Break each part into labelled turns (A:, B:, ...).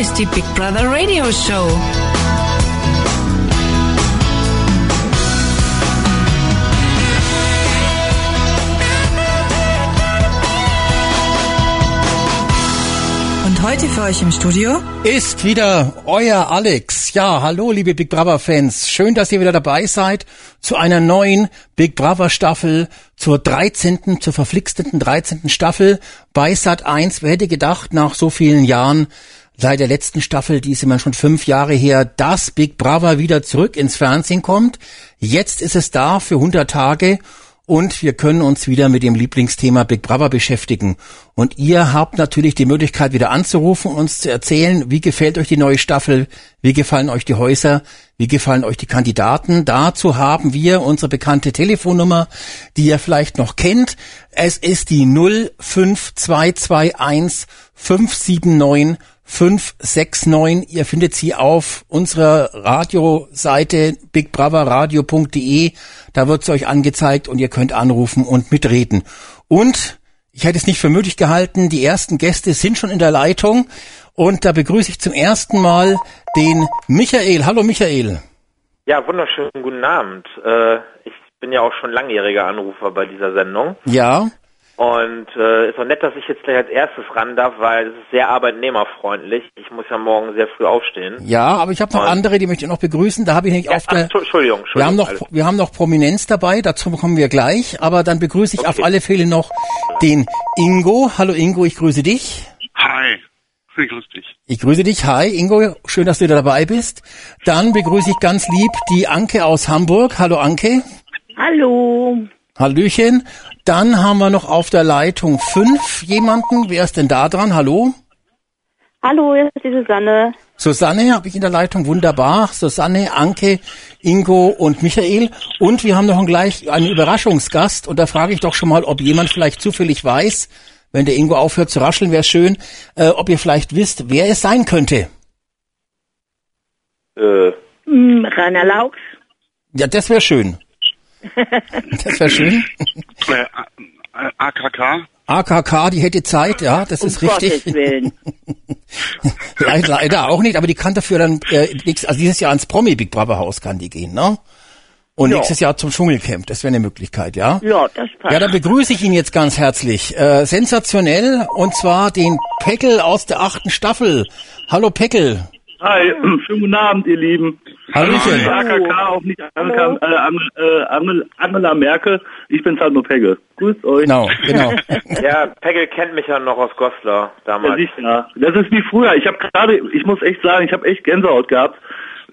A: ist die Big Brother Radio Show. Und heute für euch im Studio
B: ist wieder euer Alex. Ja, hallo liebe Big Brother Fans. Schön, dass ihr wieder dabei seid zu einer neuen Big Brother Staffel, zur 13., zur verflixten 13. Staffel bei Sat 1. Wer hätte gedacht, nach so vielen Jahren seit der letzten Staffel, die ist immer schon fünf Jahre her, dass Big Brother wieder zurück ins Fernsehen kommt. Jetzt ist es da für 100 Tage und wir können uns wieder mit dem Lieblingsthema Big Brother beschäftigen. Und ihr habt natürlich die Möglichkeit, wieder anzurufen und uns zu erzählen, wie gefällt euch die neue Staffel, wie gefallen euch die Häuser, wie gefallen euch die Kandidaten. Dazu haben wir unsere bekannte Telefonnummer, die ihr vielleicht noch kennt. Es ist die 05221 579 569. Ihr findet sie auf unserer Radioseite bigbrotherradio.de. Da wird sie euch angezeigt und ihr könnt anrufen und mitreden. Und ich hätte es nicht für möglich gehalten, die ersten Gäste sind schon in der Leitung und da begrüße ich zum ersten Mal den Michael. Hallo Michael.
C: Ja, wunderschönen guten Abend. Äh, ich bin ja auch schon langjähriger Anrufer bei dieser Sendung.
B: Ja.
C: Und äh, ist auch nett, dass ich jetzt gleich als erstes ran darf, weil es ist sehr arbeitnehmerfreundlich. Ich muss ja morgen sehr früh aufstehen.
B: Ja, aber ich habe noch Und andere, die möchte ich noch begrüßen. Da habe ich nicht ja, auf der.
C: Entschuldigung, Entschuldigung.
B: Wir haben noch, wir haben noch Prominenz dabei. Dazu kommen wir gleich. Aber dann begrüße ich okay. auf alle Fälle noch den Ingo. Hallo Ingo, ich grüße dich.
D: Hi. Ich grüße dich.
B: Ich grüße dich. Hi, Ingo. Schön, dass du da dabei bist. Dann begrüße ich ganz lieb die Anke aus Hamburg. Hallo, Anke.
E: Hallo.
B: Hallöchen. Dann haben wir noch auf der Leitung fünf jemanden. Wer ist denn da dran? Hallo?
E: Hallo, hier ist die Susanne.
B: Susanne habe ich in der Leitung. Wunderbar. Susanne, Anke, Ingo und Michael. Und wir haben noch gleich einen Überraschungsgast. Und da frage ich doch schon mal, ob jemand vielleicht zufällig weiß, wenn der Ingo aufhört zu rascheln, wäre schön, äh, ob ihr vielleicht wisst, wer es sein könnte.
E: Äh. Hm, Rainer Laux.
B: Ja, das wäre schön. Das wäre schön.
D: Äh, AKK?
B: AKK, die hätte Zeit, ja, das um ist richtig. leider, leider auch nicht, aber die kann dafür dann äh, nächstes, also dieses Jahr ans Promi Big Brother Haus kann die gehen, ne? Und ja. nächstes Jahr zum Dschungelcamp, das wäre eine Möglichkeit, ja?
E: Ja, das passt.
B: Ja, dann begrüße ich ihn jetzt ganz herzlich. Äh, sensationell, und zwar den Peckel aus der achten Staffel. Hallo Peckel.
F: Hi, schönen guten Abend, ihr Lieben.
B: Hallöchen.
F: Ich bin AKK, auch nicht Angela, äh, Angela Merkel. Ich bin halt nur Pegge. Grüßt euch.
B: Genau, genau.
C: ja, Pegge kennt mich ja noch aus Goslar damals.
F: Ja, das ist wie früher. Ich habe gerade, ich muss echt sagen, ich habe echt Gänsehaut gehabt.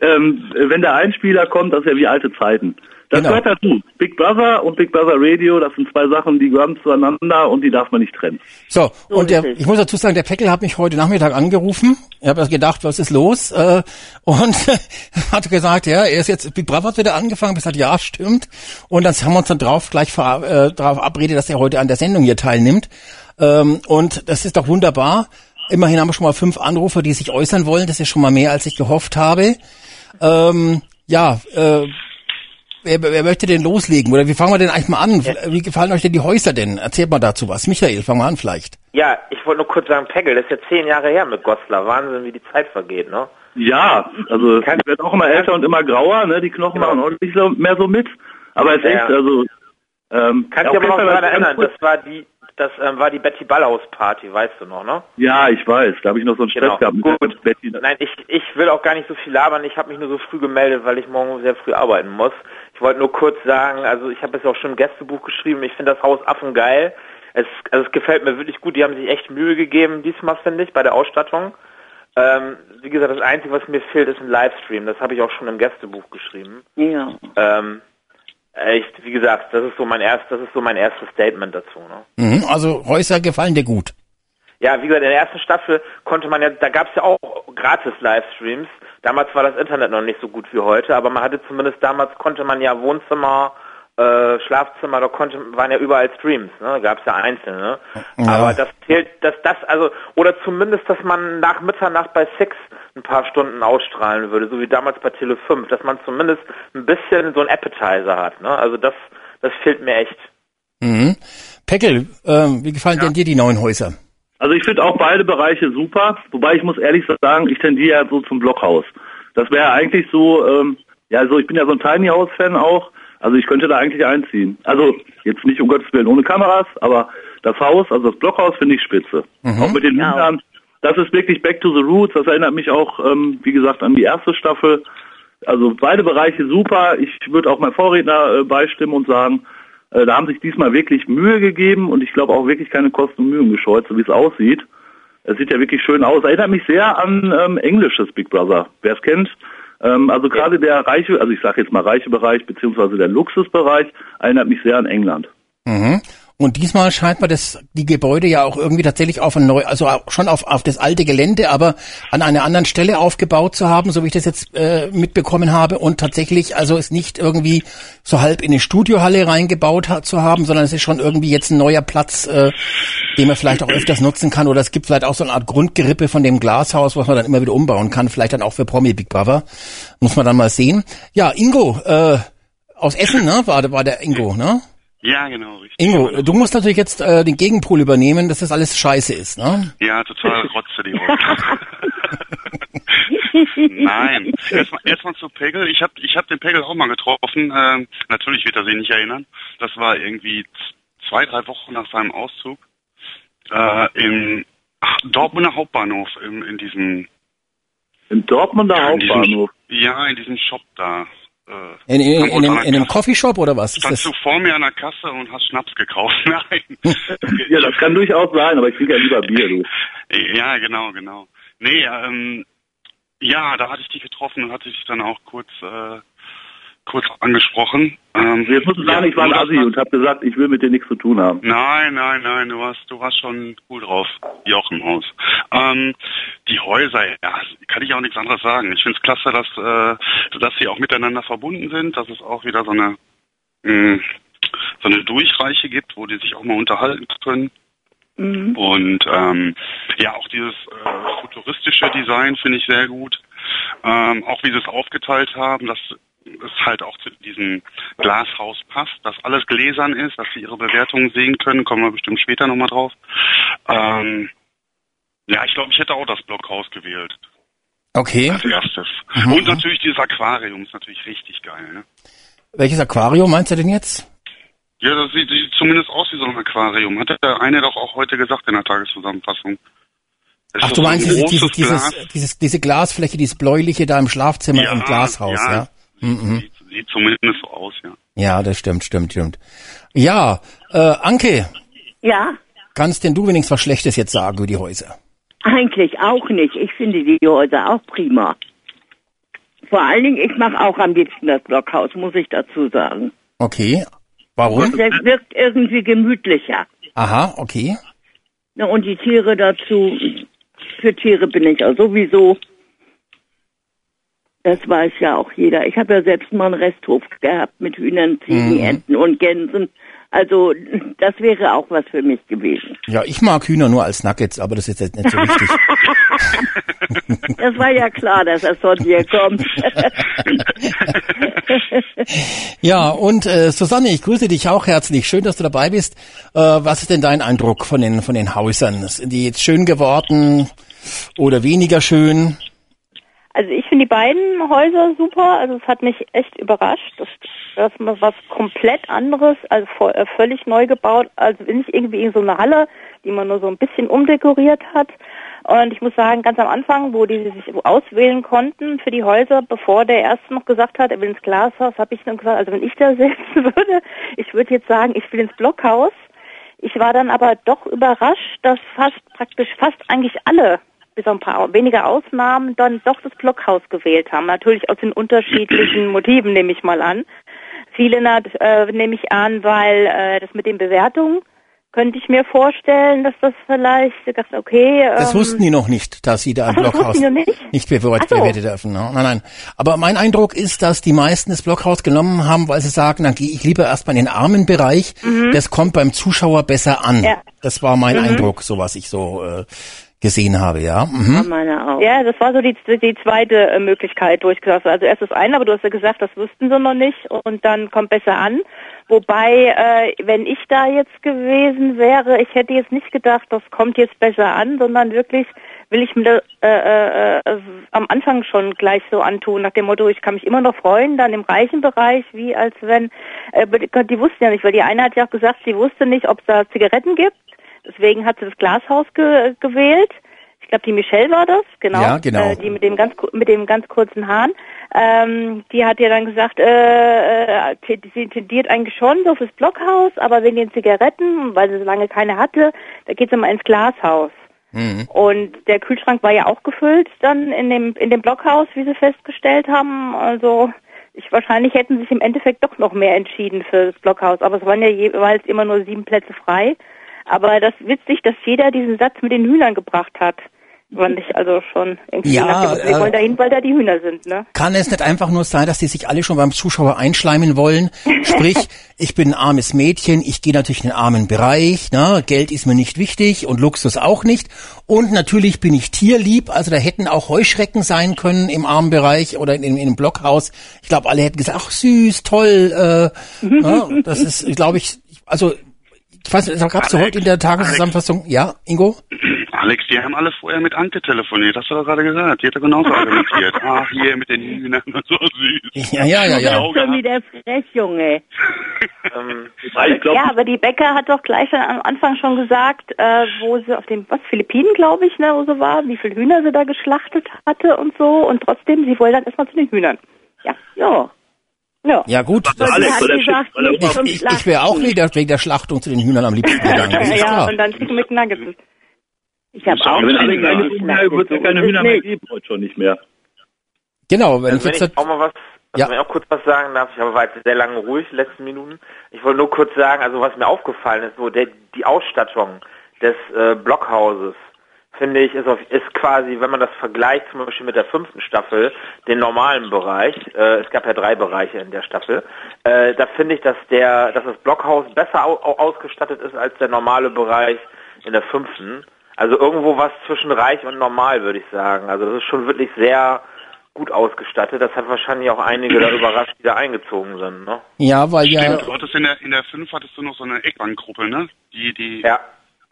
F: Ähm, wenn der Einspieler kommt, das ist ja wie alte Zeiten. Das genau. gehört dazu. Big Brother und Big Brother Radio, das sind zwei Sachen, die gehören zueinander und die darf man nicht trennen.
B: So, so und der, ich muss dazu sagen, der Peckel hat mich heute Nachmittag angerufen. Ich habe gedacht, was ist los? Äh, und hat gesagt, ja, er ist jetzt, Big Brother hat wieder angefangen, bis hat ja, stimmt. Und dann haben wir uns dann drauf gleich ver, äh, darauf abredet, dass er heute an der Sendung hier teilnimmt. Ähm, und das ist doch wunderbar. Immerhin haben wir schon mal fünf Anrufer, die sich äußern wollen. Das ist schon mal mehr, als ich gehofft habe. Ähm, ja, äh, wer, wer möchte denn loslegen? Oder wie fangen wir denn eigentlich mal an? Wie gefallen euch denn die Häuser denn? Erzählt mal dazu was. Michael, fangen wir an vielleicht.
C: Ja, ich wollte nur kurz sagen, Pegel, das ist ja zehn Jahre her mit Goslar. Wahnsinn, wie die Zeit vergeht, ne?
F: Ja, also es wird auch immer älter und immer grauer, ne? Die Knochen genau. machen auch nicht so, mehr so mit. Aber es ist ja. echt, also...
C: Ähm, Kann ich aber noch daran erinnern, das war die das ähm, war die Betty Ballhaus Party, weißt du noch, ne?
F: Ja, ich weiß. Da habe ich noch so einen Stress genau. gehabt mit
C: Gut. Betty. Nein, ich, ich will auch gar nicht so viel labern. Ich habe mich nur so früh gemeldet, weil ich morgen sehr früh arbeiten muss. Ich wollte nur kurz sagen, also ich habe es auch schon im Gästebuch geschrieben. Ich finde das Haus Affen geil. Es, also es gefällt mir wirklich gut. Die haben sich echt Mühe gegeben diesmal, finde ich, bei der Ausstattung. Ähm, wie gesagt, das Einzige, was mir fehlt, ist ein Livestream. Das habe ich auch schon im Gästebuch geschrieben.
E: Ja.
C: Ähm, echt, wie gesagt, das ist so mein erst, das ist so mein erstes Statement dazu. Ne?
B: Mhm, also Häuser gefallen dir gut.
C: Ja, wie gesagt, in der ersten Staffel konnte man ja, da gab es ja auch gratis Livestreams. Damals war das Internet noch nicht so gut wie heute, aber man hatte zumindest damals konnte man ja Wohnzimmer, äh, Schlafzimmer, da konnte waren ja überall Streams, ne? Gab es ja einzelne. Ja. Aber das zählt, dass das also oder zumindest, dass man nach Mitternacht bei Six ein paar Stunden ausstrahlen würde, so wie damals bei Tele 5, dass man zumindest ein bisschen so ein Appetizer hat. Ne? Also das, das fehlt mir echt.
B: Mhm. Peckel, äh, wie gefallen ja. denn dir die neuen Häuser?
F: Also ich finde auch beide Bereiche super, wobei ich muss ehrlich sagen, ich tendiere ja so zum Blockhaus. Das wäre eigentlich so, ähm, ja, so ich bin ja so ein Tiny House Fan auch, also ich könnte da eigentlich einziehen. Also jetzt nicht um Gottes Willen ohne Kameras, aber das Haus, also das Blockhaus finde ich spitze. Auch mit den
E: Ja.
F: Mindern. Das ist wirklich Back to the Roots. Das erinnert mich auch, ähm, wie gesagt, an die erste Staffel. Also beide Bereiche super. Ich würde auch meinem Vorredner äh, beistimmen und sagen, da haben sich diesmal wirklich Mühe gegeben und ich glaube auch wirklich keine Kosten und Mühen gescheut, so wie es aussieht. Es sieht ja wirklich schön aus. Erinnert mich sehr an ähm, englisches Big Brother. Wer es kennt. Ähm, also gerade der reiche, also ich sage jetzt mal reiche Bereich beziehungsweise der Luxusbereich erinnert mich sehr an England.
B: Mhm. Und diesmal scheint man das, die Gebäude ja auch irgendwie tatsächlich auf ein neu, also schon auf, auf das alte Gelände, aber an einer anderen Stelle aufgebaut zu haben, so wie ich das jetzt äh, mitbekommen habe. Und tatsächlich, also es nicht irgendwie so halb in eine Studiohalle reingebaut hat, zu haben, sondern es ist schon irgendwie jetzt ein neuer Platz, äh, den man vielleicht auch öfters nutzen kann. Oder es gibt vielleicht auch so eine Art Grundgerippe von dem Glashaus, was man dann immer wieder umbauen kann. Vielleicht dann auch für Promi Big Brother. Muss man dann mal sehen. Ja, Ingo, äh, aus Essen, ne? War, war der Ingo, ne?
D: Ja, genau, richtig.
B: Ingo, du musst natürlich jetzt äh, den Gegenpol übernehmen, dass das alles scheiße ist, ne?
D: Ja, total Rotze die Nein. Erstmal erst mal zu Pegel. Ich habe ich hab den Pegel auch mal getroffen. Ähm, natürlich wird er sich nicht erinnern. Das war irgendwie zwei, drei Wochen nach seinem Auszug. Äh, im ach, Dortmunder Hauptbahnhof, in, in diesem
F: Im Dortmunder
D: in diesem-
F: Hauptbahnhof.
D: Ja, in diesem Shop da. Äh,
B: In, in, in, in einem. Coffeeshop oder was?
D: Standst du vor mir an der Kasse und hast Schnaps gekauft? Nein.
F: Ja, das kann durchaus sein, aber ich trinke ja lieber Bier, du.
D: Ja, genau, genau. Nee, ähm, ja, da hatte ich dich getroffen und hatte dich dann auch kurz, äh, kurz angesprochen. Ähm,
F: Jetzt musst du sagen, ich war ein Assi und habe gesagt, ich will mit dir nichts zu tun haben.
D: Nein, nein, nein, du warst, du warst schon cool drauf, wie auch im Haus. Ähm, die Häuser, ja, kann ich auch nichts anderes sagen. Ich finde es klasse, dass, äh, dass sie auch miteinander verbunden sind, dass es auch wieder so eine, mh, so eine Durchreiche gibt, wo die sich auch mal unterhalten können.
E: Mhm.
D: Und ähm, ja, auch dieses äh, futuristische Design finde ich sehr gut. Ähm, auch wie sie es aufgeteilt haben, dass es halt auch zu diesem Glashaus passt, dass alles gläsern ist, dass sie ihre Bewertungen sehen können, kommen wir bestimmt später nochmal drauf. Ähm, ja, ich glaube, ich hätte auch das Blockhaus gewählt
B: Okay.
D: als erstes.
B: Mhm.
D: Und natürlich dieses Aquarium ist natürlich richtig geil. Ne?
B: Welches Aquarium meinst du denn jetzt?
D: Ja, das sieht, sieht zumindest aus wie so ein Aquarium. Hat der eine doch auch heute gesagt in der Tageszusammenfassung. Es
B: Ach, du meinst dieses, dieses,
D: Glas.
B: dieses, dieses, diese Glasfläche, dieses bläuliche da im Schlafzimmer im Glashaus, ja? Mhm.
D: Sieht, sieht zumindest so aus, ja.
B: Ja, das stimmt, stimmt, stimmt. Ja, äh, Anke,
E: Ja,
B: kannst denn du wenigstens was Schlechtes jetzt sagen über die Häuser?
E: eigentlich auch nicht. Ich finde die Häuser auch prima. Vor allen Dingen, ich mache auch am liebsten das Blockhaus, muss ich dazu sagen.
B: Okay. Warum?
E: Das wirkt irgendwie gemütlicher.
B: Aha, okay.
E: Na, und die Tiere dazu, für Tiere bin ich ja sowieso. Das weiß ja auch jeder. Ich habe ja selbst mal einen Resthof gehabt mit Hühnern, Ziegen,
B: Mhm.
E: Enten und Gänsen. Also das wäre auch was für mich gewesen.
B: Ja, ich mag Hühner nur als Nuggets, aber das ist jetzt nicht so wichtig.
E: Das war ja klar, dass das von dir kommt.
B: Ja, und äh, Susanne, ich grüße dich auch herzlich. Schön, dass du dabei bist. Äh, was ist denn dein Eindruck von den von den Häusern? Sind die jetzt schön geworden oder weniger schön?
G: Also ich finde die beiden Häuser super. Also es hat mich echt überrascht. Das, ist mal was komplett anderes, also völlig neu gebaut. Also nicht irgendwie in so eine Halle, die man nur so ein bisschen umdekoriert hat. Und ich muss sagen, ganz am Anfang, wo die sich auswählen konnten für die Häuser, bevor der erste noch gesagt hat, er will ins Glashaus, habe ich dann gesagt, also wenn ich da sitzen würde, ich würde jetzt sagen, ich will ins Blockhaus. Ich war dann aber doch überrascht, dass fast praktisch fast eigentlich alle, bis auf ein paar weniger Ausnahmen, dann doch das Blockhaus gewählt haben. Natürlich aus den unterschiedlichen Motiven nehme ich mal an. Viele äh, nehme ich an, weil äh, das mit den Bewertungen könnte ich mir vorstellen, dass das vielleicht okay.
B: Das
G: ähm,
B: wussten die noch nicht, dass sie da im
G: Ach das
B: Blockhaus
G: nicht?
B: nicht bewirtet
G: Ach so.
B: bewertet dürfen. Ne? Nein, nein. Aber mein Eindruck ist, dass die meisten das Blockhaus genommen haben, weil sie sagen, dann gehe ich lieber erstmal in den armen Bereich. Das kommt beim Zuschauer besser an.
G: Mhm. Ja.
B: Das war mein Eindruck, so was ich so äh, gesehen habe, ja. Mhm.
E: Meine auch.
G: Ja, das war so die, die zweite äh, Möglichkeit durchgesagt. Also erst das eine, aber du hast ja gesagt, das wussten sie noch nicht und dann kommt besser an. Wobei, äh, wenn ich da jetzt gewesen wäre, ich hätte jetzt nicht gedacht, das kommt jetzt besser an, sondern wirklich will ich mir äh, äh, äh, am Anfang schon gleich so antun, nach dem Motto, ich kann mich immer noch freuen, dann im reichen Bereich, wie als wenn, äh, die wussten ja nicht, weil die eine hat ja auch gesagt, sie wusste nicht, ob es da Zigaretten gibt, deswegen hat sie das Glashaus ge gewählt. Ich glaube, die Michelle war das, genau.
B: Ja, genau.
G: Äh, die mit dem ganz mit dem ganz kurzen Haaren. Ähm, die hat ja dann gesagt, äh, äh, sie tendiert eigentlich schon so fürs Blockhaus, aber wegen den Zigaretten, weil sie so lange keine hatte, da geht sie mal ins Glashaus. Mhm. Und der Kühlschrank war ja auch gefüllt dann in dem in dem Blockhaus, wie sie festgestellt haben. Also ich wahrscheinlich hätten sich im Endeffekt doch noch mehr entschieden für das Blockhaus, aber es waren ja jeweils immer nur sieben Plätze frei. Aber das witzig, dass jeder diesen Satz mit den Hühnern gebracht hat. Fand ich also schon irgendwie
B: ja,
G: nach wir äh, wollen dahin, weil da die Hühner sind, ne?
B: Kann es nicht einfach nur sein, dass die sich alle schon beim Zuschauer einschleimen wollen? Sprich, ich bin ein armes Mädchen, ich gehe natürlich in den armen Bereich, ne? Geld ist mir nicht wichtig und Luxus auch nicht. Und natürlich bin ich tierlieb, also da hätten auch Heuschrecken sein können im armen Bereich oder in, in, in einem Blockhaus. Ich glaube, alle hätten gesagt, ach süß, toll. Äh, ne? Das ist, glaube ich, also ich weiß nicht, gab es heute in der Tageszusammenfassung? Ja, Ingo?
D: Alex, die haben alle vorher mit Anke telefoniert, hast du doch gerade gesagt. Die hat er genauso argumentiert. Ach, hier mit den Hühnern und so süß.
B: Ja, ja, ja, ja.
E: Du bist schon wieder frech, Junge.
F: Ähm,
G: ja, aber die Bäcker hat doch gleich am Anfang schon gesagt, äh, wo sie auf dem, was, Philippinen, glaube ich, ne, wo sie war, wie viele Hühner sie da geschlachtet hatte und so. Und trotzdem, sie wollte dann erstmal zu den Hühnern. Ja. Ja.
B: Ja, ja gut.
F: Das Alex,
B: gesagt, ich, ich, ich wäre auch wieder wegen der Schlachtung zu den Hühnern am liebsten gegangen.
G: ja, ja, und dann Chicken McNuggets.
E: Ich habe auch
F: wenn alle keine Hühner, wird es keine Hühner mehr geben, heute schon nicht mehr.
B: Genau, wenn
C: also
B: ich
C: wenn
B: jetzt
C: ich auch mal was, also
B: Ja.
C: wenn ich auch kurz was sagen darf, ich war jetzt sehr lange ruhig, die letzten Minuten. Ich wollte nur kurz sagen, also was mir aufgefallen ist, so der, die Ausstattung des äh, Blockhauses, finde ich, ist, auf, ist quasi, wenn man das vergleicht zum Beispiel mit der fünften Staffel, den normalen Bereich, äh, es gab ja drei Bereiche in der Staffel, äh, da finde ich, dass der, dass das Blockhaus besser au au ausgestattet ist als der normale Bereich in der fünften. Also irgendwo was zwischen reich und normal, würde ich sagen. Also das ist schon wirklich sehr gut ausgestattet. Das hat wahrscheinlich auch einige da überrascht, die da eingezogen sind, ne?
B: ja, weil ja
D: Stimmt, du hattest in der, in der 5 hattest du noch so eine Eckbankgruppe, ne? Die, die,
C: Ja.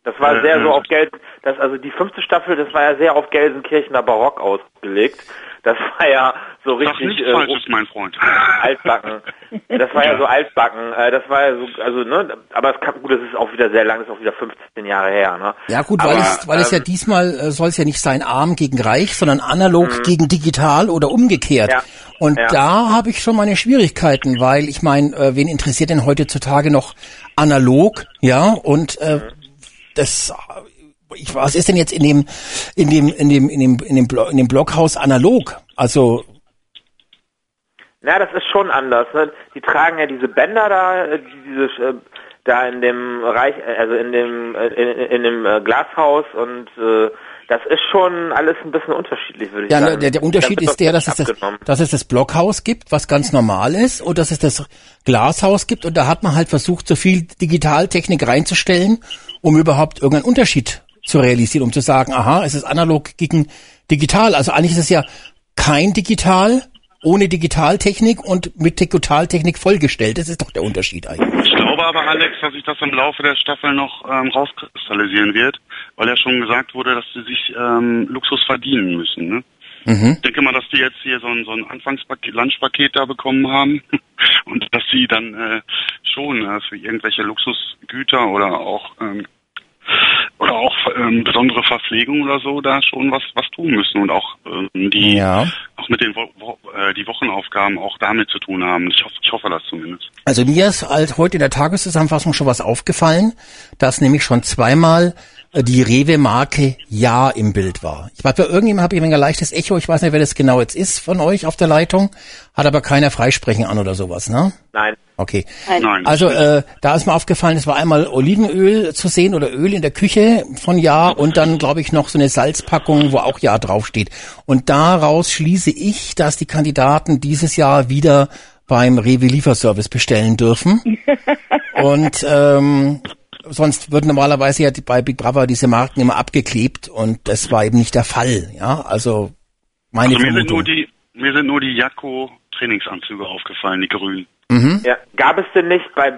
C: Das war sehr so auf Geld, das, also die fünfte Staffel, das war ja sehr auf Gelsenkirchener Barock ausgelegt. Das war ja so richtig
D: nichts
C: äh,
D: Falsches, mein Freund.
C: altbacken. Das war ja so altbacken. Äh, das war ja so, also ne, aber es kann, gut, das ist auch wieder sehr lang, das ist auch wieder 15 Jahre her, ne?
B: Ja gut,
C: Aber,
B: weil es, weil es ja
C: ähm,
B: diesmal äh, soll es ja nicht sein arm gegen reich, sondern analog gegen digital oder umgekehrt.
C: Mhm. Ja.
B: Und
C: Ja.
B: da habe ich schon meine Schwierigkeiten, weil ich meine, äh, wen interessiert denn heutzutage noch analog? Ja, und äh,
C: Mhm.
B: Das ich, was ist denn jetzt in dem in dem in dem in dem in dem, Blo in dem Blockhaus analog? Also
C: Na, das ist schon anders. Ne? Die tragen ja diese Bänder da, äh, die- diese äh, da in dem Reich, äh, also in dem in, in dem äh, Glashaus und äh, das ist schon alles ein bisschen unterschiedlich, würde ich
B: Ja,
C: sagen.
B: ne, der, der Unterschied ist der, dass es, das, dass es das Blockhaus gibt, was ganz normal ist, und dass es das Glashaus gibt. Und da hat man halt versucht, so viel Digitaltechnik reinzustellen, um überhaupt irgendeinen Unterschied zu realisieren, um zu sagen, aha, es ist analog gegen digital. Also eigentlich ist es ja kein Digital ohne Digitaltechnik und mit Digitaltechnik vollgestellt. Das ist doch der Unterschied eigentlich.
D: Ich glaube aber, Alex, dass sich das im Laufe der Staffel noch ähm, rauskristallisieren wird, weil ja schon gesagt wurde, dass sie sich ähm, Luxus verdienen müssen. Ne?
B: Mhm.
D: Ich denke mal, dass die jetzt hier so ein, so ein Anfangspaket, Lunchpaket da bekommen haben und dass sie dann äh, schon äh, für irgendwelche Luxusgüter oder auch ähm, oder auch ähm, besondere Verpflegung oder so da schon was was tun müssen und auch ähm, die
B: Ja.
D: auch mit den Wo Wo äh, die Wochenaufgaben auch damit zu tun haben. Ich hoffe, ich hoffe das zumindest.
B: Also mir ist halt heute in der Tageszusammenfassung schon was aufgefallen, dass nämlich schon zweimal die Rewe-Marke Ja im Bild war. Ich weiß, bei irgendjemandem habe ich ein leichtes Echo, ich weiß nicht, wer das genau jetzt ist von euch auf der Leitung, hat aber keiner Freisprechen an oder sowas, ne?
C: Nein.
B: Okay.
D: Nein.
B: Also äh, da ist mir aufgefallen, es war einmal Olivenöl zu sehen oder Öl in der Küche von Ja und dann glaube ich noch so eine Salzpackung, wo auch Ja draufsteht. Und daraus schließe ich, dass die Kandidaten dieses Jahr wieder beim Rewe Lieferservice bestellen dürfen. und ähm, sonst würden normalerweise ja die- bei Big Brother diese Marken immer abgeklebt und das war eben nicht der Fall. Ja, also meine
D: Also mir sind nur die mir sind nur die Jakko Trainingsanzüge aufgefallen, die grünen.
C: Mhm. Ja, gab es denn nicht bei,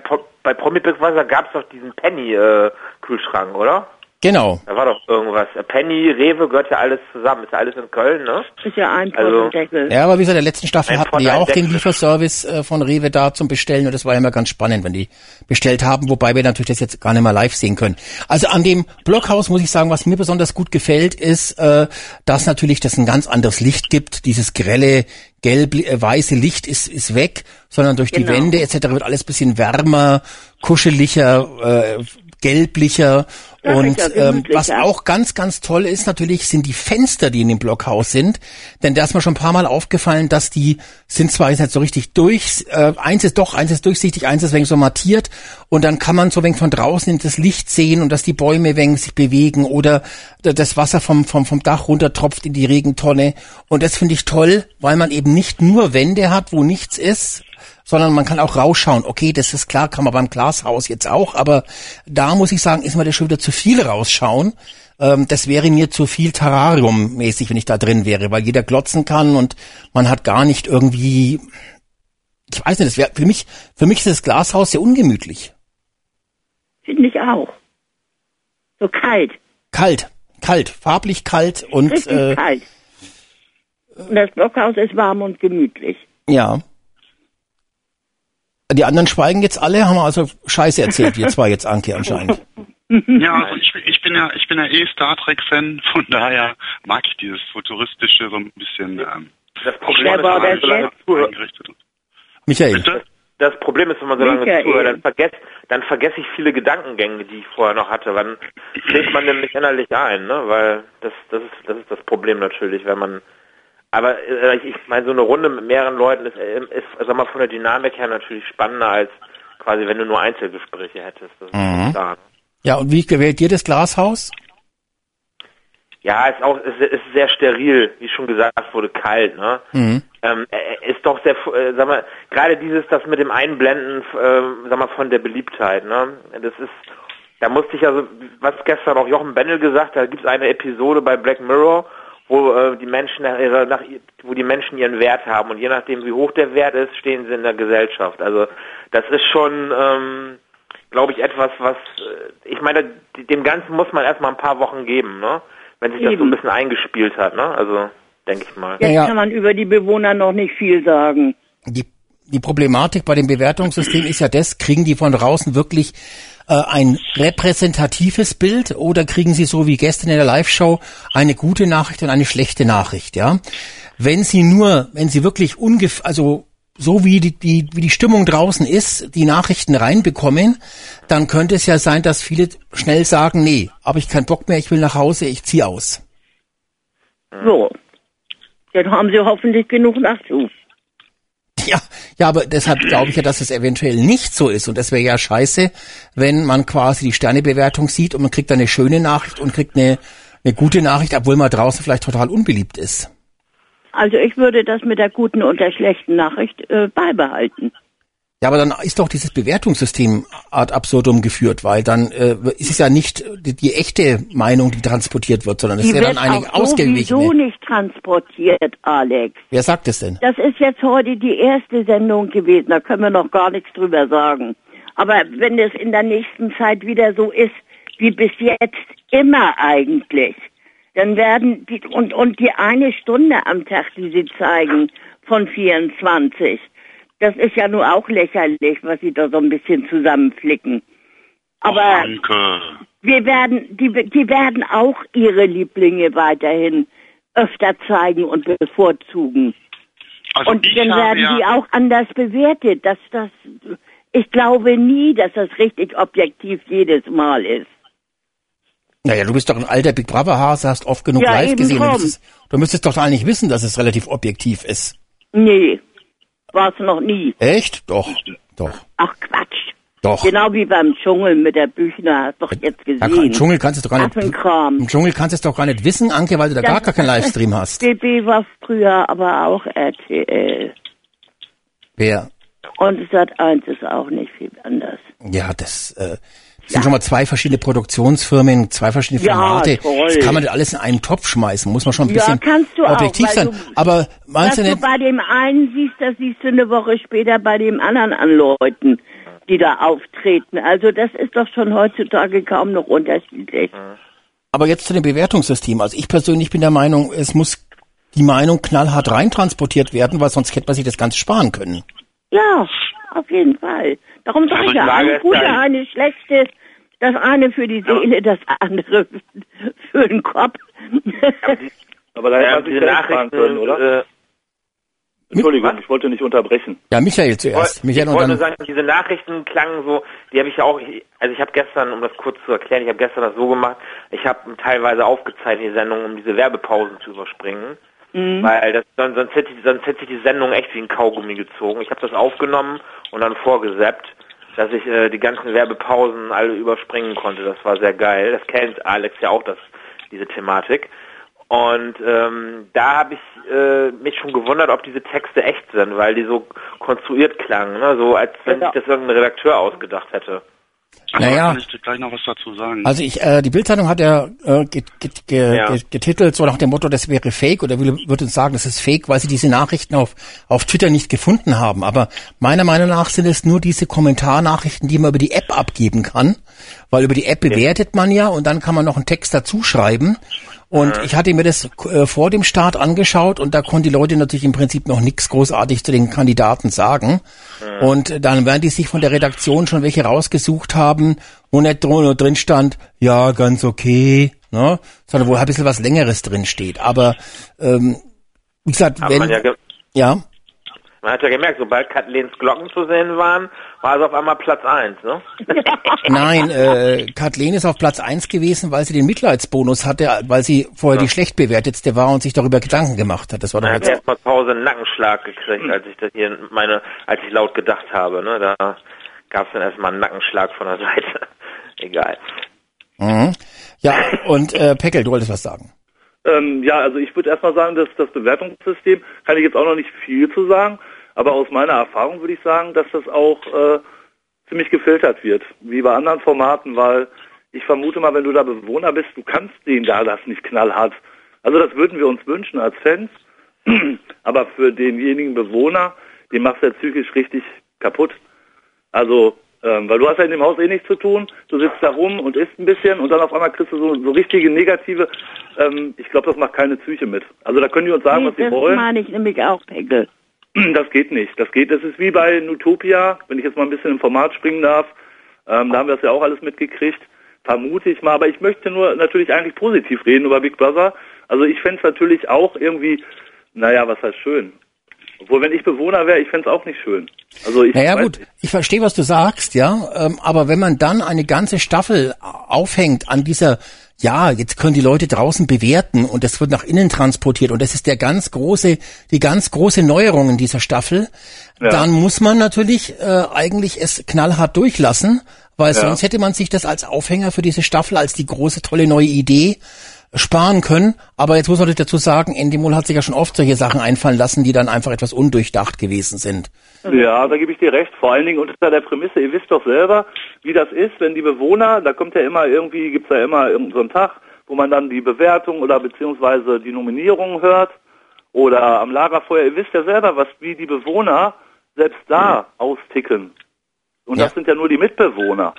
C: bei Promi Big Brother gab es doch diesen Penny-Kühlschrank, äh, oder?
B: Genau.
C: Da war doch irgendwas. Penny, Rewe gehört ja alles zusammen. Ist ja alles in Köln, ne?
E: Ist ja ein also,
B: Ja, aber wie gesagt, in der letzten Staffel hatten die auch den Lieferservice äh, von Rewe da zum Bestellen und das war ja immer ganz spannend, wenn die bestellt haben, wobei wir natürlich das jetzt gar nicht mehr live sehen können. Also an dem Blockhaus muss ich sagen, was mir besonders gut gefällt, ist, äh, dass natürlich das ein ganz anderes Licht gibt. Dieses grelle, gelb, äh, weiße Licht ist, ist weg, sondern durch genau. die Wände etc. wird alles bisschen wärmer, kuscheliger, äh, gelblicher und ähm, was auch ganz, ganz toll ist natürlich, sind die Fenster, die in dem Blockhaus sind. Denn da ist mir schon ein paar Mal aufgefallen, dass die sind zwar jetzt nicht so richtig durch, äh, eins ist doch, eins ist durchsichtig, eins ist wenig so mattiert und dann kann man so wenig von draußen in das Licht sehen und dass die Bäume wenig sich bewegen oder das Wasser vom, vom, vom Dach runter tropft in die Regentonne. Und das finde ich toll, weil man eben nicht nur Wände hat, wo nichts ist, sondern man kann auch rausschauen. Okay, das ist klar, kann man beim Glashaus jetzt auch, aber da muss ich sagen, ist mir das schon wieder zu viel rausschauen. Ähm, das wäre mir zu viel Terrarium-mäßig, wenn ich da drin wäre, weil jeder glotzen kann und man hat gar nicht irgendwie, ich weiß nicht, das wäre für mich, für mich ist das Glashaus sehr ungemütlich.
E: Finde ich auch. So kalt.
B: Kalt, kalt, farblich kalt und
E: Richtig äh, kalt. Und das Blockhaus ist warm und gemütlich.
B: Ja. Die anderen schweigen jetzt alle, haben also Scheiße erzählt, wir zwei jetzt, Anke, anscheinend.
D: Ja, also ich, ich bin ja, ich bin ja eh Star Trek Fan, von daher mag ich dieses futuristische so ein bisschen. Ähm,
C: das Problem ist, wenn man so lange zuhört.
B: Michael. Bitte?
C: Das Problem ist, wenn man so lange Michael. zuhört, dann vergesse dann vergesse ich viele Gedankengänge, die ich vorher noch hatte. Wann schlägt man denn nicht innerlich ein, ne? Weil das, das ist, das ist das Problem natürlich, wenn man aber äh, ich meine, so eine Runde mit mehreren Leuten ist, äh, ist, sag mal, von der Dynamik her natürlich spannender als quasi, wenn du nur Einzelgespräche hättest.
B: Mhm. Ja, und wie gewählt dir das Glashaus?
C: Ja, ist auch ist, ist sehr steril, wie schon gesagt wurde, kalt. Ne? Mhm. Ähm, ist doch sehr, äh, sag mal, gerade dieses, das mit dem Einblenden, äh, sag mal, von der Beliebtheit. Ne? Das ist, da musste ich also, was gestern auch Jochen Bennel gesagt, da gibt es eine Episode bei Black Mirror, wo äh, die Menschen nach ihrer, nach, wo die Menschen ihren Wert haben und je nachdem wie hoch der Wert ist, stehen sie in der Gesellschaft. Also das ist schon, ähm, glaube ich, etwas, was äh, ich meine, dem Ganzen muss man erstmal ein paar Wochen geben, ne? Wenn sich Eben. das so ein bisschen eingespielt hat, ne? Also denke ich mal.
E: Jetzt ja, kann man über die Bewohner noch nicht viel sagen.
B: Die die Problematik bei dem Bewertungssystem ist ja das, kriegen die von draußen wirklich äh, ein repräsentatives Bild oder kriegen Sie so wie gestern in der Live-Show eine gute Nachricht und eine schlechte Nachricht, ja? Wenn Sie nur, wenn Sie wirklich ungefähr, also so wie die, die, wie die Stimmung draußen ist, die Nachrichten reinbekommen, dann könnte es ja sein, dass viele schnell sagen, nee, habe ich keinen Bock mehr, ich will nach Hause, ich ziehe aus.
E: So. Dann haben Sie hoffentlich genug Nachschub.
B: Ja, ja, aber deshalb glaube ich ja, dass es eventuell nicht so ist. Und das wäre ja scheiße, wenn man quasi die Sternebewertung sieht und man kriegt dann eine schöne Nachricht und kriegt eine, eine gute Nachricht, obwohl man draußen vielleicht total unbeliebt ist.
E: Also ich würde das mit der guten und der schlechten Nachricht äh, beibehalten.
B: Ja, aber dann ist doch dieses Bewertungssystem ad absurdum geführt, weil dann äh, ist es ja nicht die, die echte Meinung, die transportiert wird, sondern es ist ja dann eine ausgewichene.
E: sowieso nicht transportiert, Alex.
B: Wer sagt es denn?
E: Das ist jetzt heute die erste Sendung gewesen, da können wir noch gar nichts drüber sagen. Aber wenn es in der nächsten Zeit wieder so ist, wie bis jetzt immer eigentlich, dann werden die, und, und die eine Stunde am Tag, die sie zeigen, von 24, das ist ja nur auch lächerlich, was sie da so ein bisschen zusammenflicken. Aber
D: oh,
E: wir werden, die, die werden auch ihre Lieblinge weiterhin öfter zeigen und bevorzugen. Also und dann werden ja die auch anders bewertet. Dass das, ich glaube nie, dass das richtig objektiv jedes Mal ist.
B: Naja, du bist doch ein alter Big Brother Hase, hast oft genug ja, live gesehen. Du müsstest, du müsstest doch eigentlich wissen, dass es relativ objektiv ist.
E: Nee, war es noch nie.
B: Echt? Doch, doch.
E: Ach Quatsch.
B: Doch.
E: Genau wie beim Dschungel mit der Büchner, hast doch jetzt gesehen.
B: Ja, Im Dschungel kannst du doch gar nicht. Im Dschungel kannst du es doch gar nicht wissen, Anke, weil du da das, gar, gar keinen Livestream hast.
E: DB war früher aber auch RTL.
B: Wer?
E: Und Sat 1 ist auch nicht viel anders.
B: Ja, das, äh, Das sind schon mal zwei verschiedene Produktionsfirmen, zwei verschiedene
E: Ja,
B: Formate.
E: toll.
B: das kann man alles in einen Topf schmeißen, muss man schon ein
E: Ja,
B: bisschen
E: du auch,
B: objektiv
E: weil
B: sein.
E: du-
B: Aber meinst du
E: du
B: nicht,
E: bei dem einen siehst, das siehst du eine Woche später bei dem anderen an Leuten, die da auftreten. Also das ist doch schon heutzutage kaum noch unterschiedlich.
B: aber jetzt zu dem Bewertungssystem. Also ich persönlich bin der Meinung, es muss die Meinung knallhart reintransportiert werden, weil sonst hätte man sich das Ganze sparen können.
E: Ja, auf jeden Fall. Darum sage
C: Also
E: ich ja, eine gute,
C: dann-
E: eine schlechte, das eine für die Seele, das andere für den Kopf.
F: Aber da hätte
C: Ja, diese
F: fragen können,
C: Nachrichten,
F: oder?
C: äh,
F: Entschuldigung,
C: was?
F: ich wollte nicht unterbrechen.
B: Ja, Michael
C: Ich
B: zuerst.
C: wollte-
B: Michael
C: ich
B: und
C: wollte
B: dann
C: nur sagen, diese Nachrichten klangen so, die habe ich ja auch, also ich habe gestern, um das kurz zu erklären, ich habe gestern das so gemacht, ich habe teilweise aufgezeichnet die Sendung, um diese Werbepausen zu überspringen,
E: Mhm.
C: weil das, sonst, sonst, hätte, ich- sonst hätte sich die Sendung echt wie ein Kaugummi gezogen. Ich habe das aufgenommen und dann vorgeseppt, dass ich äh, die ganzen Werbepausen alle überspringen konnte. Das war sehr geil. Das kennt Alex ja auch, das, diese Thematik. Und ähm, da habe ich äh, mich schon gewundert, ob diese Texte echt sind, weil die so konstruiert klangen, ne? so als wenn
E: Ja.
C: sich das irgendein Redakteur ausgedacht hätte.
D: Also
B: Naja.
D: kann ich gleich noch was dazu sagen.
B: Also ich, äh, die Bildzeitung hat ja, äh, get, get, ge,
C: Ja.
B: ge- getitelt so nach dem Motto, das wäre Fake oder würde, würde uns sagen, das ist Fake, weil sie diese Nachrichten auf, auf Twitter nicht gefunden haben. Aber meiner Meinung nach sind es nur diese Kommentarnachrichten, die man über die App abgeben kann, weil über die App bewertet man ja und dann kann man noch einen Text dazu schreiben. Und ich hatte mir das äh, vor dem Start angeschaut und da konnten die Leute natürlich im Prinzip noch nichts großartig zu den Kandidaten sagen. Und dann werden die sich von der Redaktion schon welche rausgesucht haben, wo nicht drin, nur drin stand, ja, ganz okay, ne? sondern wo ein bisschen was Längeres drin steht. Aber ähm, wie gesagt,
C: Aber
B: wenn
C: man, ja
B: ja,
C: man hat ja gemerkt, sobald Kathlens Glocken zu sehen waren, war es auf einmal Platz eins, ne?
B: Nein, äh, Kathleen ist auf Platz eins gewesen, weil sie den Mitleidsbonus hatte, weil sie vorher die schlecht bewertetste war und sich darüber Gedanken gemacht hat. Das war doch
C: Man hat
B: jetzt,
C: erstmal zu Hause einen Nackenschlag gekriegt, als ich das hier meine, als ich laut gedacht habe, ne? Da gab es dann erstmal einen Nackenschlag von der Seite. Egal.
B: mhm. Ja, und äh, Peckel, du wolltest was sagen.
F: Ähm, ja, also ich würde erstmal sagen, dass das Bewertungssystem, kann ich jetzt auch noch nicht viel zu sagen, aber aus meiner Erfahrung würde ich sagen, dass das auch äh, ziemlich gefiltert wird, wie bei anderen Formaten, weil ich vermute mal, wenn du da Bewohner bist, du kannst den da das nicht knallhart. Also das würden wir uns wünschen als Fans, aber für denjenigen Bewohner, den machst du ja psychisch richtig kaputt. Also, ähm, weil du hast ja in dem Haus eh nichts zu tun, du sitzt da rum und isst ein bisschen und dann auf einmal kriegst du so, so richtige negative, ähm, ich glaube, das macht keine Psyche mit. Also da können die uns sagen,
E: Nee,
F: was sie
E: das
F: wollen.
E: meine ich nämlich auch, Pegel.
F: Das geht nicht. Das geht, das ist wie bei Nutopia, wenn ich jetzt mal ein bisschen im Format springen darf. Ähm, da haben wir das ja auch alles mitgekriegt. Vermute ich mal, aber ich möchte nur natürlich eigentlich positiv reden über Big Brother. Also ich fände es natürlich auch irgendwie, naja, was heißt schön? Obwohl, wenn ich Bewohner wäre, ich fände es auch nicht schön. Also ich
B: Naja gut,
F: nicht.
B: ich verstehe, was du sagst, ja, ähm, aber wenn man dann eine ganze Staffel aufhängt an dieser, ja, jetzt können die Leute draußen bewerten und das wird nach innen transportiert und das ist der ganz große, die ganz große Neuerung in dieser Staffel,
F: Ja.
B: dann muss man natürlich äh, eigentlich es knallhart durchlassen, weil sonst hätte man sich das als Aufhänger für diese Staffel, als die große tolle neue Idee sparen können. Aber jetzt muss man dazu sagen, Endemol hat sich ja schon oft solche Sachen einfallen lassen, die dann einfach etwas undurchdacht gewesen sind.
F: Ja, da gebe ich dir recht. Vor allen Dingen unter der Prämisse, ihr wisst doch selber, wie das ist, wenn die Bewohner, da kommt ja immer irgendwie, gibt's ja immer irgendeinen so Tag, wo man dann die Bewertung oder beziehungsweise die Nominierung hört oder am Lagerfeuer. Ihr wisst ja selber, was wie die Bewohner selbst da austicken. Und
B: Ja.
F: das sind ja nur die Mitbewohner.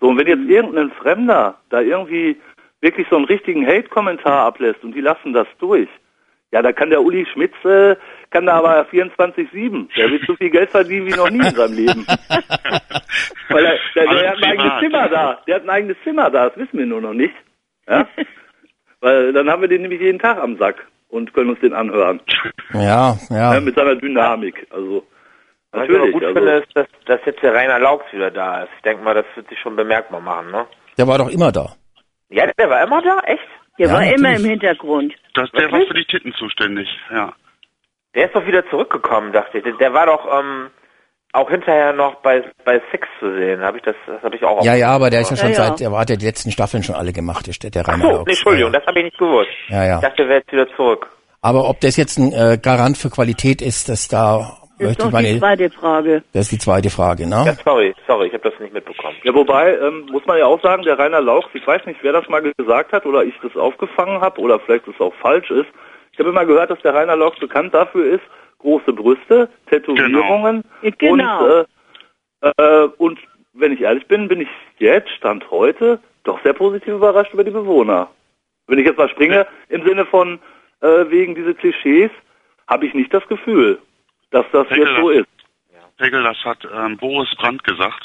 F: So, und wenn jetzt irgendein Fremder da irgendwie wirklich so einen richtigen Hate-Kommentar ablässt und die lassen das durch, ja, da kann der Uli Schmitz, äh, kann da aber 24-7. Der wird so viel Geld verdienen wie noch nie in seinem Leben. Weil er, der, der
D: Alles
F: hat ein eigenes. Zimmer da. Der hat ein eigenes Zimmer da, das wissen wir nur noch nicht. Ja? Weil dann haben wir den nämlich jeden Tag am Sack und können uns den anhören.
B: Ja, ja.
F: Ja, mit seiner Dynamik. Also,
C: Was ich aber
F: natürlich.
C: gut
F: Also,
C: finde, ist, dass, dass jetzt der Rainer Laux wieder da ist. Ich denke mal, das wird sich schon bemerkbar machen, ne?
B: Der war doch immer da.
C: Ja, der war immer da, echt?
E: Der
B: Ja,
E: war immer
B: natürlich.
E: im Hintergrund.
D: Das, der war
C: Wirklich?
D: für die Titten zuständig, ja.
C: Der ist doch wieder zurückgekommen, dachte ich. Der, der war doch ähm, auch hinterher noch bei bei Six zu sehen. Habe ich das? Das habe ich auch.
B: Ja, ja, aber der ist ja schon
E: Ja,
B: seit, der hat ja die letzten Staffeln schon alle gemacht, der, der
C: Ach
B: Rainer
C: so, nee, Entschuldigung, das habe ich nicht gewusst.
B: Ja, ja.
C: Ich dachte, der wäre jetzt wieder zurück.
B: Aber ob das jetzt ein äh, Garant für Qualität ist, das da
E: ist
B: möchte
E: doch
B: meine,
E: die zweite Frage.
B: das ist die zweite Frage,
C: Ja,
B: ne?
C: sorry, sorry, ich habe das nicht mitbekommen.
F: Ja, wobei, ähm, muss man ja auch sagen, der Rainer Lauch, ich weiß nicht, wer das mal gesagt hat oder ich das aufgefangen habe oder vielleicht es auch falsch ist. Ich habe immer gehört, dass der Rainer Lauch bekannt dafür ist, große Brüste, Tätowierungen
E: Genau.
F: und, äh, äh, und wenn ich ehrlich bin, bin ich jetzt, Stand heute, doch sehr positiv überrascht über die Bewohner. Wenn ich jetzt mal springe, im Sinne von äh, wegen diese Klischees, habe ich nicht das Gefühl, dass das
D: Denke,
F: jetzt so ist.
D: Pegel, das hat ähm, Boris Brandt gesagt.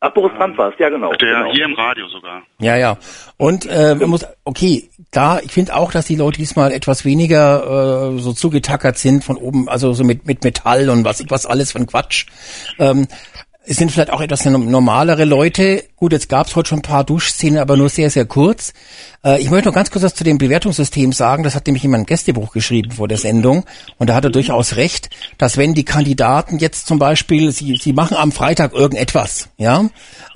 F: Ach, Boris Brandt war es, ja genau.
D: Der
F: genau.
D: hier im Radio sogar.
B: Ja, ja. Und äh, man muss, okay, da, ich finde auch, dass die Leute diesmal etwas weniger äh, so zugetackert sind von oben, also so mit, mit Metall und was, was alles von Quatsch. Ähm, es sind vielleicht auch etwas normalere Leute. Gut, jetzt gab es heute schon ein paar Duschszenen, aber nur sehr, sehr kurz. Äh, ich möchte noch ganz kurz was zu dem Bewertungssystem sagen. Das hat nämlich jemand ein Gästebuch geschrieben vor der Sendung. Und da hat er durchaus recht, dass wenn die Kandidaten jetzt zum Beispiel, sie, sie machen am Freitag irgendetwas, ja,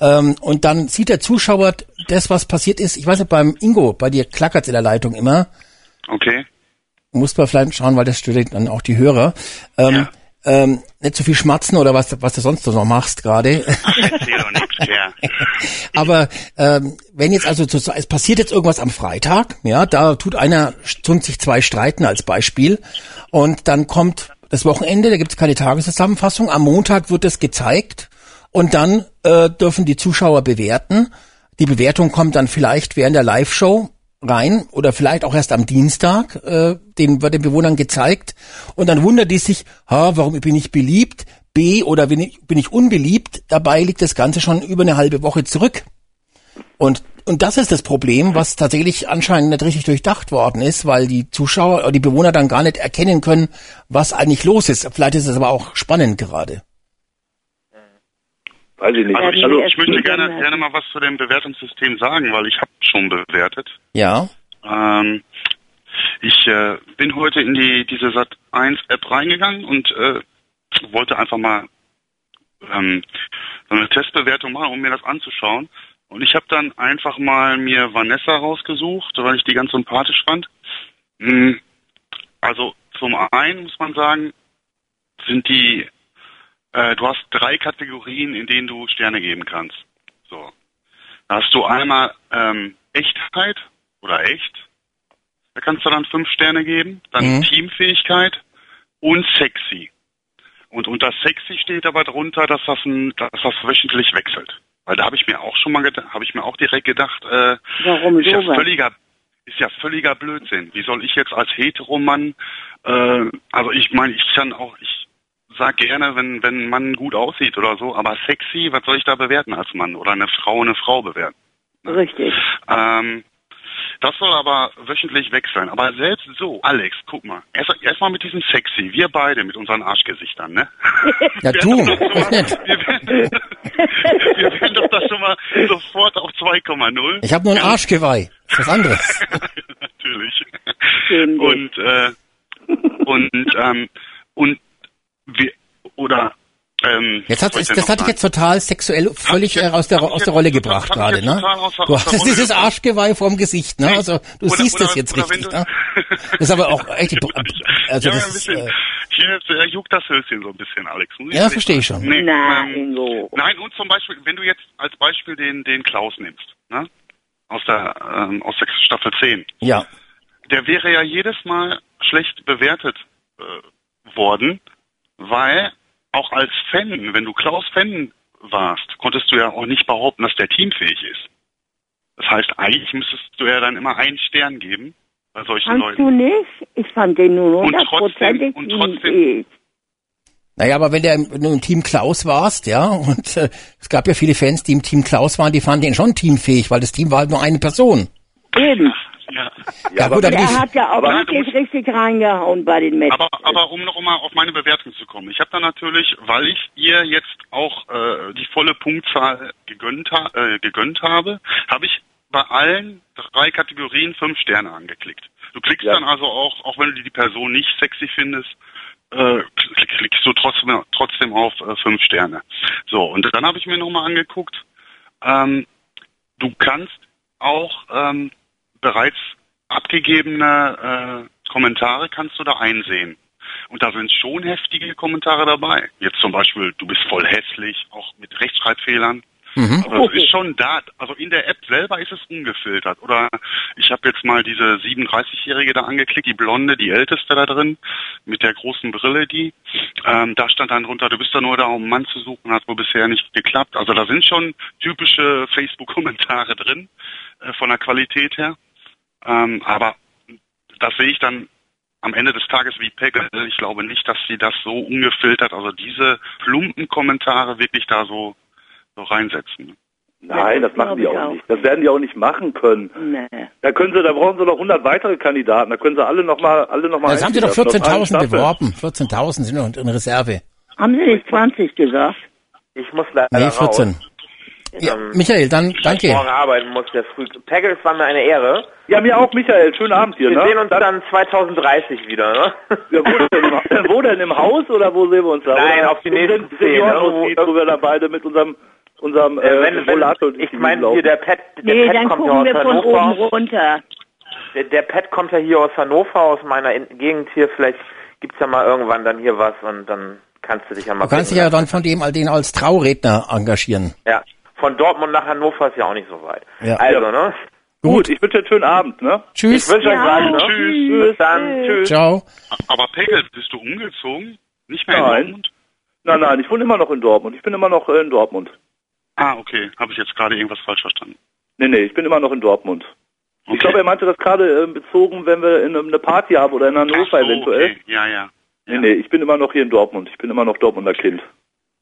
B: ähm, und dann sieht der Zuschauer das, was passiert ist. Ich weiß nicht, beim Ingo, bei dir klackert's in der Leitung immer.
D: Okay.
B: Muss man vielleicht schauen, weil das stört dann auch die Hörer. Ähm,
D: Ja.
B: Ähm, nicht so viel schmatzen oder was, was du sonst so noch machst gerade. Aber ähm, wenn jetzt also zu, es passiert jetzt irgendwas am Freitag, ja, da tut einer tun sich zwei streiten als Beispiel und dann kommt das Wochenende, da gibt es keine Tageszusammenfassung. Am Montag wird es gezeigt und dann äh, dürfen die Zuschauer bewerten. Die Bewertung kommt dann vielleicht während der Live-Show rein oder vielleicht auch erst am Dienstag, äh, den wird den Bewohnern gezeigt und dann wundert die sich, ha, warum bin ich beliebt? B oder bin ich, bin ich unbeliebt? Dabei liegt das Ganze schon über eine halbe Woche zurück. Und und das ist das Problem, was tatsächlich anscheinend nicht richtig durchdacht worden ist, weil die Zuschauer oder die Bewohner dann gar nicht erkennen können, was eigentlich los ist. Vielleicht ist es aber auch spannend gerade.
F: Weiß ich nicht.
D: Also ich,
E: wir
D: ich möchte gerne, gerne mal was zu dem Bewertungssystem sagen, weil ich habe schon bewertet.
B: Ja.
D: Ähm, ich äh, bin heute in die diese Sat 1 App reingegangen und äh, wollte einfach mal ähm, so eine Testbewertung machen, um mir das anzuschauen. Und ich habe dann einfach mal mir Vanessa rausgesucht, weil ich die ganz sympathisch fand. Mm, Also zum einen muss man sagen, sind die, äh, du hast drei Kategorien, in denen du Sterne geben kannst. So. Da hast du einmal ähm, Echtheit oder echt. Da kannst du dann fünf Sterne geben. Dann
B: Mhm.
D: Teamfähigkeit und sexy. Und unter sexy steht aber drunter, dass das, ein, dass das wöchentlich wechselt. Weil da habe ich mir auch schon mal gedacht, habe ich mir auch direkt gedacht, äh,
E: Warum
D: ist ja völliger, ist ja völliger Blödsinn. Wie soll ich jetzt als Heteromann, äh, also ich meine, ich kann auch, ich sag gerne, wenn, wenn ein Mann gut aussieht oder so, aber sexy, was soll ich da bewerten als Mann? Oder eine Frau eine Frau bewerten?
E: Richtig.
D: Ähm, das soll aber wöchentlich wechseln. Aber selbst so, Alex, guck mal, erst erstmal mit diesem Sexy, wir beide mit unseren Arschgesichtern, ne?
B: Ja,
D: Wir
B: du.
D: Wir werden, wir werden doch da schon mal sofort auf 2,0.
B: Ich habe nur ein Arschgeweih. Das ist was anderes.
D: Natürlich. Und, äh, und, ähm, und wir, oder, ähm,
B: Jetzt hat,
D: was
B: das,
D: wollte ich
B: das hat dich
D: noch
B: jetzt total sexuell völlig
D: jetzt-
B: äh, aus der, aus der Rolle gebracht gerade, ne?
D: aus
B: Du hast
D: Rolle
B: dieses
D: gebracht.
B: Arschgeweih vorm Gesicht, ne? Also du
D: Oder-
B: siehst
D: oder-
B: es jetzt richtig, ne? Das ist aber auch echt, also
D: ja,
B: das ist,
D: bisschen.
B: äh,
D: Hier äh, juckt das Höschen so ein bisschen, Alex. Muss
B: Ja, verstehe ich schon.
D: Nee,
E: Nein,
D: ähm,
E: Ingo.
D: nein, und zum Beispiel, wenn du jetzt als Beispiel den, den Klaus nimmst, ne? Aus der, ähm, aus der Staffel 10.
B: ja.
D: Der wäre ja jedes Mal schlecht bewertet äh, worden, weil auch als Fan, wenn du Klaus Fan warst, konntest du ja auch nicht behaupten, dass der teamfähig ist. Das heißt, eigentlich müsstest du ja dann immer einen Stern geben bei solchen
E: Kannst
D: Leuten.
E: du nicht? Ich fand den nur
D: Und
E: hundertprozentig
D: trotzdem- und trotzdem-
E: teamfähig.
B: Naja, aber wenn, der, du im Team Klaus warst, ja, und äh, es gab ja viele Fans, die im Team Klaus waren, die fanden ihn schon teamfähig, weil das Team war halt nur eine Person.
E: Eben.
D: Ja.
B: Ja, gut, aber
E: Er hat ja auch
D: Aber-
E: wirklich richtig reingehauen bei den Matches.
D: Aber, aber um noch mal auf meine Bewertung zu kommen. Ich habe da natürlich, weil ich ihr jetzt auch äh, die volle Punktzahl gegönnt, ha äh, gegönnt habe, habe ich bei allen drei Kategorien fünf Sterne angeklickt. Du klickst
F: Ja.
D: dann also auch, auch wenn du die Person nicht sexy findest, äh, klick, klickst du trotzdem, trotzdem auf äh, fünf Sterne. So, und dann habe ich mir nochmal angeguckt, ähm, du kannst auch ähm, bereits abgegebene äh, Kommentare kannst du da einsehen. Und da sind schon heftige Kommentare dabei. Jetzt zum Beispiel, du bist voll hässlich, auch mit Rechtschreibfehlern. Mhm. Also es ist schon da, also in der App selber ist es ungefiltert. Oder ich habe jetzt mal diese 37-Jährige da angeklickt, die Blonde, die Älteste da drin, mit der großen Brille, die. Ähm, da stand dann drunter, du bist da nur da, um einen Mann zu suchen, hat wohl bisher nicht geklappt. Also da sind schon typische Facebook-Kommentare drin, äh, von der Qualität her. Ähm, aber das sehe ich dann am Ende des Tages wie Peggle. Ich glaube nicht, dass sie das so ungefiltert, also diese plumpen Kommentare wirklich da so so reinsetzen.
F: Nein, das machen die auch, nicht. Das werden die auch nicht machen können. Nee. Da können sie, da brauchen sie noch 100 weitere Kandidaten. Da können sie alle noch mal, alle noch mal.
B: Jetzt haben sie doch 14.000 beworben. 14.000 sind noch in Reserve.
E: Haben sie nicht 20 gesagt?
C: Ich muss leider
B: Nee, 14. Raus. Ja, ähm, Michael, dann danke.
C: Ich morgen arbeiten muss, der früh. Peggels war mir eine Ehre.
F: Ja, mir auch, Michael. Schönen Abend hier.
C: Wir
F: ne?
C: sehen uns dann 2030 wieder, ne?
F: Ja, wo, denn im, wo denn im Haus oder wo sehen wir uns da?
C: Nein, oder auf die nächsten zehn. Ne?
F: Wo, wo wir da beide mit unserem unserem äh,
C: wenn, wenn, Ich meine hier der Pet, der
E: nee,
C: Pet
E: dann
C: kommt
E: gucken
C: ja aus
E: wir
C: Hannover.
E: von oben runter.
C: Der, der Pet kommt ja hier aus Hannover, aus meiner Gegend hier. Vielleicht gibt's ja mal irgendwann dann hier was und dann kannst du dich ja mal.
B: Du kannst dich ja dann von dem den als Trauredner engagieren.
C: Ja, von Dortmund nach Hannover ist ja auch nicht so weit.
B: Ja.
C: Also,
F: ja.
C: ne?
F: Gut, ich wünsche dir einen schönen Abend, ne?
B: Tschüss.
C: Ich wünsche euch
E: Ja,
C: was, ne?
D: tschüss.
C: Bis dann. Tschüss.
B: Ciao.
D: Aber Pegel, bist du umgezogen? Nicht mehr
F: Nein.
D: in Dortmund?
F: Nein, nein, ich wohne immer noch in Dortmund. Ich bin immer noch in Dortmund.
D: Ah, okay. Habe ich jetzt gerade irgendwas falsch verstanden?
F: Nee, nee, ich bin immer noch in Dortmund.
D: Okay.
F: Ich glaube, er meinte das gerade äh, bezogen, wenn wir in, eine Party haben oder in Hannover
D: so,
F: eventuell.
D: Okay. Ja, ja.
F: Nee, nee, ich bin immer noch hier in Dortmund. Ich bin immer noch Dortmunder Kind.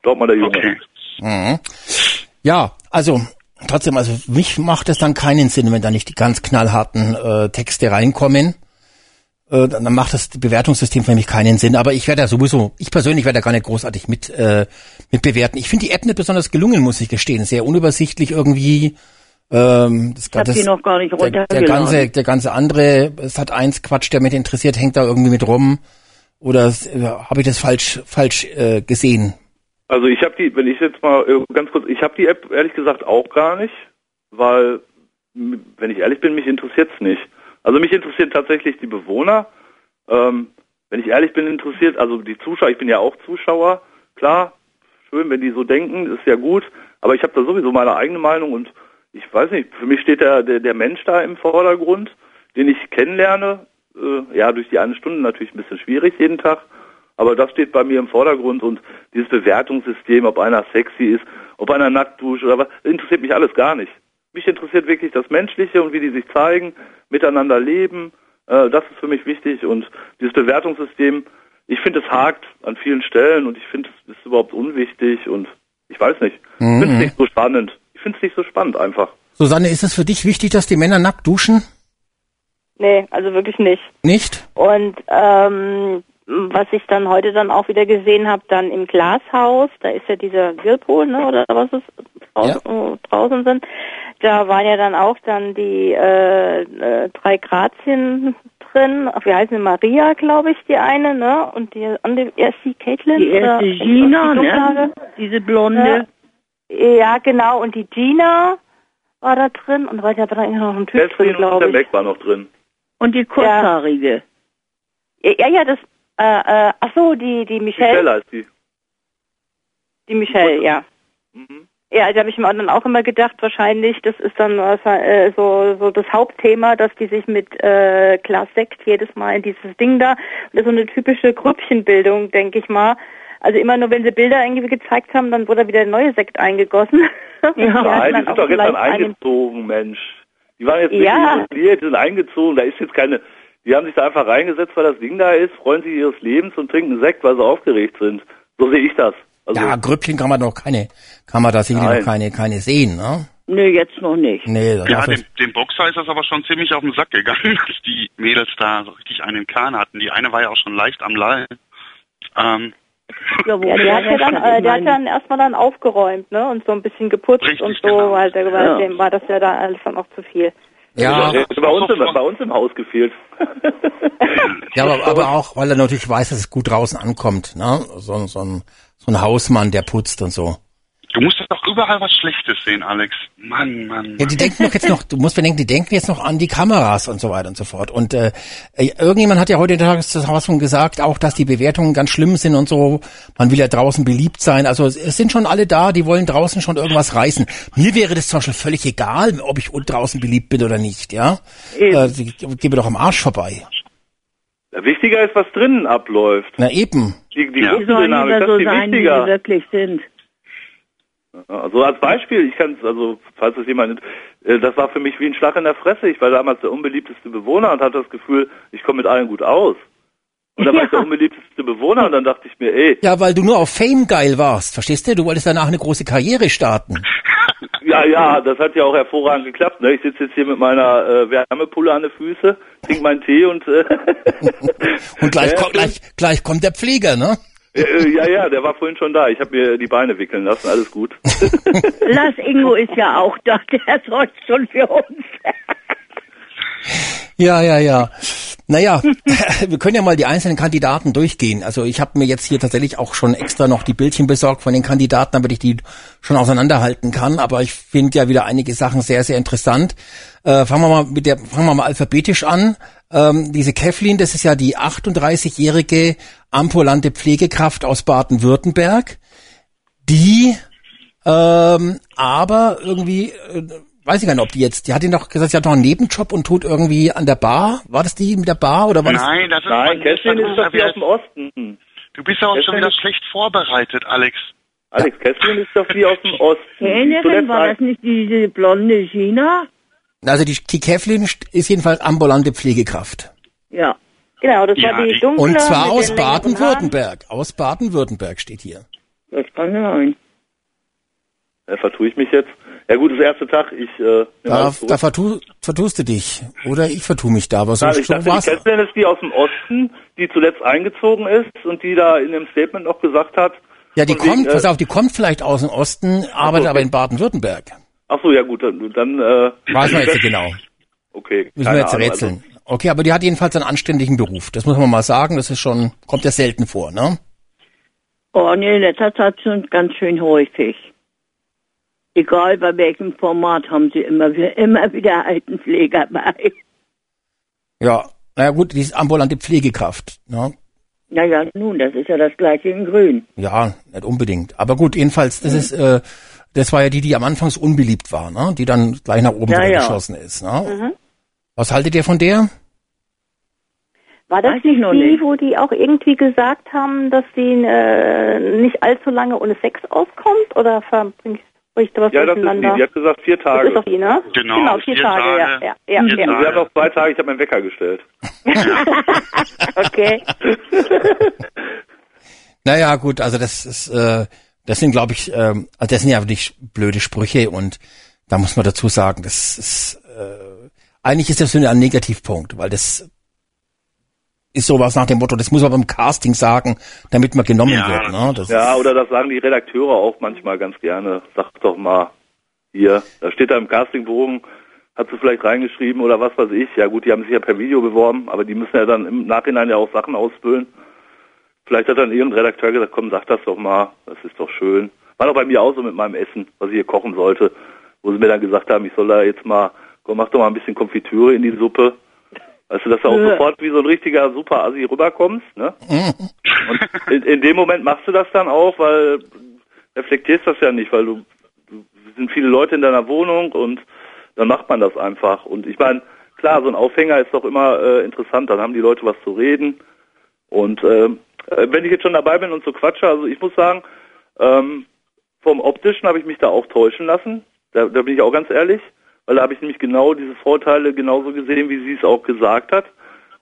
F: Dortmunder Junge.
D: Okay.
B: Mhm. Ja, also trotzdem, also für mich macht es dann keinen Sinn, wenn da nicht die ganz knallharten äh, Texte reinkommen. Äh, dann macht das Bewertungssystem für mich keinen Sinn. Aber ich werde da sowieso, ich persönlich werde da gar nicht großartig mit, äh, mit bewerten. Ich finde die App nicht besonders gelungen, muss ich gestehen. Sehr unübersichtlich irgendwie. Ähm, das, das,
E: die noch gar nicht
B: der, der ganze, der ganze andere, es hat eins Quatsch, der mich interessiert, hängt da irgendwie mit rum. Oder äh, habe ich das falsch, falsch äh, gesehen?
F: Also ich habe die, wenn ich jetzt mal äh, ganz kurz, ich habe die App ehrlich gesagt auch gar nicht, weil, wenn ich ehrlich bin, mich interessiert's nicht. Also mich interessieren tatsächlich die Bewohner. Ähm, wenn ich ehrlich bin, interessiert, also die Zuschauer, ich bin ja auch Zuschauer, klar, schön, wenn die so denken, ist ja gut, aber ich habe da sowieso meine eigene Meinung und ich weiß nicht, für mich steht der, der, der Mensch da im Vordergrund, den ich kennenlerne, äh, ja, durch die eine Stunde natürlich ein bisschen schwierig jeden Tag, aber das steht bei mir im Vordergrund und dieses Bewertungssystem, ob einer sexy ist, ob einer nackt duscht oder was, interessiert mich alles gar nicht. Mich interessiert wirklich das Menschliche und wie die sich zeigen, miteinander leben. Äh, das ist für mich wichtig und dieses Bewertungssystem, ich finde es hakt an vielen Stellen und ich finde es ist überhaupt unwichtig und ich weiß nicht. Ich finde es nicht so spannend. Ich finde es nicht so spannend einfach.
B: Susanne, ist es für dich wichtig, dass die Männer nackt duschen?
G: Nee, also wirklich nicht.
B: Nicht?
G: Und ähm, was ich dann heute dann auch wieder gesehen habe, dann im Glashaus, da ist ja dieser Whirlpool, ne, oder was es draußen, äh, draußen sind, da waren ja dann auch dann die äh, äh, drei Grazien drin, Ach, wie heißen die, Maria, glaube ich, die eine, ne, und die andere, erst die Caitlin.
E: Die erste
G: oder-
E: Gina,
G: die
E: ne? Diese Blonde.
G: Ja, genau, und die Gina war da drin und heute war da irgendwie noch ein Typ drin,
F: Catherine und
G: glaube
F: der
G: ich.
F: Mac war noch drin.
E: Und die kurzhaarige.
G: Ja, ja, das, äh, äh, ach so, die, die Michelle,
F: Michelle heißt die.
G: die Michelle, ja.
F: Mhm.
G: Ja, da habe ich mir dann auch immer gedacht, wahrscheinlich, das ist dann äh, so, so das Hauptthema, dass die sich mit äh, Glas Sekt jedes Mal in dieses Ding da, das ist so eine typische Grüppchenbildung, denke ich mal. Also immer nur, wenn sie Bilder irgendwie gezeigt haben, dann wurde wieder ein neuer Sekt eingegossen. Hatten
F: Nein, die
G: dann
F: sind
G: auch
F: doch
G: vielleicht einen-
F: eingezogen, Mensch. Die waren jetzt nicht
G: Ja.
F: isoliert, die sind eingezogen. Da ist jetzt keine, die haben sich da einfach reingesetzt, weil das Ding da ist, freuen sich ihres Lebens und trinken Sekt, weil sie aufgeregt sind. So sehe ich das. Also,
B: ja, Grüppchen kann man doch keine, kann man da sicherlich
F: Nein.
B: noch keine, keine sehen, ne?
E: Nö, jetzt noch nicht.
B: Nee,
D: Ja,
B: dafür-
D: dem, dem Boxer ist das aber schon ziemlich auf den Sack gegangen, dass die Mädels da so richtig einen Kahn hatten. Die eine war ja auch schon leicht am Lallen. Ähm,
E: Ja,
G: Ja, der hat ja dann, äh, der hat
E: meine,
G: dann erstmal dann aufgeräumt, ne, und so ein bisschen geputzt
D: Richtig,
G: und so,
D: genau.
G: weil der,
E: Ja.
G: dem war das ja da alles dann auch zu viel.
B: Ja,
F: der ist bei uns, im, bei uns im Haus gefehlt.
B: ja, aber, aber auch, weil er natürlich weiß, dass es gut draußen ankommt, ne? So, so ein, so ein Hausmann, der putzt und so.
D: Du musst doch überall was Schlechtes sehen, Alex. Mann, Mann.
B: Ja, die denken doch jetzt noch, du musst bedenken, die denken jetzt noch an die Kameras und so weiter und so fort. Und äh, irgendjemand hat ja heute schon gesagt, auch dass die Bewertungen ganz schlimm sind und so. Man will ja draußen beliebt sein. Also es sind schon alle da, die wollen draußen schon irgendwas reißen. Mir wäre das zum Beispiel völlig egal, ob ich draußen beliebt bin oder nicht, ja. Äh, gebe doch am Arsch vorbei.
F: Wichtiger ist, was drinnen abläuft.
B: Na eben.
F: Die, die
E: Ja.
F: Gruppendynamik, das
E: so
F: ist viel
E: sein, wie sie
F: wichtiger.
E: wirklich sind.
F: Also als Beispiel, ich kann es, also falls es jemand, äh, das war für mich wie ein Schlag in der Fresse. Ich war damals der unbeliebteste Bewohner und hatte das Gefühl, ich komme mit allen gut aus. Und dann war ich der unbeliebteste Bewohner und dann dachte ich mir, ey,
B: Ja, weil du nur auf Fame geil warst, verstehst du? Du wolltest danach eine große Karriere starten.
F: ja, ja, das hat ja auch hervorragend geklappt. Ne? Ich sitze jetzt hier mit meiner äh, Wärmepulle an den Füßen, trink meinen Tee und äh,
B: Und gleich,
F: Ja,
B: kommt, gleich, gleich kommt der Pfleger, ne?
F: Äh, ja, ja, der war vorhin schon da. Ich habe mir die Beine wickeln lassen, alles gut.
E: Lars Ingo ist ja auch da, der sorgt schon für uns.
B: Ja, ja, ja. Naja, wir können ja mal die einzelnen Kandidaten durchgehen. Also ich habe mir jetzt hier tatsächlich auch schon extra noch die Bildchen besorgt von den Kandidaten, damit ich die schon auseinanderhalten kann. Aber ich finde ja wieder einige Sachen sehr, sehr interessant. Äh, fangen wir mal mit der, fangen wir mal alphabetisch an. Ähm, diese Kevlin, das ist ja die 38-jährige ambulante Pflegekraft aus Baden-Württemberg, die ähm, aber irgendwie äh, weiß ich gar nicht, ob die jetzt, die hat ihn doch gesagt, sie hat noch einen Nebenjob und tut irgendwie an der Bar. War das die mit der Bar oder war das?
D: Nein, das ist
F: Nein, Kesslin ist doch die aus dem Osten.
D: Du bist ja auch schon wieder schlecht vorbereitet, Alex.
F: Alex Kesslin ist doch die aus dem Osten. zuletzt
E: war das nicht diese blonde Gina?
B: Also die, die Kevlin ist jedenfalls ambulante Pflegekraft.
E: Ja.
G: Genau, das
D: Ja,
G: war die dunkle.
B: Und zwar aus. Baden-Württemberg. Aus Baden-Württemberg steht hier.
E: Das kann sein.
F: Äh, vertue ich mich jetzt? Ja gut, das erste Tag, ich äh,
B: Da, da vertu, vertust du dich. Oder ich vertue mich da. Aber so,
F: Nein, ich
B: so
F: dachte, die
B: war's.
F: Kesslin ist die aus dem Osten, die zuletzt eingezogen ist und die da in dem Statement noch gesagt hat.
B: Ja, die
F: von wegen,
B: kommt,
F: äh,
B: pass auf, die kommt vielleicht aus dem Osten, arbeitet
F: okay.
B: aber in Baden-Württemberg.
F: Ach so, ja gut, dann, dann äh,
B: Weiß man jetzt nicht genau.
F: Okay,
B: Müssen wir jetzt
F: Ahnung,
B: rätseln. Okay, aber die hat jedenfalls einen anständigen Beruf. Das muss man mal sagen. Das ist schon, kommt ja selten vor, ne?
E: Oh nee, in letzter Zeit schon ganz schön häufig. Egal bei welchem Format haben sie immer, wieder- immer wieder Altenpfleger bei.
B: Ja, naja gut, die ist ambulante Pflegekraft. Ne?
E: Naja, nun, das ist ja das gleiche in Grün.
B: Ja, nicht unbedingt. Aber gut, jedenfalls, das ist, äh, das war ja die, die am Anfangs unbeliebt war, ne? Die dann gleich nach oben
E: Ja, ja.
B: geschossen ist. Ne? Was haltet ihr von der?
G: War das
E: Weiß ich
G: nicht die,
E: nicht.
G: wo die auch irgendwie gesagt haben, dass sie äh, nicht allzu lange ohne Sex auskommt? Oder verbringe ich da was
F: Ja, das ist die. Die hat gesagt vier
G: das
F: Tage.
G: ist doch die, ne?
D: Genau,
G: genau vier,
D: vier
G: Tage.
D: Tage.
G: ja, ja,
D: Vier
G: ja.
F: Also, sie hat noch zwei Tage, ich habe meinen Wecker gestellt.
G: Okay.
B: Naja, gut, also das ist, äh, das sind, glaube ich, ähm, also das sind ja wirklich blöde Sprüche und da muss man dazu sagen, das ist, äh, eigentlich ist das so ein Negativpunkt, weil das ist sowas nach dem Motto, das muss man beim Casting sagen, damit man genommen
D: Ja.
B: wird. Ne? Das
F: Ja, oder das sagen die Redakteure auch manchmal ganz gerne. Sag doch mal hier, da steht da im Castingbogen, hat sie vielleicht reingeschrieben oder was weiß ich. Ja gut, die haben sich ja per Video beworben, aber die müssen ja dann im Nachhinein ja auch Sachen ausfüllen. Vielleicht hat dann irgendein Redakteur gesagt, komm, sag das doch mal, das ist doch schön. War doch bei mir auch so mit meinem Essen, was ich hier kochen sollte, wo sie mir dann gesagt haben, ich soll da jetzt mal, komm, mach doch mal ein bisschen Konfitüre in die Suppe. Weißt du, dass du auch
E: Ja.
F: sofort wie so ein richtiger super Assi rüberkommst, ne? Und in, in dem Moment machst du das dann auch, weil reflektierst das ja nicht, weil du, du sind viele Leute in deiner Wohnung und dann macht man das einfach. Und ich meine, klar, so ein Aufhänger ist doch immer äh, interessant, dann haben die Leute was zu reden. Und ähm, äh, wenn ich jetzt schon dabei bin und so quatsche, also ich muss sagen, ähm, vom Optischen habe ich mich da auch täuschen lassen. Da, da bin ich auch ganz ehrlich, weil da habe ich nämlich genau diese Vorteile genauso gesehen, wie sie es auch gesagt hat.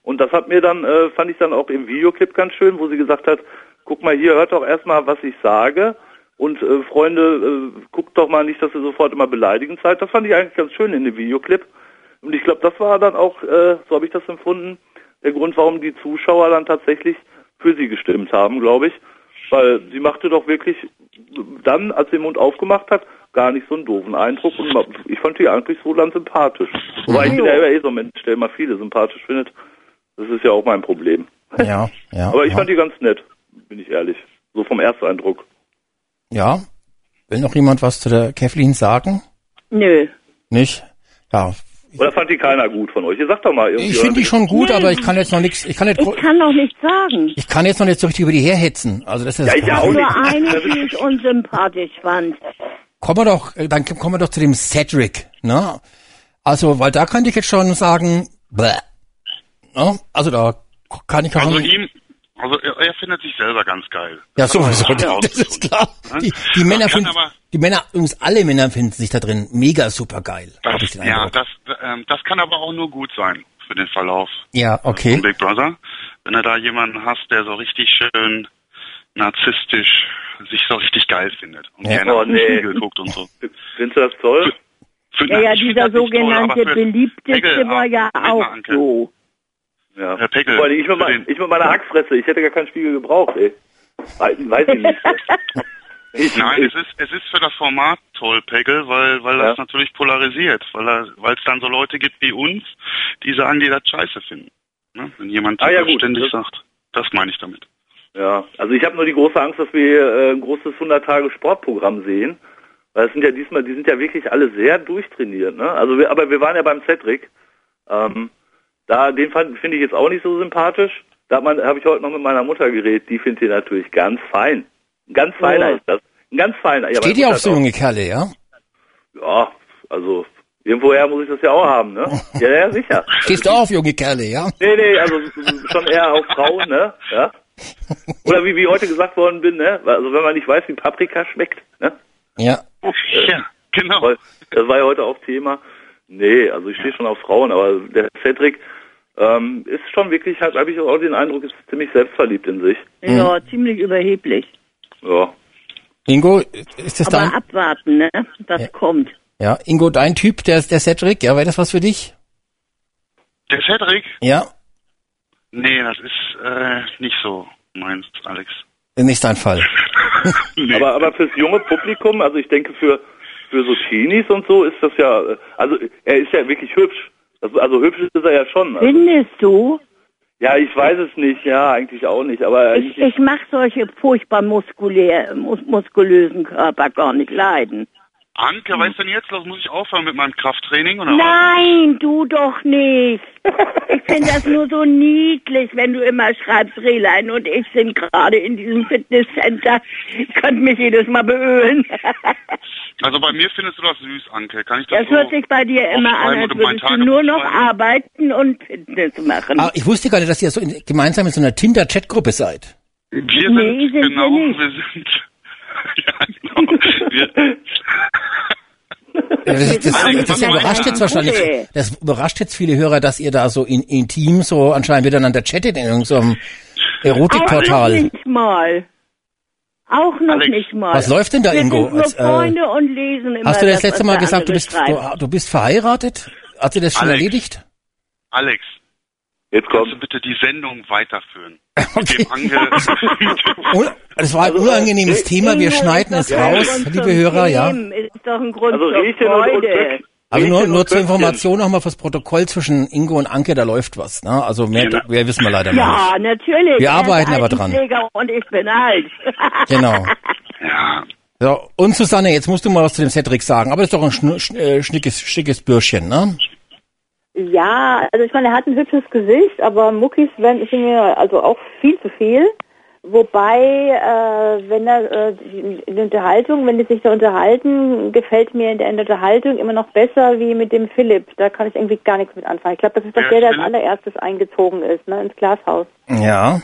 F: Und das hat mir dann, äh, fand ich dann auch im Videoclip ganz schön, wo sie gesagt hat, guck mal hier, hört doch erstmal, was ich sage. Und äh, Freunde, äh, guckt doch mal nicht, dass ihr sofort immer beleidigend seid. Das fand ich eigentlich ganz schön in dem Videoclip. Und ich glaube, das war dann auch, äh, so habe ich das empfunden, der Grund, warum die Zuschauer dann tatsächlich für sie gestimmt haben, glaube ich. Weil sie machte doch wirklich dann, als sie den Mund aufgemacht hat, gar nicht so einen doofen Eindruck. Und ich fand die eigentlich so dann sympathisch. Wobei ich bin ja eh so ein Mensch, der immer viele sympathisch findet. Das ist ja auch mein Problem.
B: ja, ja.
F: Aber ich
B: ja.
F: fand die ganz nett, bin ich ehrlich. So vom Ersteindruck.
B: Ja. Will noch jemand was zu der Kathleen sagen?
E: Nö.
B: Nicht? Ja.
F: Oder fand die keiner gut von euch? Ihr sagt doch mal irgendwie.
B: Ich finde die schon gut,
E: Nee.
B: aber ich kann jetzt noch nichts, ich kann nicht,
E: Ich kann noch nichts sagen.
B: ich kann jetzt noch nicht so richtig über die herhetzen. Also das ist
F: Ja,
B: das
F: ich auch.
E: Nur eine, die ich unsympathisch fand.
B: Kommen wir doch, äh, dann kommen wir doch zu dem Cedric, ne? Also, weil da könnte ich jetzt schon sagen, bäh. Ne? Also da kann ich auch
D: Also
B: nicht-
D: ihm, also er, er findet sich selber ganz geil.
B: Ja, sowieso,
D: Ja.
B: das ist klar. Die, die
D: Das
B: Männer finden,
D: aber-
B: die Männer, übrigens alle Männer finden sich da drin mega super geil.
D: Das, ja, das, ähm, das kann aber auch nur gut sein für den Verlauf
B: Ja,
D: von
B: okay.
D: Big Brother. Wenn du da jemanden hast, der so richtig schön narzisstisch sich so richtig geil findet und
B: Ja.
D: gerne
F: Oh, nee.
D: Spiegel guckt und so.
F: Findest du das toll?
D: Für-
E: Ja, ja,
D: find
E: dieser
D: toll,
E: sogenannte
D: für-
E: Beliebteste war ja
D: Moment mal,
E: auch
D: Anke.
E: so.
F: Ja.
D: Herr Peckel,
F: Vor allem ich mit, mein, ich mit meiner Hackfresse, ich hätte gar keinen Spiegel gebraucht, ey. Weiß, ich nicht. Ich,
D: Nein,
F: ich,
D: es ist, es ist für das Format toll, Pegel, weil, weil das
F: Ja.
D: natürlich polarisiert, weil weil es dann so Leute gibt wie uns, die sagen, die das scheiße finden. Ne? Wenn jemand
F: Ah, ja,
D: das
F: gut.
D: ständig
F: Das-
D: sagt. Das meine ich damit.
F: ja, also ich habe nur die große Angst, dass wir äh, ein großes 100 Tage Sportprogramm sehen. Weil es sind ja diesmal, die sind ja wirklich alle sehr durchtrainiert, ne? Also wir, aber wir waren ja beim Cedric. Ähm, da, den fand- finde ich jetzt auch nicht so sympathisch. Da habe ich heute noch mit meiner Mutter geredet, die findet ihn natürlich ganz fein. Ein ganz feiner
E: Ja.
F: ist das. Ein ganz feiner. Ja,
B: Steht ihr auf so junge Kerle, ja?
F: Ja, also irgendwoher muss ich das ja auch haben, ne? Ja, ja, sicher.
B: Stehst du auch auf junge Kerle, ja?
F: Nee, nee, also schon eher auf Frauen, ne? Ja. Oder wie, wie heute gesagt worden bin, ne? Also wenn man nicht weiß, wie Paprika schmeckt, ne?
B: Ja.
D: Ja, genau.
F: Das war ja heute auch Thema. Nee, also ich stehe schon auf Frauen, aber der Cedric ähm, ist schon wirklich, halt, habe ich auch den Eindruck, ist ziemlich selbstverliebt in sich.
E: Ja, ziemlich überheblich.
F: Ja.
B: Ingo, ist das
E: Aber
B: dein,
E: abwarten, ne? Was kommt.
B: ja, Ingo, dein Typ, der, der Cedric, ja, wäre das was für dich?
D: Der Cedric?
B: Ja,
D: Nee, das ist äh, nicht so meins, Alex.
B: nicht dein Fall.
D: Nee.
F: Aber, aber fürs junge Publikum, also ich denke für, für so Teenies und so ist das ja, also er ist ja wirklich hübsch. Also, also hübsch ist er ja schon. Also,
E: Findest du?
F: ja, ich weiß es nicht, ja, eigentlich auch nicht, aber
E: Ich, ich mag solche furchtbar muskulär, mus muskulösen Körper gar nicht leiden.
D: Anke, was ist denn jetzt los? Muss ich aufhören mit meinem Krafttraining oder was?
E: Nein, du doch nicht. Ich finde das nur so niedlich, wenn du immer schreibst, Rehlein und ich sind gerade in diesem Fitnesscenter. Ich könnte mich jedes Mal beölen.
D: Also bei mir findest du das süß, Anke. Kann ich das,
E: Das
D: so
E: hört sich bei dir immer an, als würdest du nur noch
D: schreiben?
E: arbeiten und Fitness machen.
B: Aber ich wusste gar nicht, dass ihr so in, gemeinsam in so einer Tinder-Chat-Gruppe seid.
D: Wir
E: Nee,
D: sind,
E: sind wir
D: genau,
E: nicht.
D: wir sind. ja, genau. Wir,
B: Das, überrascht jetzt wahrscheinlich,
E: Okay.
B: das überrascht jetzt viele Hörer, dass ihr da so in, intim so anscheinend miteinander chattet in irgendeinem
E: Auch noch
B: Erotikportal.
E: nicht mal. Auch noch
D: Alex,
E: nicht mal.
B: Was läuft denn da,
E: Wir
B: Ingo?
E: sind nur
B: Als, äh,
E: Freunde und lesen immer
B: Hast du das
E: das,
B: letzte
E: was
B: Mal gesagt, du bist, du, du bist verheiratet? Hat sie das schon
D: Alex.
B: erledigt?
D: Alex,
F: jetzt
D: kannst du
F: kommt.
D: bitte die Sendung weiterführen?
B: Okay. Das war ein unangenehmes Thema, wir schneiden es raus, liebe Hörer, ja.
E: Ist doch ein Grund
F: Also
E: zur
F: Riechen und, und.
B: Also nur, nur zur. Information nochmal fürs Protokoll zwischen Ingo und Anke, da läuft was. Ne? Also mehr,
D: Ja.
B: mehr wissen wir leider noch
E: Ja, natürlich.
B: Wir arbeiten aber dran.
E: Und ich bin alt.
B: nicht. Genau.
D: ja,
B: So, und Susanne, jetzt musst du mal was zu dem Cedric sagen. Aber das ist doch ein schn schn äh, schnickes, schickes Bürschchen, ne?
G: Ja, also ich meine, er hat ein hübsches Gesicht, aber Muckis werden sind mir also auch viel zu viel. Wobei, äh, wenn er äh, in der Unterhaltung, wenn die sich da unterhalten, gefällt mir in der, in der Unterhaltung immer noch besser wie mit dem Philipp. Da kann ich irgendwie gar nichts mit anfangen. Ich glaube, das ist doch der, der als allererstes eingezogen ist, ne, ins Glashaus.
B: Ja.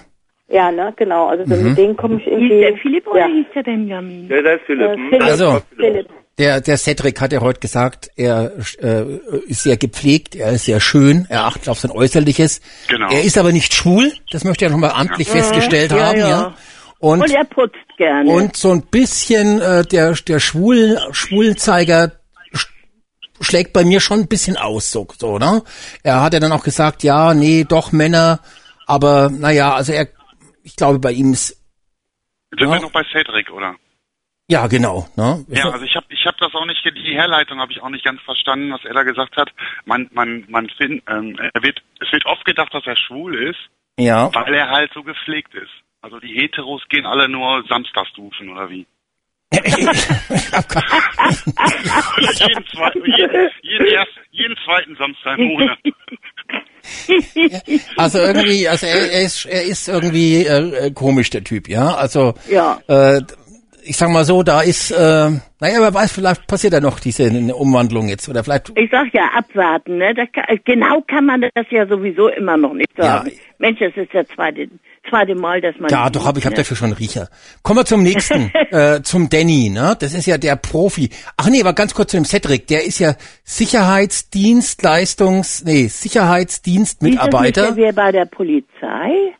G: Ja, ne, genau. Also so
B: Mhm.
G: mit dem komme ich
E: Hieß
G: irgendwie.
E: der Philipp oder
G: ja.
E: hieß der Benjamin?
F: Ja, da ist Philipp.
G: Äh,
F: hm?
G: Philipp.
B: Also-
G: Philipp.
B: Der, der Cedric hat ja heute gesagt, er äh, ist sehr gepflegt, er ist sehr schön, er achtet auf sein Äußerliches.
D: Genau.
B: Er ist aber nicht schwul, das möchte er nochmal amtlich festgestellt
E: Ja,
B: haben, ja.
E: ja.
B: Und,
E: Und er putzt gerne.
B: und so ein bisschen äh, der, der Schwul, Schwulzeiger sch- schlägt bei mir schon ein bisschen aus, so, so, ne? Er hat ja dann auch gesagt, ja, nee, doch Männer, aber naja, also er, ich glaube, bei ihm ist,
D: sind
B: Ja.
D: wir noch bei Cedric, oder?
B: Ja, genau, ne?
D: Ja, also ich habe ich hab das auch nicht, die Herleitung habe ich auch nicht ganz verstanden, was er da gesagt hat. Man, man, man find, ähm, er wird, es wird oft gedacht, dass er schwul ist,
B: ja.
D: weil er halt so gepflegt ist. Also die Heteros gehen alle nur samstags duschen oder wie? jeden, zweiten, jeden, jeden, erst, jeden zweiten Samstag im Monat.
B: Also irgendwie, also er, er ist, er ist irgendwie äh, komisch der Typ, ja. Also
E: Ja.
B: äh, ich sag mal so, da ist, äh, naja, wer weiß, vielleicht passiert da noch diese Umwandlung jetzt oder vielleicht.
E: Ich sag ja, abwarten, ne? Kann, genau kann man das ja sowieso immer noch nicht sagen.
B: Ja.
E: Mensch, das ist das zweite, zweite Mal, dass man.
B: Ja, doch, hab, ich habe
E: ne?
B: dafür schon einen Riecher. Kommen wir zum nächsten, äh, zum Danny, ne? Das ist ja der Profi. Ach nee, aber ganz kurz zu dem Cedric. Der ist ja Sicherheitsdienstleistungs, nee,
E: Ist das
B: Sicherheitsdienstmitarbeiter.
E: nicht der bei der Polizei?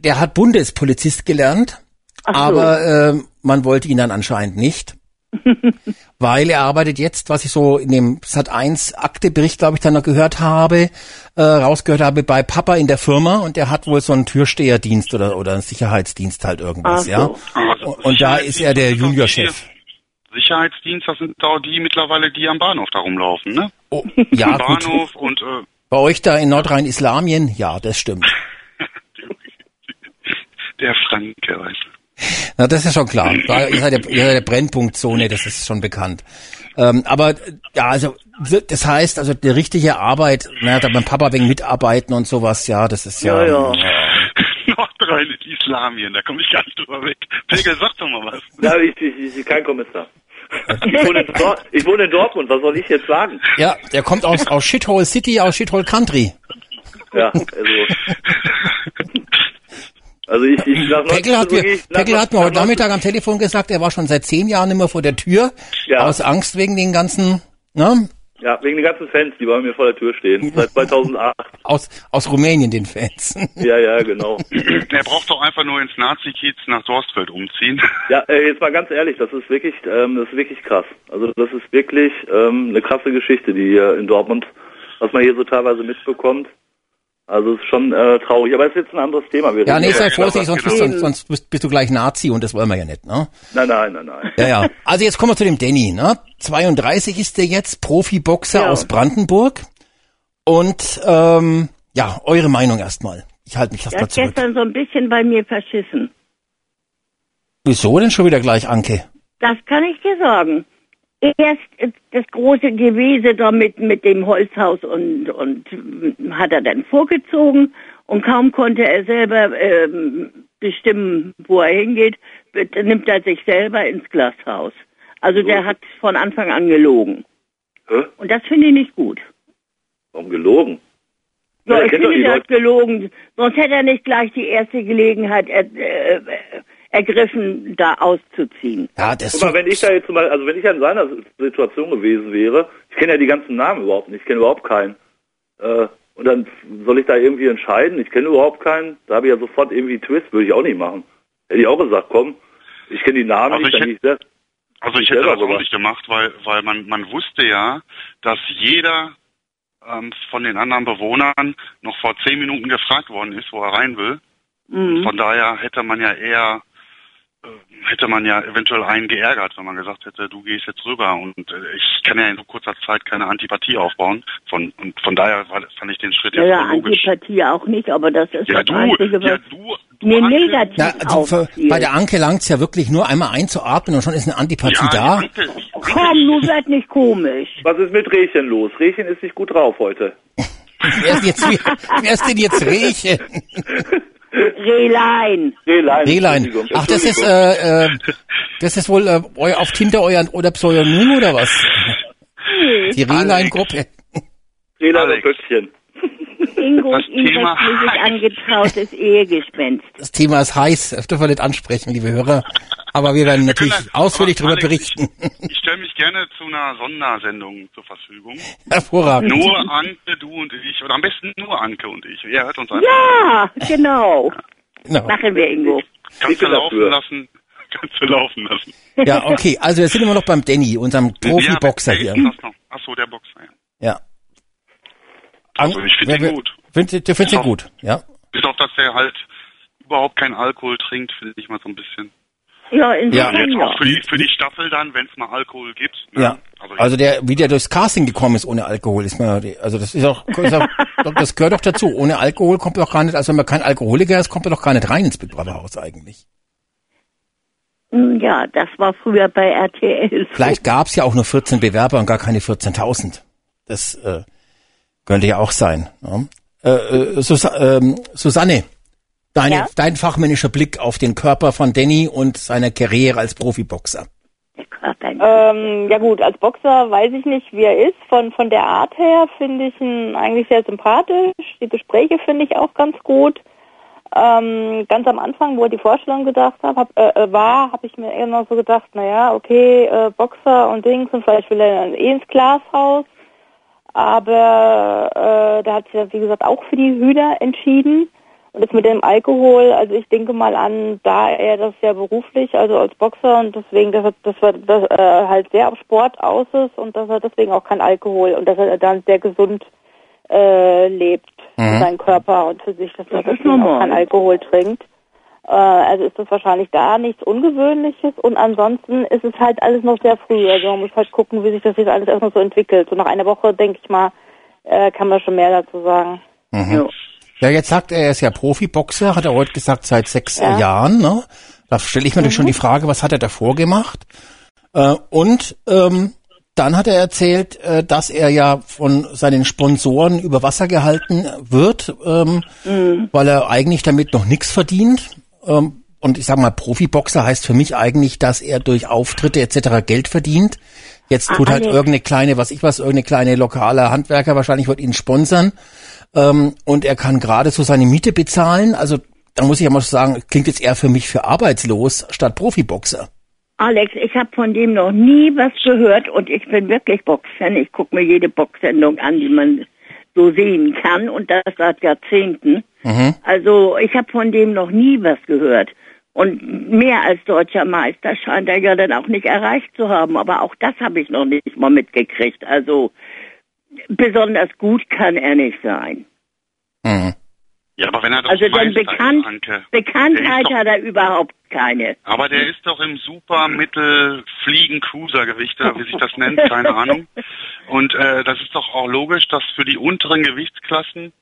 B: Der hat Bundespolizist gelernt,
E: so.
B: aber äh, man wollte ihn dann anscheinend nicht. Weil er arbeitet jetzt, was ich so in dem Sat 1 Aktebericht, glaube ich, dann noch gehört habe, äh, rausgehört habe, bei Papa in der Firma und der hat wohl so einen Türsteherdienst oder, oder einen Sicherheitsdienst halt irgendwas,
E: Ach
B: ja.
E: so.
B: Und, und da ist er der Juniorchef.
D: Sicherheitsdienst, das sind auch die mittlerweile, die am Bahnhof da rumlaufen, ne?
B: Oh, ja, gut.
D: Bahnhof und äh,
B: Bei euch da in Nordrhein-Islamien, ja, das stimmt.
D: der Franke, weißt du.
B: Na, das ist schon klar. Da ist ja der, ihr seid der Brennpunktzone, das ist schon bekannt. Ähm, aber ja, also das heißt, also die richtige Arbeit, na, da beim Papa wegen mitarbeiten und sowas, ja, das ist ja.
E: Ja, ja.
D: Nordrhein-Islamien, da komme ich gar nicht drüber weg. Pegel, sag doch mal was.
F: Ja, ich, ich, ich kein Kommissar. Ich wohne, ich wohne in Dortmund, was soll ich jetzt sagen?
B: Ja, der kommt aus, aus Shithole City, aus Shithole Country.
F: Ja, also. Also ich, ich nach
B: Peckel hat, mir, Peckel hat mir heute
F: nach-
B: Nachmittag am Telefon gesagt, er war schon seit zehn Jahren immer vor der Tür,
F: Ja.
B: aus Angst wegen den ganzen, ne,
F: Ja, wegen den ganzen Fans, die bei mir vor der Tür stehen. Seit 2008.
B: aus, aus Rumänien den Fans.
F: Ja, ja, genau.
D: Er braucht doch einfach nur ins Nazi-Kiez nach Dorstfeld umziehen.
F: Ja, äh, jetzt mal ganz ehrlich, das ist wirklich, ähm, das ist wirklich krass. Also das ist wirklich ähm, eine krasse Geschichte, die hier in Dortmund, was man hier so teilweise mitbekommt. Also es ist schon äh, traurig, aber es ist jetzt ein anderes Thema. Wir
B: Ja, nee, sei vorsichtig, sonst, bist,
E: genau.
B: du, sonst bist, bist du gleich Nazi und das wollen wir ja nicht, ne?
F: Nein, nein, nein, nein.
B: Ja, ja. Also jetzt kommen wir zu dem Danny, ne? 32 ist der jetzt, Profiboxer
E: Ja.
B: aus Brandenburg. Und ähm, ja, eure Meinung erstmal. Ich halte mich erstmal
E: hat
B: zurück.
E: gestern so ein bisschen bei mir verschissen.
B: Wieso denn schon wieder gleich, Anke?
E: Das kann ich dir sagen. Erst äh, das große Gewese da mit, mit dem Holzhaus und, und äh, hat er dann vorgezogen und kaum konnte er selber ähm, bestimmen, wo er hingeht, nimmt er sich selber ins Glashaus. Also der hat von Anfang an gelogen.
F: Hä?
E: Und das finde ich nicht gut.
F: Warum gelogen?
E: Ja,
F: Ja,
E: ich finde,
F: Leute.
E: hat gelogen. Sonst hätte er nicht gleich die erste Gelegenheit er, äh, ergriffen, da auszuziehen.
B: Ja, das
F: Guck mal, wenn ich da jetzt mal, also wenn ich in seiner Situation gewesen wäre, ich kenne ja die ganzen Namen überhaupt nicht, ich kenne überhaupt keinen. Äh, und dann soll ich da irgendwie entscheiden, ich kenne überhaupt keinen, da habe ich ja sofort irgendwie einen Twist, würde ich auch nicht machen. Hätte ich auch gesagt, komm, ich kenne die Namen
D: Also
F: nicht,
D: ich
F: dann
D: hätte-
F: das.
D: Also ich
F: Ich
D: hätte das auch nicht gemacht, weil, weil man, man wusste ja, dass jeder ähm, von den anderen Bewohnern noch vor zehn Minuten gefragt worden ist, wo er rein will.
E: Mhm.
D: Von daher hätte man ja eher, hätte man ja eventuell einen geärgert, wenn man gesagt hätte, du gehst jetzt rüber. Und äh, ich kann ja in so kurzer Zeit keine Antipathie aufbauen. Von, und von daher fand ich den Schritt
E: Ja,
D: jetzt
E: ja,
D: so logisch.
E: Antipathie auch nicht, aber das ist
D: Ja,
E: das
D: du,
E: Einzige,
D: ja, du, du
E: mir
D: Anke,
E: negativ
B: Na, du, für, bei der Anke langt's ja wirklich nur einmal einzuatmen und schon ist eine Antipathie
D: ja,
B: da.
D: Anke,
E: Komm, nun werd nicht komisch.
F: Was ist mit Rehchen los? Rehchen ist nicht gut drauf heute.
B: Wer ist, jetzt, wer ist denn jetzt Rehchen?
E: Rehlein.
F: Rehlein.
B: Rehlein. Ach, das ist, äh, äh, das ist wohl äh, euer, auf Tinder euer, oder Pseudonym oder was? Die Rehlein-Gruppe.
F: Rehlein und
D: Alex.
F: Böckchen.
E: Ingo
D: Das Thema
E: angetrautes Ehegespenst.
B: Das Thema ist heiß, das dürfen wir nicht ansprechen, liebe Hörer. Aber wir werden natürlich
D: können-
B: ausführlich darüber
D: Alex,
B: berichten.
D: Ich stelle mich gerne zu einer Sondersendung zur Verfügung.
B: Hervorragend.
D: Nur Anke, du und ich. Oder am besten nur Anke und ich. Er hört uns einfach.
E: Ja, genau.
B: Genau.
E: Machen wir, Ingo.
D: Kannst du laufen
F: dafür.
D: lassen. Kannst du laufen lassen.
B: Ja, okay. Also wir sind immer noch beim Danny, unserem Profi-Boxer
D: ja,
B: hier.
D: wer ist das noch? Ach so, der Boxer. Ja.
B: Ja.
D: Also ich finde ihn gut.
B: Find, du findest ihn gut, ja?
D: Bis auf, dass er halt überhaupt keinen Alkohol trinkt, finde ich mal so ein bisschen.
E: Ja,
B: Ja.
E: insofern
D: Jetzt
E: ja.
D: auch für die, für die Staffel dann, wenn es mal Alkohol gibt. ne?
B: Ja.
D: Also,
B: Also der, wie der durchs Casting gekommen ist ohne Alkohol, ist mir, also das ist auch, ist auch das gehört doch dazu. Ohne Alkohol kommt doch gar nicht, also wenn man kein Alkoholiker ist, kommt man doch gar nicht rein ins Big Brother Haus eigentlich.
E: Hm, Ja, das war früher bei RTL. so.
B: Vielleicht gab's ja auch nur 14 Bewerber und gar keine 14.000. Das äh, könnte ja auch sein. Ne? Äh, äh, Sus ähm, Susanne, deine,
G: Ja?
B: dein fachmännischer Blick auf den Körper von Danny und seine Karriere als Profiboxer.
G: Ähm, ja gut, als Boxer weiß ich nicht, wie er ist. Von, von der Art her finde ich ihn eigentlich sehr sympathisch. Die Gespräche finde ich auch ganz gut. Ähm, ganz am Anfang, wo er die Vorstellung gedacht hab, hab, äh, äh, war, habe ich mir eher noch so gedacht, naja, okay, äh, Boxer und Dings und vielleicht will er dann eh ins Glashaus. Aber äh, da hat sich ja, wie gesagt, auch für die Hühner entschieden. Und das mit dem Alkohol, also ich denke mal an, da er das ja beruflich, also als Boxer und deswegen, dass er, dass er dass er halt sehr auf Sport aus ist und dass er deswegen auch kein Alkohol und dass er dann sehr gesund äh, lebt für seinen Körper und für sich, dass er
E: Das
G: deswegen auch kein Alkohol trinkt. Äh, also ist das wahrscheinlich da nichts Ungewöhnliches und ansonsten ist es halt alles noch sehr früh. Also man muss halt gucken, wie sich das jetzt alles erstmal so entwickelt. So nach einer Woche, denke ich mal, äh, kann man schon mehr dazu sagen.
E: Ja.
B: Ja, jetzt sagt er, er ist ja Profiboxer, hat er heute gesagt, seit sechs
G: Ja.
B: Jahren. Ne? Da stelle ich mir natürlich schon die Frage, was hat er davor gemacht? Äh, und ähm, dann hat er erzählt, äh, dass er ja von seinen Sponsoren über Wasser gehalten wird, ähm, weil er eigentlich damit noch nichts verdient. Ähm, und ich sag mal, Profiboxer heißt für mich eigentlich, dass er durch Auftritte etc. Geld verdient. Jetzt tut halt
E: Alex.
B: irgendeine kleine, was ich was, irgendeine kleine lokale Handwerker wahrscheinlich wird ihn sponsern. Ähm, und er kann gerade so seine Miete bezahlen. Also da muss ich ja mal sagen, klingt jetzt eher für mich für arbeitslos statt Profiboxer.
E: Alex, ich habe von dem noch nie was gehört und ich bin wirklich Boxfan. Ich gucke mir jede Boxsendung an, die man so sehen kann und das seit Jahrzehnten. Also ich habe von dem noch nie was gehört. Und mehr als deutscher Meister scheint er ja dann auch nicht erreicht zu haben. Aber auch das habe ich noch nicht mal mitgekriegt. Also besonders gut kann er nicht sein.
B: Mhm.
D: Ja, aber wenn er doch
E: Also denn bekannt,
D: ist, Anke.
E: Bekanntheit
D: ist
E: hat er überhaupt keine.
D: Aber der ist doch im super mittel fliegen cruisergewicht oder wie sich das nennt, keine Ahnung. Und äh, das ist doch auch logisch, dass für die unteren Gewichtsklassen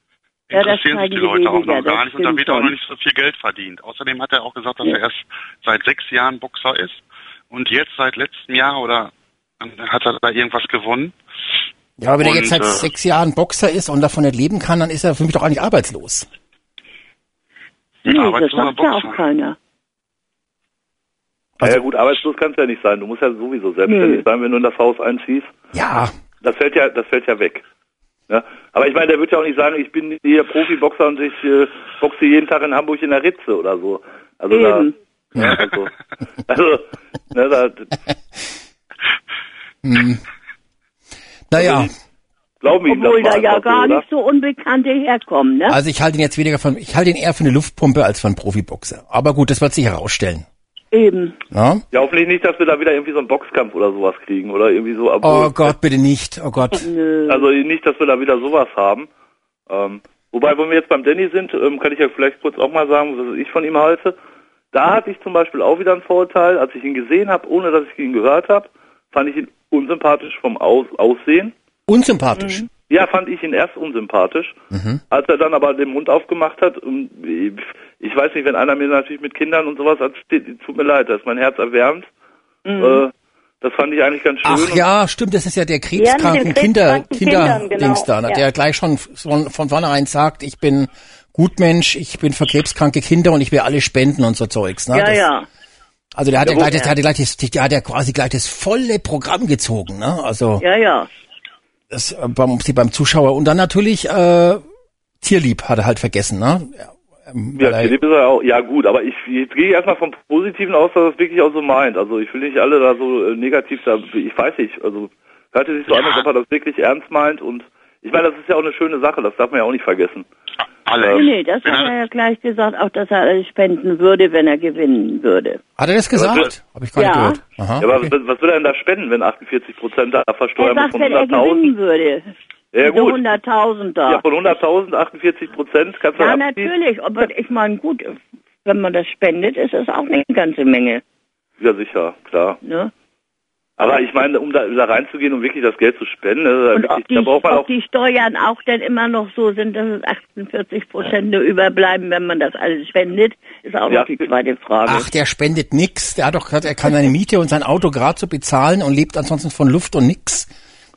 E: Ja,
D: interessieren sich die Leute auch
E: weniger,
D: noch gar nicht und da
E: stimmt
D: wird auch noch nicht so viel Geld verdient. Außerdem hat er auch gesagt, dass
E: Ja.
D: er erst seit sechs Jahren Boxer ist und jetzt seit letztem Jahr oder äh, hat er da irgendwas gewonnen.
B: Ja, aber wenn er
D: Und,
B: jetzt seit
D: äh,
B: sechs Jahren Boxer ist und davon nicht leben kann, dann ist er für mich doch eigentlich arbeitslos.
E: Nee, das sagt ja auch keiner.
B: Also-
F: ja gut, arbeitslos kannst du ja nicht sein. Du musst ja sowieso selbstständig
E: Nö.
F: sein, wenn du in das Haus einziehst.
B: Ja,
F: Das fällt ja, das fällt ja weg. Ja? Aber ich meine, der wird ja auch nicht sagen, ich bin hier Profiboxer und ich äh, boxe jeden Tag in Hamburg in der Ritze oder so. Also
E: Eben.
F: da, ja, also, also ne, da,
B: naja.
F: glauben wir ihm das
E: Obwohl da ja gar
F: oder?
E: nicht so Unbekannte herkommen, ne?
B: Also ich halte ihn jetzt weniger von, ich halte ihn eher für eine Luftpumpe als für einen Profiboxer. Aber gut, das wird sich herausstellen.
E: Eben.
B: Ja?
F: Ja, hoffentlich nicht, dass wir da wieder irgendwie so einen Boxkampf oder sowas kriegen oder irgendwie so.
B: Oh
F: obwohl-
B: Gott, bitte nicht. Oh Gott.
F: Also nicht, dass wir da wieder sowas haben. Ähm, wobei, wenn wir jetzt beim Danny sind, ähm, kann ich ja vielleicht kurz auch mal sagen, was ich von ihm halte. Da hatte ich zum Beispiel auch wieder einen Vorteil, als ich ihn gesehen habe, ohne dass ich ihn gehört habe, fand ich ihn unsympathisch vom Aus Aussehen.
B: Unsympathisch.
F: Ja, fand ich ihn erst unsympathisch. Als er dann aber den Mund aufgemacht hat, und ich weiß nicht, wenn einer mir natürlich mit Kindern und sowas erzählt, tut mir leid, da ist mein Herz erwärmt. Äh, das fand ich eigentlich ganz schön.
B: Ach ja, stimmt, das ist ja der krebskranken
G: Ja,
B: Kinder, Kinder,
G: Kindern, genau,
B: da, ne,
G: ja.
B: der gleich schon von, von vornherein sagt, ich bin Gutmensch, ich bin für krebskranke Kinder und ich will alle spenden und so Zeugs. Ne?
E: ja,
B: das,
E: ja.
B: Also der hat ja,
F: Ja,
B: gleich, das, der hat ja gleich das, der hat ja quasi gleich das volle Programm gezogen, ne? Also
E: Ja, ja.
B: das äh, beim, beim Zuschauer und dann natürlich äh, Tierlieb hat er halt vergessen, ne? Ja, ähm,
F: Ja,
B: er-
F: Philipp ist er auch, ja gut, aber ich, jetzt gehe ich erstmal vom Positiven aus, dass er es wirklich auch so meint. Also ich will nicht alle da so äh, negativ da, ich weiß nicht, also hörte sich so an, als ob er das wirklich ernst meint und ich meine, das ist ja auch eine schöne Sache, das darf man ja auch nicht vergessen.
D: Alex.
E: Nee, nee, das hat
D: er-
E: ja gleich gesagt, auch dass er alles spenden würde, wenn er gewinnen würde.
B: hat er das gesagt? Habe ich gar nicht
E: Ja.
B: gehört. Aha,
F: Ja, aber
B: okay.
F: was, will er denn da spenden, wenn 48 Prozent da
E: Er
F: versteuern
E: sagt,
F: von
E: wenn er
F: 100.000?
E: gewinnen würde.
F: Ja, gut.
E: 100.000 da.
F: Ja, von 100.000, 48 Prozent kannst du
E: Ja, natürlich, aber ich meine, gut, wenn man das spendet, ist es auch eine ganze Menge.
F: Ja, sicher, klar.
E: Ne?
F: Aber ich meine, um da, da reinzugehen, um wirklich das Geld zu spenden, das ist
E: Und
F: wirklich,
E: ob die,
F: da braucht man
E: ob
F: auch.
E: die Steuern auch denn immer noch so sind, dass es 48 Prozent nur überbleiben, wenn man das alles spendet, ist auch
F: Ja.
E: noch die zweite Frage.
B: Ach, der spendet nix. Der hat doch gesagt, er kann seine Miete und sein Auto gerade so bezahlen und lebt ansonsten von Luft und nix.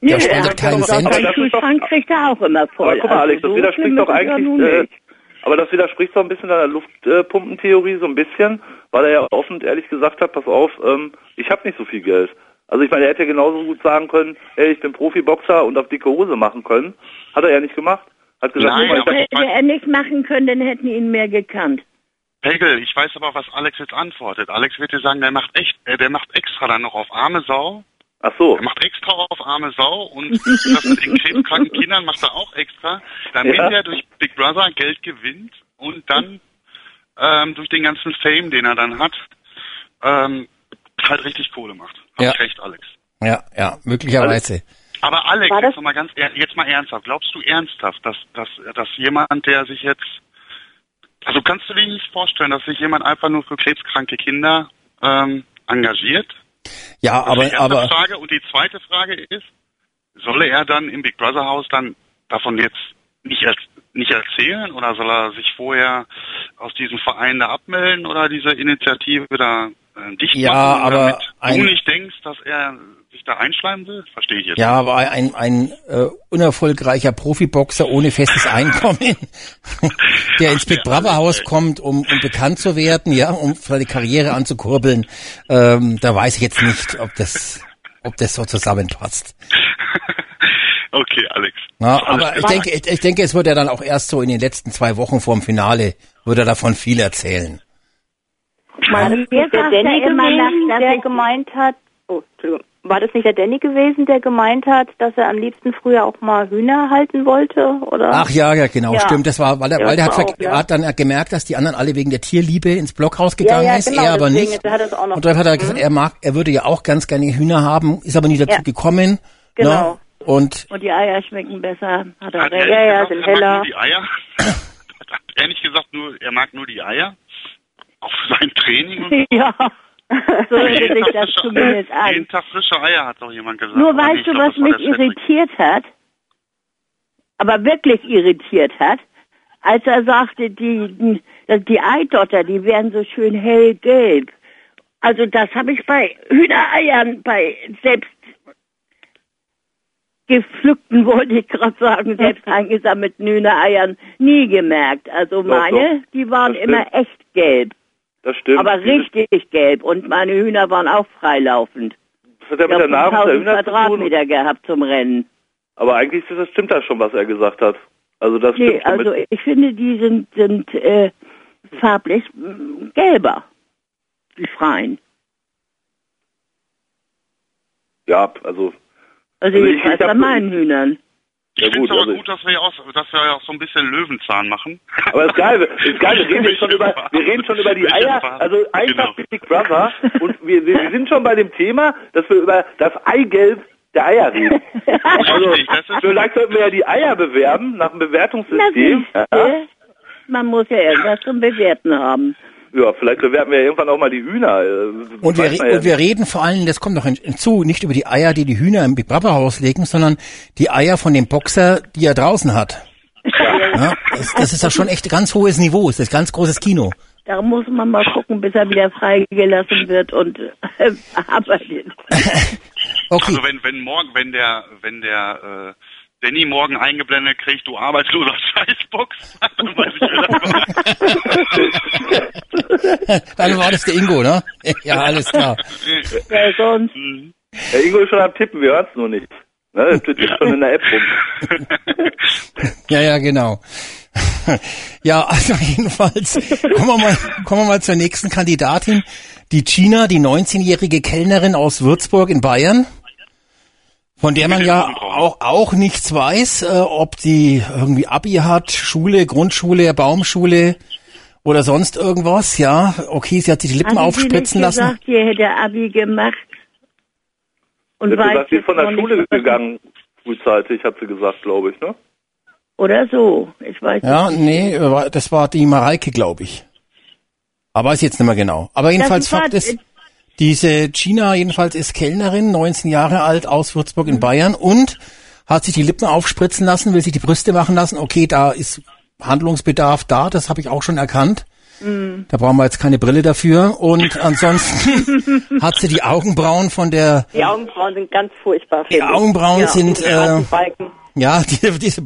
B: Der
E: Nö,
B: spendet
E: er hat
B: keinen Cent.
F: Aber das
E: Den Kühlschrank kriegt er auch immer voll.
F: Aber guck mal,
E: Also
F: Alex, das
E: so
F: widerspricht doch
E: ja
F: eigentlich, äh,
E: nicht.
F: aber das widerspricht doch ein bisschen deiner Luftpumpentheorie so ein bisschen, weil er ja offen und ehrlich gesagt hat, pass auf, ähm, ich habe nicht so viel Geld. Also ich meine, er hätte ja genauso gut sagen können, hey, ich bin Profiboxer und auf dicke Hose machen können. Hat er ja nicht gemacht. Hat gesagt,
D: Nein,
F: mal,
D: aber-
F: ich,
E: Hätte er nicht machen können, dann hätten ihn mehr gekannt.
D: Pegel, ich weiß aber, was Alex jetzt antwortet. Alex wird dir sagen, der macht echt, äh, der macht extra dann noch auf arme Sau.
F: ach so.
D: Er macht extra auf arme Sau und das mit den krebskranken Kindern macht er auch extra, damit
F: Ja.
D: er durch Big Brother Geld gewinnt und dann ähm, durch den ganzen Fame, den er dann hat, ähm, halt richtig Kohle macht. Hab
B: Ja.
D: ich recht, Alex.
B: Ja, ja, möglicherweise.
D: Aber Alex,
G: das-
D: jetzt mal ganz jetzt mal ernsthaft. Glaubst du ernsthaft, dass, dass, dass jemand, der sich jetzt, also kannst du dir nicht vorstellen, dass sich jemand einfach nur für krebskranke Kinder ähm, engagiert?
B: Ja,
D: Das
B: aber,
D: ist die erste
B: aber,
D: Frage. Und die zweite Frage ist, soll er dann im Big Brother Haus dann davon jetzt nicht, er, nicht erzählen oder soll er sich vorher aus diesem Verein da abmelden oder diese Initiative da äh, dicht
B: Ja,
D: machen,
B: aber
D: damit
B: ein-
D: du nicht denkst, dass er sich da einschleimen will? Verstehe ich jetzt.
B: ja, aber ein, ein äh, unerfolgreicher Profiboxer ohne festes Einkommen, der ins Big Brother Haus kommt, um, um bekannt zu werden, ja, um seine Karriere anzukurbeln, ähm, da weiß ich jetzt nicht, ob das, ob das so zusammenpasst.
D: okay, Alex. Alles
B: aber ich denke, ich, ich denke, es wird ja dann auch erst so in den letzten zwei Wochen vorm Finale, wird er davon viel erzählen.
G: War das der
E: sagt
G: Danny
E: ja
G: gewesen,
E: nach,
G: der gemeint hat, oh, Entschuldigung, war das nicht der Danny gewesen, der gemeint hat, dass er am liebsten früher auch mal Hühner halten wollte, oder?
B: Ach ja, ja, genau,
G: Ja.
B: stimmt. Das war, weil er,
G: Ja,
B: weil der hat,
G: auch, ja.
B: hat dann gemerkt, dass die anderen alle wegen der Tierliebe ins Blockhaus
G: ja,
B: gegangen
G: ja,
B: ist,
G: genau,
B: er aber
G: deswegen,
B: nicht.
G: Der hat es auch noch.
B: Und dann hat er gesagt, er mag, er würde ja auch ganz gerne Hühner haben, ist aber nie dazu
G: Ja.
B: gekommen.
G: Genau.
B: Ne? Und
E: Und die Eier schmecken besser, hat er
D: Hat
E: recht.
D: er
G: Ja, ja,
D: gesagt,
G: sind
D: er mag
G: heller.
D: nur die Eier? hat er nicht gesagt, nur, er mag nur die Eier? Auf sein Training?
E: Ja, so hörte
D: Jeden
E: sich das
D: frische-
E: zumindest
D: Jeden
E: an.
D: Tag frische Eier, hat doch jemand gesagt.
E: Nur weißt du,
D: glaub,
E: was mich irritiert hat? Aber wirklich irritiert hat, als er sagte, die, die, die Eidotter, die wären so schön hellgelb. Also das habe ich bei Hühnereiern, bei selbst gepflückten, wollte ich gerade sagen, selbst eingesammelten Hühnereiern nie gemerkt. Also meine, die waren immer echt gelb,
F: Das stimmt.
E: aber richtig gelb. Und meine Hühner waren auch freilaufend.
F: Das hat ja
E: Ich
F: mit der
E: habe
F: Nahrung der
E: 1000
F: Hühner zu tun.
E: Quadratmeter gehabt zum Rennen.
F: Aber eigentlich ist das, stimmt das schon, was er gesagt hat. Also das
E: Nee,
F: stimmt
E: also
F: mit,
E: ich finde, die sind, sind äh, farblich mh, gelber, die Freien.
F: ja, also
E: Also,
F: Also
E: ich,
F: ich- ich
E: weiß bei meinen Hühnern.
D: Ich
F: Ja,
D: finde es aber
F: also-
D: gut, dass wir, auch, dass wir auch so ein bisschen Löwenzahn machen.
F: Aber das ist geil, das ist geil, wir reden schon über, wir reden schon über die Eier, also einfach
D: Genau.
F: Big Brother und wir, wir, wir sind schon bei dem Thema, dass wir über das Eigelb der Eier reden. Also, vielleicht sollten wir ja die Eier bewerben nach dem Bewertungssystem. Ja,
E: man muss ja irgendwas zum Bewerten haben.
F: Ja, vielleicht bewerten wir ja irgendwann auch mal die Hühner. äh,
B: Und wir,
F: ja
B: und wir reden vor allem, das kommt noch hin- hinzu, nicht über die Eier, die die Hühner im Big Brother Haus legen, sondern die Eier von dem Boxer, die er draußen hat. Ja, das, das ist ja schon echt ganz hohes Niveau, das ist ganz großes Kino.
E: Da muss man mal gucken, bis er wieder freigelassen wird und äh, arbeitet.
B: Okay,
D: Also wenn, wenn morgen, wenn der, wenn der äh, Danny morgen eingeblendet kriegt, du arbeitsloser Scheißbox, dann weiß ich wieder.
B: dann war das der Ingo, ne? Ja, alles klar.
E: Ja, sonst.
F: Der Ingo ist schon am Tippen, wir hören es nur nicht. Ne, das twittert schon in der App rum.
B: Ja, ja, genau. Ja, also jedenfalls kommen wir mal, kommen wir mal zur nächsten Kandidatin. Die Gina, die 19-jährige Kellnerin aus Würzburg in Bayern, von der man ja auch, auch nichts weiß, äh, ob die irgendwie Abi hat, Schule, Grundschule, Baumschule oder sonst irgendwas. Ja, okay, sie hat sich die Lippen
E: Haben Sie
B: aufspritzen
E: nicht
B: lassen.
E: gesagt, ihr hätte Abi gemacht? Und weiß
F: gesagt, sie ist von der Schule gegangen, frühzeitig, hat sie gesagt, glaube ich, ne?
E: Oder so. Ich weiß
B: Ja,
E: nicht.
B: nee, war- das war die Mareike, glaube ich. Aber ist jetzt nicht mehr genau. Aber jedenfalls
E: Das war-
B: Fakt ist, Diese Gina jedenfalls ist Kellnerin, 19 Jahre alt, aus Würzburg in Bayern und hat sich die Lippen aufspritzen lassen, will sich die Brüste machen lassen. Okay, da ist Handlungsbedarf da, das habe ich auch schon erkannt.
E: Mhm.
B: Da brauchen wir jetzt keine Brille dafür. Und ansonsten hat sie die Augenbrauen von der,
G: Die Augenbrauen sind ganz furchtbar.
B: die. Augenbrauen
G: ja,
B: sind,
G: die
B: äh, ja, die, diese,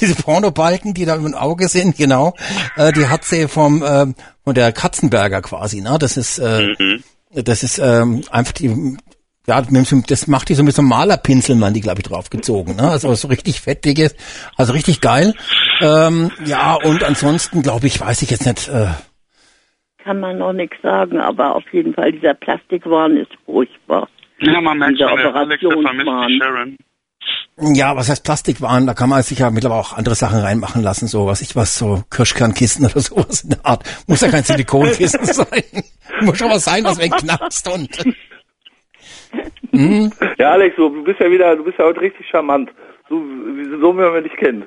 B: diese Pornobalken, die da im Auge sind, genau, äh, die hat sie vom, äh, von der Katzenberger quasi, ne? Das ist, äh, das ist ähm, einfach die, ja, das macht die so mit so einem Malerpinsel, man die, glaube ich, draufgezogen, ne? Also so richtig fettiges, also richtig geil. Ähm, ja, und ansonsten, glaube ich, weiß ich jetzt nicht, äh,
E: Kann man noch nichts sagen, aber auf jeden Fall dieser Plastikwahn ist furchtbar.
D: Ja, man merkt schon, Alex, der vermisst Sharon.
B: Ja, was heißt Plastikwaren? Da kann man sich ja mittlerweile auch andere Sachen reinmachen lassen, so was ich was, so Kirschkernkisten oder sowas in der Art. Muss ja kein Silikonkissen sein. Muss schon was sein, was wenn knackst und. Hm?
F: Ja, Alex, du bist ja wieder, du bist ja heute richtig charmant. So, so wie man dich kennt.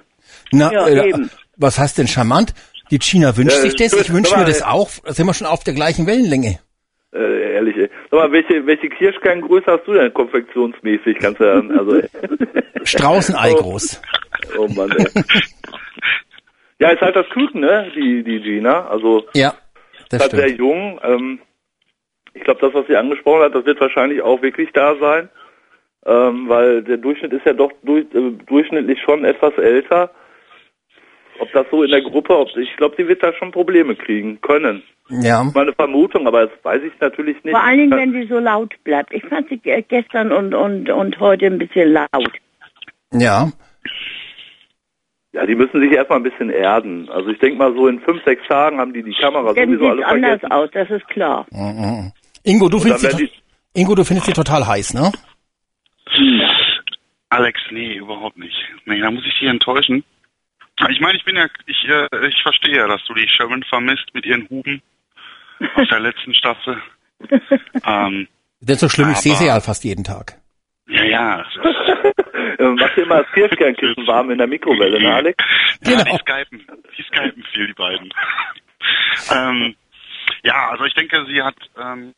B: Na,
E: Ja,
B: äh, was heißt denn charmant? Die China wünscht
F: Ja,
B: sich das, ich wünsche mir das
F: äh,
B: auch. Da sind wir schon auf der gleichen Wellenlänge.
F: Äh, ehrlich, ey. Sag mal, welche, welche Kirschkerngröße hast du denn konfektionsmäßig? Kannst du ja, also,
B: Straußenei
F: Oh.
B: groß.
F: oh Mann, ey. Ja, ist halt das Küken, ne, die, die Gina. Also,
B: Ja, das
F: ist halt sehr
B: stimmt.
F: jung. Ähm, ich glaube, das, was sie angesprochen hat, das wird wahrscheinlich auch wirklich da sein. Ähm, weil der Durchschnitt ist ja doch durch, äh, durchschnittlich schon etwas älter. Ob das so in der Gruppe, ob, ich glaube, sie wird da schon Probleme kriegen können.
B: Ja.
F: Meine Vermutung, aber das weiß ich natürlich nicht.
E: Vor allen Dingen, wenn sie so laut bleibt. Ich fand sie ge- gestern und, und, und heute ein bisschen laut.
B: Ja.
F: Ja, die müssen sich erstmal ein bisschen erden. Also ich denke mal so in fünf, sechs Tagen haben die die Kamera
E: Dann
F: sowieso alle
E: sieht anders
F: vergessen.
E: aus, das ist klar.
B: Mhm. Ingo, du findest sie, Ingo, du findest sie total heiß, ne?
D: Alex, nee, überhaupt nicht. Nee, da muss ich dich enttäuschen. Ich meine, ich bin ja, ich, äh, ich verstehe ja, dass du die Sharon vermisst mit ihren Huben aus der letzten Staffel. ähm,
B: Denn so schlimm, ich sehe sie
D: Aber-
B: ja fast jeden Tag.
D: ja, ja.
F: Äh, Mach dir mal das Kirschkernkissen warm in der Mikrowelle, ne, Alex?
D: Ja,
B: Genau.
D: die skypen, die skypen viel, die beiden. ähm, ja, also ich denke, sie hat, ähm,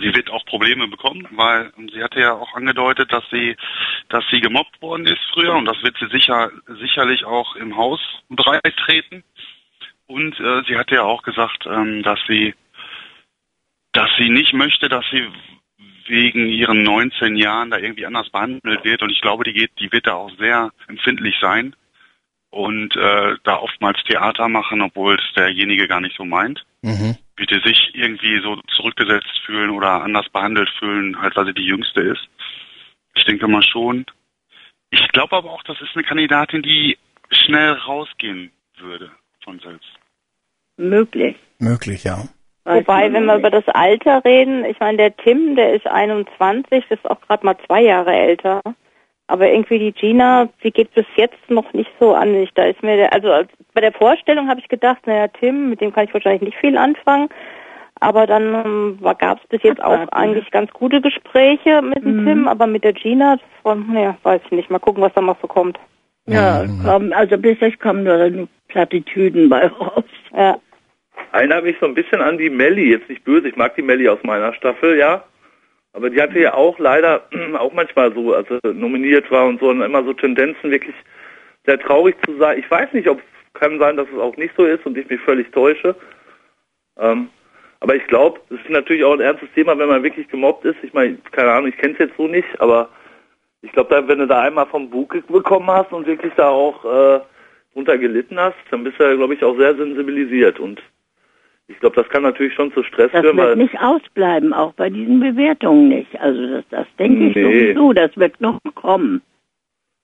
D: sie wird auch Probleme bekommen, weil sie hatte ja auch angedeutet, dass sie, dass sie gemobbt worden ist früher und das wird sie sicher, sicherlich auch im Haus breit treten. Und äh, sie hatte ja auch gesagt, ähm, dass sie, dass sie nicht möchte, dass sie wegen ihren 19 Jahren da irgendwie anders behandelt wird und ich glaube, die geht, die wird da auch sehr empfindlich sein und äh, da oftmals Theater machen, obwohl es derjenige gar nicht so meint.
B: Mhm.
D: Wird sie sich irgendwie so zurückgesetzt fühlen oder anders behandelt fühlen, halt weil sie die Jüngste ist. Ich denke mal schon. Ich glaube aber auch, das ist eine Kandidatin, die schnell rausgehen würde von selbst.
E: Möglich.
B: Möglich, ja.
E: Weiß
G: Wobei, wenn wir
E: nicht.
G: über das Alter reden, ich meine, der Tim, der ist 21, das ist auch gerade mal zwei Jahre älter. Aber irgendwie die Gina, die geht bis jetzt noch nicht so an mich. Da ist mir der, also als- bei der Vorstellung habe ich gedacht, naja, Tim, mit dem kann ich wahrscheinlich nicht viel anfangen. Aber dann ähm, gab es bis jetzt auch eigentlich ganz gute Gespräche mit dem
E: Mhm.
G: Tim, aber mit der Gina, von, naja, weiß ich nicht. Mal gucken, was da noch so kommt.
E: Ja, komm, also bis jetzt kommen nur Plattitüden bei raus.
G: Ja.
F: Erinnert mich so ein bisschen an die Melli, jetzt nicht böse, ich mag die Melli aus meiner Staffel, ja. Aber die hatte ja auch leider auch manchmal so, als sie nominiert war und so, und immer so Tendenzen, wirklich sehr traurig zu sein. Ich weiß nicht, ob kann sein, dass es auch nicht so ist und ich mich völlig täusche. Ähm, aber ich glaube, es ist natürlich auch ein ernstes Thema, wenn man wirklich gemobbt ist. Ich meine, keine Ahnung, ich kenne es jetzt so nicht, aber ich glaube, wenn du da einmal vom Bug bekommen hast und wirklich da auch äh, drunter gelitten hast, dann bist du ja, glaube ich, auch sehr sensibilisiert. Und ich glaube, das kann natürlich schon zu Stress
E: Das
F: führen,
E: wird
F: weil
E: nicht ausbleiben, auch bei diesen Bewertungen nicht. Also das, das denke ich
F: Nee.
E: sowieso, das wird noch kommen.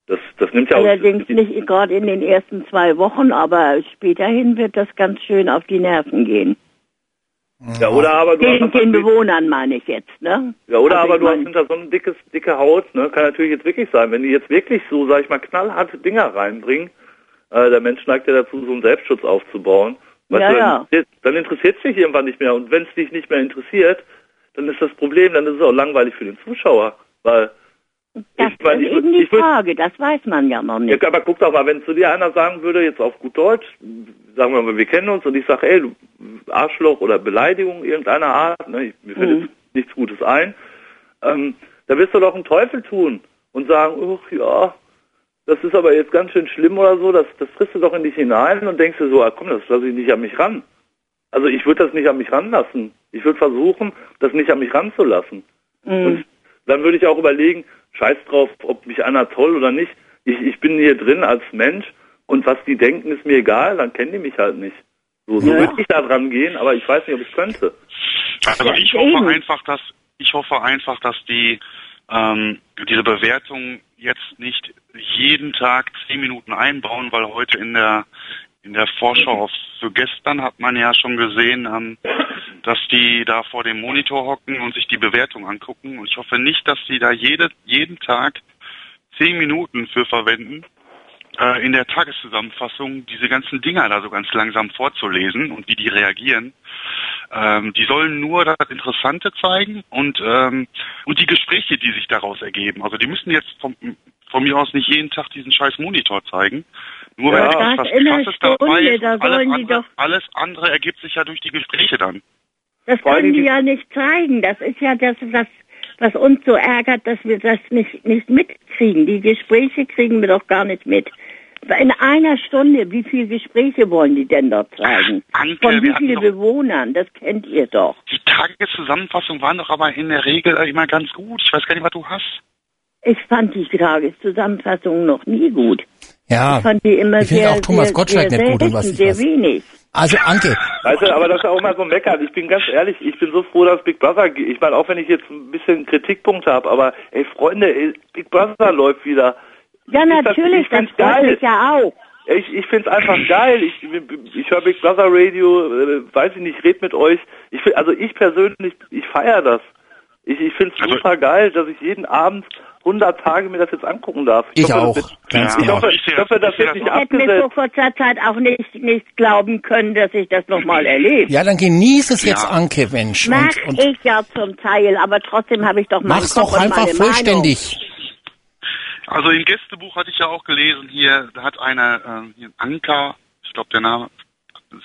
F: das, das nimmt ja
E: Allerdings
F: auch.
E: nicht gerade in den ersten zwei Wochen, aber späterhin wird das ganz schön auf die Nerven gehen.
F: Ja, oder aber du
E: Den,
F: hast
E: den Bewohnern meine ich jetzt, ne?
F: Ja, oder
E: Also
F: aber
E: ich
F: du hast hinter so eine dickes, dicke Haut, ne? Kann natürlich jetzt wirklich sein, wenn die jetzt wirklich so, sag ich mal, knallharte Dinger reinbringen, äh, der Mensch neigt ja dazu, so einen Selbstschutz aufzubauen. Weißt
E: Ja,
F: du, dann,
E: ja.
F: interessiert- dann interessiert es dich irgendwann nicht mehr. Und wenn es dich nicht mehr interessiert, dann ist das Problem, dann ist es auch langweilig für den Zuschauer. Weil,
E: Das
F: ich mein,
E: ist
F: ich
E: eben die
F: ich
E: Frage, das weiß man ja noch nicht.
F: ja, aber guck doch mal, wenn zu dir einer sagen würde, jetzt auf gut Deutsch, sagen wir mal, wir kennen uns und ich sage, ey, du Arschloch oder Beleidigung irgendeiner Art, ne, ich, mir fällt
E: Mhm.
F: jetzt nichts Gutes ein, ähm, da wirst du doch einen Teufel tun und sagen, ach ja, das ist aber jetzt ganz schön schlimm oder so, das, das frisst du doch in dich hinein und denkst dir so, ah, komm, das lasse ich nicht an mich ran. Also ich würde das nicht an mich ranlassen. Ich würde versuchen, das nicht an mich ranzulassen.
E: Mhm.
F: Und dann würde ich auch überlegen, scheiß drauf, ob mich einer toll oder nicht. Ich, ich bin hier drin als Mensch und was die denken, ist mir egal, dann kennen die mich halt nicht. So, so
E: Ja.
F: würde ich da dran gehen, aber ich weiß nicht, ob ich könnte.
D: Also ich hoffe einfach, dass ich hoffe einfach, dass die ähm, diese Bewertung jetzt nicht jeden Tag zehn Minuten einbauen, weil heute in der in der Vorschau auf für gestern hat man ja schon gesehen, ähm, dass die da vor dem Monitor hocken und sich die Bewertung angucken. Und ich hoffe nicht, dass die da jede, jeden Tag zehn Minuten für verwenden, äh, in der Tageszusammenfassung diese ganzen Dinger da so ganz langsam vorzulesen und wie die reagieren. Ähm, die sollen nur das Interessante zeigen und ähm, und die Gespräche, die sich daraus ergeben. Also die müssen jetzt vom, von mir aus nicht jeden Tag diesen scheiß Monitor zeigen. Nur
F: Ja.
D: wenn
E: Das
D: etwas Krasses dabei
E: Stunde,
D: ist,
E: da
D: alles andere,
E: doch-
D: alles andere ergibt sich ja durch die Gespräche dann.
E: Das können die ja nicht zeigen. Das ist ja das, was, was uns so ärgert, dass wir das nicht, nicht mitkriegen. Die Gespräche kriegen wir doch gar nicht mit. In einer Stunde, wie viele Gespräche wollen die denn dort zeigen?
D: Anke,
E: Von wie vielen Bewohnern? Das kennt ihr doch.
D: Die Tageszusammenfassung waren doch aber in der Regel immer ganz gut. Ich weiß gar nicht, was du hast.
E: Ich fand die Tageszusammenfassung noch nie gut.
B: Ja,
E: Ich fand die immer
B: ich finde
E: sehr,
B: auch Thomas
E: sehr,
B: Gottschalk
E: sehr
B: nicht gut und was ich
E: sehr
B: was.
E: wenig.
B: Also Anke,
F: Weißt du, aber das ist auch mal so meckern. Ich bin ganz ehrlich, ich bin so froh, dass Big Brother geht. Ich meine, auch wenn ich jetzt ein bisschen Kritikpunkt habe, aber ey Freunde, ey, Big Brother läuft wieder.
E: Ja,
F: Ist das-
E: natürlich,
F: ich
E: das freut
F: geil.
E: mich ja auch.
F: Ich, ich finde es einfach geil. Ich, ich höre Big Brother Radio, äh, weiß ich nicht, red mit euch. Ich find, also ich persönlich, ich feiere das. Ich, ich finde es
D: Also-
F: super geil, dass ich jeden Abend 100 Tage mir das jetzt angucken darf.
B: Ich
F: hoffe,
B: auch,
F: Das wird,
B: ganz
F: ich,
B: genau.
F: hoffe,
D: Ich sehe
F: ich hoffe,
D: das- ich
F: wird nicht
D: das
E: Ich hätte mir vor
F: abgesetzt.
E: kurzer Zeit auch nicht, nicht glauben können, dass ich das nochmal erlebe.
B: ja, dann genieß es jetzt,
D: Ja.
B: Anke, Mensch.
E: Mach
B: Und, und
E: ich ja zum Teil, aber trotzdem habe ich doch meinen
B: mach's
E: Kopf
B: doch
E: und
B: einfach vollständig.
D: Also im Gästebuch hatte ich ja auch gelesen, hier da hat eine äh, hier Anka, ich glaube der Name,
E: Meinung.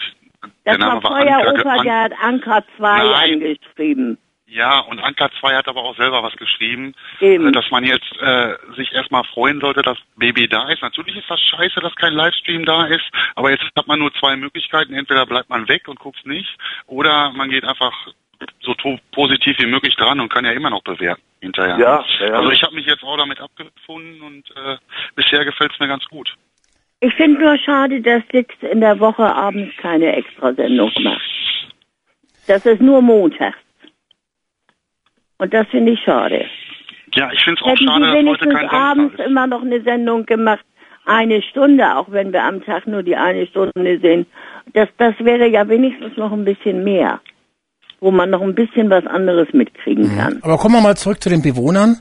D: der
E: Das war
D: Name war
E: Feueroper,
D: Anka,
E: der hat Anker 2
D: Nein.
E: angeschrieben.
D: Ja, und Anka 2 hat aber auch selber was geschrieben,
E: Eben.
D: äh, dass man jetzt äh, sich erstmal freuen sollte, dass Baby da ist. Natürlich ist das scheiße, dass kein Livestream da ist, aber jetzt hat man nur zwei Möglichkeiten. Entweder bleibt man weg und guckt nicht, oder man geht einfach so positiv wie möglich dran und kann ja immer noch bewerten hinterher.
F: Ja, ja, ja.
D: Also ich habe mich jetzt auch damit abgefunden und äh, bisher gefällt es mir ganz gut.
E: Ich finde nur schade, dass Dix in der Woche abends keine Extrasendung macht. Das ist nur montags. Und das finde ich schade.
D: Ja, ich finde es auch
E: Hätten
D: schade,
E: Sie
D: dass heute kein
E: abends
D: ist.
E: immer noch eine Sendung gemacht, eine Stunde, auch wenn wir am Tag nur die eine Stunde sehen. Das, das wäre ja wenigstens noch ein bisschen mehr, wo man noch ein bisschen was anderes mitkriegen kann.
B: Aber kommen wir mal zurück zu den Bewohnern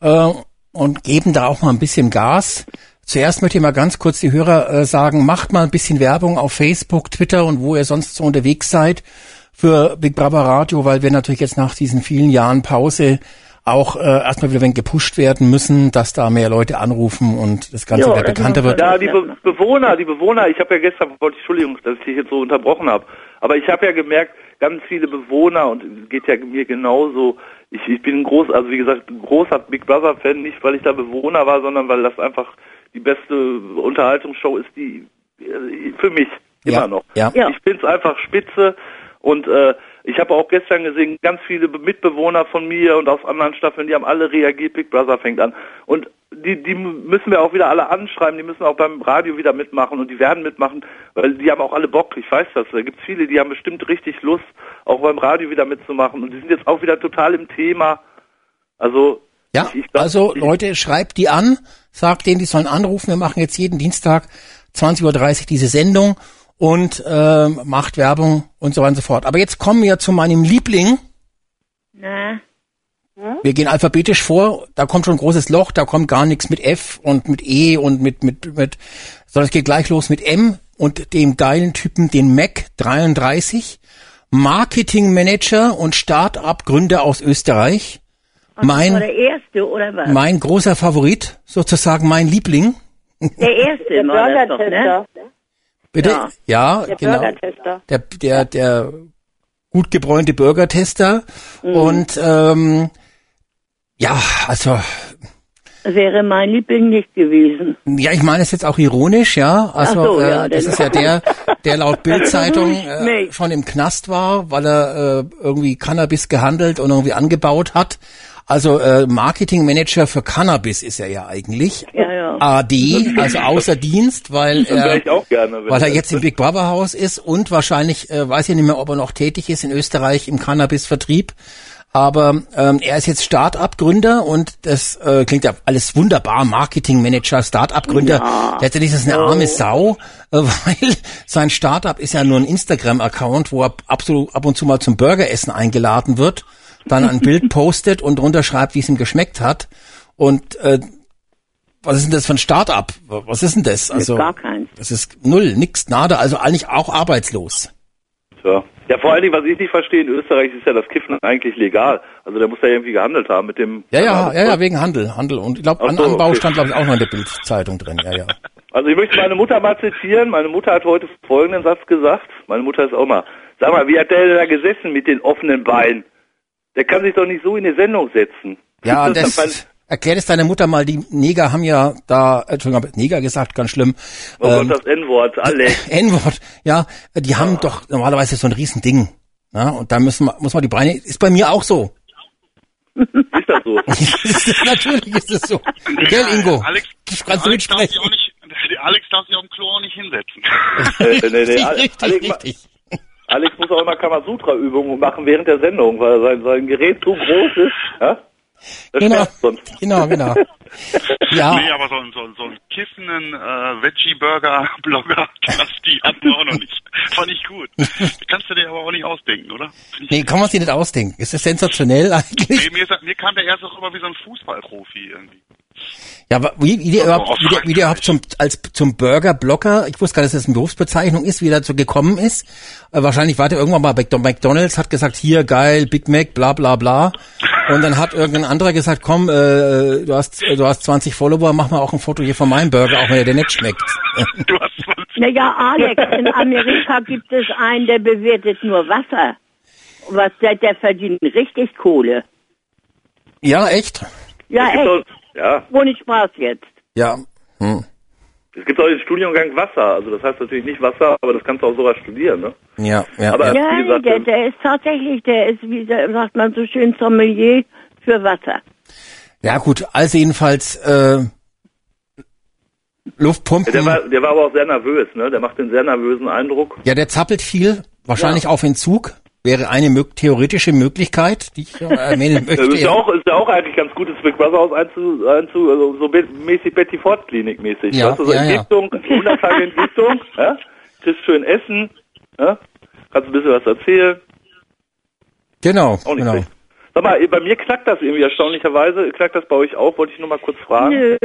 B: äh, und geben da auch mal ein bisschen Gas. Zuerst möchte ich mal ganz kurz die Hörer äh, sagen, macht mal ein bisschen Werbung auf Facebook, Twitter und wo ihr sonst so unterwegs seid für Big Brother Radio, weil wir natürlich jetzt nach diesen vielen Jahren Pause auch äh, erstmal wieder ein wenig gepusht werden müssen, dass da mehr Leute anrufen und das Ganze
E: Jo,
B: wieder bekannter wird.
F: Ja, die Be Bewohner, die Bewohner, ich habe ja gestern, wollte ich, Entschuldigung, dass ich dich jetzt so unterbrochen habe, aber ich habe ja gemerkt, ganz viele Bewohner, und es geht ja mir genauso, ich, ich bin ein groß, also wie gesagt, ein großer Big Brother Fan, nicht weil ich da Bewohner war, sondern weil das einfach die beste Unterhaltungsshow ist, die äh, für mich immer
B: Ja,
F: noch.
B: ja.
E: Ja.
F: Ich find's einfach spitze und äh, ich habe auch gestern gesehen, ganz viele Mitbewohner von mir und aus anderen Staffeln, die haben alle reagiert, Big Brother fängt an. Und die, die müssen wir auch wieder alle anschreiben, die müssen auch beim Radio wieder mitmachen und die werden mitmachen, weil die haben auch alle Bock, ich weiß das. Da gibt's viele, die haben bestimmt richtig Lust, auch beim Radio wieder mitzumachen. Und die sind jetzt auch wieder total im Thema. Also
B: Ja,
F: ich, ich glaub,
B: also Leute, schreibt die an, sagt denen, die sollen anrufen. Wir machen jetzt jeden Dienstag 20.30 Uhr diese Sendung und ähm, macht Werbung und so weiter und so fort. Aber jetzt kommen wir zu meinem Liebling.
E: Na,
B: Wir gehen alphabetisch vor, da kommt schon ein großes Loch, da kommt gar nichts mit F und mit E und mit, mit, mit, sondern es geht gleich los mit M und dem geilen Typen, den Mac 33, Marketing Manager und Start-up-Gründer aus Österreich.
E: war
B: Mein,
E: der erste, oder was?
B: mein großer Favorit, sozusagen mein Liebling.
E: Der erste war das doch, ne?
B: Bitte?
E: Ja.
B: Ja,
G: Der
B: genau.
G: Burger-Tester.
B: Der, der, der gut gebräunte Burger-Tester.
E: Mhm.
B: Und ähm, ja, also
E: Wäre mein Liebling nicht gewesen.
B: Ja, ich meine es jetzt auch ironisch, ja. Also
E: so,
B: äh,
E: ja,
B: das ist ja der, der laut Bildzeitung äh,
E: Nee.
B: schon im Knast war, weil er äh, irgendwie Cannabis gehandelt und irgendwie angebaut hat. Also äh, Marketingmanager für Cannabis ist er ja eigentlich.
E: Ja, ja.
B: AD, also außer Dienst, weil er
F: gerne.
B: weil er jetzt im Big Brother Haus ist und wahrscheinlich äh, weiß ich nicht mehr, ob er noch tätig ist in Österreich im Cannabis-Vertrieb. Aber ähm, er ist jetzt Start-up-Gründer und das äh, klingt ja alles wunderbar. Marketing-Manager, Start-up-Gründer. Letztendlich ist es eine arme Sau, äh, weil sein Start-up ist ja nur ein Instagram-Account, wo er absolut ab und zu mal zum Burgeressen eingeladen wird, dann ein Bild postet und drunter schreibt, wie es ihm geschmeckt hat. Und äh, was ist denn das für ein Start-up? Was ist denn das? Also
E: gar keins.
B: das ist null, nix, nada, also eigentlich auch arbeitslos.
F: Ja. ja, vor allen Dingen, was ich nicht verstehe, in Österreich ist ja das Kiffen eigentlich legal. Also der muss ja irgendwie gehandelt haben mit dem...
B: Ja, ja, ja, ja, wegen Handel, Handel. Und ich glaube, an
F: so,
B: Anbau
F: okay.
B: stand, glaube ich, auch noch in der Bildzeitung drin. Ja, ja.
F: Also ich möchte meine Mutter mal zitieren. Meine Mutter hat heute folgenden Satz gesagt. Meine Mutter ist auch mal. Sag mal, wie hat der denn da gesessen mit den offenen Beinen? Der kann sich doch nicht so in die Sendung setzen.
B: Ja,
F: Das
B: das erklärt es deiner Mutter mal. Die Neger haben ja da, Entschuldigung, hab Neger gesagt, ganz schlimm.
F: Oh
B: Ähm,
F: Gott, das N-Wort, Alex.
B: N-Wort, ja, die haben doch normalerweise so ein Riesending. Ja, und da müssen wir, muss man die Beine, ist bei mir auch so.
F: Ist das so?
B: Natürlich ist es so. Gell, Ingo?
D: Alex,
B: Du kannst du
D: Alex darf sich
B: mitsprechen.
D: auch nicht, Alex darf sich auf dem Klo auch nicht hinsetzen.
F: äh, nee, nee,
B: richtig,
F: Alex,
B: richtig.
F: Alex muss auch immer Kamasutra-Übungen machen während der Sendung, weil sein, sein Gerät zu groß ist. Ja? Das
B: Genau, genau, genau. Ja,
D: Nee, aber so, ein- so, ein- so einen kiffenden äh, Veggie-Burger-Blogger, das die hatten wir auch noch nicht. Fand ich gut. Kannst du dir aber auch nicht ausdenken, oder?
B: Nee, kann man sich nicht ausdenken. Ist das sensationell eigentlich?
D: Nee, mir, ist, mir kam der erst auch immer wie so ein Fußballprofi irgendwie.
B: Ja, aber wie, wie der
D: Also
B: überhaupt, wie der, wie der überhaupt zum, als, zum Burger-Blocker, ich wusste gar nicht, dass das eine Berufsbezeichnung ist, wie er dazu gekommen ist. Äh, wahrscheinlich war der irgendwann mal bei McDonalds, hat gesagt, hier, geil, Big Mac, bla, bla, bla. Und dann hat irgendein anderer gesagt, komm, äh, du hast, du hast 20 Follower, mach mal auch ein Foto hier von meinem Burger, auch wenn er dir nicht schmeckt.
D: Du hast 20
E: Naja, Alex, in Amerika gibt es einen, der bewertet nur Wasser. Was der, der verdient richtig Kohle.
B: ja, echt?
E: Ja, echt.
F: Ja,
E: Ohne Spaß jetzt.
B: Ja. Hm.
F: es gibt auch den Studiengang Wasser. Also das heißt natürlich nicht Wasser, aber das kannst du auch sogar studieren, ne?
B: Ja, ja,
F: Aber-
B: ja.
E: Ja,
F: wie gesagt,
E: der,
F: ähm,
E: der ist tatsächlich, der ist, wie sagt man so schön, Sommelier für Wasser.
B: Ja, gut, also jedenfalls, äh, Luftpumpen.
F: Ja, der, war, der war aber auch sehr nervös, ne? Der macht den sehr nervösen Eindruck.
B: Ja, der zappelt viel, wahrscheinlich auf Entzug. Wäre eine mög theoretische Möglichkeit, die ich äh, erwähnen
F: Das
B: möchte.
F: ist ja auch, ist ja auch eigentlich ganz gut, ins Big Brother Haus einzu, einzu also so be- mäßig Betty Ford Klinik mäßig.
B: Ja,
F: weißt du, so
B: ja, ja.
F: Entgiftung, 100 Tage Entgiftung, ja? Kriegst schön Essen, ja? Kannst ein bisschen was erzählen.
B: Genau,
F: Auch nicht
B: genau.
F: schlecht. Sag mal, bei mir knackt das irgendwie erstaunlicherweise. Knackt das bei euch auch? Wollte ich nur mal kurz fragen.
G: Nö,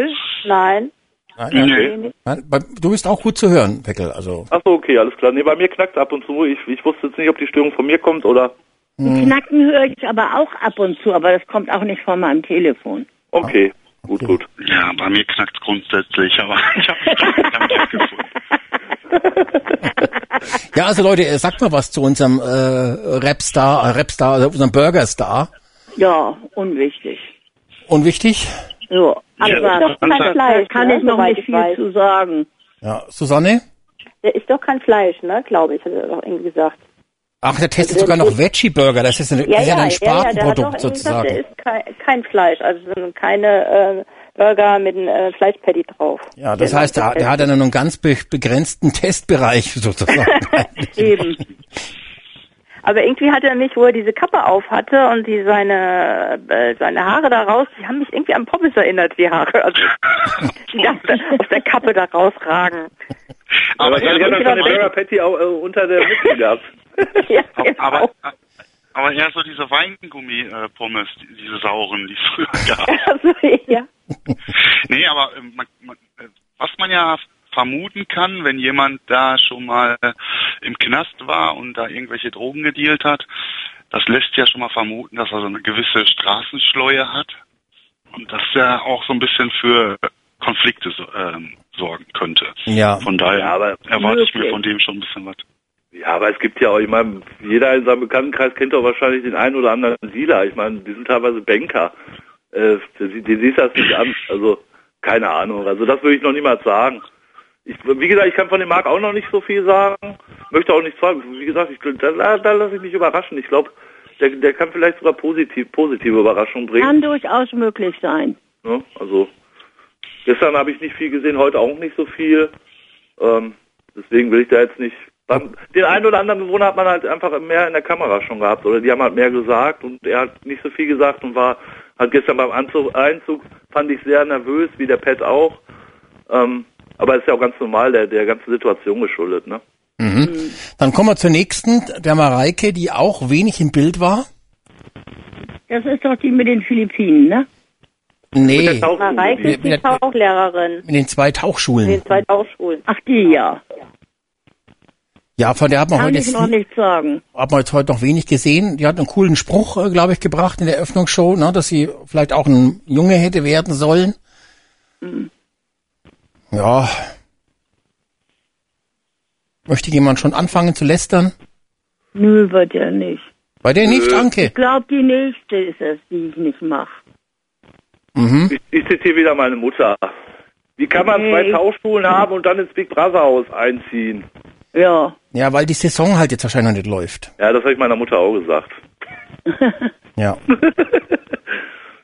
G: nein.
B: Nein, nein,
F: Nee.
B: nein, bei- du bist auch gut zu hören, Weckel. Also
F: Ach so, okay, alles klar. Nee, bei mir knackt ab und zu. Ich, ich wusste jetzt nicht, ob die Störung von mir kommt oder...
B: Hm.
E: Knacken höre ich aber auch ab und zu, aber das kommt auch nicht von meinem Telefon.
F: Okay, gut, gut.
D: Ja, bei mir knackt grundsätzlich, aber ich habe mich damit abgefunden.
B: ja, also Leute, äh, sagt mal was zu unserem äh, Rapstar, äh, Rapstar, also unserem Burgerstar.
E: Ja, unwichtig.
B: Unwichtig.
E: So,
G: Aber
E: aber
G: ist doch kein
E: da
G: Fleisch,
E: kann
G: ne,
E: ich noch
G: soweit
E: nicht
G: ich
E: viel
G: weiß.
E: zu sagen.
B: Ja, Susanne.
G: Der ist doch kein Fleisch, ne, glaube ich, hat er doch irgendwie gesagt.
B: Ach, der testet sogar noch Veggie Burger. Das ist, eine, ist ja ein Spartenprodukt
G: gesagt,
B: sozusagen.
G: der ist kein, kein Fleisch, also sind keine äh, Burger mit einem äh, Fleischpatty drauf.
B: Ja, das
G: Der
B: heißt, der, der hat ja nur einen ganz be begrenzten Testbereich sozusagen.
E: Eben.
G: Aber irgendwie hat er mich, wo er diese Kappe auf hatte und die seine äh, seine Haare da raus, die haben mich irgendwie an Pommes erinnert, die Haare. Also die dachte, aus der Kappe da rausragen.
F: Aber
D: Aber
F: ich
D: er,
F: dann
G: wieder
F: schon eine
G: weg.
F: Burger Patty auch, äh, unter der Mütze gehabt.
G: ja, genau.
D: aber, aber eher so diese Weingummi-Pommes, die- diese sauren, die es früher gab.
G: Also, ja.
D: Nee, aber ähm, man, man, äh, was man ja vermuten kann, wenn jemand da schon mal im Knast war und da irgendwelche Drogen gedealt hat, das lässt ja schon mal vermuten, dass er so eine gewisse Straßenschleue hat und dass er auch so ein bisschen für Konflikte ähm, sorgen könnte.
B: Ja.
D: Von daher
F: Ja, aber
D: erwarte ich mir von dem schon ein bisschen was.
F: Ja, aber es gibt ja auch, ich meine, jeder in seinem Bekanntenkreis kennt doch wahrscheinlich den einen oder anderen Dealer. Ich meine, die sind teilweise Banker. Äh, die, die siehst das nicht an. Also, keine Ahnung. Also, das würde ich noch niemals sagen. Ich, wie gesagt, ich kann von dem Marc auch noch nicht so viel sagen. Möchte auch nicht sagen. Wie gesagt, ich, da, da lasse ich mich überraschen. Ich glaube, der, der kann vielleicht sogar positiv, positive Überraschungen bringen.
E: Kann durchaus möglich sein.
F: Ne? Also gestern habe ich nicht viel gesehen, heute auch nicht so viel. Ähm, deswegen will ich da jetzt nicht. Den einen oder anderen Bewohner hat man halt einfach mehr in der Kamera schon gehabt oder die haben halt mehr gesagt und er hat nicht so viel gesagt und war hat gestern beim Anzug, Einzug fand ich sehr nervös, wie der Pet auch. Ähm, aber ist ja auch ganz normal der der ganzen Situation geschuldet, ne?
B: Mhm. Dann kommen wir zur nächsten, der Mareike, die auch wenig im Bild war.
E: Das ist doch die mit den Philippinen, ne?
B: Nee,
G: Mareike ist die Tauchlehrerin
B: in den zwei
G: in
B: Tauchschulen.
G: den zwei Tauchschulen.
E: Ach, die ja.
B: Ja, von der hat man
E: Kann
B: heute
E: ich
B: jetzt,
E: noch nicht sagen.
B: hat man jetzt heute noch wenig gesehen. Die hat einen coolen Spruch, äh, glaube ich, gebracht in der Eröffnungsshow, ne, dass sie vielleicht auch ein Junge hätte werden sollen. Ja. Möchte jemand schon anfangen zu lästern?
E: Nö, wird ja nicht.
B: Bei der nicht, Anke.
E: Ich glaube, die nächste ist es, die ich nicht mache.
B: Mhm.
F: Ich, ich zitiere wieder meine Mutter. Wie kann man zwei
E: Nee.
F: Tauchschulen haben und dann ins Big Brother Haus einziehen?
E: Ja.
B: Ja, weil die Saison halt jetzt wahrscheinlich noch nicht läuft.
F: Ja, das habe ich meiner Mutter auch gesagt.
B: Ja.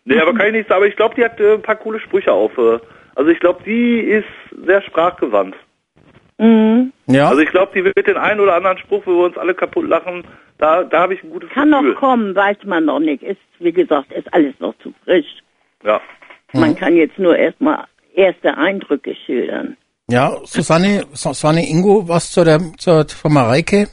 F: Nee, aber kann ich nicht sagen. Aber ich glaube, die hat äh, ein paar coole Sprüche auf. Äh, also ich glaube, die ist sehr sprachgewandt.
E: Mhm.
B: Ja.
F: Also ich glaube, die wird den einen oder anderen Spruch, wo wir uns alle kaputt lachen, da, da habe ich ein gutes
E: Kann
F: Gefühl.
E: noch kommen, weiß man noch nicht. Ist, wie gesagt, ist alles noch zu frisch.
F: Ja.
E: Man kann jetzt nur erstmal erste Eindrücke schildern.
B: Ja, Susanne, Susanne Ingo, was zur der, zur, von Mareike?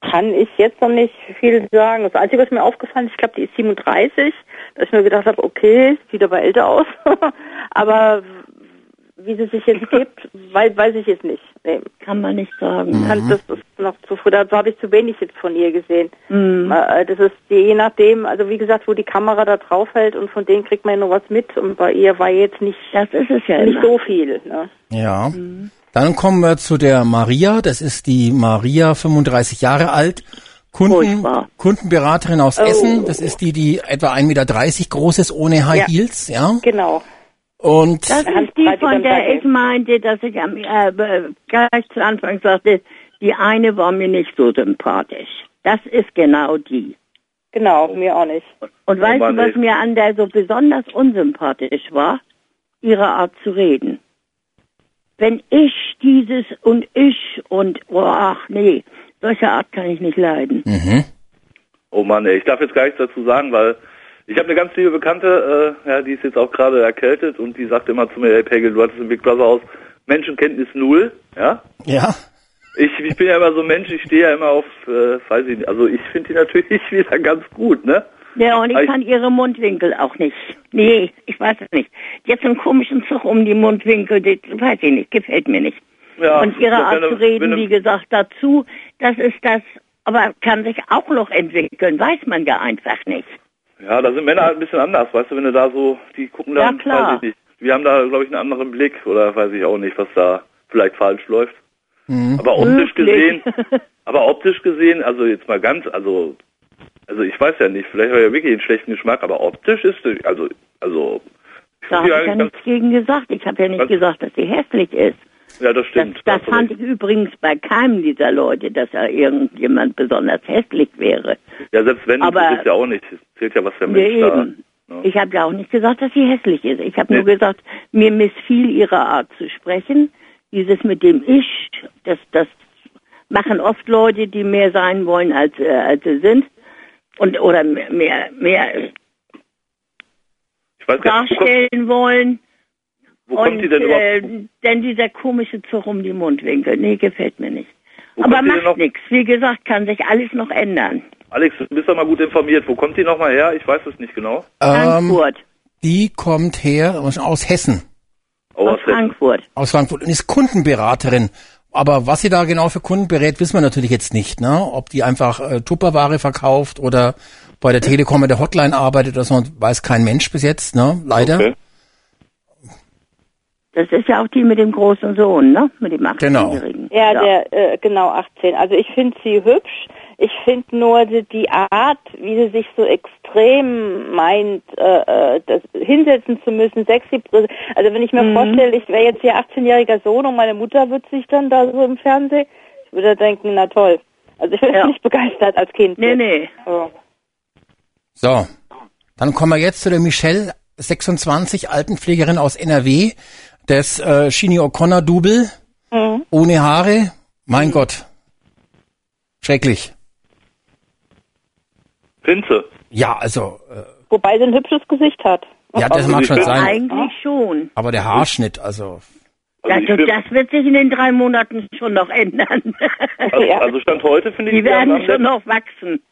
G: Kann ich jetzt noch nicht viel sagen. Das Einzige, was mir aufgefallen ist, ich glaube, die ist 37, dass ich mir gedacht habe, okay, sieht aber älter aus. aber wie sie sich jetzt gibt, weiß, weiß ich jetzt nicht. Nee,
E: Kann man nicht sagen.
G: kann, das ist noch zu früh. Da habe ich zu wenig jetzt von ihr gesehen.
E: Mhm.
G: Äh, Das ist je nachdem, also wie gesagt, wo die Kamera da drauf hält und von denen kriegt man ja noch was mit. Und bei ihr war jetzt nicht,
E: Das ist es ja
G: nicht
E: immer.
G: so viel. Ne?
B: Ja. Dann kommen wir zu der Maria. Das ist die Maria, 35 Jahre alt. Kunden,
E: Furchtbar.
B: Kundenberaterin aus
G: Oh.
B: Essen. Das ist die, die etwa 1,30 Meter groß ist, ohne High
G: Ja.
B: Heels, ja.
G: Genau.
B: Und
E: Das ist die, von der ich meinte, dass ich am, äh, gleich zu Anfang sagte, die eine war mir nicht so sympathisch. Das ist genau die.
G: Genau, mir auch nicht.
E: Und weißt du, was mir an der so besonders unsympathisch war? Ihre Art zu reden. Wenn ich dieses und ich und, oh, ach nee, solche Art kann ich nicht leiden.
B: mhm.
F: Oh Mann, ey, ich darf jetzt gar nichts dazu sagen, weil ich habe eine ganz liebe Bekannte, äh, ja, die ist jetzt auch gerade erkältet und die sagt immer zu mir, hey Pegel, du hattest im Big Brother aus Menschenkenntnis null, ja.
B: ja,
F: Ich, ich bin ja immer so ein Mensch, ich stehe ja immer auf, äh, weiß ich nicht, also ich finde die natürlich wieder ganz gut, ne?
E: Ja, und ich
F: Ich-
E: kann ihre Mundwinkel auch nicht. Nee, ich weiß es nicht. Jetzt so einen komischen Zug um die Mundwinkel, das weiß ich nicht, gefällt mir nicht.
F: Ja,
E: und ihre Art zu reden, wie gesagt, dazu, das ist das, aber kann sich auch noch entwickeln, weiß man ja einfach nicht.
F: Ja, da sind Männer halt ein bisschen anders, weißt du, wenn du da so, die gucken dann,
E: Ja, klar.
F: weiß ich nicht. Wir haben da, glaube ich, einen anderen Blick oder weiß ich auch nicht, was da vielleicht falsch läuft. Aber optisch
E: Möglich.
F: gesehen, aber optisch gesehen, also jetzt mal ganz, also, also ich weiß ja nicht, vielleicht habe ich ja wirklich einen schlechten Geschmack, aber optisch ist, also, also, ich
E: Da habe ich ja nichts gegen gesagt. Ich habe ja nicht gesagt, dass sie hässlich ist.
F: Ja, das
E: Das,
F: stimmt.
E: das
F: du
E: fand ich übrigens bei keinem dieser Leute, dass er irgendjemand besonders hässlich wäre.
F: Ja, selbst wenn,
E: aber-
F: das ist ja auch nicht, es zählt ja, was der Mensch da. Ja.
E: Ich habe ja auch nicht gesagt, dass sie hässlich ist. Ich habe
F: Nee.
E: nur gesagt, mir missfiel ihre Art zu sprechen. Dieses mit dem Ich, das, das machen oft Leute, die mehr sein wollen, als, äh, als sie sind. Und, oder mehr, mehr, mehr
F: ich weiß gar nicht, wo kommt,
E: darstellen wollen.
F: Wo kommt
E: und
F: die denn überhaupt,
E: äh, denn dieser komische Zug um die Mundwinkel, nee, gefällt mir nicht.
F: Wo
E: Aber
F: kommt
E: macht nichts. Wie gesagt, kann sich alles noch ändern.
F: Alex, du bist doch mal gut informiert, wo kommt die nochmal her? Ich weiß es nicht genau.
B: ähm,
E: Frankfurt.
B: die kommt her aus Hessen,
F: Oh,
E: aus
F: denn?
E: Frankfurt.
B: aus Frankfurt und ist Kundenberaterin. Aber was sie da genau für Kunden berät, wissen wir natürlich jetzt nicht, ne? Ob die einfach äh, Tupperware verkauft oder bei der Telekom in der Hotline arbeitet oder so, weiß kein Mensch bis jetzt, ne? Leider.
F: Okay.
E: Das ist ja auch die mit dem großen Sohn, ne? Mit dem
B: Genau.
E: 18-Jährigen.
G: Ja, der, äh, genau, 18. Also ich finde sie hübsch. Ich finde nur die, die Art, wie sie sich so extrem meint, äh, äh, das hinsetzen zu müssen, sexy. Also wenn ich mir
E: Mhm.
G: vorstelle, ich wäre jetzt ihr 18-jähriger Sohn und meine Mutter wird sich dann da so im Fernsehen, ich würde denken, na toll. Also ich bin
E: Ja.
G: nicht begeistert als Kind.
E: Nee, nee.
G: So.
B: So, dann kommen wir jetzt zu der Michelle, 26, Altenpflegerin aus NRW, des äh, Shini O'Connor-Double,
G: Mhm.
B: ohne Haare. Mein Gott. Schrecklich.
F: Pinze.
B: Ja, also, äh,
G: Wobei sie ein hübsches Gesicht hat.
B: ja, das
F: Also
B: mag
F: ich
B: schon sein.
E: Eigentlich schon.
B: Aber der Haarschnitt, also,
F: Also,
E: Also das wird sich in den drei Monaten schon noch ändern.
F: also,
G: Ja.
F: also Stand heute finde ich
E: Die werden schon noch wachsen.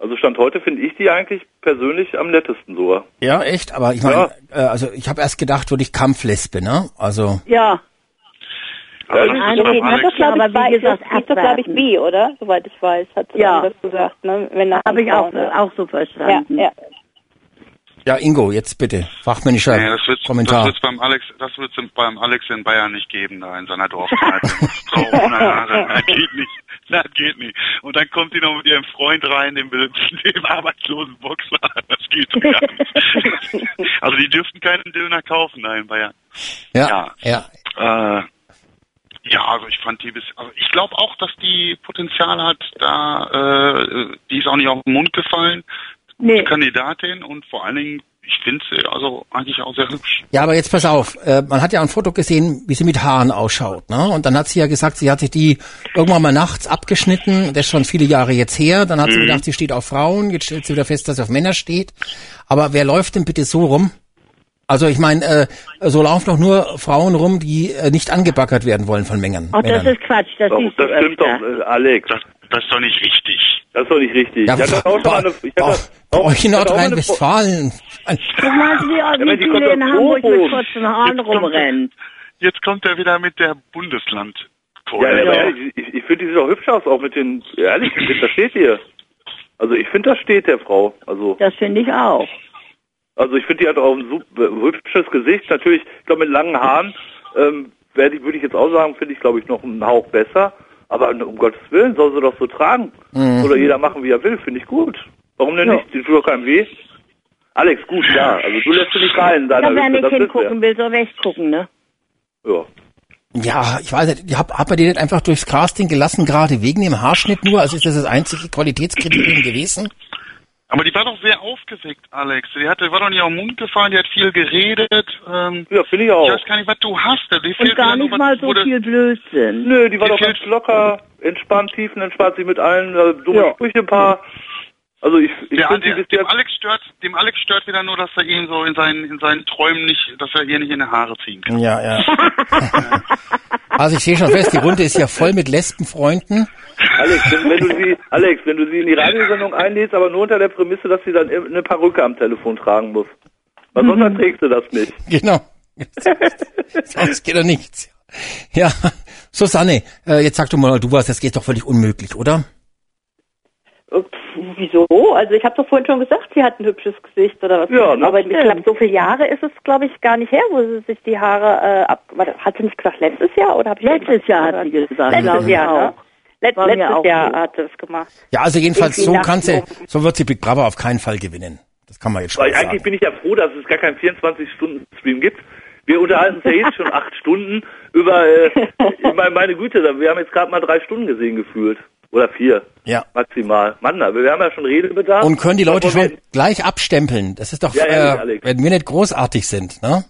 F: Also Stand heute finde ich die eigentlich persönlich am nettesten sogar.
B: ja, echt, aber ich meine,
F: Ja.
B: äh, also ich habe erst gedacht, würde ich Kampflesbe, ne? Also,
E: Ja.
D: Aber das beim
E: nee,
G: Hat
D: Alex,
G: das, glaube ich,
E: wie gesagt,
G: das, ist das, glaube ich, bi, oder? Soweit ich weiß, hat sie
E: Ja.
G: das gesagt, ne? Wenn
E: Habe ich auch, auch so
G: Ja,
E: verstanden.
G: ja.
B: ja, Ingo, jetzt bitte, fachmännischer
D: nee, das wird
B: Kommentar.
D: das wird's beim Alex, das wird's beim Alex in Bayern nicht geben, da in seiner Dorfkneipe. Frau ohne Haare, das geht nicht. Das geht nicht. Und dann kommt sie noch mit ihrem Freund rein, dem, dem arbeitslosen Boxer. Das geht gar nicht. Also die dürften keinen Döner kaufen da in Bayern.
B: ja, ja,
D: Äh, ja, also ich fand die bis, also ich glaube auch, dass die Potenzial hat, da, äh, die ist auch nicht auf den Mund gefallen,
E: Nee.
D: Kandidatin und vor allen Dingen, ich finde sie also eigentlich auch sehr hübsch.
B: Ja, aber jetzt pass auf, äh, man hat ja ein Foto gesehen, wie sie mit Haaren ausschaut, ne? Und dann hat sie ja gesagt, sie hat sich die irgendwann mal nachts abgeschnitten, das ist schon viele Jahre jetzt her, dann hat sie gedacht, sie steht auf Frauen, jetzt stellt sie wieder fest, dass sie auf Männer steht. Aber wer läuft denn bitte so rum? Also ich meine, äh, so laufen doch nur Frauen rum, die äh, nicht angebackert werden wollen von Mengen.
E: Ach, das
B: Männern.
E: ist Quatsch, das du
F: das stimmt
E: öfter.
F: doch, äh, Alex.
D: Das, das ist doch nicht richtig.
F: Das ist doch nicht richtig.
B: ja,
F: ich hatte auch schon mal eine, ich hatte
B: bei
F: auch-
B: euch in
F: auch mal eine Fro-
B: Nordrhein-Westfalen.
E: Guck mal, wie,
F: die
E: viele
F: kommt
E: in Hamburg mit kurzen Haaren
D: Jetzt kommt der-
E: rumrennen.
D: Jetzt kommt er wieder mit der bundesland
F: Ja, aber ehrlich, ich, ich finde, die sieht auch hübsch aus, auch mit den, ehrlich, ich find, das steht hier. Also ich finde, das steht der Frau. Also,
E: Das finde ich auch.
F: also ich finde, die hat auch ein super, hübsches Gesicht. Natürlich, ich glaube, mit langen Haaren ähm, werde ich, würde ich jetzt auch sagen, finde ich, glaube ich, noch einen Hauch besser. Aber um Gottes Willen, soll sie doch so tragen. Oder jeder machen, wie er will, finde ich gut. Warum denn
E: Ja.
F: nicht? Die tut doch keinem weh. Alex, gut, ja. Also du lässt sie nicht rein deiner
E: Ja, wer nicht hingucken will, soll weggucken, ne?
F: Ja.
B: Ja, ich weiß nicht, hab, hab er den nicht einfach durchs Casting gelassen, gerade wegen dem Haarschnitt nur? Also ist das das einzige Qualitätskriterium gewesen?
D: Aber die war doch sehr aufgeweckt, Alex. Die hatte, war doch nicht auf den Mund gefallen, die hat viel geredet. Ähm,
F: Ja, finde ich
D: ich
F: auch.
D: weiß gar nicht, was du hast. Die
E: Und gar
D: nur
E: nicht
D: was,
E: mal so viel Blödsinn.
F: Nö, die war
D: Mir
F: doch ganz locker, entspannt, tiefenentspannt, sich mit allen äh, dummen
E: Ja.
F: Sprüche ein paar. Also ich, ich
D: Der,
F: finde die
D: der, dem Alex stört, dem Alex stört wieder nur, dass er ihn so in seinen, in seinen Träumen nicht, dass er ihr nicht in die Haare ziehen kann.
B: Ja, ja. Also ich sehe schon fest, die Runde ist ja voll mit Lesbenfreunden.
F: Alex, wenn, wenn du sie, Alex, wenn du sie in die Radiosendung einlädst, aber nur unter der Prämisse, dass sie dann eine Perücke am Telefon tragen muss. Weil sonst erträgst du das nicht.
B: Genau. Sonst geht doch nichts. Ja, Susanne, äh, jetzt sag du mal, du warst, das geht doch völlig unmöglich, oder?
G: Äh, pf, Wieso? Also ich habe doch vorhin schon gesagt, sie hat ein hübsches Gesicht oder was.
F: Ja?
G: Aber ich glaube, so viele Jahre ist es, glaube ich, gar nicht her, wo sie sich die Haare äh, ab. Warte, hat sie nicht gesagt letztes Jahr oder habe ich
E: Letztes Jahr hat sie gesagt,
G: Letztes
E: glaube ich
G: Jahr, ne? Let
E: War
G: letztes
E: auch
G: Jahr
E: so.
G: hat sie das gemacht.
B: Ja, also jedenfalls so kann sie, so wird sie Big Brother auf keinen Fall gewinnen. Das kann man jetzt schon
F: Weil
B: mal
F: eigentlich
B: sagen.
F: bin ich ja froh, dass es gar keinen 24-Stunden-Stream gibt. Wir unterhalten uns ja jetzt schon acht Stunden über, äh, ich meine, meine Güte, wir haben jetzt gerade mal drei Stunden gesehen gefühlt. Oder vier.
B: Ja.
F: Maximal. Mann, aber wir haben ja schon Redebedarf.
B: Und können die Leute schon gleich abstempeln. Das ist doch,
F: Ja, ehrlich,
B: äh,
F: Alex.
B: wenn wir nicht großartig sind, ne?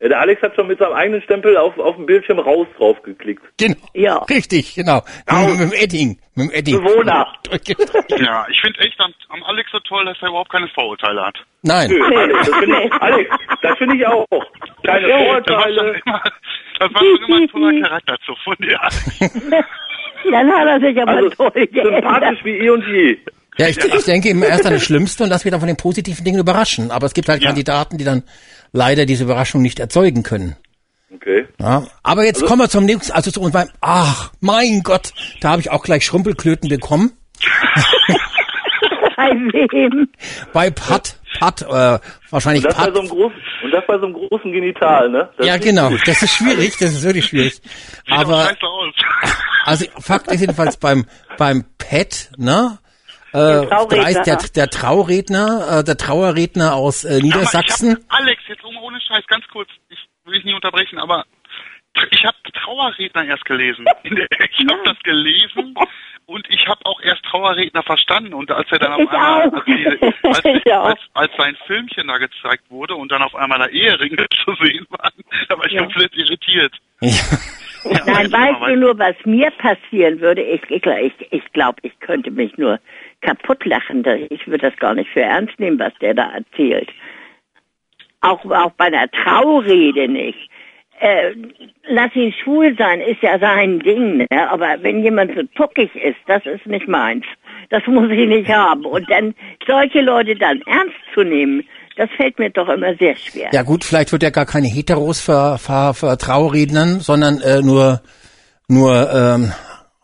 F: Ja, der Alex hat schon mit seinem eigenen Stempel auf, auf dem Bildschirm raus drauf geklickt.
B: Genau.
E: Ja.
B: Richtig, genau. Mit, mit dem Edding. Mit dem Edding.
F: Bewohner.
D: Ja, ich finde echt am, am Alex so toll, dass er überhaupt keine Vorurteile hat.
B: Nein.
F: Nö, Alex, das finde ich, Alex, das finde ich auch. Keine
D: Das war schon
F: Vorurteile.
D: immer, das war schon immer ein toller Charakterzug von dir.
E: Dann hat er sich aber
F: Also
E: toll geändert.
F: sympathisch wie eh und je.
B: Ja, ich, ich denke immer erst an das Schlimmste und lass mich dann von den positiven Dingen überraschen. Aber es gibt halt
D: Ja.
B: Kandidaten, die dann leider diese Überraschung nicht erzeugen können.
F: Okay.
B: Ja, aber jetzt kommen wir zum nächsten, also zu unserem, ach, mein Gott, da habe ich auch gleich Schrumpelklöten bekommen.
E: Bei wem?
B: Bei Pat, Pat, äh, wahrscheinlich
F: Und das, bei
B: Pat.
F: so einem großen, und das bei so einem großen Genital, ne? Das
B: Ja, genau.
F: gut.
B: Das ist schwierig. Das ist wirklich schwierig.
D: Sieht
B: Aber
D: aus.
B: also Fakt ist jedenfalls beim beim Pet, ne? Äh,
G: Der Trauredner.
B: 30, der, der Trauredner, äh, der Trauerredner aus äh,
D: Aber
B: Niedersachsen.
D: Ich hab, Alex, jetzt um, ohne Scheiß, ganz kurz, ich will dich nicht unterbrechen, aber tr- ich habe Trauerredner erst gelesen. Der, ich habe das gelesen und ich habe auch erst Trauerredner verstanden. Und als er dann auf
G: Ich
D: einmal, als, diese, als,
G: Ich
D: als, als sein Filmchen da gezeigt wurde und dann auf einmal da Eheringe zu sehen waren, da war ich
G: Ja.
D: komplett irritiert.
B: Ja.
D: Ja,
E: Nein,
D: weiß
E: weißt du nur, was mir passieren würde? Ich, ich, ich glaube, ich könnte mich nur kaputt lachen. Ich würde das gar nicht für ernst nehmen, was der da erzählt. Auch, auch bei der Traurede nicht. Äh, lass ihn schwul sein, ist ja sein Ding, ne? aber wenn jemand so tuckig ist, das ist nicht meins. Das muss ich nicht haben. Und dann solche Leute dann ernst zu nehmen, das fällt mir doch immer sehr schwer.
B: ja gut, vielleicht wird er gar keine Heteros ver, ver, ver sondern äh, nur nur ähm,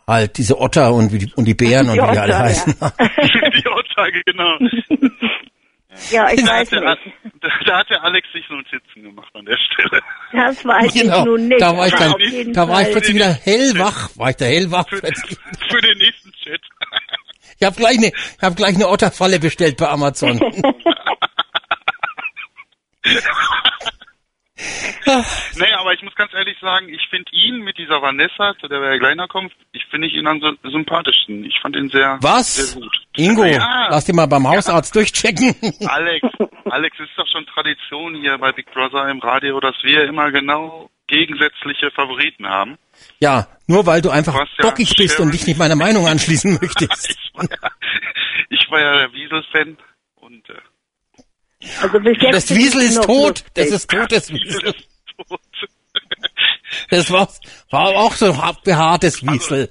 B: halt diese Otter und, wie die- und die Bären und
E: Die
B: wie die alle
E: Otter,
B: heißen.
D: Die Aussage, genau.
E: Ja, ich
D: Da
E: weiß
D: hat, der,
E: nicht.
D: da, da hat der Alex sich so ein Sitzen gemacht an der Stelle.
E: Das weiß
B: Genau,
E: ich nun nicht.
B: da war ich dann, da war ich plötzlich wieder hellwach, war ich da hellwach.
D: Für, für den nächsten Chat.
B: Ich habe gleich eine, ich habe gleich eine Otterfalle bestellt bei Amazon.
D: Nee, aber ich muss ganz ehrlich sagen, ich finde ihn mit dieser Vanessa, zu der wir ja gleich kommen, ich finde ihn am sy- sympathischsten. Ich fand ihn sehr,
B: Was?
D: sehr gut.
B: Ingo,
D: Ja.
B: lass dich mal beim Hausarzt durchchecken.
D: Alex, Alex, es ist doch schon Tradition hier bei Big Brother im Radio, dass wir immer genau gegensätzliche Favoriten haben.
B: Ja, nur weil du einfach
D: Du ja
B: bockig bist
D: Sharon-
B: und dich nicht meiner Meinung anschließen möchtest.
D: Ich war ja, ich war ja der Wiesel-Fan und äh,
E: Also bis jetzt
B: Das Wiesel ist tot,
E: lustig.
B: das ist tot, das
D: Wiesel
B: Wiesel.
D: ist tot.
B: Das war, war auch so hart behaartes Wiesel.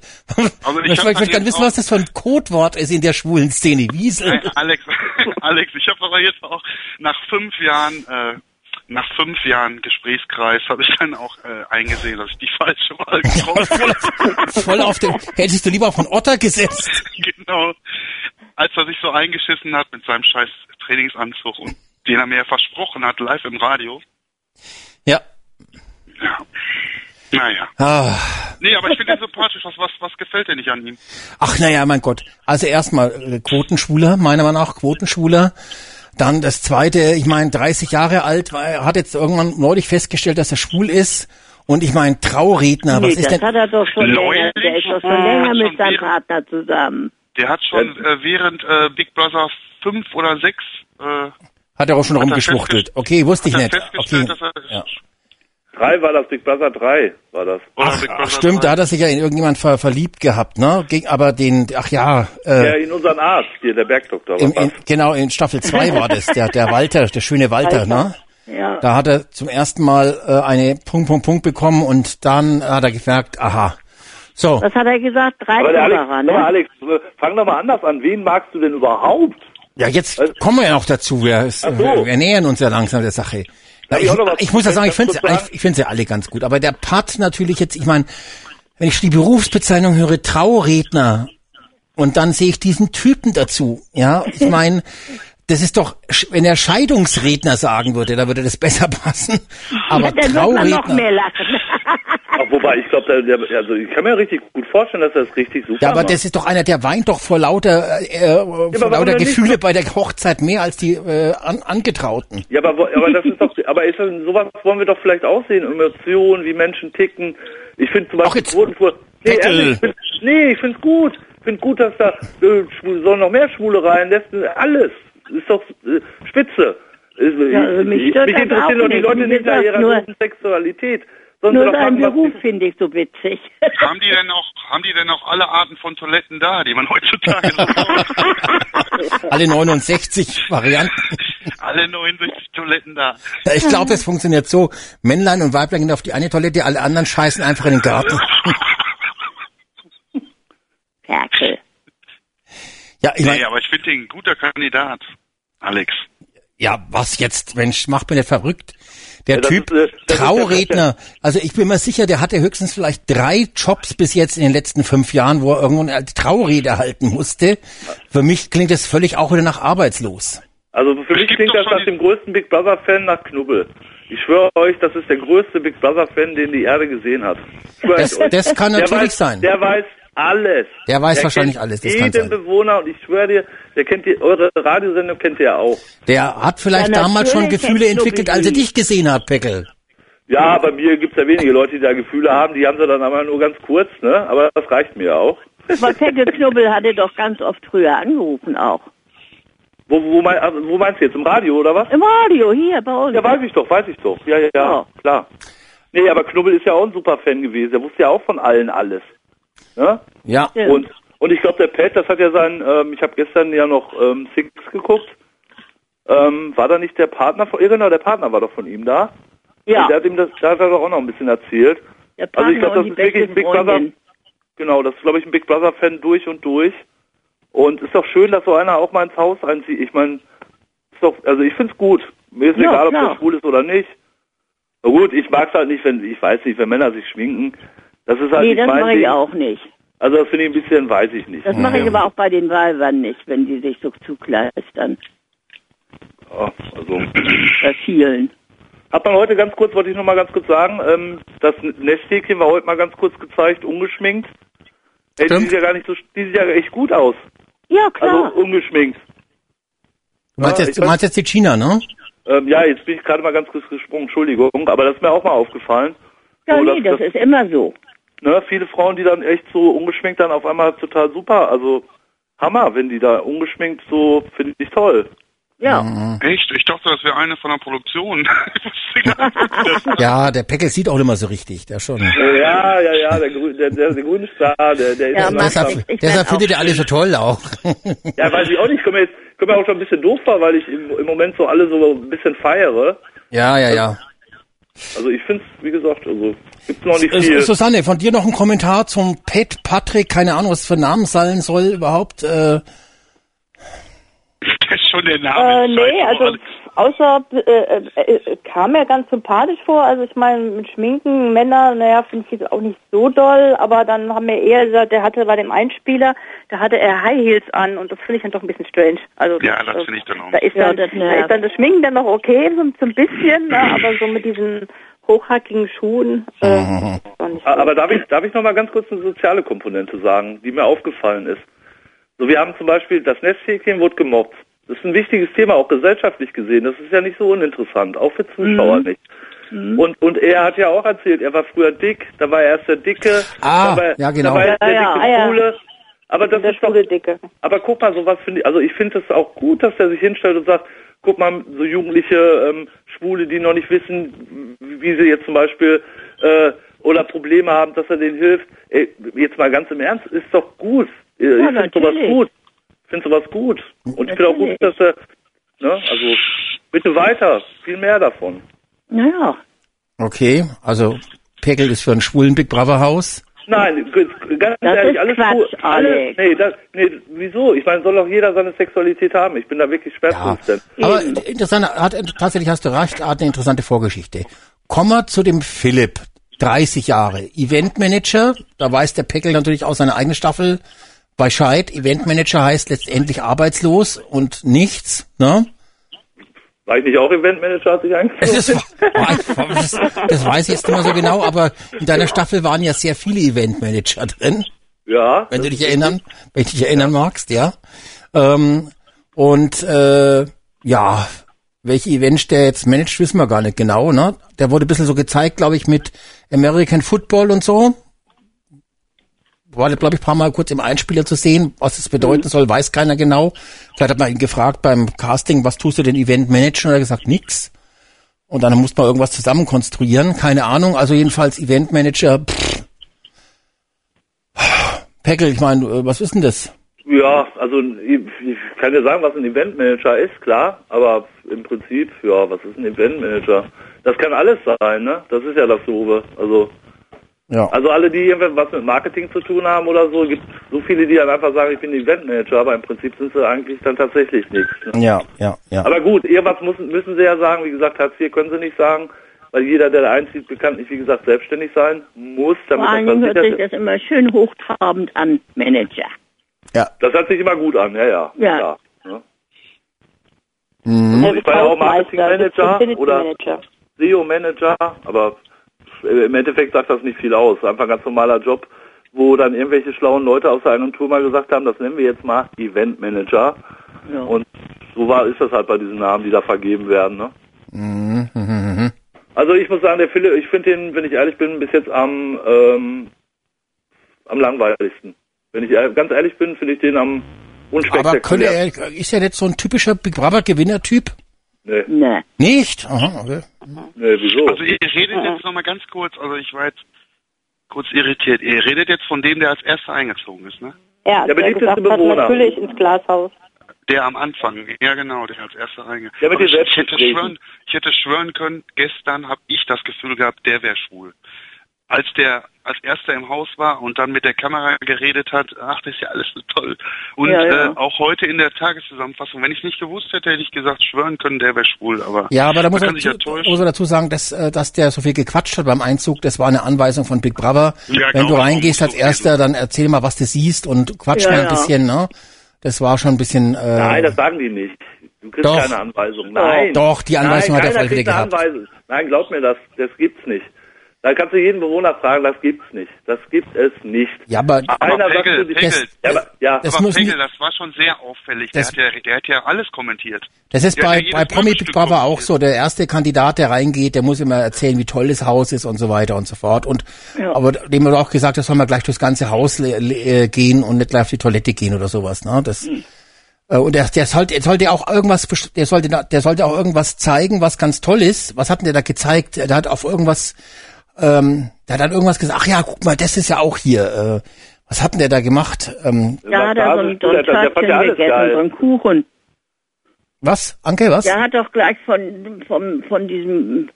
D: also ich
B: ich möchte gerne wissen, was das für ein Codewort ist in der schwulen Szene. Wiesel.
D: Nein, Alex, Alex, ich habe aber jetzt auch nach fünf Jahren, äh, nach fünf Jahren Gesprächskreis habe ich dann auch äh, eingesehen, dass ich die falsche Wahl getroffen
B: voll, auf, voll auf dem, hättest du lieber von Otter gesetzt.
D: genau. Als er sich so eingeschissen hat mit seinem scheiß Trainingsanzug und den er mir ja versprochen hat, live im Radio.
B: Ja.
D: Ja. Naja.
B: Ah.
D: Nee, aber ich finde ihn sympathisch. Was, was, was gefällt dir nicht an ihm?
B: Ach naja, mein Gott. Also erstmal äh, Quotenschwuler, meiner Meinung nach Quotenschwuler. Dann das zweite, ich meine, 30 Jahre alt, war- er hat jetzt irgendwann neulich festgestellt, dass er schwul ist. Und ich meine, Trauredner,
E: Nee,
B: was ist
E: das
B: denn?
E: hat er doch schon
D: Neulich?
E: länger. Der ist doch schon
D: Ah,
E: länger mit seinem Partner zusammen.
D: Der hat schon äh, während äh, Big Brother 5 oder 6 äh,
B: Hat er auch schon
D: Hat
B: rumgeschwuchtelt. Okay, wusste ich nicht.
D: festgestellt,
B: Okay.
D: dass er
B: Ja.
F: Drei war das, Big Brother 3 war das.
B: Ach, ach stimmt,
D: 3.
B: da hat er sich ja in irgendjemand ver verliebt gehabt, ne? Geg- Aber den, ach ja,
F: Ja,
B: äh,
F: in unseren Arzt, hier, der Bergdoktor.
B: in,
F: war
B: in, genau, in Staffel 2 war das, der, der Walter, der schöne Walter, ne?
E: Ja.
B: Da hat er zum ersten Mal äh, eine Punkt, Punkt, Punkt bekommen und dann hat er gemerkt, aha. So,
E: Was hat er gesagt? Drei
F: Alex,
E: war ne?
F: Alex, fang doch mal anders an. Wen magst du denn überhaupt?
B: Ja, jetzt kommen wir ja noch dazu. Wir,
F: so.
B: wir, nähern uns ja langsam der Sache. Na,
F: ich
B: ich, muss ja sagen, ich finde ich finde sie alle ganz gut. Aber der Part natürlich jetzt, ich meine, wenn ich die Berufsbezeichnung höre, Trauredner, und dann sehe ich diesen Typen dazu. Ja, ich meine, das ist doch, wenn er Scheidungsredner sagen würde, da würde das besser passen. Aber
E: wird man noch
B: Trauredner.
E: mehr lachen.
F: Ach, wobei, ich glaube, also ich kann mir richtig gut vorstellen, dass er das richtig super
B: Ja, aber
F: macht.
B: das ist doch einer, der weint doch vor lauter, äh, vor
F: warum
B: lauter
F: denn nicht?
B: Gefühle bei der Hochzeit mehr als die äh, an, Angetrauten.
F: Ja, aber, aber das ist doch, aber ist das, sowas wollen wir doch vielleicht auch sehen, Emotionen, wie Menschen ticken. Ich finde zum Beispiel
B: jetzt-
F: Quotenfuhr, nee, ehrlich, ich find, nee, ich find's gut. Ich find gut, dass da, äh, sollen noch mehr Schwule rein, lässt alles. Ist doch äh, spitze. Äh,
E: Ja, also mich
F: ich,
E: stört
F: mich interessieren doch die. Leute nicht nach ihrer
E: nur-
F: Sexualität. Sollen
E: Nur seinen Beruf finde ich so witzig.
D: Haben die denn auch, haben die denn auch alle Arten von Toiletten da, die man heutzutage so braucht?
B: Alle 69 Varianten.
D: alle 69 Toiletten da.
B: Ich glaube, das funktioniert so. Männlein und Weiblein gehen auf die eine Toilette, alle anderen scheißen einfach in den Garten.
E: Ferkel.
B: Ja, ich
D: Nee,
B: mein,
D: aber ich finde den ein guter Kandidat. Alex.
B: ja, was jetzt? Mensch, macht mir nicht verrückt. Der
F: Ja,
B: Typ,
F: ist, das ist ja-
B: Trauredner, also ich bin mir sicher, der hatte höchstens vielleicht drei Jobs bis jetzt in den letzten fünf Jahren, wo er irgendwo eine Traurede halten musste. Für mich klingt das völlig auch wieder nach arbeitslos.
F: Also für mich klingt das nach dem größten Big Brother Fan nach Knubbel. Ich schwöre euch, das ist der größte Big Brother Fan, den die Erde gesehen hat.
B: Das, das kann
F: der
B: natürlich
F: weiß,
B: sein.
F: Der weiß alles.
B: Der weiß
F: der
B: wahrscheinlich
F: kennt
B: alles, das
F: jeden
B: kann sein.
F: Bewohner und ich schwöre dir, der kennt die, eure Radiosendung kennt ihr ja auch.
B: Der hat vielleicht
E: Ja,
B: damals schon Gefühle entwickelt, als er dich gesehen hat, Peckel.
F: Ja, bei mir gibt's ja wenige Leute, die da Gefühle haben, die haben sie dann aber nur ganz kurz, ne? Aber das reicht mir auch.
E: Aber Peckel Knubbel hatte doch ganz oft früher angerufen auch.
F: Wo, wo, mein, also, wo meinst du jetzt? Im Radio oder was?
E: Im Radio, hier bei uns.
F: Ja, weiß ich doch, weiß ich doch. Ja, ja, ja,
E: Ja.
F: klar. Nee, aber Knubbel ist ja auch ein super Fan gewesen. Der wusste ja auch von allen alles. Ne?
B: Ja.
F: Und, und ich glaube, der Pat, das hat ja sein, ähm, ich habe gestern ja noch ähm, Six geguckt. Ähm, war da nicht der Partner von, ja genau, der Partner war doch von ihm da.
E: ja,
F: Und der hat ihm das, da hat er doch auch noch ein bisschen erzählt.
E: der
F: also ich
E: Partner
F: glaub, das ist wirklich ein Big Brother.
E: Freundin.
F: Genau, das ist, glaube ich, ein Big Brother-Fan durch und durch. Und ist doch schön, dass so einer auch mal ins Haus einzieht. Ich meine, ist doch, also ich find's gut. Mir ist
E: Ja,
F: egal, ob
E: klar.
F: der schwul ist oder nicht. Na gut, ich mag's halt nicht, wenn, ich weiß nicht, wenn Männer sich schminken. Das ist halt
E: Nee,
F: nicht
E: das
F: mein
E: mache ich auch nicht.
F: Also das finde ich ein bisschen, weiß ich nicht.
E: Das mache ich aber auch bei den Weibern nicht, wenn die sich so zukleistern.
F: Ja, also.
E: Bei vielen.
F: Hat man heute ganz kurz, wollte ich noch mal ganz kurz sagen, ähm, das Nesthäkchen war heute mal ganz kurz gezeigt, ungeschminkt. Ey, die sieht ja gar nicht so, die sieht ja echt gut aus.
E: Ja, klar.
F: Also ungeschminkt.
B: Du meinst,
F: Ja,
B: jetzt,
F: ich
B: du meinst jetzt die China, ne?
F: Ähm, ja, jetzt bin ich gerade mal ganz kurz gesprungen, Entschuldigung, aber das ist mir auch mal aufgefallen.
E: ja,
F: so,
E: nee, das ist immer so.
F: Ne, viele Frauen, die dann echt so ungeschminkt dann auf einmal total super, also Hammer, wenn die da ungeschminkt so, finde ich toll.
E: Ja.
B: Mhm.
D: Echt? Ich dachte, das wäre eine von der Produktion. Ich
B: Ja, der Peckel sieht auch immer so richtig, der schon.
F: Ja, ja, ja, der, grü der, der, der grüne Star, der, der ist
E: Ja,
F: langsam.
B: Deshalb,
E: ich
B: deshalb
E: werd
B: findet ihr alle so toll auch.
F: Ja, weiß ich auch nicht. Ich komme mir mir auch schon ein bisschen doof vor, weil ich im, im Moment so alle so ein bisschen feiere.
B: ja, ja, ja.
F: Also ich finde es, wie gesagt, also gibt's noch nicht
B: Äh,
F: viel.
B: Susanne, von dir noch ein Kommentar zum Pet Patrick, keine Ahnung, was für Namen sein soll überhaupt. Äh,
D: Das ist schon der
G: Äh,
D: Name.
G: nee, also außer äh, äh, äh, kam mir ganz sympathisch vor. Also ich meine, mit Schminken, Männer, naja, finde ich jetzt auch nicht so doll, aber dann haben wir eher gesagt, der hatte bei dem Einspieler, da hatte er High Heels an und das finde ich dann doch ein bisschen strange. Also
D: Ja, das finde ich dann auch.
G: Da ist,
E: Ja,
G: dann,
E: das
G: da
E: nervt.
G: ist dann das Schminken dann noch okay, so, so ein bisschen, ne, aber so mit diesen hochhackigen Schuhen. Äh.
F: Aber darf ich, darf ich noch mal ganz kurz eine soziale Komponente sagen, die mir aufgefallen ist? So, wir haben zum Beispiel, das Nesthäkchen wurde gemobbt. Das ist ein wichtiges Thema, auch gesellschaftlich gesehen. Das ist ja nicht so uninteressant, auch für Zuschauer
E: Mhm.
F: nicht. Und, und er hat ja auch erzählt, er war früher dick, da war er erst der Dicke,
B: Ah,
F: war,
B: ja, genau.
F: da war er der
G: Ja,
F: dicke
G: ah, ja.
F: Schwule. Aber das ist doch,
G: Dicke.
F: aber guck mal, sowas finde ich, also ich finde es auch gut, dass er sich hinstellt und sagt, guck mal, so jugendliche ähm, Schwule, die noch nicht wissen, wie sie jetzt zum Beispiel äh, oder Probleme haben, dass er denen hilft. Ey, jetzt mal ganz im Ernst, ist doch gut. Äh,
E: Ja,
F: ich finde sowas gut. Ich finde sowas gut. Und ich finde auch gut, dass er, ne, also bitte weiter, viel mehr davon.
E: Naja.
B: okay, also Peckel ist für einen schwulen Big Brother Haus.
F: Nein, ganz
E: Das
F: ehrlich,
E: ist
F: alles
E: Quatsch,
F: cool. Alles, nee, das, nee, wieso? Ich meine, soll doch jeder seine Sexualität haben. Ich bin da wirklich
B: Ja,
F: schwerstens.
B: aber interessant, hat, tatsächlich hast du recht, hat eine interessante Vorgeschichte. Kommen wir zu dem Philipp, 30 Jahre, Eventmanager, da weiß der Peckel natürlich auch seine eigene Staffel Bescheid. Eventmanager heißt letztendlich arbeitslos und nichts, ne?
F: War ich nicht auch Eventmanager, als ich
B: Es ist,
F: angefangen
B: das, das weiß ich jetzt nicht mehr so genau, aber in deiner Staffel waren ja sehr viele Eventmanager drin,
F: Ja.
B: wenn du dich erinnern, wenn du dich erinnern magst, ja. Ähm, und äh, ja, welche Events der jetzt managt, wissen wir gar nicht genau, ne? Der wurde ein bisschen so gezeigt, glaube ich, mit American Football und so. War, glaube ich, ein paar Mal kurz im Einspieler zu sehen, was es bedeuten soll, weiß keiner genau. Vielleicht hat man ihn gefragt beim Casting, was tust du denn Event managen? Und er hat gesagt, nix. Und dann muss man irgendwas zusammen konstruieren, keine Ahnung. Also jedenfalls Eventmanager. Pff. Peckel, ich meine, äh, was ist denn das?
F: Ja, also ich ich kann dir sagen, was ein Eventmanager ist, klar, aber im Prinzip, ja, was ist ein Eventmanager? Das kann alles sein, ne? Das ist ja das Doofe. Also,
B: Ja.
F: also alle, die irgendwas mit Marketing zu tun haben oder so, gibt so viele, die dann einfach sagen, ich bin Eventmanager, aber im Prinzip sind sie eigentlich dann tatsächlich nichts. Ne?
B: Ja, ja, ja.
F: Aber gut, irgendwas müssen, müssen sie ja sagen. Wie gesagt, Hartz IV können sie nicht sagen, weil jeder, der da einzieht, bekanntlich, wie gesagt, selbstständig sein muss, damit
E: Vor allen
F: das
E: Dingen hört sich das immer schön hochtrabend an, Manager.
B: ja.
F: Das hört sich immer gut an, ja, ja.
E: Ja.
F: Klar, ne? Mhm.
G: Also
F: ich war ja auch Marketingmanager oder
G: Manager.
F: SEO-Manager, aber im Endeffekt sagt das nicht viel aus. Einfach ein ganz normaler Job, wo dann irgendwelche schlauen Leute aus der Agentur mal gesagt haben, das nennen wir jetzt mal Event-Manager.
E: Ja.
F: Und so war, ist das halt bei diesen Namen, die da vergeben werden. Ne?
B: Mhm.
F: Also ich muss sagen, der Philipp, ich finde den, wenn ich ehrlich bin, bis jetzt am ähm, am langweiligsten. Wenn ich ganz ehrlich bin, finde ich den am
B: Aber könnte
F: unspektakulärsten.
B: er, ist er nicht so ein typischer Big Brother Gewinnertyp?
F: Nee,
E: Nee.
B: Nicht? Aha, okay.
F: nee, wieso?
D: Also ihr redet jetzt nochmal ganz kurz, also ich war jetzt kurz irritiert. Ihr redet jetzt von dem, der als erster eingezogen ist, ne?
G: Ja,
F: Der beliebteste Bewohner.
G: natürlich ins Glashaus.
D: Der am Anfang, ja genau, der als erster reingegangen
F: den
D: ich, ich, hätte
F: Selbstgesprächen.
D: schwören, ich hätte schwören können, gestern habe ich das Gefühl gehabt, der wäre schwul. Als der als erster im Haus war und dann mit der Kamera geredet hat, ach, das ist ja alles so toll. Und
E: Ja, ja.
D: Äh, auch heute in der Tageszusammenfassung, wenn ich nicht gewusst hätte, hätte ich gesagt, schwören können, der wäre schwul. Aber
B: Ja, aber da muss
D: man ja
B: muss man dazu sagen, dass, äh, dass der so viel gequatscht hat beim Einzug. Das war eine Anweisung von Big Brother.
D: Ja,
B: Wenn du
D: genau,
B: reingehst
D: muss
B: als Erster, dann erzähl mal, was du siehst und quatsch
E: Ja,
B: mal ein
E: ja.
B: bisschen. Ne? Das war schon ein bisschen. Äh,
F: Nein, das sagen die nicht. Du kriegst
B: Doch.
F: keine Anweisung. Nein.
B: Doch, die Anweisung
F: Nein,
B: hat er voll wieder gehabt.
F: Anweisung. Nein, glaub mir das. Das gibt's nicht. Da kannst du jeden Bewohner fragen, das gibt's nicht. Das gibt es nicht.
B: Ja, aber
F: Einer sagt
D: Pegel,
F: dir-
D: Pegel,
B: das,
F: Ja, aber, ja.
B: das
D: aber Pegel, das war schon sehr auffällig. Der
B: Das-
D: hat, ja, der hat ja alles kommentiert.
B: Das ist bei,
D: der
B: bei
D: jedes
B: Promi Big Brother auch so. Der erste Kandidat, der reingeht, der muss immer erzählen, wie toll das Haus ist und so weiter und so fort. Und
E: Ja.
B: aber dem wurde auch gesagt, das soll man gleich durchs ganze Haus äh, gehen und nicht gleich auf die Toilette gehen oder sowas. Ne? Das, äh, und der, der sollte, der sollte auch irgendwas, der sollte, der sollte auch irgendwas zeigen, was ganz toll ist. Was hat denn der da gezeigt? Der hat auf irgendwas, ähm, der hat dann irgendwas gesagt. Ach ja, guck mal, das ist ja auch hier. Äh, was hat denn der da gemacht? Ähm,
E: Da hat er so ein, so ein
F: ja
E: Törtchen gegessen, so ein Kuchen.
B: was? Anke, was?
E: Der hat doch gleich von, von, von diesem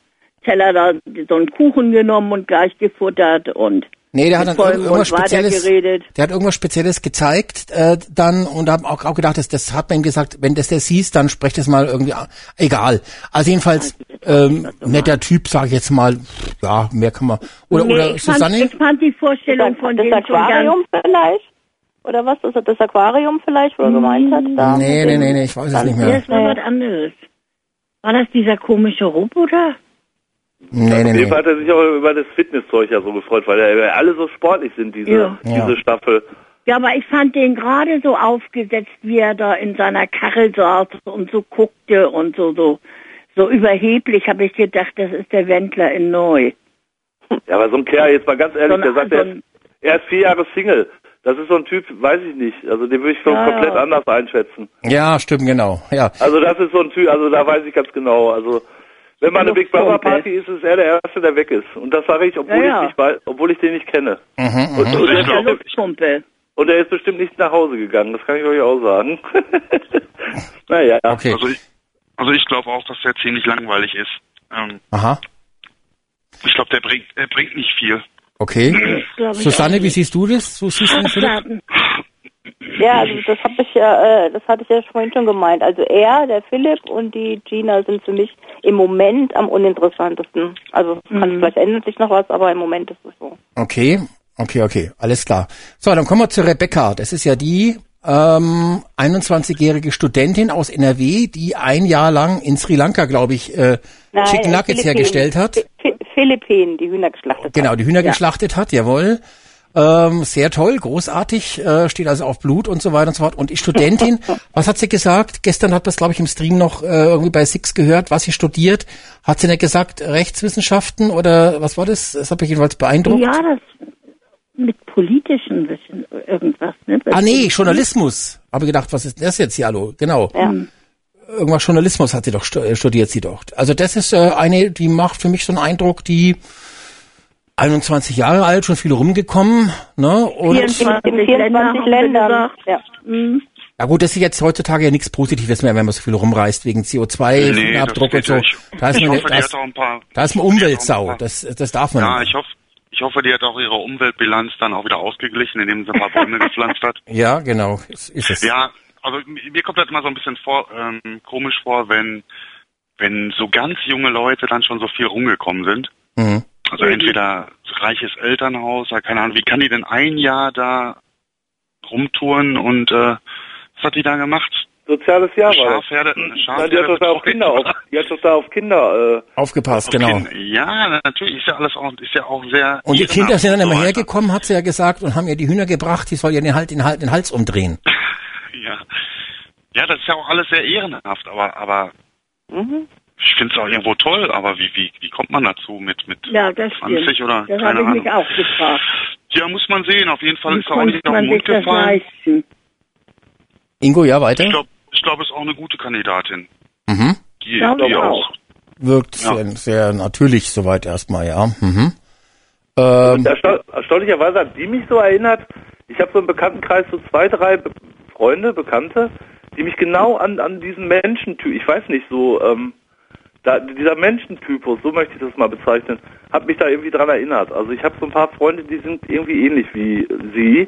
E: Teller da so einen Kuchen genommen und gleich gefuttert und
B: Nee, der hat dann irgendwas Spezielles, der hat irgendwas Spezielles gezeigt äh, dann und hab auch, auch gedacht, das, das hat man ihm gesagt, wenn das der siehst, dann sprecht das mal irgendwie, an. egal. Also jedenfalls ähm, netter Typ, sage ich jetzt mal, ja, mehr kann man. Oder
E: nee,
B: oder
E: ich, fand,
B: Susanne?
E: ich fand die Vorstellung
G: Das,
E: von
G: das
E: dem.
G: Aquarium vielleicht? Oder was? Das, das Aquarium vielleicht, wo er gemeint hat? Da
B: Nee, nee, nee, nee, ich weiß es nicht mehr.
E: das war was anderes. War das dieser komische Roboter?
B: Nee, nee,
F: Auf jeden
B: nee.
F: Fall hat er sich auch über das Fitnesszeug ja so gefreut, weil er- alle so sportlich sind, diese,
E: Ja.
F: diese
B: Ja.
F: Staffel.
E: Ja, aber ich fand den gerade so aufgesetzt, wie er da in seiner Karre saß und so guckte und so, so, so überheblich, habe ich gedacht, das ist der Wendler in Neu.
F: Ja, aber so ein Kerl, jetzt mal ganz ehrlich,
E: So
F: der sagt,
E: so
F: er ist, er ist vier Jahre Single. Das ist so ein Typ, weiß ich nicht. Also den würde ich schon
E: Ja,
F: komplett
E: ja.
F: anders einschätzen.
B: Ja, stimmt, genau. Ja.
F: Also das ist so ein Typ, also da weiß ich ganz genau. Also wenn mal eine Big Brother Party ist, ist er der Erste, der weg ist. Und das sage ich, obwohl
E: Ja, ja.
F: ich nicht weiß, obwohl ich den nicht kenne.
B: Mhm,
F: Und,
B: mhm.
F: und,
D: Ich
F: er
D: glaub-
F: ist,
E: Luftpumpe.
F: und er ist bestimmt nicht nach Hause gegangen, das kann ich euch auch sagen. naja.
B: Okay.
D: Also ich, also ich glaube auch, dass der ziemlich langweilig ist. Ähm,
B: Aha.
D: ich glaube, der bringt, er bringt nicht viel.
B: Okay. Susanne, wie siehst du das? So siehst du das.
G: Ja, also das habe ich ja, äh, das hatte ich ja vorhin schon gemeint. Also er, der Philipp und die Gina sind für mich im Moment am uninteressantesten. Also kann vielleicht ändert sich noch was, aber im Moment ist es so.
B: Okay, okay, okay, alles klar. So, dann kommen wir zu Rebecca. Das ist ja die ähm, 21-jährige Studentin aus NRW, die ein Jahr lang in Sri Lanka, glaube ich, äh, Chicken
G: äh,
B: Nuggets hergestellt hat.
G: Phi- Phi- Philippinen, die Hühner geschlachtet
B: Genau,
G: haben.
B: die Hühner geschlachtet hat, jawohl. Ähm, sehr toll, großartig, äh, steht also auf Blut und so weiter und so fort. Und die Studentin, was hat sie gesagt? Gestern hat das, glaube ich, im Stream noch äh, irgendwie bei Six gehört, was sie studiert. Hat sie nicht gesagt, Rechtswissenschaften oder was war das? Das hat mich jedenfalls beeindruckt.
E: Ja, das mit politischen Wissen, irgendwas, ne?
B: Ah nee, Journalismus. Habe gedacht, was ist das jetzt hier, hallo? Genau.
G: Ja.
B: Irgendwas Journalismus hat sie doch äh, studiert sie doch. Also das ist äh, eine, die macht für mich so einen Eindruck, die 21 Jahre alt, schon viel rumgekommen, ne? Und
E: 24
G: In 24
E: Länder,
G: Ländern. Ja.
E: Mhm.
B: ja gut, das ist jetzt heutzutage ja nichts Positives mehr, wenn man so viel rumreist wegen CO2 Fingerabdruck und
D: das
B: so.
D: nicht.
B: Da ist man,
D: hoffe,
B: da
D: die
B: ist,
D: hat auch ein paar.
B: da ist man Umweltsau. Das, das darf man
D: Ja,
B: nicht.
D: ich hoffe, ich hoffe, die hat auch ihre Umweltbilanz dann auch wieder ausgeglichen, indem sie ein paar Bäume gepflanzt hat.
B: Ja, genau, ist, ist es.
D: Ja, also mir kommt das immer so ein bisschen vor, ähm, komisch vor, wenn wenn so ganz junge Leute dann schon so viel rumgekommen sind.
B: Mhm.
D: Also entweder reiches Elternhaus, oder keine Ahnung, wie kann die denn ein Jahr da rumtouren und äh, was hat die da gemacht?
F: Soziales Jahr war das.
D: Schafherde,
F: Nein, die hat
D: Schafherde
F: doch da auf Kinder auf, die hat doch da auf Kinder, äh,
B: Aufgepasst,
D: Okay,
B: genau.
D: Ja, natürlich ist ja alles auch, ist ja auch sehr.
B: Und die Kinder sind dann immer
D: so
B: hergekommen, hat sie ja gesagt, und haben ihr die Hühner gebracht, die soll ja den, halt, den, halt, den Hals umdrehen.
D: Ja. Ja, das ist ja auch alles sehr ehrenhaft, aber, aber
G: Mhm.
D: Ich finde es auch irgendwo toll, aber wie, wie, wie kommt man dazu mit, mit
E: Ja, das
D: 20
E: stimmt.
D: oder
E: Das
D: keine
E: habe ich
D: Ahnung.
E: mich auch gefragt.
D: Ja, muss man sehen. Auf jeden Fall
E: Wie
D: ist er auch nicht auf den
E: man sich
D: Mund
E: das
D: gefallen.
E: leisten?
B: Ingo, ja, weiter?
D: Ich glaube, ich glaub, ist auch eine gute Kandidatin.
B: Mhm.
D: Die,
E: Glaub
D: die
E: ich
D: auch.
B: Wirkt
D: Ja.
B: sehr, sehr natürlich soweit erstmal, ja. Mhm. Ähm,
F: Ersta erstaunlicherweise hat die mich so erinnert. Ich habe so im Bekanntenkreis so zwei, drei Be Freunde, Bekannte, die mich genau an, an diesen Menschentyp, ich weiß nicht, so, ähm, da, dieser Menschentypus, so möchte ich das mal bezeichnen, hat mich da irgendwie dran erinnert. Also ich habe so ein paar Freunde, die sind irgendwie ähnlich wie sie.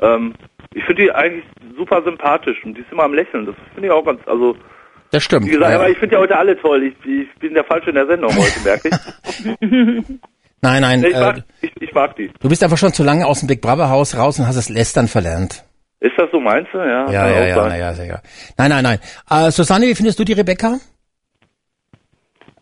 F: Ähm, ich finde die eigentlich super sympathisch und die ist immer am Lächeln. Das finde ich auch ganz, also
B: das stimmt.
F: wie gesagt,
B: ja.
F: aber ich finde ja heute alle toll. Ich, ich bin der Falsche in der Sendung heute, merke ich.
B: Nein, nein,
F: Ich
B: äh,
F: mag, ich, ich mag die.
B: du bist einfach schon zu lange aus dem Big Brother Haus raus und hast das Lästern verlernt.
F: Ist das so, meinst du? Ja,
B: Ja, ja, ja, ja, ja. Nein, nein, nein. Äh, Susanne, wie findest du die Rebecca?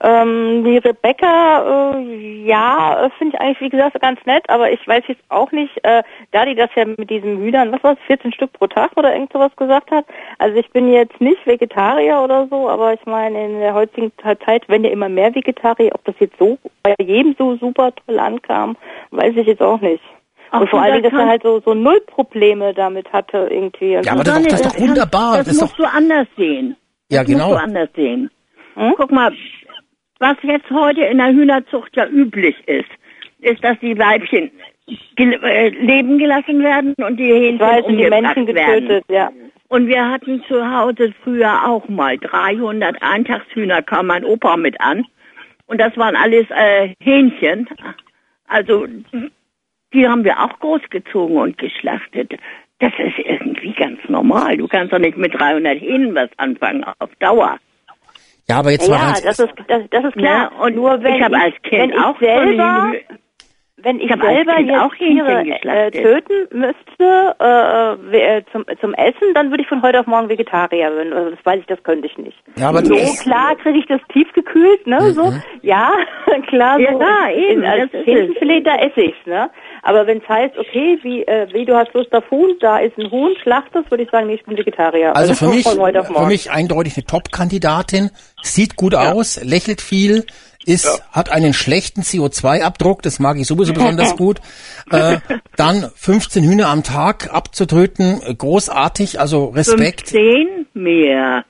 G: Ähm, die Rebecca, äh, ja, äh, finde ich eigentlich, wie gesagt, ganz nett, aber ich weiß jetzt auch nicht, äh, da die das ja mit diesen Hühnern, was war es, 14 Stück pro Tag oder irgend sowas gesagt hat. Also ich bin jetzt nicht Vegetarier oder so, aber ich meine, in der heutigen Zeit werden ja immer mehr Vegetarier. Ob das jetzt so bei jedem so super toll ankam, weiß ich jetzt auch nicht.
E: Ach,
G: und vor
E: du,
G: allen Dingen,
E: das
G: dass er halt so, so null Probleme damit hatte irgendwie.
B: Ja, aber das,
E: Susanne,
B: das ist doch wunderbar.
E: Das,
B: Das ist
E: musst
B: doch,
E: du anders sehen.
B: ja,
E: Das musst
B: genau.
E: du anders sehen.
G: Hm?
E: Guck mal, was jetzt heute in der Hühnerzucht ja üblich ist, ist, dass die Weibchen gel äh, leben gelassen werden und die Hähnchen
G: weiß, die
E: umgebracht
G: Menschen
E: werden.
G: getötet, ja.
E: Und wir hatten zu Hause früher auch mal 300 Eintagshühner, kam mein Opa mit an. Und das waren alles äh, Hähnchen. Also die haben wir auch großgezogen und geschlachtet. Das ist irgendwie ganz normal. Du kannst doch nicht mit 300 Hähnen was anfangen auf Dauer.
B: Ja, aber jetzt mal
G: Ja,
B: ganz,
G: das ist, das, das ist klar.
E: Ja, und
G: Nur wenn
E: ich habe als
G: wenn
E: Kind
G: ich
E: auch
G: selber, wenn ich,
E: Ich
G: selber jetzt
E: auch
G: Tiere äh, töten müsste äh, we- äh, zum, zum Essen, dann würde ich von heute auf morgen Vegetarier werden. Also das weiß ich, das könnte ich nicht.
B: Ja, aber
G: so klar kriege ich das tiefgekühlt, ne? So, ja, klar.
E: Ja,
G: so
E: ja, eben,
G: In, als Hähnchenfilet, da esse ich's, ne? Aber wenn es heißt, okay, wie, äh, wie du hast Lust auf Huhn, da ist ein Huhn, schlachtest, würde ich sagen, nee, ich bin Vegetarier.
B: also für mich,
G: von heute auf
B: für mich eindeutig eine Top-Kandidatin, sieht gut aus, lächelt viel, ist, hat einen schlechten CO2-Abdruck, das mag ich sowieso besonders gut. Äh, dann 15 Hühner am Tag abzutöten, großartig, also Respekt.
E: 15 mehr.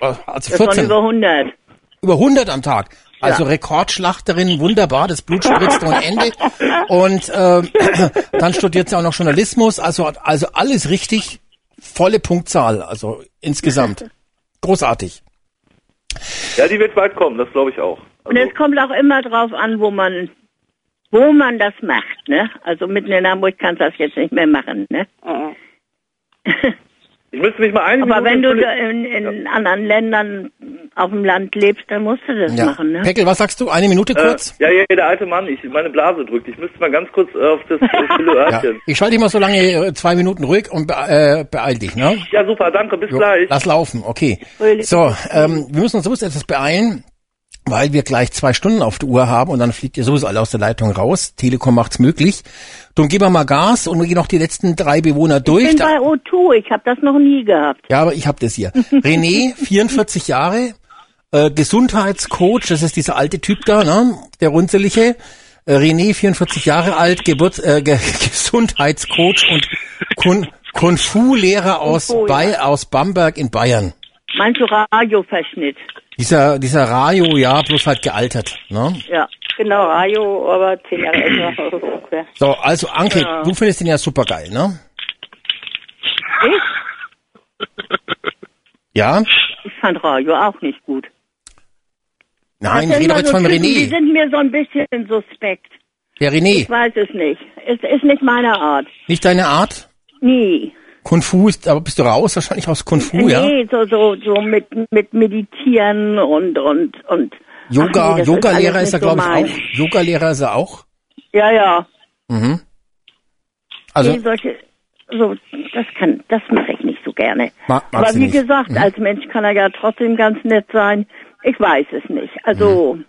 B: Also
E: Das waren
B: 14,
E: über 100.
B: über 100 am Tag. Also
E: Ja.
B: Rekordschlachterin, wunderbar, das Blut spritzt ohne Ende. Und ähm, dann studiert sie auch noch Journalismus, also also alles richtig, volle Punktzahl, also insgesamt. Großartig.
F: Ja, die wird weit kommen, das glaube ich auch.
E: Und
F: Also,
E: es kommt auch immer drauf an, wo man, wo man das macht, ne? Also mitten in Hamburg kannst du das jetzt nicht mehr machen, ne?
G: Mhm.
F: ich müsste mich mal eine
E: Aber wenn du in, in anderen Ländern auf dem Land lebst, dann musst du das
B: Ja.
E: machen, ne?
B: Peckel, was sagst du? Eine Minute kurz?
F: Äh, ja, ja, der alte Mann, ich, meine Blase drückt. Ich müsste mal ganz kurz äh, auf das äh, stille
B: Ja. Ich schalte dich mal so lange äh, zwei Minuten ruhig und be äh, beeil dich, ne?
F: Ja. super, danke, bis
B: Jo,
F: gleich.
B: lass laufen, okay. So, ähm, wir müssen uns sowieso etwas beeilen, weil wir gleich zwei Stunden auf der Uhr haben und dann fliegt ihr sowieso alle aus der Leitung raus. Telekom macht's möglich. Darum geben wir mal Gas und wir gehen noch die letzten drei Bewohner
E: Ich
B: durch.
E: bin
B: Da-
E: bei O2, ich habe das noch nie gehabt.
B: Ja, aber ich habe das hier. René, 44 Jahre, äh, Gesundheitscoach, das ist dieser alte Typ da, ne? Der runzelige. Äh, René, 44 Jahre alt, Geburt, äh, Ge Gesundheitscoach und Kun Kung Fu Lehrer aus,
E: Fu,
B: Bay, aus Bamberg in Bayern.
E: Meinst du Radioverschnitt?
B: Dieser, dieser Rayo, ja, bloß halt gealtert, ne?
E: Ja.
G: Genau, Rayo, aber zehn Jahre älter oder so ungefähr.
B: So, also Anke,
E: Ja.
B: du findest den ja super geil, ne?
E: Ich?
B: Ja?
E: Ich fand Radio auch nicht gut.
B: Nein, ich rede jetzt
E: immer
B: von
E: so Typen, Die
B: René.
E: sind mir so ein bisschen suspekt.
B: Der René,
E: Ich weiß es nicht. Es ist nicht meine Art.
B: nicht deine Art?
E: Nie.
B: Kung Fu ist, aber bist du raus? Wahrscheinlich aus Kung Fu, ja?
E: Nee, so, so, so mit, mit Meditieren und, und, und.
B: Yoga,
E: nee,
B: Yoga-Lehrer ist er, glaube ich, auch. Yoga-Lehrer ist er auch.
E: Ja, ja.
B: Mhm. Also,
E: nee, solche, so, das kann, das mache ich nicht so gerne.
B: Mag,
E: Aber wie gesagt,
B: Mhm.
E: als Mensch kann er ja trotzdem ganz nett sein. Ich weiß es nicht. Also,
B: Mhm.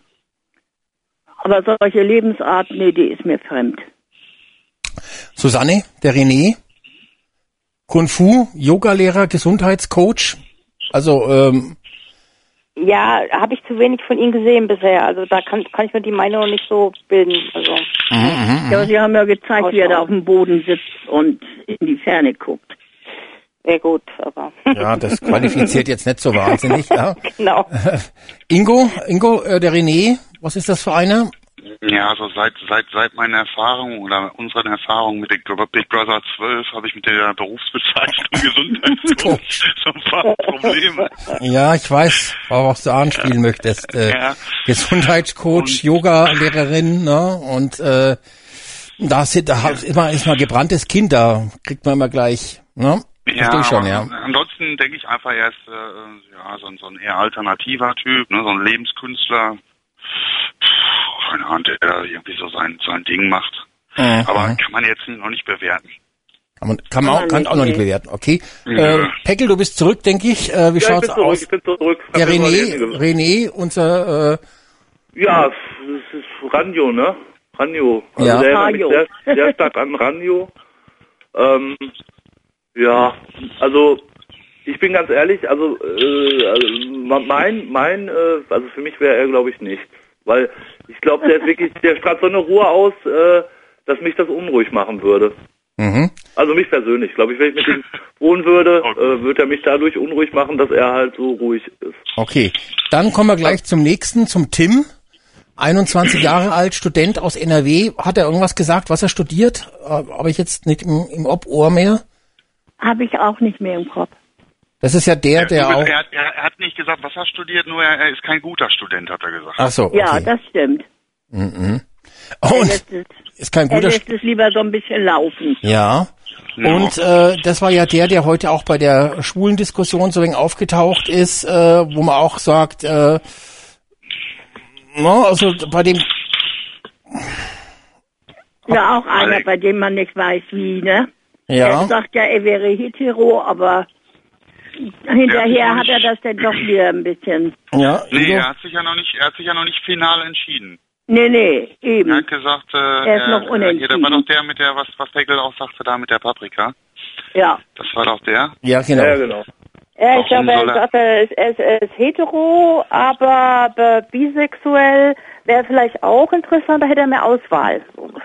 E: aber solche Lebensart, nee, die ist mir fremd.
B: Susanne, der René, Kung Fu, Yogalehrer, Gesundheitscoach. Also ähm,
G: Ja, habe ich zu wenig von ihm gesehen bisher. Also da kann, kann ich mir die Meinung nicht so bilden. Also
B: Mhm.
E: Ja, Sie haben ja gezeigt, wie er da auf dem Boden sitzt und in die Ferne guckt.
G: sehr gut, aber
B: ja, das qualifiziert jetzt nicht so wahnsinnig. Ja.
G: genau.
B: Ingo, Ingo, äh, der René, was ist das für einer?
D: Ja, also seit seit seit meiner Erfahrung oder unseren Erfahrungen mit Big Big Brother 12 habe ich mit der Berufsbezeichnung Gesundheitscoach so ein paar Probleme.
B: Ja, ich weiß, worauf du anspielen möchtest. Äh,
D: Ja.
B: Gesundheitscoach, Yoga-Lehrerin, ne? Und äh, da, sind, da ist mal, ist mal gebranntes Kind, da kriegt man immer gleich, ne? Ich schon,
D: aber
B: ja.
D: Ansonsten denke ich einfach, er ist äh, ja, so, ein- so ein eher alternativer Typ, ne, so ein Lebenskünstler. Keine Ahnung, der irgendwie so sein, sein Ding macht.
B: Mhm.
D: Aber kann man jetzt noch nicht bewerten.
B: Kann man, kann man auch, kann auch noch nicht bewerten, okay.
D: Ja.
B: Äh, Peckel, du bist zurück, denke ich. Äh, wie
F: Ja, ich
B: schaut's
F: bin zurück,
B: aus?
F: ich bin zurück. Mal
B: René, René, unser, äh,
F: Ja, es ist Ranjo, ne? Ranjo. Also
B: Ja.
F: der
E: Ranjo.
F: sehr, sehr stark an Ranjo. Ähm, ja, also ich bin ganz ehrlich, also, äh, also mein, mein, äh, also für mich wäre er, glaube ich, nicht. Weil ich glaube, der ist wirklich, der strahlt so eine Ruhe aus, äh, dass mich das unruhig machen würde.
B: mhm.
F: Also mich persönlich, glaube ich, wenn ich mit ihm wohnen würde,
D: Okay.
F: äh, würde er mich dadurch unruhig machen, dass er halt so ruhig ist.
B: Okay, dann kommen wir gleich zum nächsten, zum Tim. 21 Jahre alt, Student aus NRW. Hat er irgendwas gesagt, was er studiert? Äh, Habe ich jetzt nicht im, im Ob-Ohr mehr.
E: Habe ich auch nicht mehr im Kopf.
B: Das ist ja der, der
D: er,
B: auch...
D: er, er, er hat nicht gesagt, was er studiert, nur er, er ist kein guter Student, hat er gesagt.
B: Ach so, okay.
E: Ja, das stimmt.
B: Mhm.
E: Er
B: Und
E: lässt es,
B: ist kein
E: er
B: guter...
E: lässt es lieber so ein bisschen laufen.
B: Ja. Und äh, das war ja der, der heute auch bei der schwulen Diskussion so ein wenig aufgetaucht ist, äh, wo man auch sagt, äh, no, also bei dem
E: Ja, auch einer, bei dem man nicht weiß, wie, ne? Er
B: ja,
E: sagt ja, er wäre hetero, aber hinterher hat er das dann doch wieder ein bisschen.
B: ja,
D: Nee, er hat sich ja noch nicht, er hat sich ja noch nicht final entschieden.
E: Nee, nee,
D: Er
E: eben.
D: hat gesagt, äh,
E: Er ist noch
D: hier, der
E: unentschieden.
D: war doch der mit der, was, was Pegel auch sagte, da mit der Paprika.
E: Ja.
D: Das war doch der.
B: ja, genau.
F: Ja, genau.
G: Ja, ich glaube, er
D: er-
G: er ist, er er hetero, aber be- bisexuell wäre vielleicht auch interessant, da hätte er mehr Auswahl.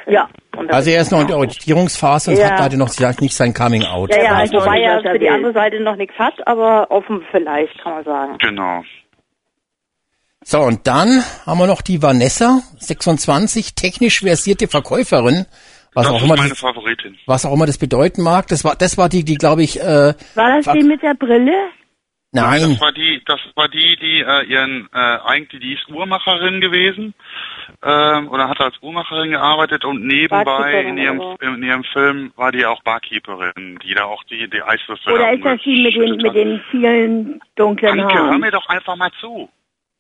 E: Ja.
B: Also er ist noch in der Orientierungsphase und
G: Ja.
B: hat leider noch vielleicht nicht sein Coming Out.
G: ja, ja, also weil er für die andere Seite noch nichts hat, aber offen vielleicht, kann man sagen.
D: Genau.
B: So, und dann haben wir noch die Vanessa, 26, technisch versierte Verkäuferin, was
D: das
B: auch
D: ist
B: immer
D: meine
B: das,
D: Favoritin.
B: was auch immer das bedeuten mag. Das war, das war die, die glaube ich, äh,
E: War das die mit der Brille?
B: Nein,
D: Das war die, das war die, die äh, ihren äh, eigentlich die ist Uhrmacherin gewesen ähm, oder hat als Uhrmacherin gearbeitet und nebenbei in ihrem in ihrem Film war die auch Barkeeperin, die da auch die die Eiswürfel
E: Oder ist das die mit den, mit den vielen dunklen
D: Anke, hör
E: Haaren?
D: mir doch einfach mal zu.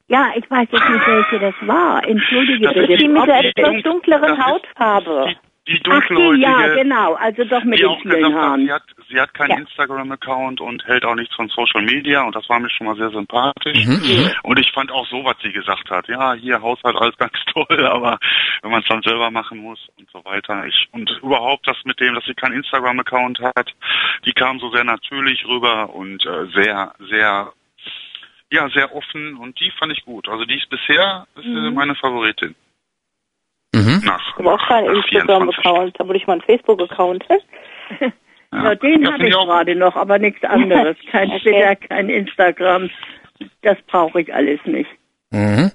E: Ja, ich weiß jetzt nicht, welche das war. Entschuldige
D: Das
G: Das ist
E: bitte.
G: die mit der etwas
D: Dun-
G: dunkleren
D: das ist
G: Hautfarbe.
D: Die, die
E: Ach die,
D: dunkelhäutige,
E: ja, genau. Also doch mit
D: die
E: den
D: auch
E: vielen
D: gesagt hat,
E: Haaren.
D: sie hat, sie hat keinen
E: Ja.
D: Instagram-Account und hält auch nichts von Social Media und das war mir schon mal sehr sympathisch.
B: Mhm,
D: Und ich fand auch so, was sie gesagt hat. Ja, hier Haushalt alles ganz toll, aber wenn man es dann selber machen muss und so weiter. Ich, und überhaupt das mit dem, dass sie keinen Instagram-Account hat, die kam so sehr natürlich rüber und äh, sehr, sehr, ja, sehr offen und die fand ich gut. Also die ist bisher ist, äh, meine Favoritin.
B: Mhm.
D: Nach,
G: Ich habe auch keinen
D: nach 24.
G: Instagram-Account, aber ich mal einen Facebook-Account.
E: Ja, den
D: Ja,
E: habe
D: find
E: ich gerade noch, aber nichts anderes. Kein
G: Okay.
E: Twitter, kein Instagram. Das brauche ich alles nicht.
B: Mhm.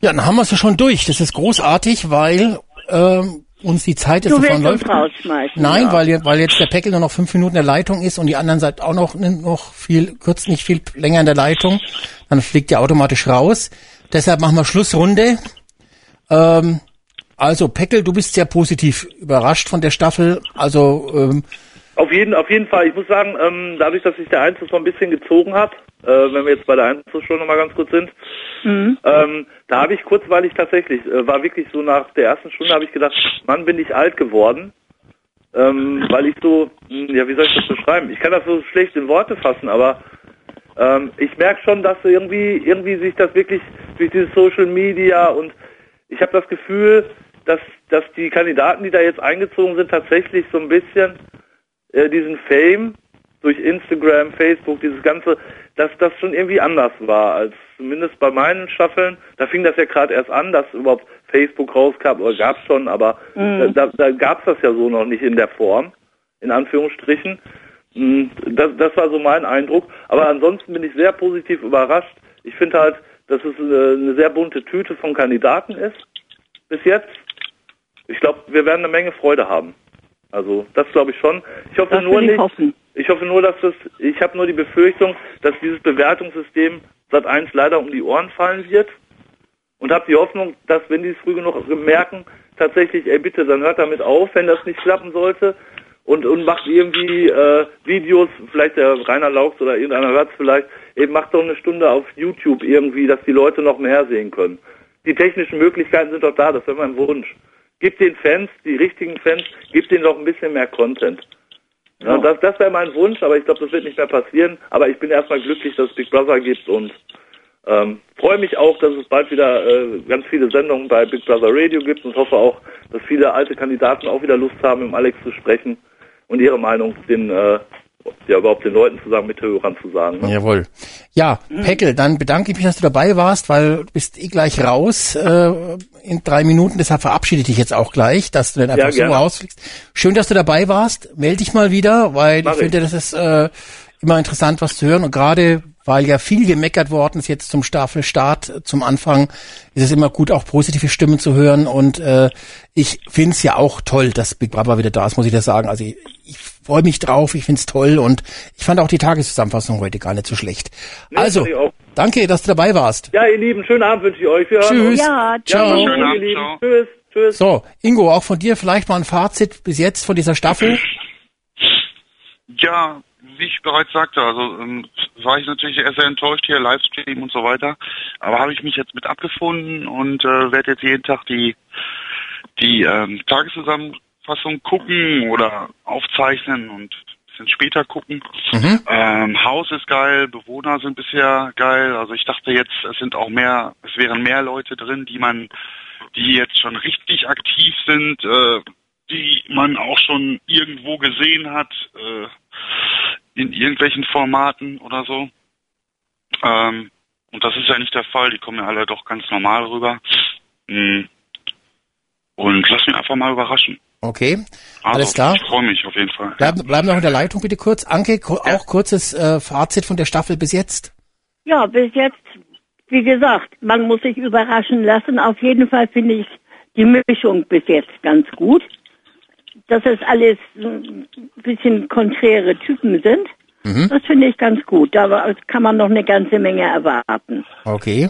B: Ja, dann haben wir es ja schon durch. Das ist großartig, weil ähm, uns die Zeit jetzt davon läuft. Nein,
E: ja.
B: weil, weil jetzt der Peckel nur noch fünf Minuten in der Leitung ist und die anderen seid auch noch, noch viel, kurz nicht viel länger in der Leitung. Dann fliegt ihr automatisch raus. Deshalb machen wir Schlussrunde. Ähm, also Peckel, du bist sehr positiv überrascht von der Staffel. Also ähm,
F: Auf jeden, auf jeden Fall. Ich muss sagen, ähm, dadurch, dass sich der Einzel so ein bisschen gezogen hat, äh, wenn wir jetzt bei der Einzel schon nochmal ganz kurz sind,
E: Mhm.
F: ähm, da habe ich kurzweilig tatsächlich, äh, war wirklich so nach der ersten Stunde, habe ich gedacht, Mann, bin ich alt geworden. ähm, weil ich so, hm, ja, wie soll ich das beschreiben? Ich kann das so schlecht in Worte fassen, aber ähm, ich merke schon, dass irgendwie, irgendwie sich das wirklich durch dieses Social Media und ich habe das Gefühl, dass, dass die Kandidaten, die da jetzt eingezogen sind, tatsächlich so ein bisschen äh, diesen Fame durch Instagram, Facebook, dieses ganze, dass das schon irgendwie anders war als zumindest bei meinen Staffeln. Da fing das ja gerade erst an, dass überhaupt Facebook rauskam, oder gab es schon, aber mhm. da, da gab es das ja so noch nicht in der Form, in Anführungsstrichen. Hm, das, das war so mein Eindruck. Aber ansonsten bin ich sehr positiv überrascht. Ich finde halt, dass es eine sehr bunte Tüte von Kandidaten ist bis jetzt. Ich glaube, wir werden eine Menge Freude haben. Also das glaube ich schon. Ich hoffe das nur nicht. Hoffen. Ich hoffe nur, dass das. Ich habe nur die Befürchtung, dass dieses Bewertungssystem Sat 1 leider um die Ohren fallen wird. Und habe die Hoffnung, dass wenn die es früh genug merken, tatsächlich, ey bitte, dann hört damit auf, wenn das nicht klappen sollte. Und, und macht irgendwie äh, Videos, vielleicht der Rainer Laux oder irgendeiner hört es vielleicht, eben macht doch eine Stunde auf YouTube irgendwie, dass die Leute noch mehr sehen können. Die technischen Möglichkeiten sind doch da, das wäre mein Wunsch. Gib den Fans, die richtigen Fans, gib denen noch ein bisschen mehr Content. Ja, das das wäre mein Wunsch, aber ich glaube, das wird nicht mehr passieren. Aber ich bin erstmal glücklich, dass es Big Brother gibt und ähm, freue mich auch, dass es bald wieder äh, ganz viele Sendungen bei Big Brother Radio gibt und hoffe auch, dass viele alte Kandidaten auch wieder Lust haben, mit Alex zu sprechen und ihre Meinung den äh, ja überhaupt den Leuten zusammen mit Hörern zu sagen.
B: Ne? Jawohl. Ja, mhm. Peckel, dann bedanke ich mich, dass du dabei warst, weil du bist eh gleich raus äh, in drei Minuten, deshalb verabschiede ich dich jetzt auch gleich, dass du dann einfach ja, so rausfliegst. Schön, dass du dabei warst. Melde dich mal wieder, weil Mach ich finde, das ist äh, immer interessant, was zu hören. Und gerade weil ja viel gemeckert worden ist jetzt zum Staffelstart, zum Anfang, ist es immer gut, auch positive Stimmen zu hören. Und äh, ich finde es ja auch toll, dass Big Brother wieder da ist, muss ich das sagen. Also ich, ich freue mich drauf, ich finde es toll und ich fand auch die Tageszusammenfassung heute gar nicht so schlecht. Nee, also, danke, dass du dabei warst.
F: Ja, ihr Lieben, schönen Abend wünsche ich euch.
B: Wir Tschüss.
G: Ja,
B: ciao.
G: Ja,
F: schönen Abend. Tschüss. Tschüss.
B: So, Ingo, auch von dir vielleicht mal ein Fazit bis jetzt von dieser Staffel.
D: Ja, wie ich bereits sagte, also ähm, war ich natürlich sehr enttäuscht hier, Livestream und so weiter. Aber habe ich mich jetzt mit abgefunden und äh, werde jetzt jeden Tag die die ähm, Tageszusammenfassung gucken oder aufzeichnen und ein bisschen später gucken. Mhm. Ähm, Haus ist geil, Bewohner sind bisher geil. Also ich dachte jetzt, es sind auch mehr, es wären mehr Leute drin, die man, die jetzt schon richtig aktiv sind, äh, die man auch schon irgendwo gesehen hat. Äh, in irgendwelchen Formaten oder so. Ähm, und das ist ja nicht der Fall. Die kommen ja alle doch ganz normal rüber. Mm. Und lass mich einfach mal überraschen.
B: Okay, also, alles klar.
D: Ich freue mich auf jeden Fall.
B: Bleiben, bleiben noch in der Leitung bitte kurz. Anke, ja. auch kurzes äh, Fazit von der Staffel bis jetzt.
E: Ja, bis jetzt, wie gesagt, man muss sich überraschen lassen. Auf jeden Fall finde ich die Mischung bis jetzt ganz gut dass es alles ein bisschen konträre Typen sind. Mhm. Das finde ich ganz gut. Da kann man noch eine ganze Menge erwarten.
B: Okay.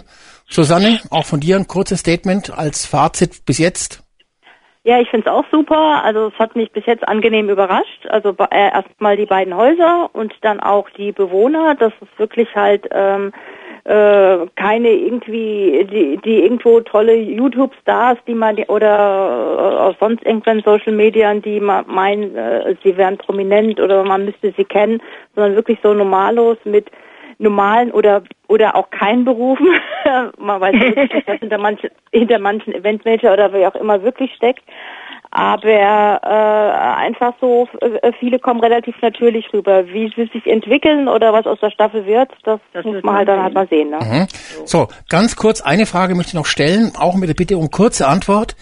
B: Susanne, auch von dir ein kurzes Statement als Fazit bis jetzt.
G: Ja, ich finde es auch super. Also es hat mich bis jetzt angenehm überrascht. Also äh, erstmal die beiden Häuser und dann auch die Bewohner. Das ist wirklich halt ähm, äh, keine irgendwie, die, die irgendwo tolle YouTube-Stars, die man oder äh, sonst irgendwelchen Social Media, die man meinen, äh, sie wären prominent oder man müsste sie kennen, sondern wirklich so normallos mit normalen oder oder auch keinen Berufen. man weiß nicht, was hinter manchen hinter manchen Eventmanager oder wer auch immer wirklich steckt aber äh, einfach so, äh, viele kommen relativ natürlich rüber. Wie sie sich entwickeln oder was aus der Staffel wird, das, das muss man halt dann halt mal sehen. Ne?
B: Mhm. So, ganz kurz, eine Frage möchte ich noch stellen, auch mit der Bitte um kurze Antwort.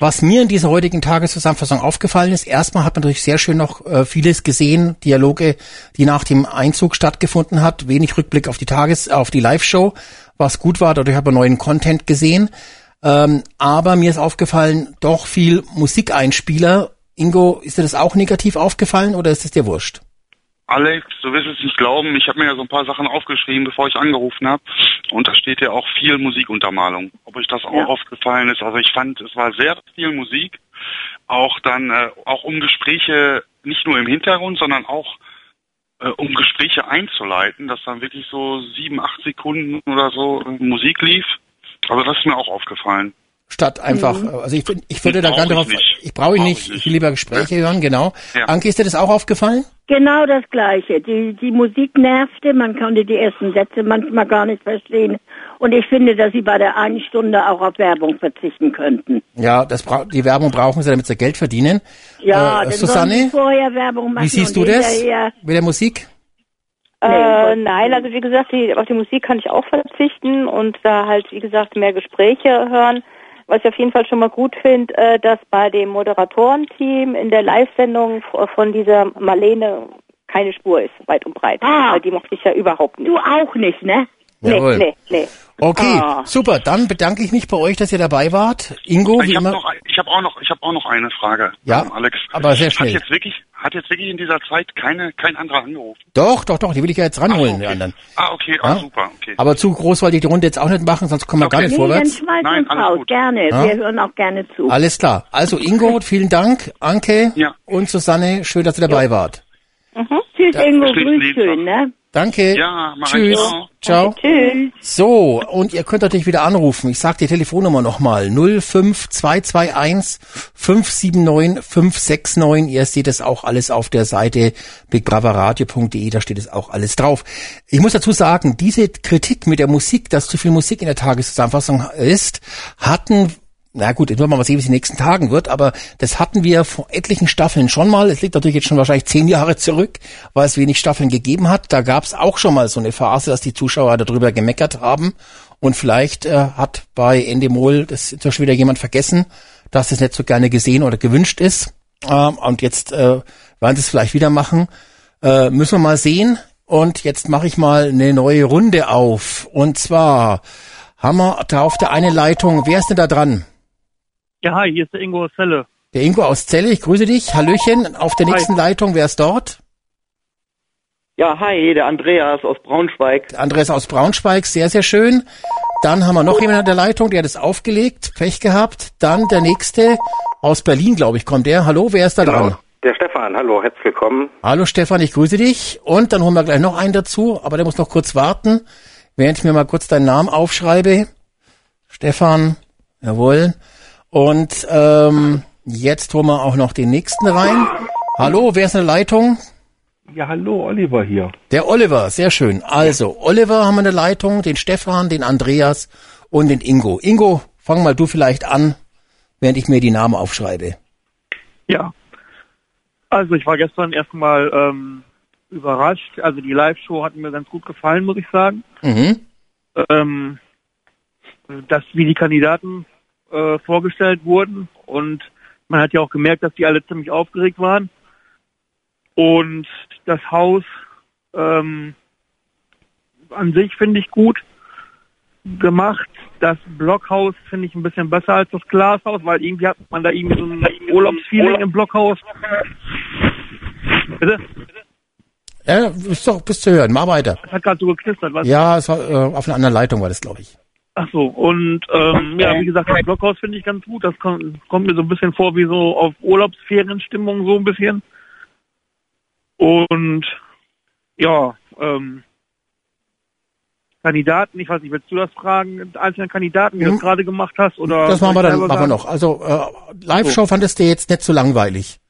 B: Was mir in dieser heutigen Tageszusammenfassung aufgefallen ist, erstmal hat man natürlich sehr schön noch äh, vieles gesehen, Dialoge, die nach dem Einzug stattgefunden hat, wenig Rückblick auf die Tages-, auf die Live-Show, was gut war, dadurch hat man neuen Content gesehen. Ähm, aber mir ist aufgefallen, doch viel Musikeinspieler. Ingo, ist dir das auch negativ aufgefallen oder ist es dir wurscht?
D: Alex, du wirst es nicht glauben, ich habe mir ja so ein paar Sachen aufgeschrieben, bevor ich angerufen habe. Und da steht ja auch viel Musikuntermalung. Ob euch das auch ja. aufgefallen ist. Also ich fand, es war sehr viel Musik. Auch dann, äh, auch um Gespräche, nicht nur im Hintergrund, sondern auch äh, um Gespräche einzuleiten, dass dann wirklich so sieben, acht Sekunden oder so Musik lief. Also das ist mir auch aufgefallen.
B: Statt einfach,
D: Mhm.
B: also ich, ich würde da gerne
D: ich
B: darauf,
D: nicht.
B: ich brauche ihn
D: Brauch
B: nicht,
D: ich nicht.
B: ich will lieber Gespräche hören, genau.
D: Ja.
B: Anke, ist dir das auch aufgefallen?
E: Genau das Gleiche. Die, die Musik nervte, man konnte die ersten Sätze manchmal gar nicht verstehen. Und ich finde, dass sie bei der einen Stunde auch auf Werbung verzichten könnten.
B: Ja, das bra die Werbung brauchen sie, damit sie Geld verdienen.
E: Ja,
B: äh, Susanne,
E: vorher Werbung machen
B: wie siehst du das mit der Musik?
G: Äh, nein, also wie gesagt, die, auf die Musik kann ich auch verzichten und da halt, wie gesagt, mehr Gespräche hören. Was ich auf jeden Fall schon mal gut finde, äh, dass bei dem Moderatorenteam in der Live-Sendung von dieser Marlene keine Spur ist, weit und breit.
E: Ah.
G: Weil die mochte ich ja überhaupt nicht.
E: Du auch nicht, ne?
B: Jawohl.
G: Nee, nee, nee.
B: Okay,
E: Ah.
B: super. Dann bedanke ich mich bei euch, dass ihr dabei wart. Ingo, wie
D: Ich habe
B: immer.
D: noch, ein- ich habe auch noch, ich habe auch noch eine Frage,
B: Ja,
D: ähm, Alex.
B: aber sehr schnell.
D: Hat jetzt wirklich, hat jetzt wirklich in dieser Zeit keine, kein anderer angerufen?
B: Doch, doch, doch, die will ich ja jetzt ranholen,
D: Ach,
B: die
D: okay.
B: anderen.
D: Ah, okay, ah,
B: Ja?
D: super, okay.
B: Aber zu groß wollte ich die Runde jetzt auch nicht machen, sonst kommen wir gar
D: Okay.
B: nicht
E: Nee,
B: vorwärts.
D: Nein, alles
E: raus.
D: gut.
E: Gerne.
B: Ja?
E: Wir hören auch gerne zu.
B: Alles klar. Also Ingo, vielen Dank. Anke
D: Ja.
B: und Susanne, schön, dass ihr dabei wart.
E: Tschüss, Ingo. Grüß schön, ne?
B: Danke.
D: Ja, mach ich
B: Tschüss.
D: auch.
B: Ciao.
G: Tschüss.
B: So, und ihr könnt natürlich wieder anrufen. Ich sage die Telefonnummer nochmal. 05221 579 569. Ihr seht es auch alles auf der Seite bigbravaradio.de, da steht es auch alles drauf. Ich muss dazu sagen, diese Kritik mit der Musik, dass zu viel Musik in der Tageszusammenfassung ist, hatten na gut, jetzt wollen wir mal sehen, wie es in den nächsten Tagen wird, aber das hatten wir vor etlichen Staffeln schon mal. Es liegt natürlich jetzt schon wahrscheinlich zehn Jahre zurück, weil es wenig Staffeln gegeben hat. Da gab es auch schon mal so eine Phase, dass die Zuschauer darüber gemeckert haben. Und vielleicht äh, hat bei Endemol das inzwischen wieder jemand vergessen, dass das nicht so gerne gesehen oder gewünscht ist. Ähm, und jetzt äh, werden sie es vielleicht wieder machen. Äh, müssen wir mal sehen. Und jetzt mache ich mal eine neue Runde auf. Und zwar haben wir da auf der eine Leitung, wer ist denn da dran?
H: Ja, hi, hier ist der Ingo aus Celle.
B: Der Ingo aus Celle, ich grüße dich. Hallöchen. Auf der
H: Hi.
B: nächsten Leitung, wer ist dort?
I: Ja, hi, der Andreas aus Braunschweig.
B: Der Andreas aus Braunschweig, sehr, sehr schön. Dann haben wir noch jemanden an der Leitung, der hat es aufgelegt, Pech gehabt. Dann der nächste aus Berlin, glaube ich, kommt der. Hallo, wer ist da dran?
J: Der Stefan, hallo, herzlich willkommen.
B: Hallo Stefan, ich grüße dich. Und dann holen wir gleich noch einen dazu, aber der muss noch kurz warten, während ich mir mal kurz deinen Namen aufschreibe. Stefan, jawohl. Und ähm, jetzt holen wir auch noch den nächsten rein. Hallo, wer ist in der Leitung?
K: Ja, hallo, Oliver hier.
B: Der Oliver, sehr schön. Also, Oliver haben wir in der Leitung, den Stefan, den Andreas und den Ingo. Ingo, fang mal du vielleicht an, während ich mir die Namen aufschreibe.
H: Ja. Also ich war gestern erstmal ähm, überrascht. Also die Live-Show hat mir ganz gut gefallen, muss ich sagen.
B: Mhm.
H: Ähm, dass wie die Kandidaten äh, vorgestellt wurden und man hat ja auch gemerkt, dass die alle ziemlich aufgeregt waren. Und das Haus ähm, an sich finde ich gut gemacht. Das Blockhaus finde ich ein bisschen besser als das Glashaus, weil irgendwie hat man da irgendwie so ein Urlaubsfeeling im Blockhaus. Bitte?
B: Ja, bist doch, bist zu hören. Mach weiter.
H: Das hat gerade so geknistert, was?
B: Ja, es war, äh, auf einer anderen Leitung war das, glaube ich.
H: Ach so, und ähm, ja, wie gesagt, das Blockhaus finde ich ganz gut. Das kommt, kommt mir so ein bisschen vor wie so auf Urlaubsferienstimmung so ein bisschen. Und ja, ähm, Kandidaten, ich weiß nicht, willst du das fragen, einzelne Kandidaten, wie du das gerade gemacht hast? Oder
B: Das machen wir dann machen wir noch. Also äh, Live-Show fandest du jetzt nicht so langweilig.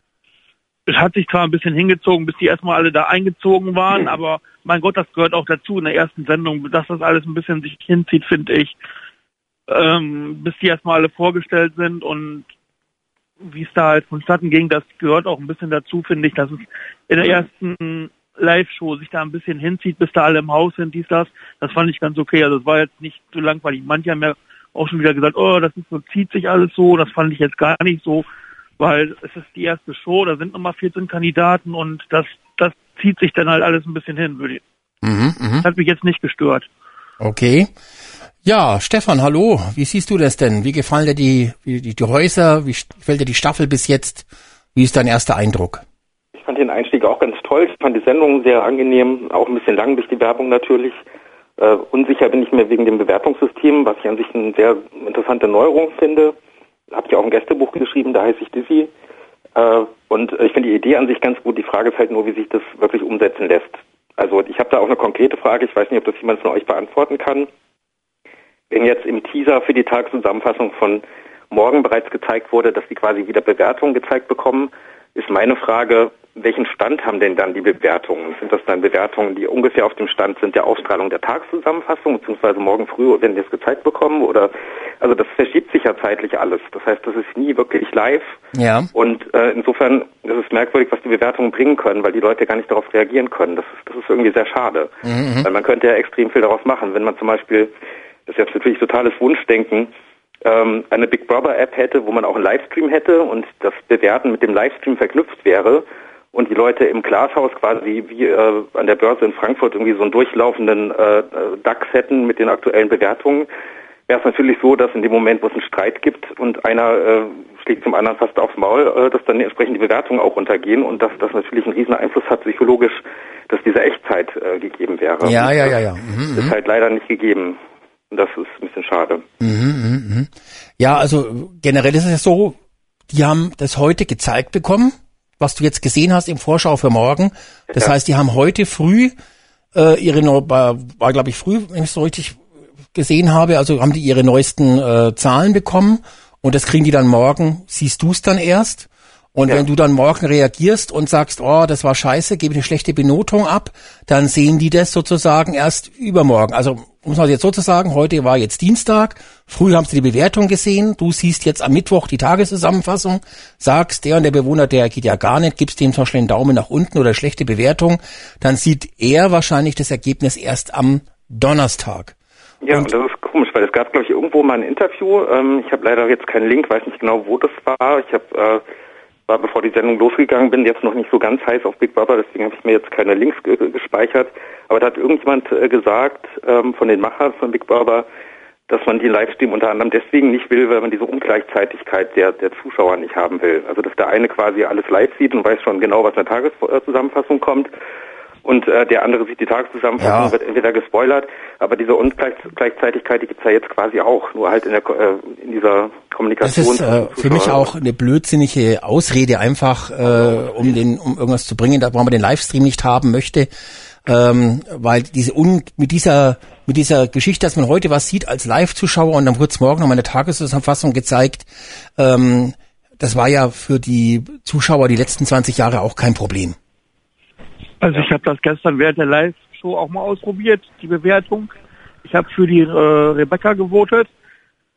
H: Es hat sich zwar ein bisschen hingezogen, bis die erstmal alle da eingezogen waren, aber mein Gott, das gehört auch dazu in der ersten Sendung, dass das alles ein bisschen sich hinzieht, finde ich. Ähm, bis die erstmal alle vorgestellt sind und wie es da halt vonstatten ging, das gehört auch ein bisschen dazu, finde ich, dass es in der ersten Live-Show sich da ein bisschen hinzieht, bis da alle im Haus sind, dies, das. Das fand ich ganz okay. Also es war jetzt nicht so langweilig. Manche haben ja auch schon wieder gesagt, oh, das ist so, zieht sich alles so. Das fand ich jetzt gar nicht so, weil es ist die erste Show, da sind nochmal 14 Kandidaten und das, das zieht sich dann halt alles ein bisschen hin, würde ich.
B: Mhm, mhm.
H: Das hat mich jetzt nicht gestört.
B: Okay. Ja, Stefan, hallo. Wie siehst du das denn? Wie gefallen dir die, wie, die, die Häuser? Wie gefällt dir die Staffel bis jetzt? Wie ist dein erster Eindruck?
J: Ich fand den Einstieg auch ganz toll. Ich fand die Sendung sehr angenehm, auch ein bisschen lang durch die Werbung natürlich. Äh, unsicher bin ich mir wegen dem Bewertungssystem, was ich an sich eine sehr interessante Neuerung finde. Habe ich auch ein Gästebuch geschrieben, da heiße ich Dizzy. Äh, und ich finde die Idee an sich ganz gut. Die Frage ist halt nur, wie sich das wirklich umsetzen lässt. Also ich habe da auch eine konkrete Frage. Ich weiß nicht, ob das jemand von euch beantworten kann. wenn jetzt im Teaser für die Tageszusammenfassung von morgen bereits gezeigt wurde, dass die quasi wieder Bewertungen gezeigt bekommen, ist meine Frage, welchen Stand haben denn dann die Bewertungen? Sind das dann Bewertungen, die ungefähr auf dem Stand sind der Ausstrahlung der Tageszusammenfassung, beziehungsweise morgen früh, wenn wir es gezeigt bekommen? Oder also das verschiebt sich ja zeitlich alles. Das heißt, das ist nie wirklich live.
B: Ja.
J: Und äh, insofern ist es merkwürdig, was die Bewertungen bringen können, weil die Leute gar nicht darauf reagieren können. Das ist, das ist irgendwie sehr schade.
B: Mhm.
J: Weil man könnte ja extrem viel daraus machen, wenn man zum Beispiel, das ist jetzt natürlich totales Wunschdenken, ähm, eine Big Brother App hätte, wo man auch einen Livestream hätte und das Bewerten mit dem Livestream verknüpft wäre und die Leute im Glashaus quasi wie äh, an der Börse in Frankfurt irgendwie so einen durchlaufenden äh, DAX hätten mit den aktuellen Bewertungen, wäre es natürlich so, dass in dem Moment, wo es einen Streit gibt und einer äh, schlägt zum anderen fast aufs Maul, äh, dass dann entsprechend die Bewertungen auch runtergehen und dass das natürlich einen riesen Einfluss hat psychologisch, dass diese Echtzeit äh, gegeben wäre.
B: Ja, ja, ja, ja. Mhm,
J: Ist
B: mhm.
J: halt leider nicht gegeben. Und das ist ein bisschen schade.
B: Mhm, mhm, mhm. Ja, also generell ist es ja so, die haben das heute gezeigt bekommen, was du jetzt gesehen hast im Vorschau für morgen. Das
J: Ja.
B: heißt, die haben heute früh äh, ihre, war, glaube ich früh, wenn ich es so richtig gesehen habe, also haben die ihre neuesten äh, Zahlen bekommen und das kriegen die dann morgen, siehst du es dann erst. Und wenn du dann morgen reagierst und sagst, oh, das war scheiße, gebe eine schlechte Benotung ab, dann sehen die das sozusagen erst übermorgen. Also, um es mal jetzt so zu sagen, heute war jetzt Dienstag, früh haben sie die Bewertung gesehen, du siehst jetzt am Mittwoch die Tageszusammenfassung, sagst, der und der Bewohner, der geht ja gar nicht, gibst dem zum Beispiel einen Daumen nach unten oder schlechte Bewertung, dann sieht er wahrscheinlich das Ergebnis erst am Donnerstag.
J: Ja, und, das ist komisch, weil es gab, glaube ich, irgendwo mal ein Interview. Ähm, ich habe leider jetzt keinen Link, weiß nicht genau, wo das war. Ich habe äh, war, bevor die Sendung losgegangen bin, jetzt noch nicht so ganz heiß auf Big Brother, deswegen habe ich mir jetzt keine Links ge gespeichert. Aber da hat irgendjemand äh, gesagt ähm, von den Machern von Big Brother, dass man den Livestream unter anderem deswegen nicht will, weil man diese Ungleichzeitigkeit der, der Zuschauer nicht haben will. Also dass der eine quasi alles live sieht und weiß schon genau, was in der Tageszusammenfassung kommt und äh, der andere sieht die Tageszusammenfassung,
B: Ja.
J: wird entweder gespoilert, aber diese Ungleichzeitigkeit, die gibt's ja jetzt quasi auch, nur halt in, der, äh, in dieser
B: Das
J: Kommunikation.
B: ist äh, für mich auch eine blödsinnige Ausrede, einfach äh, um den, um irgendwas zu bringen, da warum man den Livestream nicht haben möchte, ähm, weil diese un, mit dieser mit dieser Geschichte, dass man heute was sieht als Live-Zuschauer und dann wird es morgen noch mal eine Tageszusammenfassung gezeigt, ähm, das war ja für die Zuschauer die letzten 20 Jahre auch kein Problem.
H: Also ich habe das gestern während der Live-Show auch mal ausprobiert, die Bewertung. Ich habe für die äh, Rebecca gewotet.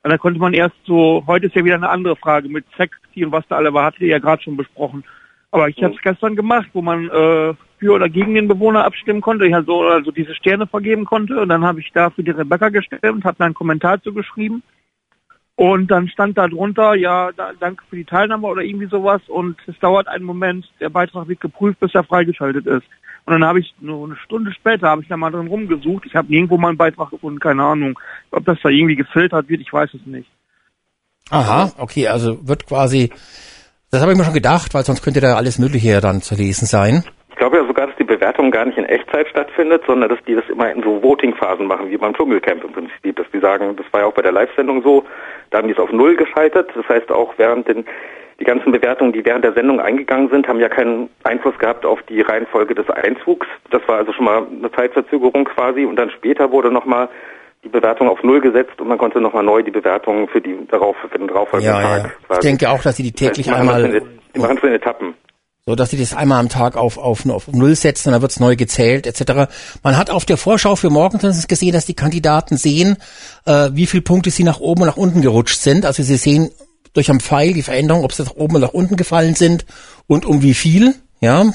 H: Und da konnte man erst so, heute ist ja wieder eine andere Frage mit Sexy und was da alle war, hatte ihr ja gerade schon besprochen. Aber ich habe es gestern gemacht, wo man äh, für oder gegen den Bewohner abstimmen konnte. Ich also, also diese Sterne vergeben konnte. Und dann habe ich da für die Rebecca gestimmt, habe da einen Kommentar zu geschrieben. Und dann stand da drunter, ja, da, danke für die Teilnahme oder irgendwie sowas. Und es dauert einen Moment, der Beitrag wird geprüft, bis er freigeschaltet ist. Und dann habe ich nur eine Stunde später habe ich da mal drin rumgesucht. Ich habe nirgendwo mal einen Beitrag gefunden, keine Ahnung. Ob das da irgendwie gefiltert wird, ich weiß es nicht.
B: Aha, okay, also wird quasi, das habe ich mir schon gedacht, weil sonst könnte da alles Mögliche ja dann zu lesen sein.
J: Ich glaube ja sogar, dass die Bewertung gar nicht in Echtzeit stattfindet, sondern dass die das immer in so Voting-Phasen machen, wie beim Dschungelcamp im Prinzip. Dass die sagen, das war ja auch bei der Live-Sendung so, da haben die es auf Null geschaltet. Das heißt auch während den, die ganzen Bewertungen, die während der Sendung eingegangen sind, haben ja keinen Einfluss gehabt auf die Reihenfolge des Einzugs. Das war also schon mal eine Zeitverzögerung quasi und dann später wurde nochmal die Bewertung auf Null gesetzt und man konnte nochmal neu die Bewertungen für die darauf, für den darauffolgenden
B: Ja, ja.
J: Tag
B: Ich
J: quasi.
B: denke auch, dass sie die täglich
J: das
B: einmal
J: in- Die machen es in Etappen.
B: So dass sie das einmal am Tag auf, auf, auf Null setzen und dann wird's neu gezählt etc. Man hat auf der Vorschau für morgen gesehen, dass die Kandidaten sehen, äh, wie viele Punkte sie nach oben und nach unten gerutscht sind. Also sie sehen durch am Pfeil die Veränderung, ob sie nach oben oder nach unten gefallen sind und um wie viel. Ja,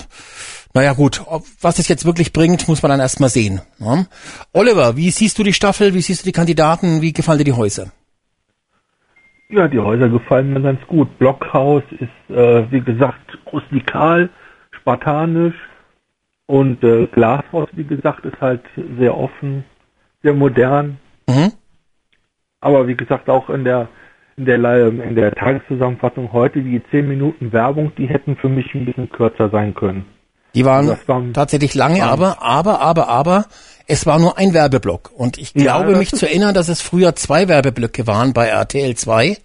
B: naja gut, ob, was es jetzt wirklich bringt, muss man dann erstmal sehen. Ja. Oliver, wie siehst du die Staffel, wie siehst du die Kandidaten, wie gefallen dir die Häuser?
K: Ja, die Häuser gefallen mir ganz gut. Blockhaus ist, äh, wie gesagt, rustikal, spartanisch und äh, Glashaus, wie gesagt, ist halt sehr offen, sehr modern.
B: Mhm.
K: Aber wie gesagt, auch in der in der in der Tageszusammenfassung heute die 10 Minuten Werbung, die hätten für mich ein bisschen kürzer sein können.
B: Die waren
K: waren-
B: tatsächlich lange, aber, aber, aber, aber, es war nur ein Werbeblock. Und ich
K: Ja,
B: glaube
K: das
B: mich zu erinnern, dass es früher zwei Werbeblöcke waren bei RTL 2.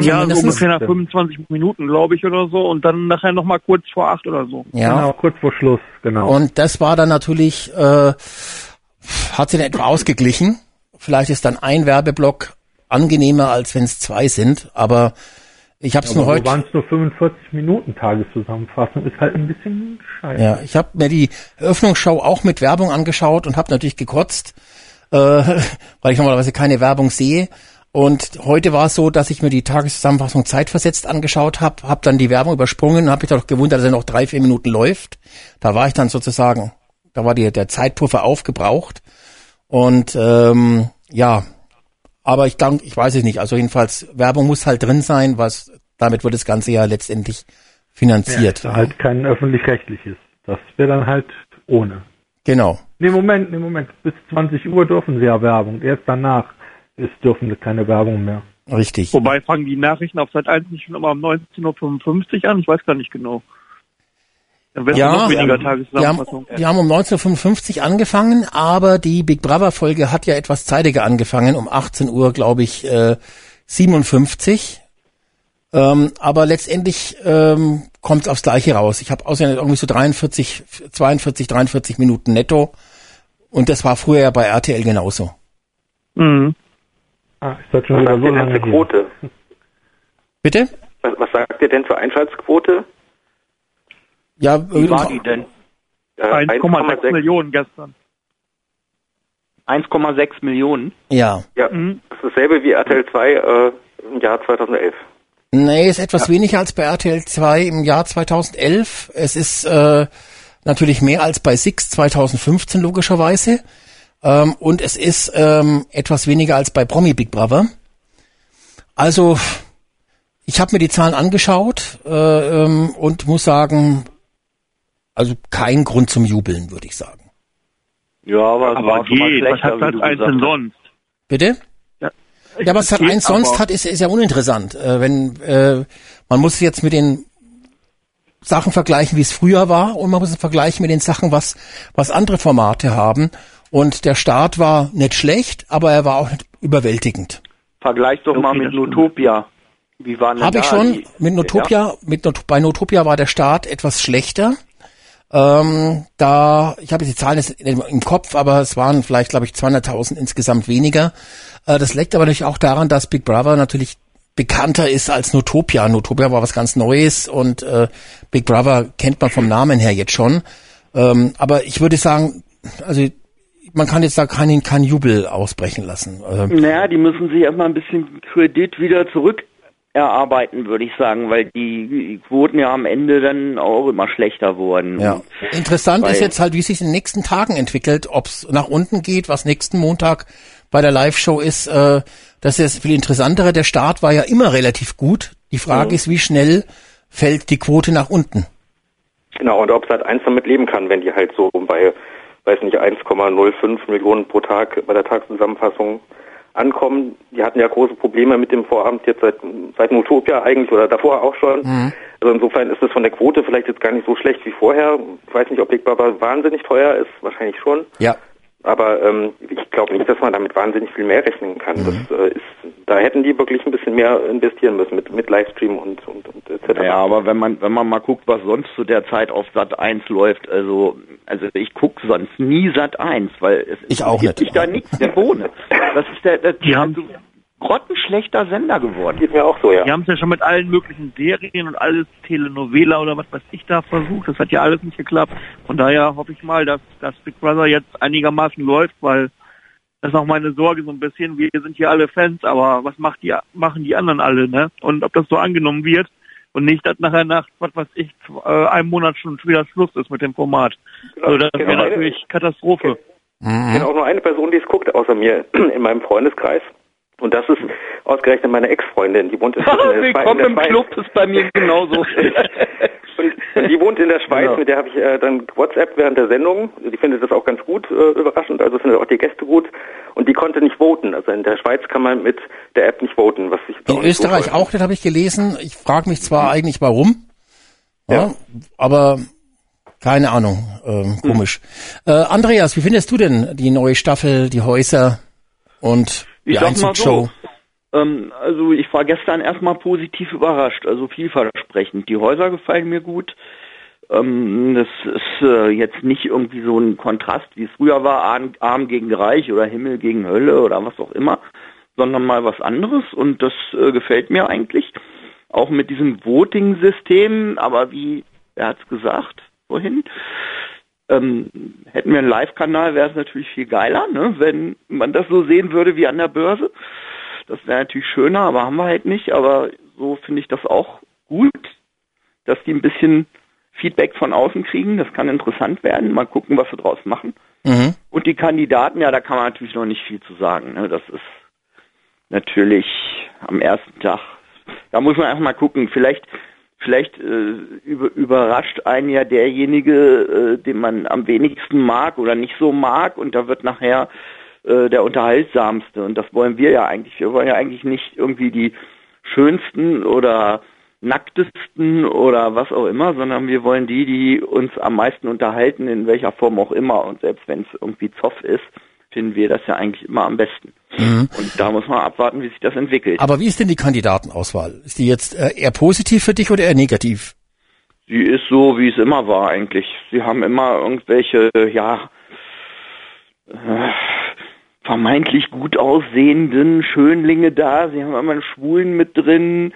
H: Ja, so ungefähr nach 25 Minuten, glaube ich, oder so. Und dann nachher nochmal kurz vor acht oder so.
B: Ja.
K: Genau, kurz vor Schluss, genau.
B: Und das war dann natürlich, äh, hat sie dann etwa ausgeglichen. vielleicht ist dann ein Werbeblock angenehmer, als wenn es zwei sind, aber ich habe es nur heute.
K: waren es nur 45 Minuten Tageszusammenfassung, ist halt ein bisschen scheiße.
B: Ja, ich habe mir die Eröffnungsshow auch mit Werbung angeschaut und habe natürlich gekotzt, äh, weil ich normalerweise keine Werbung sehe. Und heute war es so, dass ich mir die Tageszusammenfassung zeitversetzt angeschaut habe, habe dann die Werbung übersprungen und habe mich doch gewundert, dass er noch drei, vier Minuten läuft. Da war ich dann sozusagen, da war die, der Zeitpuffer aufgebraucht. Und ähm, ja, aber ich denke, ich weiß es nicht. Also jedenfalls, Werbung muss halt drin sein, was damit wird das Ganze ja letztendlich finanziert.
K: Ja, halt kein öffentlich-rechtliches. Das wäre dann halt ohne.
B: Genau.
K: Nee, Moment, nee, Moment. Bis 20 Uhr dürfen sie ja Werbung. Erst danach ist, dürfen sie keine Werbung mehr.
B: Richtig.
H: Wobei fangen die Nachrichten auf Sat 1 nicht schon immer um 19.55 Uhr an? Ich weiß gar nicht genau.
B: Ja,
H: noch weniger
B: die haben, die haben um 1955 angefangen, aber die Big Brother Folge hat ja etwas zeitiger angefangen, um 18 Uhr, glaube ich, äh, 57. Ähm, aber letztendlich ähm, kommt es aufs Gleiche raus. Ich habe außerdem irgendwie so 43, 42, 43 Minuten netto. Und das war früher ja bei RTL genauso.
H: Mhm.
K: Ah, ist das schon wieder so lange?
J: Quote?
B: Bitte?
J: Was, was sagt ihr denn zur Einschaltquote?
B: Ja,
I: Wie war die denn?
J: Äh,
H: 1,6 Millionen gestern.
I: 1,6 Millionen.
B: Ja.
J: Ja,
H: Mhm.
J: das ist dasselbe wie RTL 2 äh, im Jahr 2011.
B: Nee, ist etwas weniger als bei RTL 2 im Jahr 2011. Es ist äh, natürlich mehr als bei Six 2015 logischerweise. Ähm, und es ist ähm, etwas weniger als bei Promi Big Brother. Also, ich habe mir die Zahlen angeschaut äh, ähm, und muss sagen, also kein Grund zum Jubeln, würde ich sagen.
I: Ja, aber, es
H: Aber
I: war schon mal
H: geht, was hat 1
I: gesagt
H: denn sonst?
B: Bitte? Ja, was Sat
H: geht,
B: 1 sonst hat, ist, ist ja uninteressant. Äh, wenn äh, man muss jetzt mit den Sachen vergleichen, wie es früher war, und man muss es vergleichen mit den Sachen, was was andere Formate haben. Und der Start war nicht schlecht, aber er war auch nicht überwältigend.
I: Vergleich doch mal
H: Okay,
I: mit
H: das stimmt.
I: Notopia. Wie waren denn
B: Habe ich schon
I: die-
B: mit Notopia, mit Not bei Notopia war der Start etwas schlechter. Ähm, da, ich habe die Zahlen jetzt im Kopf, aber es waren vielleicht, glaube ich, 200.000 insgesamt weniger. Äh, das liegt aber natürlich auch daran, dass Big Brother natürlich bekannter ist als Notopia. Notopia war was ganz Neues und äh, Big Brother kennt man vom Namen her jetzt schon. Ähm, aber ich würde sagen, also man kann jetzt da keinen keinen Jubel ausbrechen lassen. Ähm,
I: Naja, die müssen sich erstmal ein bisschen Kredit wieder zurück erarbeiten, würde ich sagen, weil die Quoten ja am Ende dann auch immer schlechter wurden.
B: Ja. Interessant
I: Weil-
B: ist jetzt halt, wie es sich in den nächsten Tagen entwickelt, ob es nach unten geht, was nächsten Montag bei der Live-Show ist. Äh, das ist viel interessantere. Der Start war ja immer relativ gut. Die Frage
J: Mhm.
B: ist, wie schnell fällt die Quote nach unten?
J: Genau, und ob Sat 1 damit leben kann, wenn die halt so bei, weiß nicht, 1,05 Millionen pro Tag bei der Tageszusammenfassung ankommen. Die hatten ja große Probleme mit dem Vorabend jetzt seit, seit Utopia eigentlich oder davor auch schon. Also insofern ist es von der Quote vielleicht jetzt gar nicht so schlecht wie vorher. Ich weiß nicht, ob Big Brother wahnsinnig teuer ist, wahrscheinlich schon.
B: Ja.
J: Aber ähm, ich glaube nicht, dass man damit wahnsinnig viel mehr rechnen kann. Das äh, ist, da hätten die wirklich ein bisschen mehr investieren müssen mit, mit Livestream und, und, und etc.
I: Ja, aber wenn man wenn man mal guckt, was sonst zu der Zeit auf Sat 1 läuft, also also ich gucke sonst nie Sat 1, weil es
B: Ich auch
I: gibt
B: nicht.
I: sich da nichts der Bohne. Das ist der, der
H: Die haben-
I: also, grottenschlechter Sender geworden.
J: Geht mir auch so, ja.
H: Die haben es ja schon mit allen möglichen Serien und alles Telenovela oder was weiß ich da versucht. Das hat ja alles nicht geklappt. Von daher hoffe ich mal, dass, dass Big Brother jetzt einigermaßen läuft, weil das ist auch meine Sorge so ein bisschen. Wir sind hier alle Fans, aber was macht die, machen die anderen alle, ne? Und ob das so angenommen wird und nicht, dass nachher nach, was weiß ich, äh, einem Monat schon wieder Schluss ist mit dem Format. Also das
J: Genau.
H: wäre natürlich Katastrophe.
J: Ich kenne auch nur eine Person, die es guckt, außer mir in meinem Freundeskreis. Und das ist ausgerechnet meine Ex-Freundin. Die wohnt in, in, der, Schweiz- in
I: Willkommen
J: der
I: im
J: Schweiz.
I: Club ist bei mir genauso.
J: Und die wohnt in der Schweiz,
I: Genau.
J: mit der habe ich äh, dann WhatsApp während der Sendung. Die findet das auch ganz gut, äh, überraschend, also findet auch die Gäste gut. Und die konnte nicht voten. Also in der Schweiz kann man mit der App nicht voten, was ich
B: In
J: so
B: Österreich
J: toll
B: auch, das habe ich gelesen. Ich frage mich zwar eigentlich warum, ja,
J: Ja.
B: aber keine Ahnung, ähm, komisch. Äh, Andreas, wie findest du denn die neue Staffel, die Häuser und
I: Ich sag mal
B: Einzugshow?
I: so. Ähm, also ich war gestern erstmal positiv überrascht, also vielversprechend. Die Häuser gefallen mir gut. Ähm, das ist äh, jetzt nicht irgendwie so ein Kontrast, wie es früher war, Arm, Arm gegen Reich oder Himmel gegen Hölle oder was auch immer, sondern mal was anderes und das äh, gefällt mir eigentlich. Auch mit diesem Voting-System, aber wie, er hat's gesagt vorhin, ähm, hätten wir einen Live-Kanal, wäre es natürlich viel geiler, ne? wenn man das so sehen würde wie an der Börse. Das wäre natürlich schöner, aber haben wir halt nicht. Aber so finde ich das auch gut, dass die ein bisschen Feedback von außen kriegen. Das kann interessant werden. Mal gucken, was wir draus machen.
B: Mhm.
I: Und die Kandidaten, ja, da kann man natürlich noch nicht viel zu sagen. Ne? Das ist natürlich am ersten Tag. Da muss man einfach mal gucken. Vielleicht, vielleicht äh, über, überrascht einen ja derjenige, äh, den man am wenigsten mag oder nicht so mag, und da wird nachher äh, der unterhaltsamste. Und das wollen wir ja eigentlich. Wir wollen ja eigentlich nicht irgendwie die schönsten oder nacktesten oder was auch immer, sondern wir wollen die, die uns am meisten unterhalten, in welcher Form auch immer. Und selbst wenn es irgendwie Zoff ist, finden wir das ja eigentlich immer am besten.
B: Mhm.
I: Und da muss man abwarten, wie sich das entwickelt.
B: Aber wie ist denn die Kandidatenauswahl? Ist die jetzt äh, eher positiv für dich oder eher negativ?
I: Sie ist so, wie es immer war eigentlich. Sie haben immer irgendwelche, ja, äh, vermeintlich gut aussehenden Schönlinge da. Sie haben immer einen Schwulen mit drin.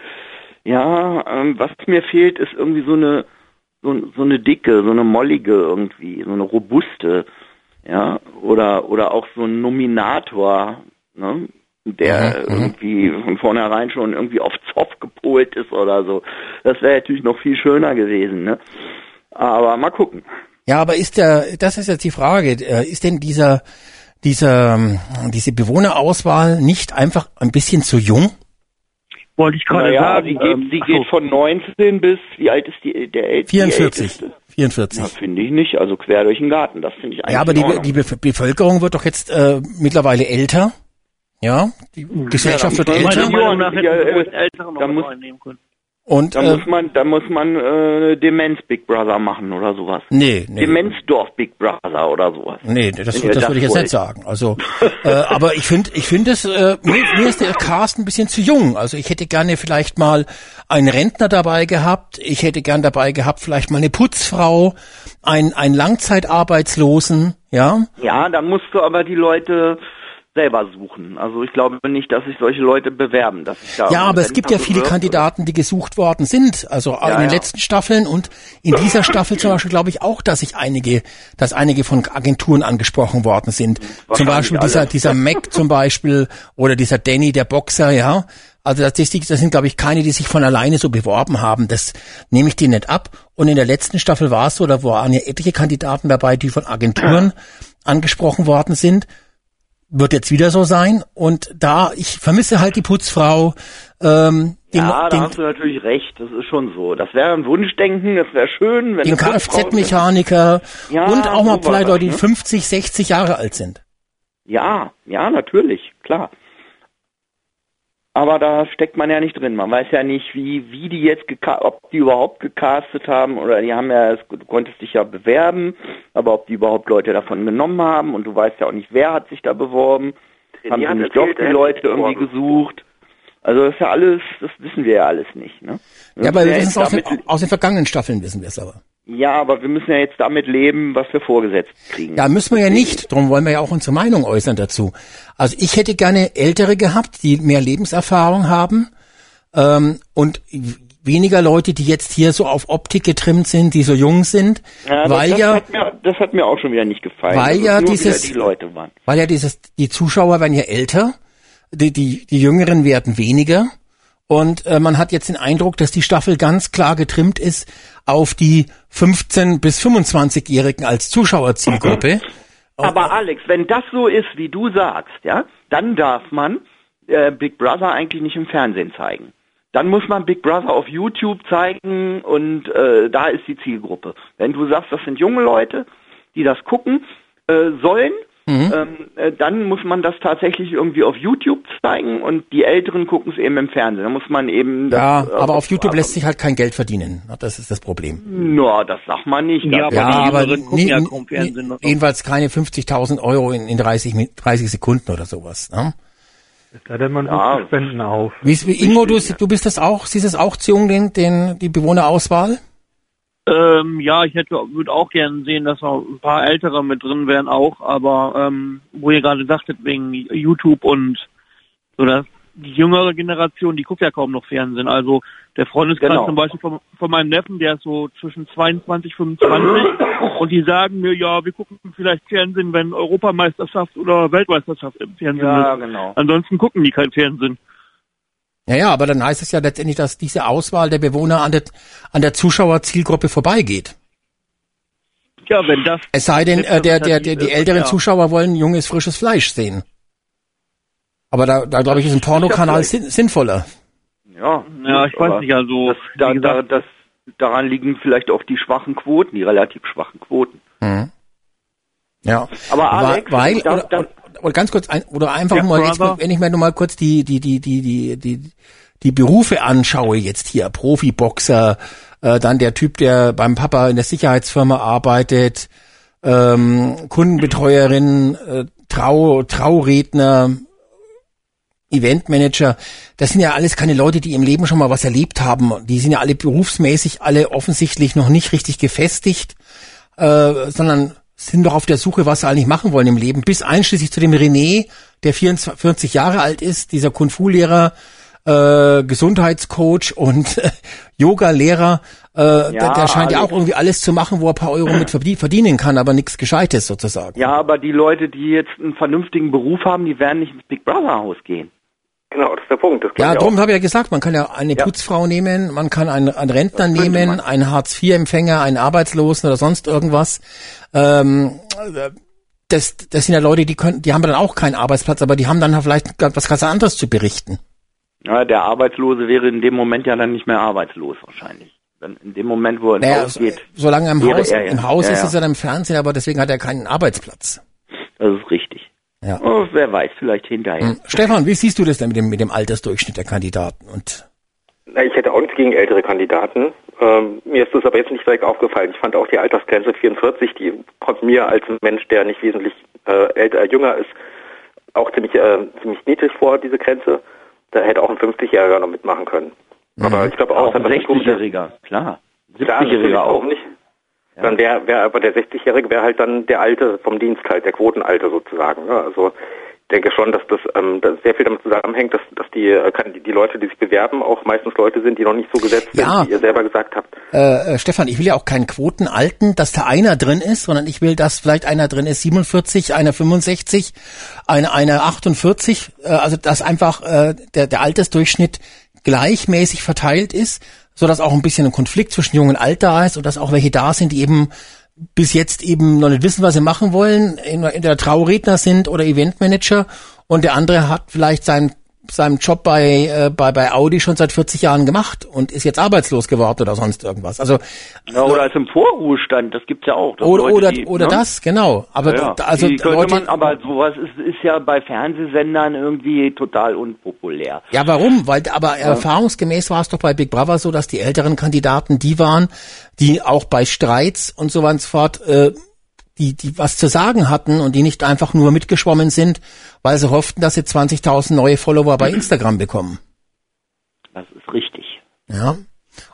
I: Ja, ähm, was mir fehlt, ist irgendwie so eine so, so eine dicke, so eine mollige irgendwie, so eine robuste, ja, oder oder auch so ein Nominator, ne, der
B: Mhm, mhm.
I: irgendwie von vornherein schon irgendwie auf Zoff gepolt ist oder so. Das wäre natürlich noch viel schöner gewesen, ne? Aber mal gucken.
B: Ja, aber ist der, das ist jetzt die Frage, äh, ist denn dieser, dieser, ähm, diese Bewohnerauswahl nicht einfach ein bisschen zu jung?
H: Wollte ich gerade
I: naja,
H: sagen.
I: sie geht,
H: ähm,
I: sie
H: so.
I: geht von 19 bis, wie alt ist die, der äl- die
B: 44.
I: älteste?
B: 44.
I: Ja, finde ich nicht. Also quer durch den Garten. Das finde ich eigentlich
B: Ja, aber die, die Bevölkerung wird doch jetzt äh, mittlerweile älter. Ja, die Gesellschaft wird
I: Meiner
B: älter.
H: Meinung nach hätten
I: Ja,
H: wir
I: äh,
H: ruhig Ältere noch
I: da
H: mit
I: muss-
H: reinnehmen können.
B: Und
I: Da
B: äh,
I: muss man, da muss man äh, Demenz Big Brother machen oder sowas.
B: nee, nee.
I: Demenzdorf Big Brother oder sowas.
B: Nee, das,
I: ihr
B: das
I: das
B: würde ich jetzt nicht sagen. Also, äh, aber ich finde, ich finde es, äh, mir, mir ist der Cast ein bisschen zu jung. Also ich hätte gerne vielleicht mal einen Rentner dabei gehabt. Ich hätte gern dabei gehabt vielleicht mal eine Putzfrau, einen, einen Langzeitarbeitslosen, ja.
I: Ja, da musst du aber die Leute selber suchen. Also ich glaube nicht, dass sich solche Leute bewerben. Dass sich da
B: Ja, aber es gibt ja viele. Kandidaten, die gesucht worden sind. Also
I: Ja,
B: in den
I: ja.
B: letzten Staffeln und in dieser Staffel zum Beispiel glaube ich auch, dass sich einige, dass einige von Agenturen angesprochen worden sind. Zum Beispiel dieser,
I: alle.
B: dieser Mac zum Beispiel oder dieser Danny, der Boxer, ja. Also das, das sind, glaube ich, keine, die sich von alleine so beworben haben. Das nehme ich dir nicht ab. Und in der letzten Staffel war es so, da waren ja etliche Kandidaten dabei, die von Agenturen angesprochen worden sind wird jetzt wieder so sein. Und da, ich vermisse halt die Putzfrau. Ähm, den,
I: Ja, da
B: den,
I: hast du natürlich recht. Das ist schon so. Das wäre ein Wunschdenken. Das wäre schön, wenn
B: den Kfz-Mechaniker
I: Ja,
B: und auch mal vielleicht Leute, die
I: ne?
B: 50, 60 Jahre alt sind.
I: Ja, ja, natürlich, klar. Aber da steckt man ja nicht drin. Man weiß ja nicht, wie, wie die jetzt, geka- ob die überhaupt gecastet haben oder die haben ja, du konntest dich ja bewerben, aber ob die überhaupt Leute davon genommen haben und du weißt ja auch nicht, wer hat sich da beworben.
J: Die
I: haben sie
J: hat
I: nicht doch die Leute irgendwie gesucht. Also das ist ja alles, das wissen wir ja alles nicht, ne?
B: Ja, aber wissen es aus den, aus den vergangenen Staffeln, wissen wir es aber.
I: Ja, aber wir müssen ja jetzt damit leben, was wir vorgesetzt kriegen.
B: Ja, müssen wir ja nicht. Darum wollen wir ja auch unsere Meinung äußern dazu. Also ich hätte gerne Ältere gehabt, die mehr Lebenserfahrung haben ähm, und weniger Leute, die jetzt hier so auf Optik getrimmt sind, die so jung sind,
I: Ja, das,
B: weil
I: das,
B: ja
I: hat mir, das hat mir auch schon wieder nicht gefallen.
B: Weil ja dieses-
I: die Leute waren.
B: weil ja dieses, die Zuschauer werden ja älter, die, die, die Jüngeren werden weniger. Und äh, man hat jetzt den Eindruck, dass die Staffel ganz klar getrimmt ist auf die 15- bis 25-Jährigen als Zuschauerzielgruppe.
I: Aber Alex, wenn das so ist, wie du sagst, ja, dann darf man äh, Big Brother eigentlich nicht im Fernsehen zeigen. Dann muss man Big Brother auf YouTube zeigen und äh, da ist die Zielgruppe. Wenn du sagst, das sind junge Leute, die das gucken äh, sollen,
B: Mhm.
I: ähm, äh, dann muss man das tatsächlich irgendwie auf YouTube zeigen und die Älteren gucken es eben im Fernsehen. Da muss man eben das,
B: Ja,
I: äh,
B: aber auf YouTube lässt sich halt kein Geld verdienen. Das ist das Problem.
I: Na, das sagt man nicht.
H: Ja,
I: Das-
H: aber die Jüngeren gucken
B: nie-
H: ja
B: nie-
H: kaum Fernsehen noch.
B: jedenfalls keine 50.000 Euro in, in 30, Mi- 30 Sekunden oder sowas. Ne?
K: Sei denn, man
I: Ja.
K: Spenden auf.
B: Wie, wie Ingo, du, du bist das auch, siehst es auch zu jung, den, den, die Bewohnerauswahl?
H: Ähm, ja, ich hätte, würde auch gerne sehen, dass noch ein paar Ältere mit drin wären auch, aber ähm, wo ihr gerade sagtet, wegen YouTube und so das, die jüngere Generation, die guckt ja kaum noch Fernsehen. Also der Freundeskreis
I: Genau.
H: zum Beispiel von, von meinem Neffen, der ist so zwischen 22, 25 und die sagen mir, ja, wir gucken vielleicht Fernsehen, wenn Europameisterschaft oder Weltmeisterschaft im Fernsehen
I: Ja,
H: ist.
I: genau.
H: Ansonsten gucken die kein Fernsehen.
B: Ja, ja, aber dann heißt es ja letztendlich, dass diese Auswahl der Bewohner an der, an der Zuschauerzielgruppe vorbeigeht.
H: Ja, wenn das
B: Es sei denn, äh, der, der, der, die älteren
H: ja.
B: Zuschauer wollen junges, frisches Fleisch sehen. Aber da, da glaube ich, ist ein Pornokanal sin sinnvoller.
I: Ja,
H: Ja, ich weiß nicht, also,
I: Das, da, da, das, daran liegen vielleicht auch die schwachen Quoten, die relativ schwachen Quoten.
B: Mhm. Ja.
I: Aber Alex,
B: weil,
I: darf-
B: oder,
I: darf-
B: oder, ganz kurz, ein, oder einfach
H: Ja,
B: mal, jetzt, wenn ich mir nur mal kurz die, die, die, die, die, die, die Berufe anschaue jetzt hier, Profiboxer, äh, dann der Typ, der beim Papa in der Sicherheitsfirma arbeitet, ähm, Kundenbetreuerin, äh, Trau, Trauredner, Eventmanager, das sind ja alles keine Leute, die im Leben schon mal was erlebt haben. Die sind ja alle berufsmäßig, alle offensichtlich noch nicht richtig gefestigt, äh, sondern sind doch auf der Suche, was sie eigentlich machen wollen im Leben. Bis einschließlich zu dem René, der 24, 40 Jahre alt ist, dieser Kung-Fu-Lehrer, äh, Gesundheitscoach und äh, Yoga-Lehrer. Äh, der, der scheint ja auch irgendwie alles zu machen, wo er ein paar Euro mit verdien- verdienen kann, aber nichts Gescheites sozusagen.
I: ja, aber die Leute, die jetzt einen vernünftigen Beruf haben, die werden nicht ins Big Brother Haus gehen.
J: Genau, das ist der Punkt. Das
B: Ja, darum habe ich ja gesagt, man kann ja eine
I: Ja.
B: Putzfrau nehmen, man kann einen, einen Rentner nehmen,
I: man.
B: einen Hartz-IV-Empfänger, einen Arbeitslosen oder sonst irgendwas. Ähm, das, das sind ja Leute, die können, die haben dann auch keinen Arbeitsplatz, aber die haben dann vielleicht was ganz anderes zu berichten.
I: Ja, der Arbeitslose wäre in dem Moment ja dann nicht mehr arbeitslos wahrscheinlich. Dann in dem Moment, wo er ins
B: Naja,
I: Haus geht,
B: solange er im Haus,
I: er ja.
B: im Haus
I: Ja,
B: ist
I: ja.
B: es ja dann im Fernsehen, aber deswegen hat er keinen Arbeitsplatz.
I: das ist richtig.
B: Ja.
I: Oh, wer weiß, vielleicht hinterher.
B: Hm. Stefan, wie siehst du das denn mit dem, mit dem Altersdurchschnitt der Kandidaten? Und
J: Na, Ich hätte auch nichts gegen ältere Kandidaten. Ähm, mir ist das aber jetzt nicht direkt aufgefallen. Ich fand auch die Altersgrenze 44, die kommt mir als Mensch, der nicht wesentlich äh, älter, äh, jünger ist, auch ziemlich, äh, ziemlich niedrig vor, diese Grenze. Da hätte auch ein 50-Jähriger noch mitmachen können. Aber ich glaube auch,
I: Auch ein
J: dass das komische-
I: 60-Jähriger, klar.
J: Klar, natürlich
I: 70-Jähriger auch.
J: nicht. Dann wäre wär aber der 60-Jährige wäre halt dann der Alte vom Dienst halt, der Quotenalte sozusagen. Ne? Also ich denke schon, dass das ähm, dass sehr viel damit zusammenhängt, dass, dass die, äh, die, Leute, die sich bewerben, auch meistens Leute sind, die noch nicht so gesetzt
B: Ja.
J: sind, wie ihr selber gesagt habt.
B: äh, äh, Stefan, ich will ja auch keinen Quotenalten, dass da einer drin ist, sondern ich will, dass vielleicht einer drin ist 47, einer 65, einer, einer 48, äh, also dass einfach äh, der, der Altersdurchschnitt gleichmäßig verteilt ist, so dass auch ein bisschen ein Konflikt zwischen Jung und Alt da ist und dass auch welche da sind, die eben bis jetzt eben noch nicht wissen, was sie machen wollen, in, in der Trauredner sind oder Eventmanager. Und der andere hat vielleicht seinen seinem Job bei, äh, bei, bei Audi schon seit 40 Jahren gemacht und ist jetzt arbeitslos geworden oder sonst irgendwas. Also
I: Ja, oder ist im Vorruhestand, das gibt's ja auch.
B: oder
I: Leute,
B: oder,
I: die,
B: oder
I: ne?
B: das, genau. Aber
I: ja,
B: da- also Leute,
I: man, aber sowas ist, ist ja bei Fernsehsendern irgendwie total unpopulär.
B: ja, warum? Weil aber erfahrungsgemäß war es doch bei Big Brother so, dass die älteren Kandidaten die waren, die auch bei Streits und so weiter und so fort äh, die, die was zu sagen hatten und die nicht einfach nur mitgeschwommen sind, weil sie hofften, dass sie 20.000 neue Follower bei Instagram bekommen.
I: Das ist richtig.
B: Ja.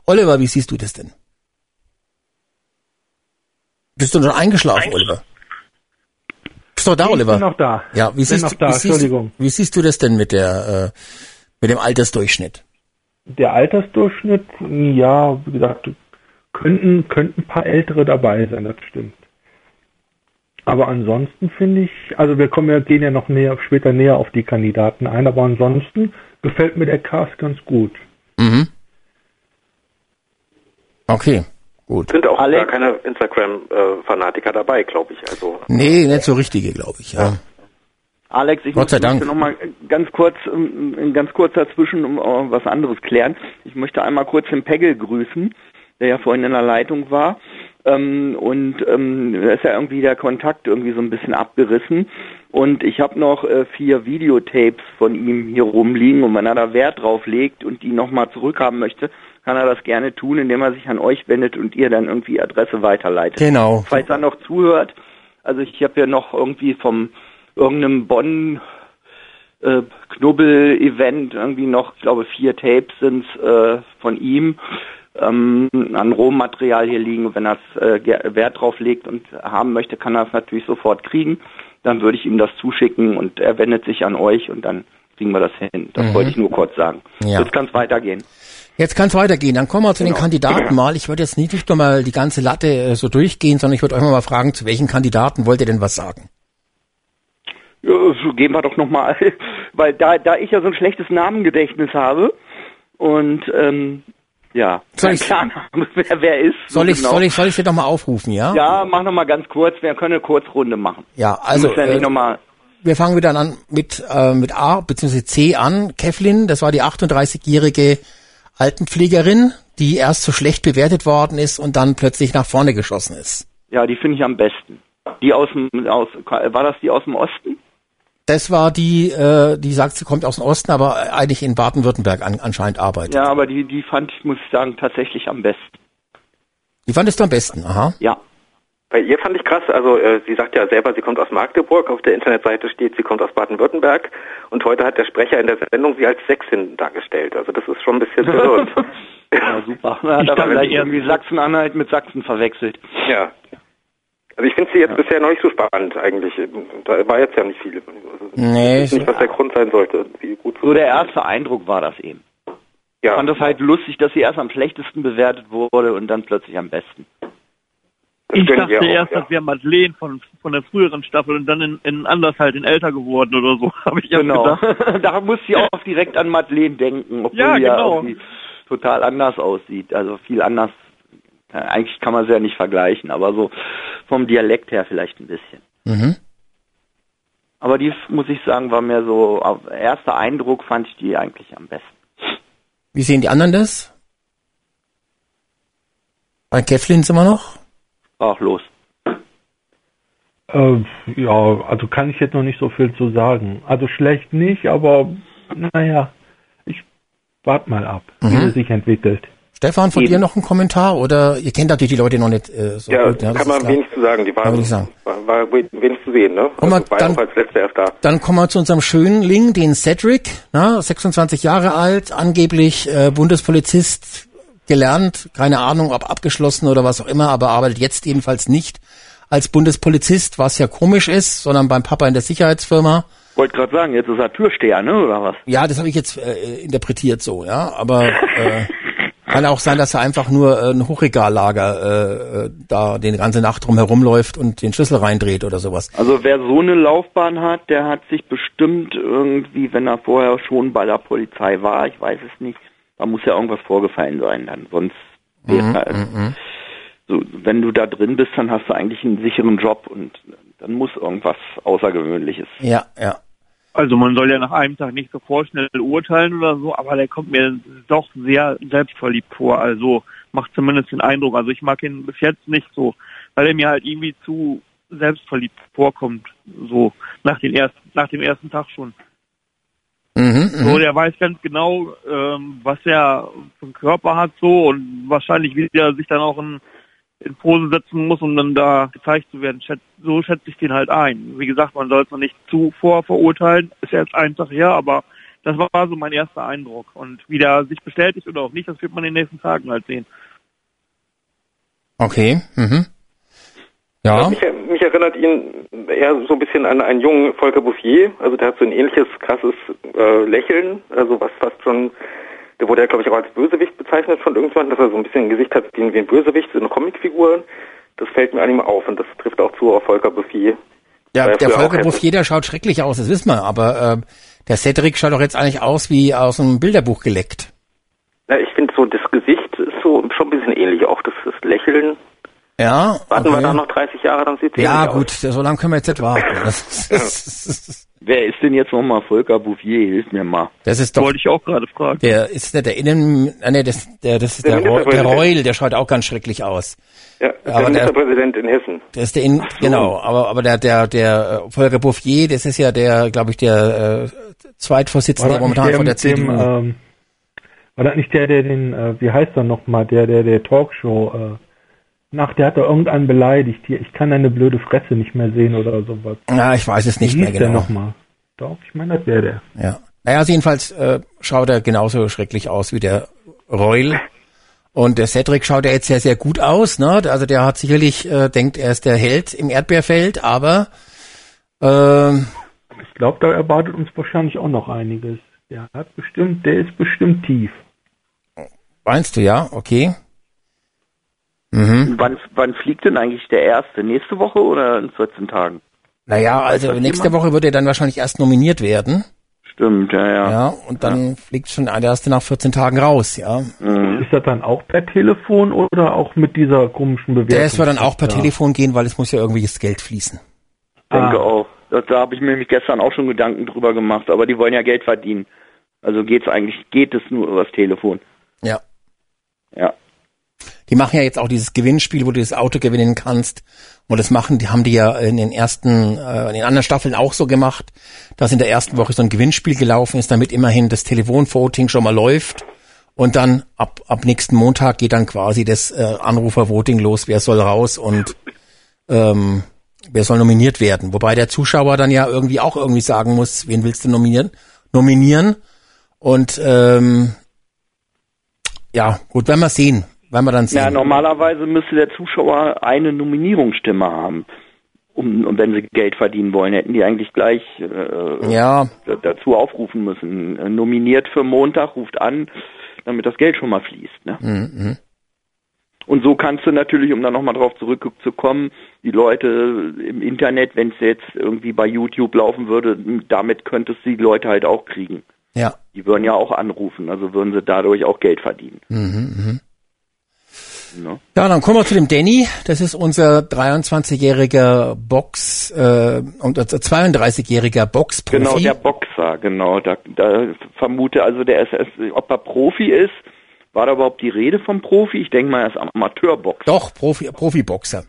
B: Oliver, wie siehst du das denn? Bist du schon eingeschlafen, Oliver? Bist du noch da,
K: Ich
B: Oliver?
K: bin noch da.
B: Ja, wie
K: Bin
B: siehst,
K: noch
B: du-
K: da,
B: wie, siehst,
K: Entschuldigung.
B: wie siehst du das denn mit der äh, mit dem Altersdurchschnitt?
K: Der Altersdurchschnitt, ja, wie gesagt, könnten, könnten ein paar Ältere dabei sein, das stimmt. Aber ansonsten finde ich, also wir kommen ja, gehen ja noch näher, später näher auf die Kandidaten ein, aber ansonsten gefällt mir der Cast ganz gut.
B: Mhm. Okay, gut.
J: Sind auch
I: Alex?
J: gar keine Instagram-Fanatiker dabei, glaube ich. Also
B: Nee, nicht so richtige, glaube ich. Ja.
I: Alex, ich
B: Gott sei
I: möchte
B: Dank.
I: noch mal ganz kurz, ähm, ähm, ganz kurz dazwischen um was anderes klären. Ich möchte einmal kurz den Pegel grüßen, der ja vorhin in der Leitung war. Ähm, und ähm, da ist ja irgendwie der Kontakt irgendwie so ein bisschen abgerissen. Und ich habe noch äh, vier Videotapes von ihm hier rumliegen. Und wenn er da Wert drauf legt und die nochmal zurückhaben möchte, kann er das gerne tun, indem er sich an euch wendet und ihr dann irgendwie Adresse weiterleitet.
B: Genau.
I: Falls er noch zuhört, also ich habe ja noch irgendwie vom irgendeinem Bonn äh, Knubbel-Event irgendwie noch, ich glaube vier Tapes sind äh, von ihm. Ähm, an Rohmaterial hier liegen. Wenn er äh, Wert drauf legt und haben möchte, kann er es natürlich sofort kriegen. Dann würde ich ihm das zuschicken und er wendet sich an euch und dann kriegen wir das hin. Das
B: Mhm.
I: wollte ich nur kurz sagen.
B: Ja.
I: Jetzt kann es weitergehen.
B: Jetzt kann es weitergehen. Dann kommen wir zu den
I: Genau.
B: Kandidaten mal. Ich würde jetzt nicht, nicht nur mal die ganze Latte äh, so durchgehen, sondern ich würde euch mal fragen, zu welchen Kandidaten wollt ihr denn was sagen?
I: Ja, so gehen wir doch nochmal, weil da, da ich ja so ein schlechtes Namengedächtnis habe und ähm, ja,
B: Soll ich-
I: Plan habe, wer, wer ist. so
B: Soll ich,
I: genau.
B: soll ich, soll ich dir doch mal aufrufen, ja?
I: Ja, mach noch mal ganz kurz. Wir können eine Kurzrunde machen.
B: Ja, also,
I: ja
B: äh,
I: mal,
B: Wir fangen wieder an mit, äh, mit A bzw. C an. Kevlin, das war die 38-jährige Altenpflegerin, die erst so schlecht bewertet worden ist und dann plötzlich nach vorne geschossen ist.
I: ja, die finde ich am besten. Die aus dem, aus, war das die aus dem Osten?
B: Das war die, äh, die sagt, sie kommt aus dem Osten, aber eigentlich in Baden-Württemberg an, anscheinend arbeitet.
I: Ja, aber die, die fand ich, muss ich sagen, tatsächlich am besten.
B: Die fandest du am besten, aha.
I: Ja.
J: Bei ihr fand ich krass, also äh, sie sagt ja selber, sie kommt aus Magdeburg, auf der Internetseite steht, sie kommt aus Baden-Württemberg und heute hat der Sprecher in der Sendung sie als Sächsin dargestellt. Also das ist schon ein bisschen verwirrend.
I: Ja, super. Ja, da war vielleicht irgendwie Sachsen-Anhalt mit Sachsen verwechselt.
J: ja. Also ich finde sie jetzt bisher noch nicht so spannend eigentlich. Da war jetzt ja nicht viel. Also
B: Nee,
J: ich weiß nicht, was der Grund sein sollte. Wie gut
I: So der erste Eindruck war das eben.
J: Ja.
I: Ich fand das halt lustig, dass sie erst am schlechtesten bewertet wurde und dann plötzlich am besten.
H: Ich
J: gönnen wir
H: dachte
J: auch,
H: erst,
J: ja.
H: das wäre Madeleine von, von der früheren Staffel und dann in, in anders halt in älter geworden oder so, habe ich
I: Genau.
H: gedacht.
I: da muss ich auch direkt an Madeleine denken, obwohl
H: Ja,
I: die ja
H: genau.
I: irgendwie total anders aussieht. Also viel anders. Ja, Eigentlich kann man sie ja nicht vergleichen, aber so vom Dialekt her vielleicht ein bisschen.
B: Mhm.
I: Aber die, muss ich sagen, war mir so, auf erster Eindruck fand ich die eigentlich am besten.
B: Wie sehen die anderen das? Bei Kevlin sind wir noch?
I: Auch los.
K: Äh, ja, also kann ich jetzt noch nicht so viel zu sagen. Also schlecht nicht, aber naja, ich warte mal ab, wie
B: Mhm.
K: es sich entwickelt.
B: Stefan, von
I: Eben.
B: dir noch ein Kommentar? Oder ihr kennt natürlich die Leute noch nicht äh, so
J: Ja,
B: gut. das
J: kann
B: ist
J: man
B: klar.
J: wenig zu sagen. Die war,
B: Kann man nicht sagen.
J: war, war wenig zu sehen, ne? Also
B: dann-
J: auch als letzter erst da.
B: Dann kommen wir zu unserem schönen Ling, den Cedric, na, 26 Jahre alt, angeblich äh, Bundespolizist gelernt, keine Ahnung, ob abgeschlossen oder was auch immer, aber arbeitet jetzt jedenfalls nicht als Bundespolizist, was ja komisch ist, sondern beim Papa in der Sicherheitsfirma.
I: Wollte gerade sagen, jetzt ist er Türsteher, ne, oder was?
B: Ja, das habe ich jetzt äh, interpretiert so, ja, aber äh, kann auch sein, dass er einfach nur äh, ein Hochregallager äh, äh, da den ganze Nacht drum herumläuft und den Schlüssel reindreht oder sowas.
I: Also wer so eine Laufbahn hat, der hat sich bestimmt irgendwie, wenn er vorher schon bei der Polizei war, ich weiß es nicht, da muss ja irgendwas vorgefallen sein dann. Sonst wäre
B: Mhm,
I: so, wenn du da drin bist, dann hast du eigentlich einen sicheren Job und dann muss irgendwas Außergewöhnliches.
B: Ja, ja.
H: Also man soll ja nach einem Tag nicht so vorschnell urteilen oder so, aber der kommt mir doch sehr selbstverliebt vor. Also macht zumindest den Eindruck. Also ich mag ihn bis jetzt nicht so, weil er mir halt irgendwie zu selbstverliebt vorkommt. So nach, den ersten, nach dem ersten Tag schon.
B: Mhm,
H: So,
B: mhm.
H: der weiß ganz genau, ähm, was er für einen Körper hat so und wahrscheinlich wie er sich dann auch in, in Pose setzen muss, um dann da gezeigt zu werden. So schätze ich den halt ein. Wie gesagt, man soll es noch nicht zu vorverurteilen. Ist ja jetzt ein Tag her, aber das war so mein erster Eindruck. Und wie der sich bestätigt oder auch nicht, das wird man in den nächsten Tagen halt sehen.
B: Okay. Mhm. Ja.
J: Mich, mich erinnert ihn eher so ein bisschen an einen jungen Volker Bouffier. Also der hat so ein ähnliches krasses äh, Lächeln, also was fast schon, der wurde ja glaube ich auch als Bösewicht bezeichnet von irgendwann, dass er so ein bisschen ein Gesicht hat wie, ein- Bösewicht, so eine Comicfigur. Das fällt mir an ihm auf und das trifft auch zu auf Volker Bouffier.
B: Ja,
J: er
B: der Volker Bouffier, der schaut schrecklich aus, das wissen wir, aber äh, der Cedric schaut doch jetzt eigentlich aus wie aus einem Bilderbuch geleckt.
J: Ja, ich finde so, das Gesicht ist so schon ein bisschen ähnlich, auch das, das Lächeln.
B: Ja,
J: Warten wir
B: okay.
J: da noch 30 Jahre, dann sieht es
B: Ja, gut,
J: aus.
B: so lange können wir jetzt nicht warten. Das,
I: Wer ist denn jetzt nochmal Volker Bouffier? Hilf mir mal.
B: das ist doch,
H: Wollte ich auch gerade fragen.
B: der ist der, der Innen, äh, nee, das, der, das ist
J: Der
B: der, der. Reul, der schaut auch ganz schrecklich aus.
J: Ja, der
B: Aber der-
J: Ministerpräsident in Hessen.
B: Der ist der in, genau, aber, aber der, der, der äh, Volker Bouffier, das ist ja der, glaube ich, der äh, Zweitvorsitzende momentan von der
K: mit dem,
B: CDU.
K: ähm, war das nicht der, der den, äh, wie heißt er nochmal, der, der, der Talkshow, äh, nach, der hat da irgendeinen beleidigt, hier, ich kann deine blöde Fresse nicht mehr sehen oder sowas.
B: ja, ich weiß es nicht
K: wie
B: mehr
K: hieß der
B: genau.
K: nochmal? Doch, ich meine, das wäre der.
B: Ja. Naja, also jedenfalls äh, schaut er genauso schrecklich aus wie der Reul. Und der Cedric schaut ja jetzt sehr, sehr gut aus, ne? Also der hat sicherlich, äh, denkt, er ist der Held im Erdbeerfeld, aber ähm,
K: Ich glaube, da erwartet uns wahrscheinlich auch noch einiges. Der hat bestimmt, der ist bestimmt tief.
B: meinst du ja? Okay. Mhm.
I: Wann, wann fliegt denn eigentlich der erste? Nächste Woche oder in 14 Tagen?
B: Naja, also
I: das
B: nächste
I: jemand?
B: Woche wird er dann wahrscheinlich erst nominiert werden.
I: Stimmt, ja, ja.
B: Ja, und dann fliegt schon der erste nach 14 Tagen raus, ja.
I: Mhm.
K: Ist das dann auch per Telefon oder auch mit dieser komischen Bewertung?
B: Der wird dann auch per
K: Ja.
B: Telefon gehen, weil es muss ja irgendwie das Geld fließen.
I: denke
K: Ah.
I: auch. Da, da habe ich mir nämlich gestern auch schon Gedanken drüber gemacht, aber die wollen ja Geld verdienen. Also geht's eigentlich, geht es nur übers Telefon.
B: Ja.
I: Ja.
B: Die machen ja jetzt auch dieses Gewinnspiel, wo du das Auto gewinnen kannst. Und das machen, die haben die ja in den ersten, äh, in den anderen Staffeln auch so gemacht, dass in der ersten Woche so ein Gewinnspiel gelaufen ist, damit immerhin das Telefonvoting schon mal läuft. Und dann ab, ab nächsten Montag geht dann quasi das äh, Anrufervoting los, wer soll raus und ähm, wer soll nominiert werden. Wobei der Zuschauer dann ja irgendwie auch irgendwie sagen muss, wen willst du nominieren? Nominieren. Und ähm, ja, gut, werden wir sehen. Werden wir dann sehen.
I: Ja, normalerweise müsste der Zuschauer eine Nominierungsstimme haben. Um, und wenn sie Geld verdienen wollen, hätten die eigentlich gleich äh,
B: Ja.
I: da- dazu aufrufen müssen. Nominiert für Montag, ruft an, damit das Geld schon mal fließt. Ne?
B: Mhm.
I: Und so kannst du natürlich, um da nochmal drauf zurückzukommen, die Leute im Internet, wenn es jetzt irgendwie bei YouTube laufen würde, damit könntest du die Leute halt auch kriegen.
B: Ja.
I: Die würden ja auch anrufen, also würden sie dadurch auch Geld verdienen.
B: Mhm,
I: Ne?
B: Ja, dann kommen wir zu dem Danny. Das ist unser 23-jähriger Box äh, und 32-jähriger Boxprofi.
I: Genau, der Boxer, genau. Da, da vermute also der SS, ob er Profi ist. War da überhaupt die Rede vom Profi? Ich denke mal, er ist Amateurboxer.
B: Doch, Profi, Profiboxer.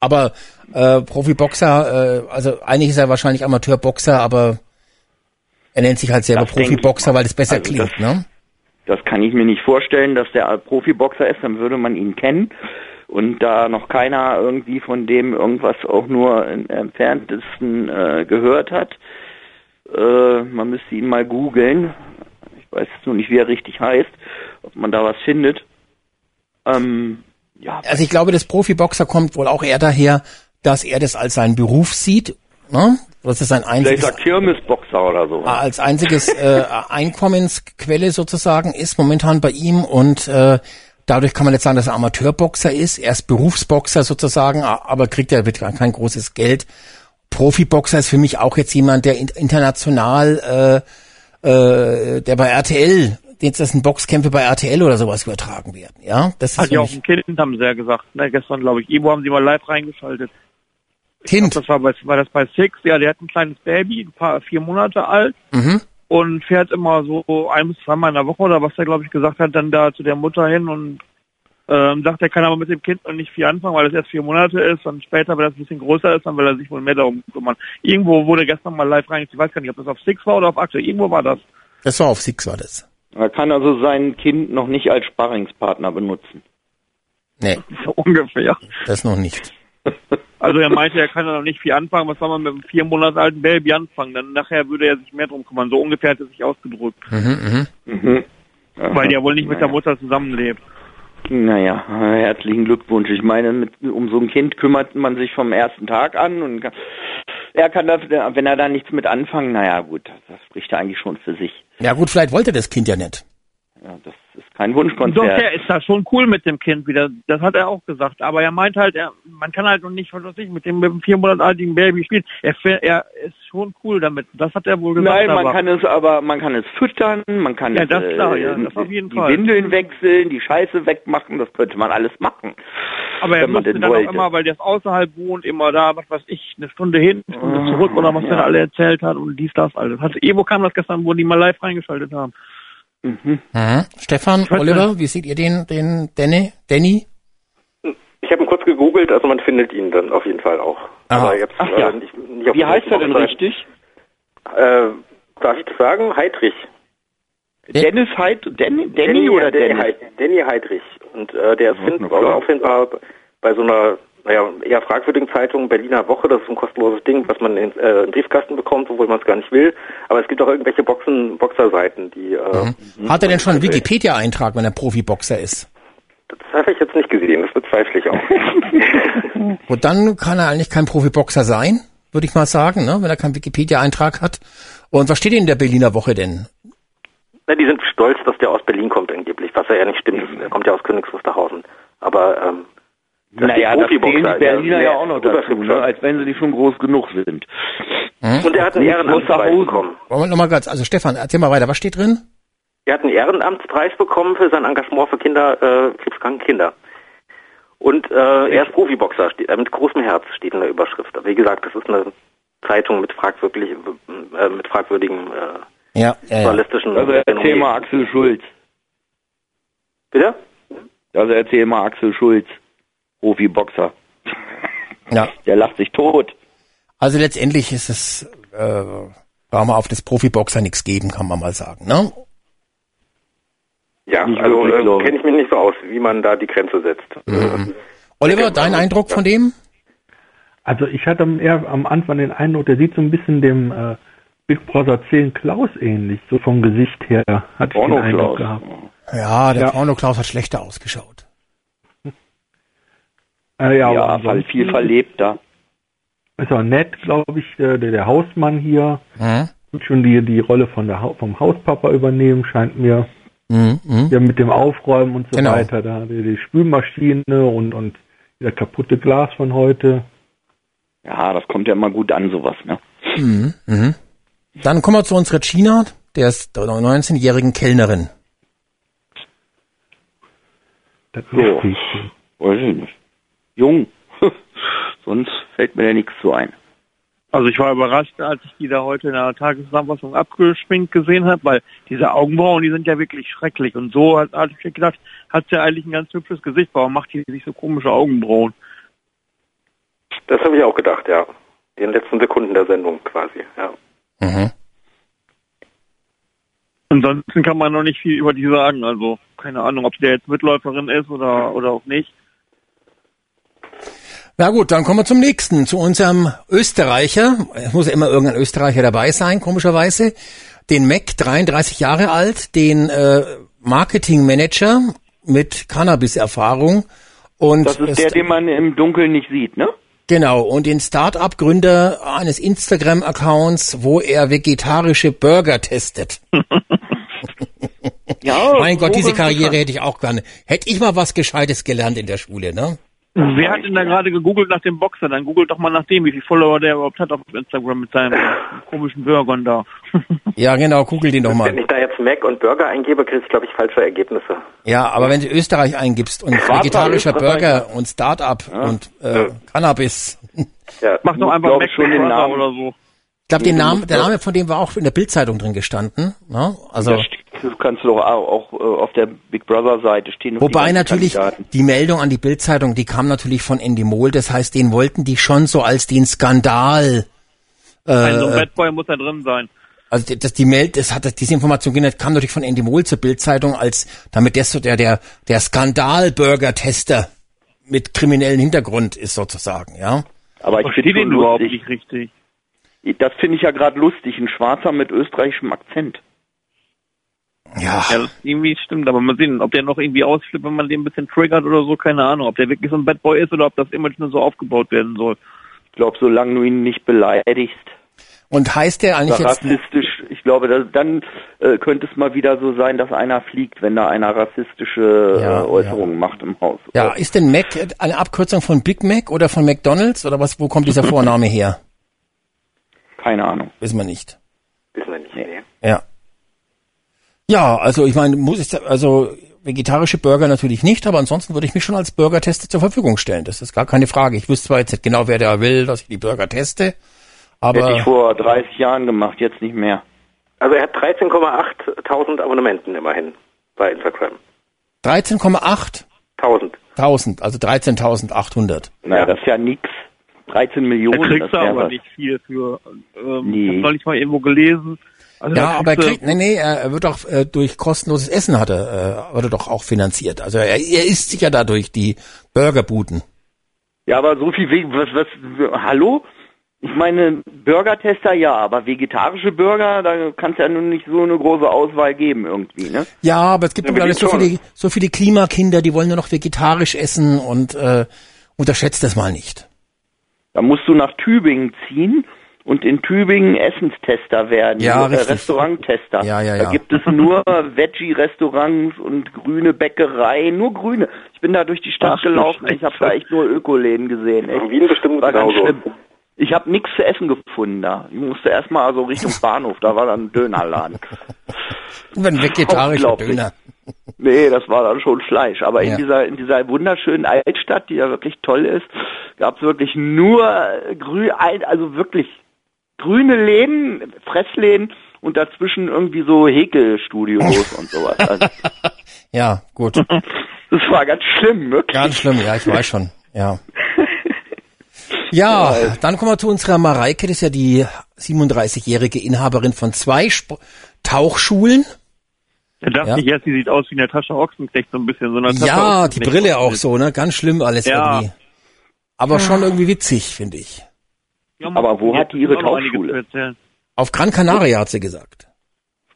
B: Aber äh, Profiboxer, äh, also eigentlich ist er wahrscheinlich Amateurboxer, aber er nennt sich halt selber
I: Das
B: Profiboxer, weil das besser
I: Also
B: klingt,
I: das-
B: ne?
I: Das kann ich mir nicht vorstellen, dass der Profiboxer ist, dann würde man ihn kennen. Und da noch keiner irgendwie von dem irgendwas auch nur im entferntesten äh, gehört hat, äh, man müsste ihn mal googeln. Ich weiß jetzt nur nicht, wie er richtig heißt, ob man da was findet. Ähm, ja,
B: Also ich glaube, das Profiboxer kommt wohl auch eher daher, dass er das als seinen Beruf sieht, ne? Das ist sein
I: vielleicht
B: einziges
I: sagt Kirmesboxer oder so.
B: als einziges äh, Einkommensquelle sozusagen ist momentan bei ihm und äh, dadurch kann man jetzt sagen, dass er Amateurboxer ist. Er ist Berufsboxer sozusagen, a- aber kriegt ja kein großes Geld. Profiboxer ist für mich auch jetzt jemand, der in, international, äh, äh, der bei RTL, jetzt das sind Boxkämpfe bei RTL oder sowas übertragen werden. Ja, das ist
H: Hat ja auch ein Kind, haben sie ja gesagt. Ne, gestern, glaube ich. Ivo haben sie mal live reingeschaltet.
B: Kind.
H: Das war, bei, war das bei Six? Ja, der hat ein kleines Baby, ein paar, vier Monate alt.
B: Mhm.
H: und fährt immer so ein bis zweimal in der Woche oder was er glaube ich gesagt hat, dann da zu der Mutter hin und ähm, sagt, er kann aber mit dem Kind noch nicht viel anfangen, weil es erst vier Monate ist und später, wenn das ein bisschen größer ist, dann will er sich wohl mehr darum kümmern. Irgendwo wurde gestern mal live rein, ich weiß gar nicht, ob das auf Six war oder auf Akte, irgendwo war das.
B: Das war auf Six war das.
I: Er kann also sein Kind noch nicht als Sparringspartner benutzen.
B: Nee,
H: So ungefähr.
B: das noch nicht.
H: Also er meinte, er kann da noch nicht viel anfangen, was soll man mit einem vier Monate alten Baby anfangen? Dann nachher würde er sich mehr drum kümmern. So ungefähr hat er sich ausgedrückt.
B: Mhm, mhm.
I: Mhm.
H: Weil er wohl nicht mit der. Mutter zusammenlebt.
I: Naja, herzlichen Glückwunsch. Ich meine, mit, um so ein Kind kümmert man sich vom ersten Tag an und kann, er kann da, wenn er da nichts mit anfangen, naja gut, das spricht ja eigentlich schon für sich.
B: Ja gut, vielleicht wollte das Kind ja nicht.
I: Ja, das ist kein
H: Doch,
I: Wunschkonzert.
H: der ist da schon cool mit dem Kind wieder. Das hat er auch gesagt. Aber er meint halt, er, man kann halt noch nicht, was weiß ich, mit dem, mit dem vier Monate alten Baby spielen. Er, er ist schon cool damit. Das hat er wohl gesagt.
I: Nein, man
H: aber,
I: kann es aber, man kann es füttern, man kann
H: Ja,
I: es,
H: das klar, ja,
I: äh,
H: das auf jeden
I: die
H: Fall.
I: Windeln wechseln, die Scheiße wegmachen, das könnte man alles machen.
H: aber er musste dann auch
I: wollte.
H: immer, weil der ist außerhalb wohnt, immer da, was weiß ich, eine Stunde hin, eine Stunde
I: Ah,
H: zurück oder was
I: ja.
H: er alle erzählt hat und dies, das, alles. Hat, Evo kam das gestern, wo die mal live reingeschaltet haben.
I: Mhm.
B: Mhm. Stefan, Oliver, wie seht ihr den, den Danny? Danny?
J: Ich habe ihn kurz gegoogelt, also man findet ihn dann auf jeden Fall auch.
B: Aha.
J: Jetzt,
I: Ach ja.
J: äh, nicht, nicht auf
I: Wie heißt er denn
J: Website.
I: richtig?
J: Äh, darf ich das sagen? Heidrich.
I: Dennis Heid, Danny, Danny oder
J: Danny,
I: Dennis?
J: Danny Heidrich. Und äh, der ist
I: Ja,
J: find, auffindbar bei so einer naja, eher fragwürdigen Zeitung Berliner Woche. Das ist ein kostenloses Ding, was man in, äh, im Briefkasten bekommt, obwohl man es gar nicht will. Aber es gibt auch irgendwelche Boxen, Boxerseiten, die... Äh,
B: Hat er denn schon einen Wikipedia-Eintrag, wenn er Profiboxer ist?
J: Das habe ich jetzt nicht gesehen, das bezweifle ich auch.
B: Und dann kann er eigentlich kein Profiboxer sein, würde ich mal sagen, ne? wenn er keinen Wikipedia-Eintrag hat. Und was steht in der Berliner Woche denn?
J: Na, die sind stolz, dass der aus Berlin kommt angeblich, was ja nicht stimmt. Er kommt ja aus Königs Wusterhausen. Aber ähm, dass
I: Naja,
J: die
I: das
J: Profiboxer
I: die Berliner ja auch noch dazu, ne? als wenn sie nicht schon groß genug sind.
J: Und er hat einen Ehrenamtspreis bekommen.
B: Wollen wir nochmal ganz, also Stefan, erzähl mal weiter, was steht drin?
J: Er hat einen Ehrenamtspreis bekommen für sein Engagement für Kinder, äh, krebskranke Kinder. Und äh, er ist Profiboxer, steht, äh, mit großem Herz steht in der Überschrift. Aber wie gesagt, das ist eine Zeitung mit fragwürdig, äh, mit fragwürdigen äh,
B: Ja, ja.
J: journalistischen
I: Also erzähl mal Axel Schulz.
J: Bitte?
I: Also erzähl mal Axel Schulz, Profiboxer.
B: ja.
I: Der lacht sich tot.
B: Also letztendlich ist es, äh, brauchen wir auf das Profiboxer nichts geben, kann man mal sagen, ne?
J: Ja,
I: Nicht
J: also äh, kenne ich mich nicht so aus, wie man da die Grenze setzt.
B: Mhm. Oliver, dein Eindruck von dem?
K: Also ich hatte eher am Anfang den Eindruck, der sieht so ein bisschen dem äh, Big Brother 10 Klaus ähnlich, so vom Gesicht her. Hatte ich den Eindruck gehabt.
B: Ja, der
K: Ja.
B: Porno-Klaus hat schlechter ausgeschaut.
K: Äh, ja,
I: Ja, weil viel verlebter.
K: Ist auch nett, glaube ich, äh, der, der Hausmann hier.
B: Mhm.
K: Wird schon die, die Rolle von der, Hau- vom Hauspapa übernehmen, scheint mir.
B: Mhm. Mhm.
K: Ja, mit dem Aufräumen und so
B: Genau.
K: weiter. Da die, die Spülmaschine und, und das kaputte Glas von heute.
I: Ja, das kommt ja immer gut an, sowas, ne?
B: Mhm. Mhm. Dann kommen wir zu unserer China, der ist der 19-jährigen Kellnerin.
K: Das ist
I: So.
K: richtig.
I: Weiß ich nicht. Jung. Sonst fällt mir ja nichts zu ein.
H: Also ich war überrascht, als ich die da heute in der Tageszusammenfassung abgeschminkt gesehen habe, weil diese Augenbrauen, die sind ja wirklich schrecklich. Und so hat, hatte ich gedacht, hat sie ja eigentlich ein ganz hübsches Gesicht. Warum macht die sich so komische Augenbrauen?
J: Das habe ich auch gedacht, ja. In den letzten Sekunden der Sendung quasi, ja.
B: Mhm.
H: Ansonsten kann man noch nicht viel über die sagen. Also keine Ahnung, ob der jetzt Mitläuferin ist oder, oder auch nicht.
B: Na gut, dann kommen wir zum nächsten, zu unserem Österreicher. Es muss ja immer irgendein Österreicher dabei sein, komischerweise. Den Mac, 33 Jahre alt, den äh, Marketingmanager mit Cannabis-Erfahrung. Und
I: Das ist der, den man im Dunkeln nicht sieht, ne?
B: Genau, und den Start-up-Gründer eines Instagram-Accounts, wo er vegetarische Burger testet.
I: Ja.
B: mein Gott, diese. Karriere hätte ich auch gerne. Hätte ich mal was Gescheites gelernt in der Schule, ne?
H: Wer hat denn da gerade gegoogelt nach dem Boxer? Dann googelt doch mal nach dem, wie viele Follower der überhaupt hat auf Instagram mit seinen komischen Burgern da.
B: Ja, genau, google den doch
J: Wenn
B: mal.
J: ich da jetzt Mac und Burger eingebe, kriege ich, glaube ich, falsche Ergebnisse.
B: Ja, aber wenn du Österreich eingibst und vegetarischer Burger und Start-up und äh, Cannabis.
J: Ja.
H: Mach doch einfach Mac
I: schon den Namen.
H: oder so.
B: Ich glaube, den
I: du
B: Namen, der Name von dem war auch in der Bildzeitung drin gestanden. Ne? Also,
I: Das, das kannst du doch auch, auch äh, auf der Big Brother Seite stehen. die
B: wobei
I: ganzen
B: natürlich
I: Kandidaten.
B: die Meldung an die Bildzeitung, die kam natürlich von Endemol. Das heißt, den wollten die schon so als den Skandal. Äh,
H: Ein so ein Bad Boy muss da drin sein.
B: Also die- das, die Meld, das hat diese Information genannt, kam natürlich von Endemol zur Bildzeitung als damit der so der der der Skandal-Burger-Tester mit kriminellen Hintergrund ist sozusagen, ja.
I: Aber ich
H: Verstehe
I: finde
H: den überhaupt nicht richtig.
I: Das finde ich ja gerade lustig. Ein Schwarzer mit österreichischem Akzent.
B: Ja,
H: Ja, das irgendwie stimmt, aber mal sehen, ob der noch irgendwie ausflippt, wenn man den ein bisschen triggert oder so, keine Ahnung. Ob der wirklich so ein Bad Boy ist oder ob das Image nur so aufgebaut werden soll.
I: Ich glaube, solange du ihn nicht beleidigst,
B: und heißt der eigentlich jetzt
I: rassistisch, ich glaube, das, dann äh, könnte es mal wieder so sein, dass einer fliegt, wenn da einer rassistische
B: Ja,
I: äh, Äußerungen macht im Haus.
B: Ja, ist denn Mac eine Abkürzung von Big Mac oder von McDonald's oder was? Wo kommt dieser Vorname her?
I: Keine Ahnung.
B: Wissen wir nicht.
J: Wissen wir nicht. Nee.
B: Ja. Ja, also ich meine, muss ich also vegetarische Burger natürlich nicht, aber ansonsten würde ich mich schon als Burger-Tester zur Verfügung stellen. Das ist gar keine Frage. Ich wüsste zwar jetzt nicht genau, wer da will, dass ich die Burger teste,
I: Hätte ich
B: aber
I: vor 30 Jahren gemacht, jetzt nicht mehr.
J: Also er hat 13,8 Abonnenten immerhin bei Instagram.
B: 13,8
J: 1000.
B: 1000, also 13.800.
I: Na, das ist ja nix. 13
H: Da
I: Millionen.
H: kriegst
I: das
H: du aber
I: was.
H: nicht viel für, ähm,
I: Nee.
H: ich hab neulich mal irgendwo gelesen. Also da
B: Ja, aber er
H: kriegst
B: kriegt, nee, nee, er wird doch äh, durch kostenloses Essen hat er, äh, wird er doch auch finanziert. Also er, er isst sich ja dadurch die Burgerbuden.
I: Ja, aber so viel wegen, was, was, hallo? Ich meine, Burger-Tester ja, aber vegetarische Burger, da kann es ja nun nicht so eine große Auswahl geben irgendwie, ne?
B: Ja, aber es gibt
I: Ja,
B: ja, alles so viele, so viele Klimakinder, die wollen nur noch vegetarisch essen und äh, unterschätzt das mal nicht.
I: Da musst du nach Tübingen ziehen und in Tübingen Essenstester werden,
B: Ja,
I: äh. Restauranttester.
B: Ja, ja,
I: Da
B: ja.
I: gibt es nur Veggie-Restaurants und grüne Bäckereien, nur grüne. Ich bin da durch die Stadt
H: Ach,
I: gelaufen, ich habe da echt nur Ökoläden gesehen. Echt.
J: In Wien bestimmt
I: War ganz schlimm. Ich habe nichts zu essen gefunden da. Ich musste erstmal also Richtung Bahnhof, da war dann ein Dönerladen.
B: Wenn vegetarischer
I: Unglaublich.
B: Döner.
I: Nee, das war dann schon Fleisch. Aber
B: Ja.
I: in dieser in dieser wunderschönen Altstadt, die ja wirklich toll ist, gab es wirklich nur grün, also wirklich grüne Läden, Fressläden und dazwischen irgendwie so Häkelstudios und sowas. Also,
B: Ja, gut.
I: das war ganz schlimm, wirklich.
B: Ganz schlimm, ja, ich weiß schon. Ja. Ja, dann kommen wir zu unserer Mareike, das ist ja die 37-jährige Inhaberin von zwei Sp Tauchschulen.
H: Er dachte
B: Ja.
H: nicht erst, die sieht aus wie eine Tasche Ochsenknecht, so ein bisschen. So eine Tasche
B: Ja, die. Brille auch so, ne? Ganz schlimm alles
H: Ja.
B: irgendwie. Aber schon irgendwie witzig, finde ich.
H: Ja,
I: Aber wo hat die ihre Tauchschule?
B: Auf Gran Canaria hat sie gesagt.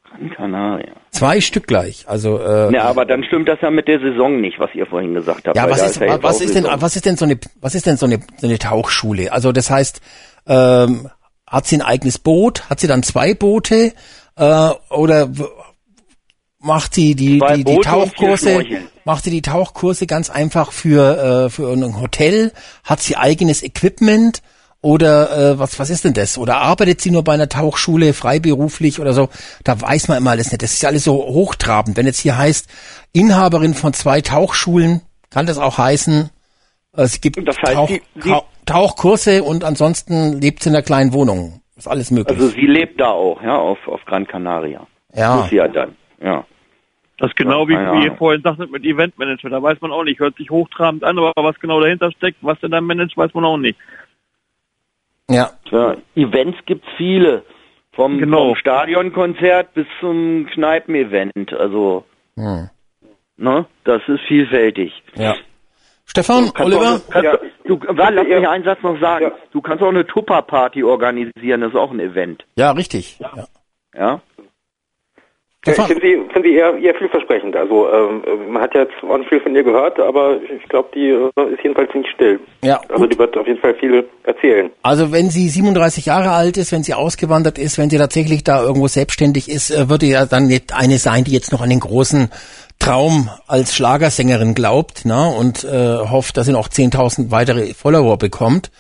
I: Gran Canaria.
B: Zwei Stück gleich. Also äh,
I: Ja, aber dann stimmt das ja mit der Saison nicht, was ihr vorhin gesagt habt.
B: Ja, was ist,
I: ja jetzt
B: was ist denn, was ist denn so eine, was ist denn so eine, so eine Tauchschule? Also das heißt, ähm, hat sie ein eigenes Boot? Hat sie dann zwei Boote? Äh, oder macht sie die,
I: Zwei
B: die, die Tauchkurse, macht sie die Tauchkurse ganz einfach für, äh, für ein Hotel? Hat sie eigenes Equipment? Oder äh, was, was ist denn das? Oder arbeitet sie nur bei einer Tauchschule freiberuflich oder so? Da weiß man immer alles nicht. Das ist ja alles so hochtrabend. Wenn jetzt hier heißt, Inhaberin von zwei Tauchschulen, kann das auch heißen, äh, es gibt
I: Das heißt,
B: Tauch,
I: sie-
B: Tauch, Tauchkurse und ansonsten lebt sie in einer kleinen Wohnung. Ist alles möglich.
I: Also sie lebt da auch, ja, auf, auf Gran Canaria.
B: ja.
I: Muss sie ja dann, ja.
H: Das ist genau wie,
I: keine
H: wie ihr vorhin sagtet mit Eventmanager. Da weiß man auch nicht. Hört sich hochtrabend an, aber was genau dahinter steckt, was denn da managt, weiß man auch nicht.
B: ja.
I: Ja, Events gibt's viele. Vom,
H: Genau.
I: vom Stadionkonzert bis zum Kneipen-Event. Also,
B: Hm.
I: ne, das ist vielfältig.
B: Ja. Stefan, Oliver?
I: Auch, kannst
J: Ja.
I: du, warte, lass
J: Ja.
I: mich einen Satz noch sagen.
J: Ja.
I: Du kannst auch eine Tupper-Party organisieren, das ist auch ein Event.
B: Ja, richtig. Ja.
I: Ja?
J: Ja, ich finde sie, finde sie eher, eher vielversprechend. Also ähm, man hat ja jetzt auch nicht viel von ihr gehört, aber ich glaube, die äh, ist jedenfalls nicht still.
B: ja,
J: Also die wird auf jeden Fall viel erzählen.
B: Also wenn sie 37 Jahre alt ist, wenn sie ausgewandert ist, wenn sie tatsächlich da irgendwo selbstständig ist, äh, würde ja dann nicht eine sein, die jetzt noch an den großen Traum als Schlagersängerin glaubt ne, und äh, hofft, dass sie noch 10.000 weitere Follower bekommt.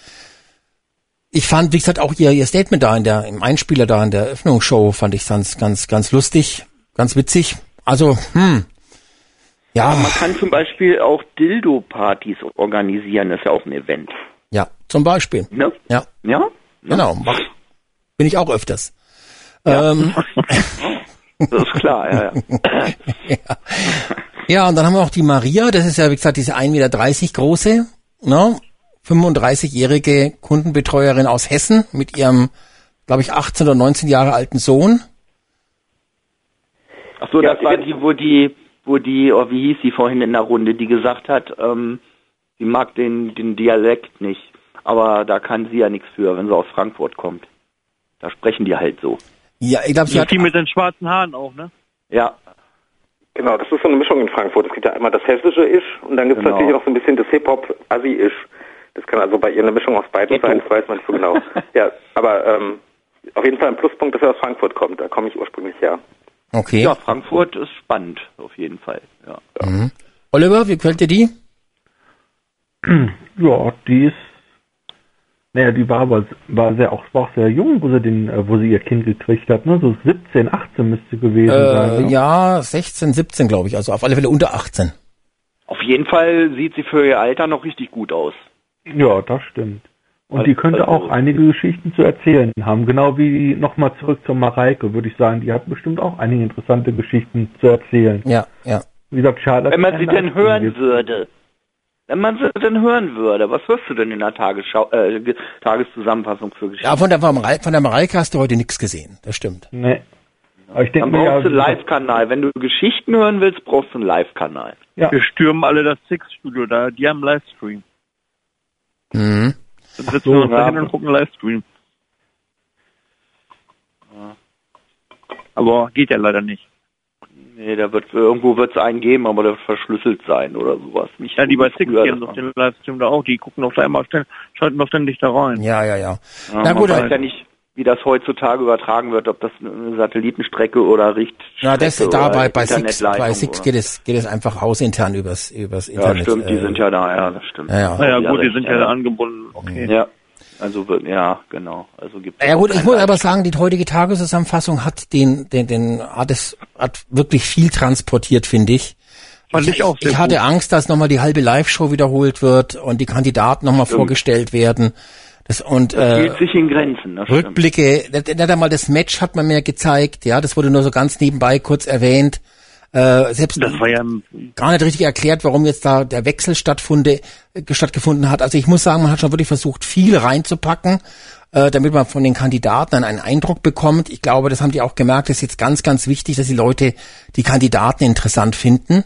B: Ich fand, wie gesagt, auch ihr, ihr Statement da in der, im Einspieler da in der Eröffnungsshow fand ich ganz, ganz, ganz lustig, ganz witzig. Also, hm, ja,
I: Man kann zum Beispiel auch Dildo-Partys organisieren, das ist ja auch ein Event.
B: ja, zum Beispiel.
I: Ne?
B: Ja,
I: Ja?
B: genau. Mach, bin ich auch öfters. Ähm,
I: Das ist klar, ja, ja.
B: Ja, und dann haben wir noch die Maria, das ist ja, wie gesagt, diese 1,30 Meter große, ne? 35-jährige Kundenbetreuerin aus Hessen mit ihrem, glaube ich, 18 oder 19 Jahre alten Sohn.
I: Ach so,
J: Ja,
I: das war
J: die-
I: wo die, wo die, oh, wie hieß sie vorhin in der Runde, die gesagt hat, ähm, sie mag den, den Dialekt nicht. Aber da kann sie ja nichts für, wenn sie aus Frankfurt kommt. Da sprechen die halt so.
B: Ja, ich glaube, sie
H: Das
B: hat,
H: die mit den schwarzen Haaren auch, ne?
I: Ja,
J: Genau, das ist so eine Mischung in Frankfurt. Es gibt ja einmal das hessische Isch und dann gibt es
I: Genau.
J: natürlich noch so ein bisschen das Hip-Hop-Assi-Isch. Das kann also bei ihr eine Mischung aus beiden
I: Ghetto.
J: sein, das weiß man nicht so genau. ja, aber ähm, auf jeden Fall ein Pluspunkt, dass er aus Frankfurt kommt. Da komme ich ursprünglich her.
B: Okay.
I: ja, Frankfurt ist spannend, auf jeden Fall. Ja.
B: Oliver, wie dir die?
K: Ja, die ist, naja, die war aber war sehr auch, war auch sehr jung, wo sie den, äh, wo sie ihr Kind gekriegt hat, ne? So 17, 18 müsste gewesen sein.
B: Äh,
K: ne?
B: ja, 16, 17, glaube ich, also auf alle Fälle unter 18.
I: Auf jeden Fall sieht sie für ihr Alter noch richtig gut aus.
K: Ja, das stimmt. Und die könnte
I: also-
K: auch einige Geschichten zu erzählen haben. Genau wie nochmal zurück zur Mareike, würde ich sagen. Die hat bestimmt auch einige interessante Geschichten zu erzählen.
B: Ja, ja.
K: Wie gesagt, schade.
I: Wenn man sie denn hören
K: gibt.
I: würde. Wenn man sie denn hören würde, was hörst du denn in der Tagesschau, äh, Ge- Tageszusammenfassung für Geschichten?
B: Ja, von der, von der Mareike hast du heute nichts gesehen, das stimmt.
K: Nee. Aber ich denke
I: Dann brauchst du
K: ja,
I: einen Live-Kanal. Wenn du Geschichten hören willst, brauchst du einen Live-Kanal.
K: ja,
H: Wir stürmen alle das Six-Studio da. Die haben Livestream.
B: Mhm.
H: Dann sitzen
K: so,
H: wir uns dahin und gucken Livestream. Aber geht ja leider nicht.
I: Nee, da wird irgendwo wird es einen geben, aber der wird verschlüsselt sein oder sowas. Nicht
H: ja, die bei Six gehen auf den Livestream da auch, die gucken auf da immer schalten doch ständig da rein.
B: Ja, ja, ja.
I: ja
B: Na gut, man
I: ja nicht, wie das heutzutage übertragen wird, ob das eine Satellitenstrecke oder Richtstrecke
B: Ja, das da
I: oder
B: bei, bei Six, bei Six geht es, geht es einfach hausintern übers, übers
I: Ja,
B: Internet.
I: stimmt, die
B: äh,
I: sind ja da, ja, das stimmt.
B: Ja, ja.
H: Naja,
I: Ja,
H: gut, die sind ja, da angebunden, okay.
I: Ja, also wird, ja, genau. Also gibt
B: Ja gut, ich muss aber sagen, die heutige Tageszusammenfassung hat den, den, den, hat es, hat wirklich viel transportiert, finde ich.
H: Fand ich auch sehr
B: ich hatte
H: gut.
B: Angst, dass nochmal die halbe Live-Show wiederholt wird und die Kandidaten nochmal vorgestellt werden. Das, und
I: Das
B: äh,
I: sich in Grenzen.
B: Rückblicke, nicht nicht einmal das Match hat man mir gezeigt, ja, das wurde nur so ganz nebenbei kurz erwähnt. Äh, selbst
H: Das war ja
B: gar nicht richtig erklärt, warum jetzt da der Wechsel stattfunde, äh, stattgefunden hat. Also ich muss sagen, man hat schon wirklich versucht, viel reinzupacken, äh, damit man von den Kandidaten dann einen Eindruck bekommt. Ich glaube, das haben die auch gemerkt, das ist jetzt ganz, ganz wichtig, dass die Leute die Kandidaten interessant finden.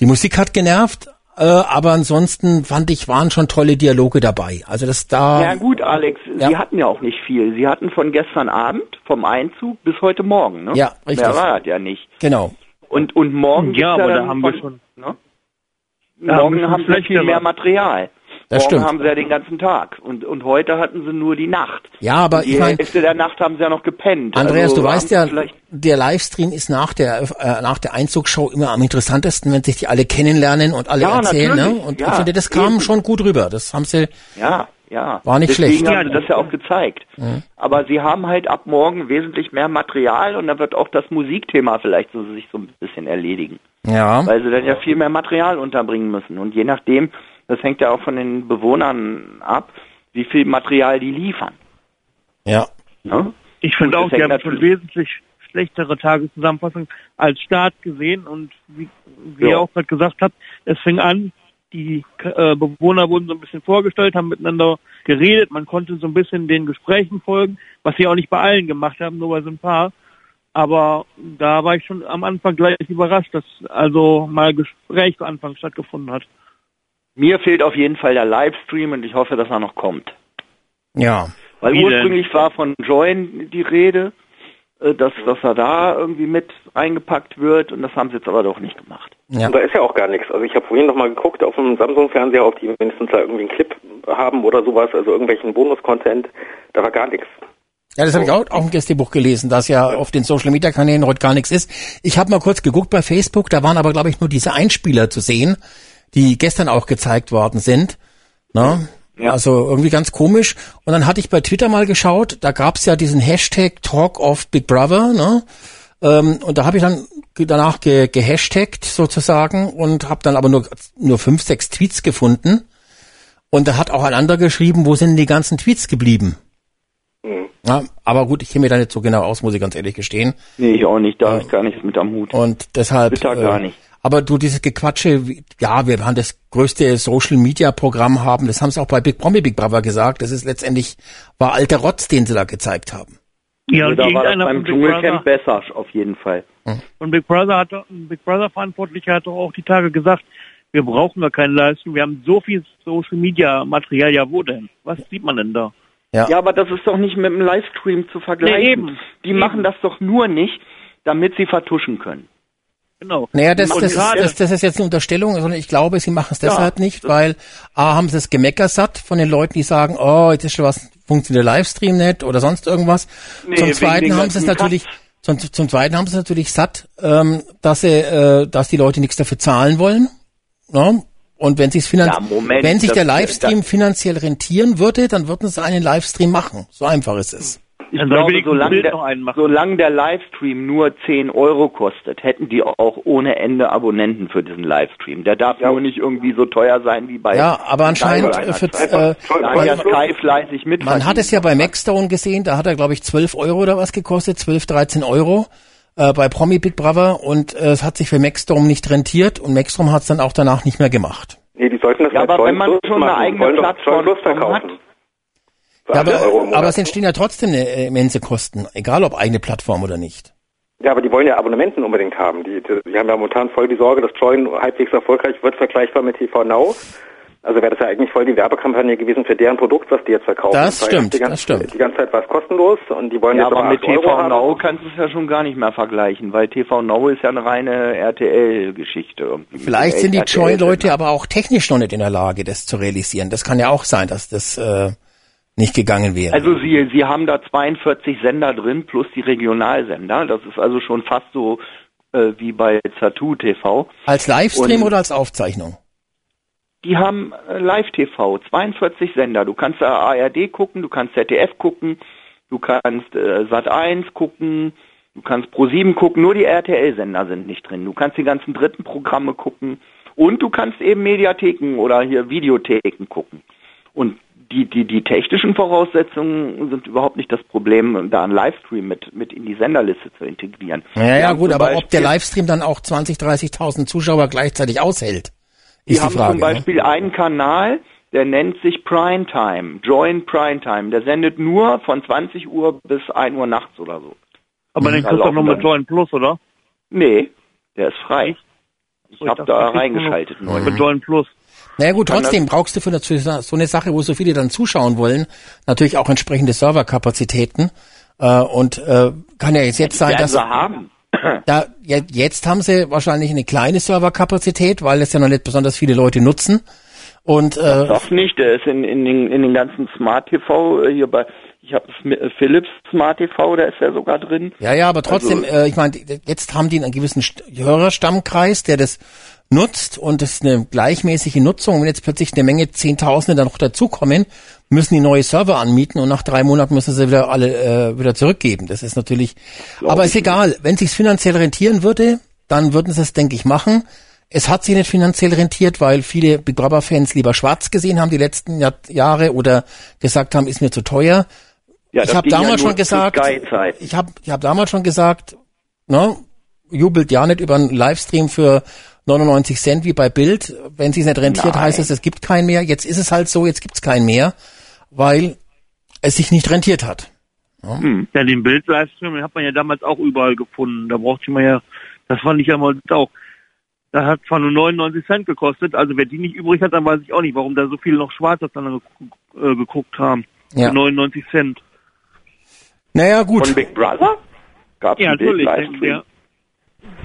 B: Die Musik hat genervt, äh, aber ansonsten fand ich, waren schon tolle Dialoge dabei. Also das da.
I: Ja gut, Alex,
B: Ja.
I: Sie hatten ja auch nicht viel. Sie hatten von gestern Abend, vom Einzug bis heute Morgen, ne?
B: Ja, richtig.
I: Mehr war das ja nicht.
B: Genau.
I: Und, und morgen
H: Ja, aber da
I: dann
H: haben
I: von,
H: wir schon-
I: Ne?
H: Da haben
I: Morgen
H: wir schon
I: haben sie viel mehr Material.
B: Das
I: morgen
B: stimmt.
I: haben sie ja den ganzen Tag. Und, und heute hatten sie nur die Nacht.
B: Ja, aber
I: die
B: ich meine,
I: Hälfte der Nacht haben sie ja noch gepennt.
B: Andreas,
I: also
B: du weißt ja, der Livestream ist nach der äh, nach der Einzugsshow immer am interessantesten, wenn sich die alle kennenlernen und alle
I: Ja,
B: erzählen. Ne? Und
I: Ja,
B: ich finde, das kam
I: eben.
B: schon gut rüber. Das haben sie.
I: Ja, ja.
B: War nicht
I: Deswegen
B: schlecht.
I: haben sie das ja auch gezeigt.
B: Mhm.
I: Aber sie haben halt ab morgen wesentlich mehr Material und dann wird auch das Musikthema vielleicht so sich so ein bisschen erledigen.
B: Ja.
I: Weil sie dann ja viel mehr Material unterbringen müssen. Und je nachdem, das hängt ja auch von den Bewohnern ab, wie viel Material die liefern.
B: Ja.
I: Ne?
H: Ich finde auch,
I: das
H: die haben schon wesentlich schlechtere Tageszusammenfassung als Start gesehen und wie, wie
I: Ja.
H: ihr auch gerade gesagt habt, es fing an, die äh, Bewohner wurden so ein bisschen vorgestellt, haben miteinander geredet, man konnte so ein bisschen den Gesprächen folgen, was sie auch nicht bei allen gemacht haben, nur bei so ein paar. Aber da war ich schon am Anfang gleich überrascht, dass also mal Gespräch zu Anfang stattgefunden hat.
I: Mir fehlt auf jeden Fall der Livestream und ich hoffe, dass er noch kommt.
B: Ja.
I: Weil
H: Wie denn?
I: ursprünglich war von Join die Rede, äh, dass, dass er da irgendwie mit eingepackt wird und das haben sie jetzt aber doch nicht gemacht.
B: Ja.
J: Und da ist ja auch gar nichts. Also ich habe vorhin noch mal geguckt auf dem Samsung-Fernseher, ob die mindestens da irgendwie einen Clip haben oder sowas, also irgendwelchen Bonus-Content. Da war gar nichts.
B: Ja, das habe ich auch, auch im Gästebuch gelesen, dass ja auf den Social Media Kanälen heute gar nichts ist. Ich habe mal kurz geguckt bei Facebook, da waren aber glaube ich nur diese Einspieler zu sehen, die gestern auch gezeigt worden sind. Ne?
I: Ja.
B: Also irgendwie ganz komisch. Und dann hatte ich bei Twitter mal geschaut, da gab's ja diesen Hashtag Talk of Big Brother, ne? Ähm, und da habe ich dann danach ge gehashtagt sozusagen und habe dann aber nur nur fünf, sechs Tweets gefunden. Und da hat auch ein anderer geschrieben, wo sind die ganzen Tweets geblieben?
J: Hm.
B: Ja, aber gut, ich kenne mir da nicht so genau aus, muss ich ganz ehrlich gestehen.
I: Nee, ich auch nicht, da habe ich gar nichts mit am Hut.
B: Und deshalb.
I: Bitter gar nicht.
B: Aber du, dieses Gequatsche, ja, wir werden das größte Social Media Programm haben, das haben sie auch bei Big Promi Big Brother gesagt, das ist letztendlich, war alter Rotz, den sie da gezeigt haben.
H: Ja, und
I: da war das beim Dschungelcamp besser, auf jeden Fall.
H: von Big Brother hat, doch- ein Big Brother Verantwortlicher hat doch auch die Tage gesagt, wir brauchen gar keinen Livestream, wir haben so viel Social Media Material, ja wo denn? Was sieht man denn da?
B: Ja.
I: Ja, aber das ist doch nicht mit dem Livestream zu vergleichen.
H: Nee, eben.
I: Die
H: Eben.
I: machen das doch nur nicht, damit sie vertuschen können.
H: Genau.
B: Naja, das, das, ist, das, das ist jetzt eine Unterstellung, sondern ich glaube, sie machen es deshalb nicht, weil A, haben sie das Gemecker satt von den Leuten, die sagen, oh, jetzt ist schon was, funktioniert der Livestream nicht oder sonst irgendwas.
I: Nee,
B: zum Zweiten haben sie es natürlich, zum, zum Zweiten haben sie es natürlich satt, ähm, dass sie, äh, dass die Leute nichts dafür zahlen wollen. Ne? Und wenn sich's finan
I: Ja, Moment,
B: wenn sich der Livestream finanziell rentieren würde, dann würden sie einen Livestream machen. So einfach ist es.
I: Ich
H: Dann
I: glaube, solange der, solange der Livestream nur 10 Euro kostet, hätten die auch ohne Ende Abonnenten für diesen Livestream. Der darf nur nicht irgendwie so teuer sein wie bei
B: Ja, aber anscheinend äh, für, äh,
I: hat ja Sky fleißig mit.
B: Man hat es ja bei Maxstone gesehen, da hat er, glaube ich, 12 Euro oder was gekostet, 12, 13 Euro äh, bei Promi Big Brother und äh, es hat sich für Maxstorm nicht rentiert und Maxstorm hat es dann auch danach nicht mehr gemacht.
J: Nee, die sollten das
I: Ja,
J: bei
I: aber wenn man schon eine eigene Plattform
J: Join Plus
I: bekommen
J: verkaufen. Für
B: Ja,
J: 8 Euro im
B: aber,
J: Monat.
B: aber es entstehen ja trotzdem äh, immense Kosten, egal ob eigene Plattform oder nicht.
J: Ja, aber die wollen ja Abonnementen unbedingt haben. Die, die, die haben ja momentan voll die Sorge, dass Join halbwegs erfolgreich wird, vergleichbar mit TV Now. Also wäre das ja eigentlich voll die Werbekampagne gewesen für deren Produkt, was die jetzt verkaufen.
B: Das
J: war
B: stimmt,
J: die ganze,
B: das stimmt.
J: Die ganze Zeit war es kostenlos und die wollen
I: Ja,
J: jetzt
I: aber
J: aber
I: mit
J: 8 Euro
I: TV
J: haben.
I: Now kannst du es ja schon gar nicht mehr vergleichen, weil TV Now ist ja eine reine RTL-Geschichte.
B: Vielleicht sind die Join-Leute aber auch technisch noch nicht in der Lage, das zu realisieren. Das kann ja auch sein, dass das äh, nicht gegangen wäre.
I: Also sie, sie haben da 42 Sender drin plus die Regionalsender. Das ist also schon fast so äh, wie bei Zatu TV.
B: als Livestream
I: und-
B: oder als Aufzeichnung?
I: Die haben äh, Live-TV, 42 Sender. Du kannst da ARD gucken, du kannst ZDF gucken, du kannst äh, Sat1 gucken, du kannst Pro7 gucken. Nur die RTL-Sender sind nicht drin. Du kannst die ganzen dritten Programme gucken und du kannst eben Mediatheken oder hier Videotheken gucken. Und die, die, die technischen Voraussetzungen sind überhaupt nicht das Problem, da einen Livestream mit, mit in die Senderliste zu integrieren.
B: Ja, ja, gut, aber ob der
I: Beispiel-
B: Livestream dann auch 20, 30.000 Zuschauer gleichzeitig aushält,
I: Die
B: ist die
I: haben
B: Frage.
I: zum Beispiel einen Kanal, der nennt sich Primetime, Join Primetime. Der sendet nur von 20 Uhr bis 1 Uhr nachts oder so.
H: Aber den
I: Da
H: kriegst du doch noch
I: laufen
H: mit Join Plus, oder?
I: Nee, der ist frei. Ich
H: Ich
I: habe da reingeschaltet.
H: Mit Join Plus.
B: Naja gut, trotzdem brauchst du für eine, so eine Sache, wo so viele dann zuschauen wollen, natürlich auch entsprechende Serverkapazitäten. Äh, und äh, kann ja jetzt, jetzt sein, dass
I: sie haben.
B: da, ja, jetzt haben sie wahrscheinlich eine kleine Serverkapazität, weil es ja noch nicht besonders viele Leute nutzen. Und äh,
I: Doch nicht, der ist in, in, den, in den ganzen Smart TV äh, hier bei, ich habe Philips Smart TV, der ist ja sogar drin.
B: Ja, ja, aber trotzdem,
I: Also-
B: äh, ich meine, jetzt haben die einen gewissen St- Hörerstammkreis, der das nutzt und ist eine gleichmäßige Nutzung. Wenn jetzt plötzlich eine Menge Zehntausende dann noch dazukommen, müssen die neue Server anmieten und nach drei Monaten müssen sie wieder alle äh, wieder zurückgeben. Das ist natürlich, aber ist egal. Wenn sich's finanziell rentieren würde, dann würden sie es, denke ich, machen. Es hat sich nicht finanziell rentiert, weil viele Big Brother Fans lieber schwarz gesehen haben die letzten Jahr Jahre oder gesagt haben, ist mir zu teuer.
I: Ja,
B: ich habe
I: ging ja
B: damals
I: nur
B: schon
I: zu
B: gesagt, ich habe ich hab damals schon gesagt, ne, jubelt ja nicht über einen Livestream für 99 Cent wie bei Bild. Wenn sie es nicht rentiert,
I: Nein.
B: heißt es, es gibt keinen mehr. Jetzt ist es halt so, jetzt gibt's keinen mehr, weil es sich nicht rentiert hat.
H: Hm. Ja, den Bild-Livestream, den hat man ja damals auch überall gefunden. Da brauchte man ja, das fand ich ja mal auch. Das hat zwar nur 99 Cent gekostet, also wer die nicht übrig hat, dann weiß ich auch nicht, warum da so viele noch schwarz dann geguckt, äh, geguckt haben.
B: Ja.
H: Für 99 Cent.
B: Naja, gut.
I: Von Big Brother? Gab's
H: Ja, natürlich.
I: Livestream?
H: Der,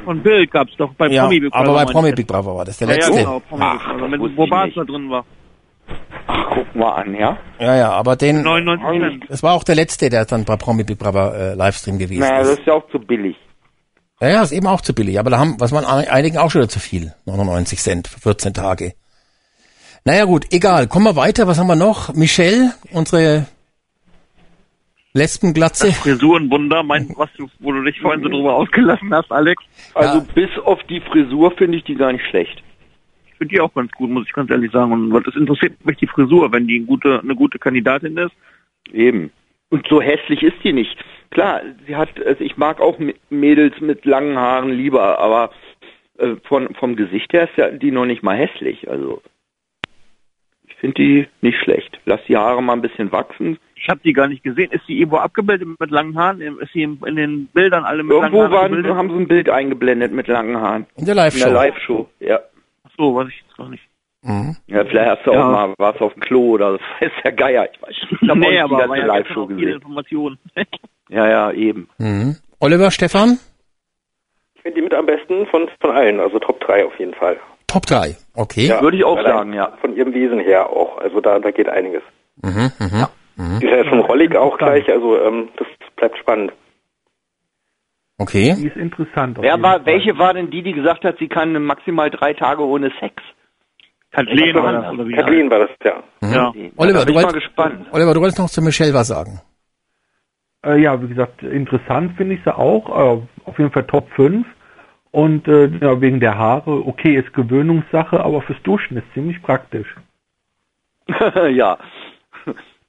H: von Bild gab's doch bei
B: Ja,
H: Promi Big
B: aber
H: Brother
B: bei
H: meine
B: Promi Big Brother war das der
H: Ja, ja,
B: letzte.
H: genau, Promi Big
I: Ach,
H: Brother,
I: das
H: mit, wo da drin war.
I: Ach, guck mal an, ja?
B: Ja, ja, aber den,
H: 99 Cent.
B: das war auch der letzte, der dann bei Promi Big Brother äh, Livestream gewesen
I: Naja, das
B: ist.
I: ist ja auch zu billig.
B: Ja, ja, ist eben auch zu billig. Aber da haben, was man einigen auch schon wieder zu viel. 99 Cent für 14 Tage. Naja, gut, egal. Kommen wir weiter. Was haben wir noch? Michelle, unsere Lesbenglatze.
H: Frisurenwunder, mein, was du, wo du dich vorhin so drüber ausgelassen hast, Alex.
I: Also
B: Ja.
I: bis auf die Frisur finde ich die gar nicht schlecht.
H: Ich finde die auch ganz gut, muss ich ganz ehrlich sagen. Und das interessiert mich die Frisur, wenn die eine gute, eine gute Kandidatin ist.
I: Eben. Und so hässlich ist die nicht. Klar, sie hat, also ich mag auch Mädels mit langen Haaren lieber, aber äh, von, vom Gesicht her ist ja die noch nicht mal hässlich. Also ich finde die nicht schlecht. Lass die Haare mal ein bisschen wachsen.
H: Ich habe die gar nicht gesehen. Ist die irgendwo abgebildet mit langen Haaren? Ist sie in, den Bildern alle mit
I: Irgendwo
H: langen Haaren
I: waren,
H: abgebildet?
I: haben sie ein Bild eingeblendet mit langen Haaren.
B: In der
I: In der
B: Live-Show.
I: Live-Show, ja.
H: Ach so, weiß ich jetzt noch nicht.
B: Mhm.
I: Ja, vielleicht hast du
H: Ja.
I: auch mal was auf dem Klo oder das weiß der Geier. Ich weiß nicht. Ich habe
H: nee, aber
I: die ganze
H: ja
I: Live-Show gesehen.
H: Informationen.
I: Ja, ja, eben.
B: Mhm. Oliver, Stefan?
J: Ich finde die mit am besten von, von allen, also Top 3 auf jeden Fall.
B: Top 3. Okay.
J: Ja,
I: Würde ich auch sagen, ja.
J: Von ihrem Wesen her auch, also da, da geht einiges.
B: Mhm, mhm.
J: Die ist ja schon rollig auch gleich, also ähm, das bleibt spannend.
B: Okay.
K: Die ist interessant.
I: Wer war, welche war denn die, die gesagt hat, sie kann maximal drei Tage ohne Sex?
H: Kathleen war das,
I: das?
H: oder wie?
J: Kathleen war das, ja.
B: Mhm.
H: Ja.
B: Oliver, du
I: bin ich mal
B: wolltest,
I: gespannt.
B: Oliver, du wolltest noch zu Michelle was sagen.
K: Äh, ja, wie gesagt, interessant finde ich sie auch. Äh, auf jeden Fall Top 5. Und äh, ja, wegen der Haare, okay, ist Gewöhnungssache, aber fürs Duschen ist ziemlich praktisch.
I: ja.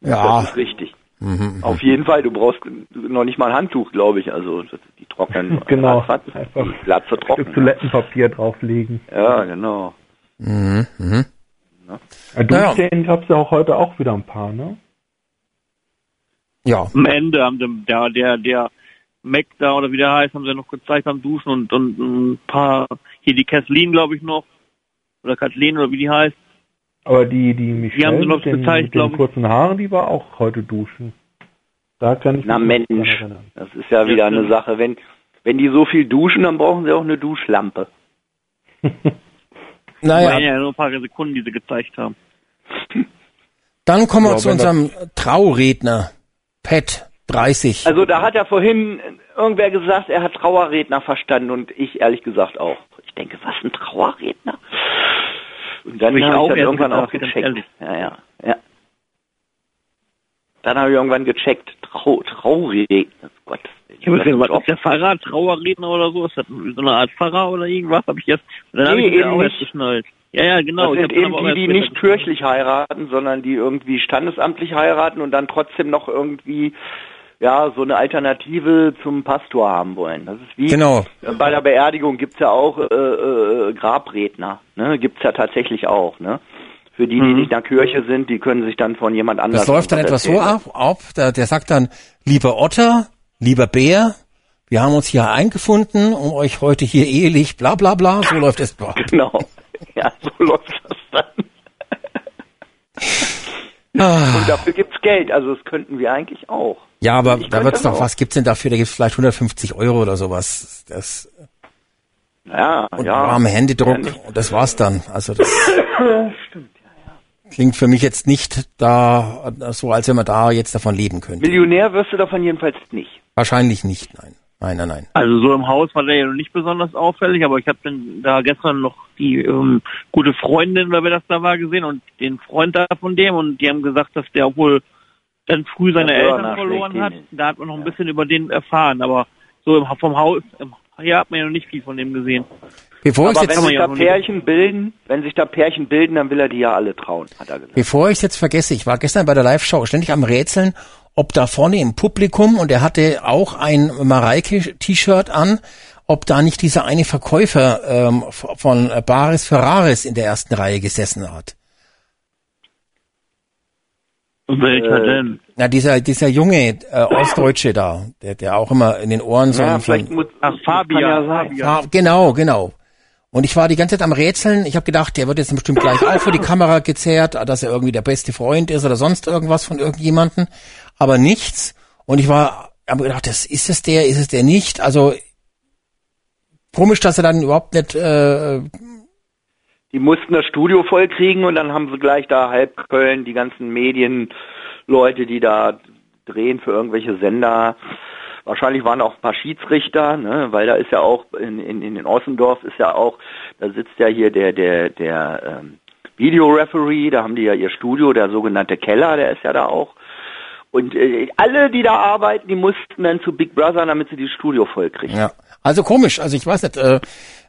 B: Ja.
I: Das ist richtig.
B: Mhm.
I: Auf jeden Fall, du brauchst noch nicht mal ein Handtuch, glaube ich. Also die trocknen
K: Genau.
I: ratzfatz,
K: Einfach
I: die trocken.
K: Toilettenpapier drauflegen.
I: Ja, genau.
B: Mhm. Mhm. Ja.
K: Duschstellen gab es ja auch heute auch wieder ein paar, ne?
B: Ja.
H: Am Ende haben sie, der, der, der Mac da, oder wie der heißt, haben sie noch gezeigt am Duschen und, und ein paar, hier die Kathleen, glaube ich, noch. Oder Kathleen, oder wie die heißt.
K: Aber die, die Michelle
H: sie noch
K: mit den,
H: gezeigt,
K: mit den kurzen Haaren, die war auch heute duschen. Da kann ich
I: Na
K: mich
I: Mensch, das ist ja wieder eine Sache. Wenn, wenn die so viel duschen, dann brauchen sie auch eine Duschlampe.
B: Naja,
H: Waren ja nur ein paar Sekunden, die sie gezeigt haben.
B: dann kommen wir
K: Ja,
B: zu
K: das-
B: unserem Trauredner. Pat, 30.
I: Also da hat ja vorhin irgendwer gesagt, er hat Trauerredner verstanden und ich ehrlich gesagt auch. Ich denke, was ein Trauerredner? Und dann
H: Hab ich
I: habe ich
H: auch
I: das
H: erst
I: irgendwann auch gecheckt. Ja, ja, ja. Dann habe ich irgendwann gecheckt, Trau Trauredner. Gott.
H: Ich habe gesehen, was ist der Pfarrer, Trauerredner oder so? Ist das so eine Art Pfarrer oder irgendwas? Habe ich jetzt, dann habe
I: Nee,
H: ich auch erst
I: nicht.
H: geschnallt. Ja, ja, genau.
I: das sind
H: hab dann
I: eben die, die nicht kirchlich heiraten, sondern die irgendwie standesamtlich heiraten und dann trotzdem noch irgendwie ja so eine Alternative zum Pastor haben wollen. Das ist wie
B: Genau.
I: bei der Beerdigung gibt's ja auch äh, äh, Grabredner, ne? Gibt's ja tatsächlich auch, ne? Für die, die
H: Mhm.
I: nicht in der Kirche sind, die können sich dann von jemand anderem
B: Das läuft dann etwas so ab, ab der, der sagt dann, lieber Otter, lieber Bär, wir haben uns hier eingefunden, um euch heute hier ehelich, bla bla bla, so läuft es.
I: Genau. Ja, so läuft das dann.
B: Ah.
I: Und dafür gibt's Geld, also das könnten wir eigentlich auch.
B: Ja, aber da wird's doch,
I: auch.
B: was gibt's denn dafür? Da gibt's vielleicht 150 Euro oder sowas. Das,
I: Ja,
B: und
I: ja.
B: warme Händedruck
I: Ja,
B: und das war's dann. Also das
I: Stimmt, ja, ja.
B: klingt für mich jetzt nicht da so, als wenn man da jetzt davon leben könnte.
I: Millionär wirst du davon jedenfalls nicht.
B: Wahrscheinlich nicht, nein. Nein, nein, nein.
H: Also so im Haus war der ja noch nicht besonders auffällig, aber ich habe dann da gestern noch die ähm, gute Freundin, oder wer das da war, gesehen und den Freund da von dem und die haben gesagt, dass der obwohl dann früh seine
I: Der
H: Eltern verloren hat, da hat man noch ein bisschen über den erfahren, aber so im, vom Haus, im, hier hat man ja noch nicht viel von dem gesehen.
B: Bevor ich
I: Aber
B: jetzt
I: wenn sich
H: ja
I: da Pärchen bilden, wenn sich da Pärchen bilden, dann will er die ja alle trauen, hat er gesagt.
B: Bevor ich es jetzt vergesse, ich war gestern bei der Live-Show ständig am Rätseln, ob da vorne im Publikum, und er hatte auch ein Mareike-T-Shirt an, ob da nicht dieser eine Verkäufer ähm, von Baris Ferraris in der ersten Reihe gesessen hat.
H: Welcher
I: Äh,
H: denn?
B: Na, dieser, dieser junge äh, Ostdeutsche da, der, der auch immer in den Ohren so,
I: Ja, vielleicht muss,
H: Ach, Fabian.
I: ja.
H: Fabian.
B: genau, genau. Und ich war die ganze Zeit am Rätseln. Ich habe gedacht, der wird jetzt bestimmt gleich auch vor die Kamera gezerrt, dass er irgendwie der beste Freund ist oder sonst irgendwas von irgendjemanden. Aber nichts. Und ich war, habe gedacht, das ist es der, ist es der nicht. Also komisch, dass er dann überhaupt nicht. Äh,
I: Die mussten das Studio voll kriegen und dann haben sie gleich da halb Köln die ganzen Medienleute, die da drehen für irgendwelche Sender. Wahrscheinlich waren auch ein paar Schiedsrichter, ne, weil da ist ja auch in, in, in Ossendorf ist ja auch, da sitzt ja hier der der der ähm, Videoreferee, da haben die ja ihr Studio, der sogenannte Keller, der ist ja da auch. Und äh, alle, die da arbeiten, die mussten dann zu Big Brother, damit sie die Studio voll kriegen.
B: ja. Also komisch. Also ich weiß nicht. Äh,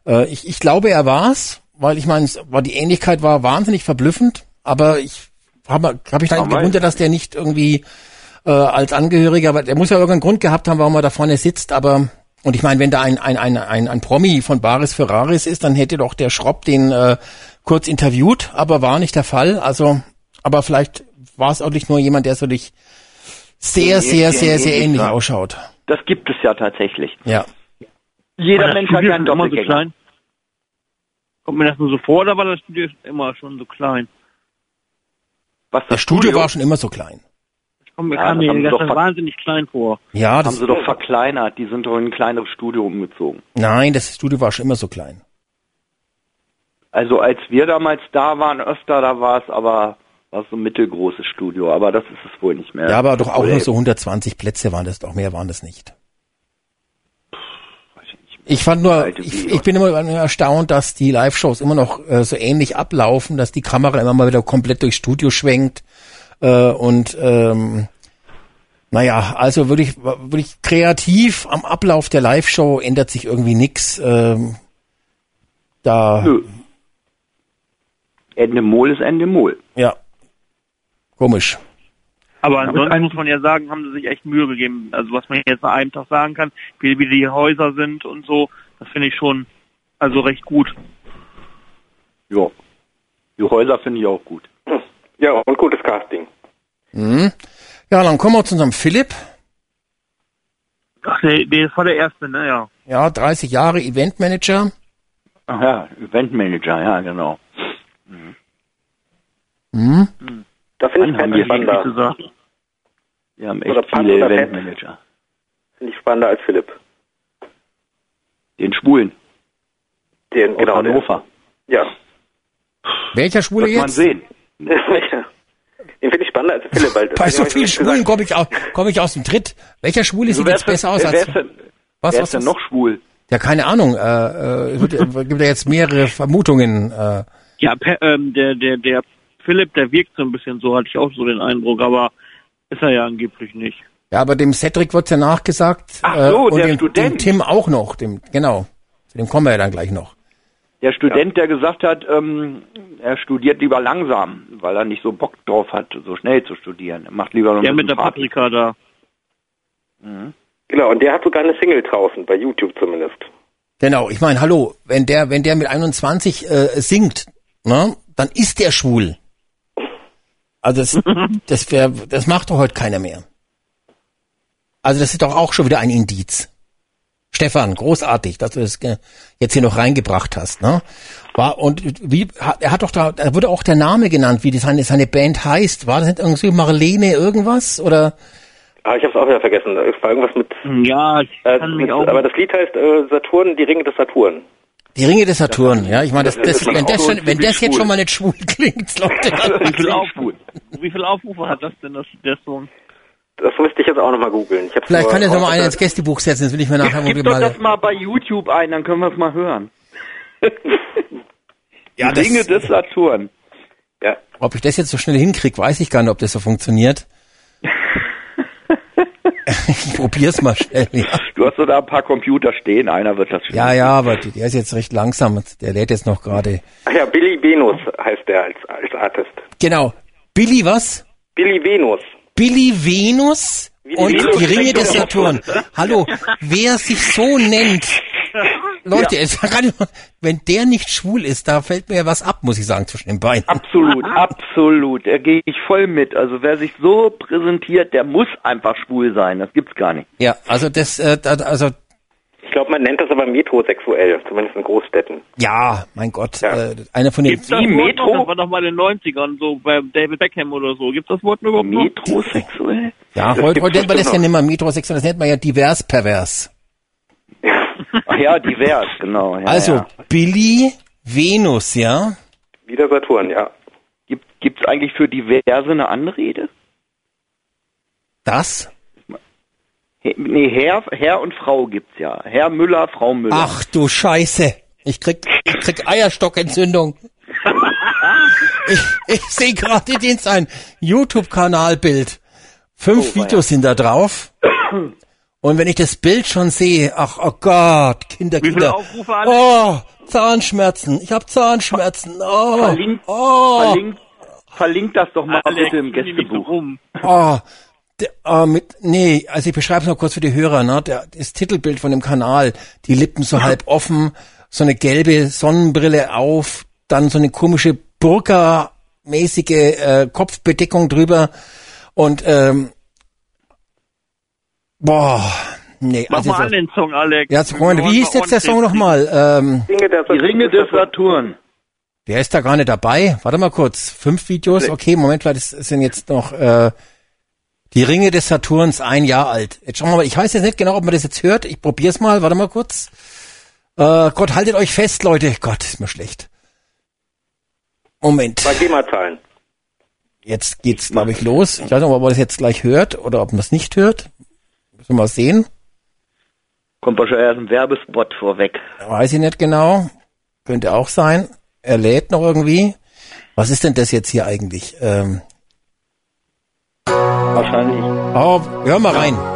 B: äh, ich, ich glaube, er war's, weil ich meine, es war die Ähnlichkeit war wahnsinnig verblüffend. Aber ich habe hab mich dann gewundert, dass der nicht irgendwie äh, als Angehöriger, aber der muss ja irgendeinen Grund gehabt haben, warum er da vorne sitzt, aber und ich meine, wenn da ein, ein, ein, ein, ein Promi von Baris Ferraris ist, dann hätte doch der Schropp den äh, kurz interviewt, aber war nicht der Fall. Also, aber vielleicht war es auch nicht nur jemand, der so dich sehr, sehr,
I: sehr
B: sehr,
I: ähnlich
B: ausschaut.
I: Das gibt es ja tatsächlich.
B: Ja.
I: Jeder
H: das
I: Mensch hat ja einen
H: schon immer so
I: Doppelgänger.
H: klein? Kommt mir das nur so vor, oder war das Studio immer schon so klein?
I: Was
B: Das Studio war schon immer so klein.
H: Ich komme mir
I: Ja, das haben
H: das
I: doch
H: wahnsinnig klein vor.
B: Ja,
I: haben
B: das,
I: sie doch verkleinert. Die sind doch in ein kleineres Studio umgezogen.
B: nein, das Studio war schon immer so klein.
I: Also als wir damals da waren, öfter, da war es aber war so ein mittelgroßes Studio. Aber das ist es wohl nicht mehr.
B: Ja, aber doch auch nur so 120 Plätze waren das, doch mehr waren das nicht. Ich fand nur, ich, ich bin immer erstaunt, dass die Live-Shows immer noch äh, so ähnlich ablaufen, dass die Kamera immer mal wieder komplett durchs Studio schwenkt äh, und ähm, naja, also würde ich, würde ich kreativ am Ablauf der Live-Show ändert sich irgendwie nix. Ähm, da,
I: Nö. Ende Mol ist Ende Mol.
B: ja, komisch.
H: Aber ansonsten muss man ja sagen, haben sie sich echt Mühe gegeben. Also was man jetzt nach einem Tag sagen kann, wie, wie die Häuser sind und so, das finde ich schon also recht gut.
I: Ja. Die Häuser finde ich auch gut.
J: Ja, und gutes Casting.
B: Mhm. Ja, dann kommen wir zu unserem Philipp.
H: Ach, der, der war der erste, ne, ja.
B: Ja, 30 Jahre Eventmanager.
I: Ach ja, Eventmanager, ja, genau.
B: Hm?
J: Da finde ich
I: wir
J: spannender.
H: gesagt.
I: Wir haben
J: Oder
I: echt viele
J: oder Pet?
I: Eventmanager.
J: Finde ich spannender als Philipp.
I: Den Schwulen
J: Den,
I: aus
J: genau. Den,
I: Hannover.
J: ja.
B: Welcher Schwule
I: Wird man
B: jetzt?
I: sehen.
J: den finde ich spannender als Philipp. Weil
B: Bei so vielen Schwulen komme ich, komm ich aus dem Tritt. Welcher Schwule sieht
I: wer
B: jetzt besser aus
I: wer
B: als...
I: ist denn,
B: Was,
I: wer ist denn noch schwul?
B: Ja, keine Ahnung. Äh, äh, gibt ja jetzt mehrere Vermutungen. Äh,
H: Ja, Pe ähm, der, der, der Philipp, der wirkt so ein bisschen so, hatte ich auch so den Eindruck, aber ist er ja angeblich nicht.
B: ja, aber dem Cedric wird's ja nachgesagt.
I: Ach
B: äh,
I: so,
B: und
I: der
B: dem,
I: Student.
B: dem Tim auch noch. Dem, genau. Zu dem kommen wir ja dann gleich noch.
I: Der Student, der gesagt hat, ähm, er studiert lieber langsam, weil er nicht so Bock drauf hat, so schnell zu studieren. Er macht lieber noch ein
H: Der mit der
I: Party.
H: Paprika da.
I: Mhm.
J: Genau, und der hat sogar eine Single draußen, bei YouTube zumindest.
B: Genau, ich meine, hallo, wenn der, wenn der mit 21 äh, singt, ne, dann ist der schwul. Also das, das wär, das macht doch heute keiner mehr. Also das ist doch auch schon wieder ein Indiz. Stefan, großartig, dass du das jetzt hier noch reingebracht hast, ne? War, und wie, hat- er hat doch da, da wurde auch der Name genannt, wie die seine, seine Band heißt. War das nicht irgendwie Marlene irgendwas? Oder?
J: Ah, ich habe es auch wieder vergessen. Es war irgendwas mit.
H: Ja, ich
J: Äh,
H: kann
J: mit
H: mich auch.
J: aber das Lied heißt äh, Saturn, die Ringe des Saturn.
B: Die Ringe des Saturn, ja, ich meine, das,
J: das
B: wenn das,
J: so
B: schon, wenn das jetzt schon mal nicht schwul klingt, Leute, dann
H: wie, viel Auf,
I: schwul.
H: wie viel Aufrufe hat das denn, das, der Song?
J: Das müsste ich jetzt auch nochmal googeln.
B: Vielleicht kann er noch mal einen ins. Gästebuch setzen, das will ich mir nachher
I: Gib
B: mal.
I: doch das mal bei YouTube ein, dann können wir es mal hören.
B: Ja,
I: Ringe des Saturn.
J: Ja.
B: Ob ich das jetzt so schnell hinkriege, weiß ich gar nicht, ob das so funktioniert. Ich probier's mal schnell, ja.
I: Du hast so da ein paar Computer stehen, einer wird das schon.
B: Ja, ja, aber der ist jetzt recht langsam, der lädt jetzt noch gerade.
J: Ach ja, Billy Venus heißt der als, als Artist.
B: Genau. Billy was?
J: Billy Venus.
B: Billy Venus
J: die
B: und
J: Venus
B: die Ringe des. Saturn. Hallo, wer sich so nennt, Leute, kann, wenn der nicht schwul ist, da fällt mir ja was ab, muss ich sagen, zwischen den Beinen.
I: Absolut, absolut. Da gehe ich voll mit. Also wer sich so präsentiert, der muss einfach schwul sein. Das gibt's gar nicht.
B: Ja, also das, äh, da- also
J: Ich glaube, man nennt das aber metrosexuell, zumindest in Großstädten.
B: ja, mein Gott,
J: Ja.
B: äh, einer von den
H: Gibt's das Wort
I: Metro?
H: noch? Das war doch mal in den 90ern, so bei David Beckham oder so. Gibt's das Wort überhaupt noch?
I: Metrosexuell?
B: Ja,
J: Das
B: heute, heute nennt man das ja nicht mehr metrosexuell, das nennt man ja divers pervers.
I: Ach ja, divers, genau. Ja,
B: also,
I: ja.
B: Billy Venus, ja?
J: Wieder Saturn, ja.
I: Gibt, gibt's eigentlich für diverse eine Anrede?
B: Das?
I: Nee, Herr, Herr und Frau gibt's ja. Herr Müller, Frau Müller.
B: Ach du Scheiße. Ich krieg, ich krieg Eierstockentzündung. ich ich sehe gerade den ein YouTube-Kanalbild. Fünf
I: Oh.
B: Videos sind da drauf. Und wenn ich das Bild schon sehe, ach oh Gott, Kinder,
H: Wie viele
B: Kinder.
H: Aufrufe alle?
B: Oh, Zahnschmerzen. Ich habe Zahnschmerzen. Oh,
I: Verlinkt,
B: oh,
I: verlinkt, verlinkt das doch mal
H: Alex,
I: bitte im Gästebuch.
H: rum.
B: oh. Der, oh, mit, nee, also ich beschreibe es noch kurz für die Hörer, ne? Der, das Titelbild von dem Kanal, die Lippen so halb offen, so eine gelbe Sonnenbrille auf, dann so eine komische Burka-mäßige äh, Kopfbedeckung drüber und ähm, boah, nee,
H: Mach
B: also
H: mal an den Song, Alex.
B: ja, Freunde, wie hieß jetzt der Song nochmal? Ähm,
J: Ringe der
I: Die Ringe des Saturn.
B: der ist da gar nicht dabei. Warte mal kurz, fünf Videos, okay, Moment, vielleicht ist- sind jetzt noch äh, die Ringe des Saturns ein Jahr alt. Jetzt schauen wir mal, ich weiß jetzt nicht genau, ob man das jetzt hört. Ich probier's mal, warte mal kurz. Äh, Gott, haltet euch fest, Leute. Gott, ist mir schlecht. Moment.
J: Bei GEMA-Zahlen.
B: Jetzt geht's, glaube ich, los. Ich weiß nicht, ob man das jetzt gleich hört oder ob man es nicht hört. Müssen wir mal sehen.
I: Kommt wahrscheinlich erst ein Werbespot vorweg.
B: Weiß ich nicht genau. Könnte auch sein. Er lädt noch irgendwie. Was ist denn das jetzt hier eigentlich? Ähm,
I: Wahrscheinlich.
B: oh, hör mal rein.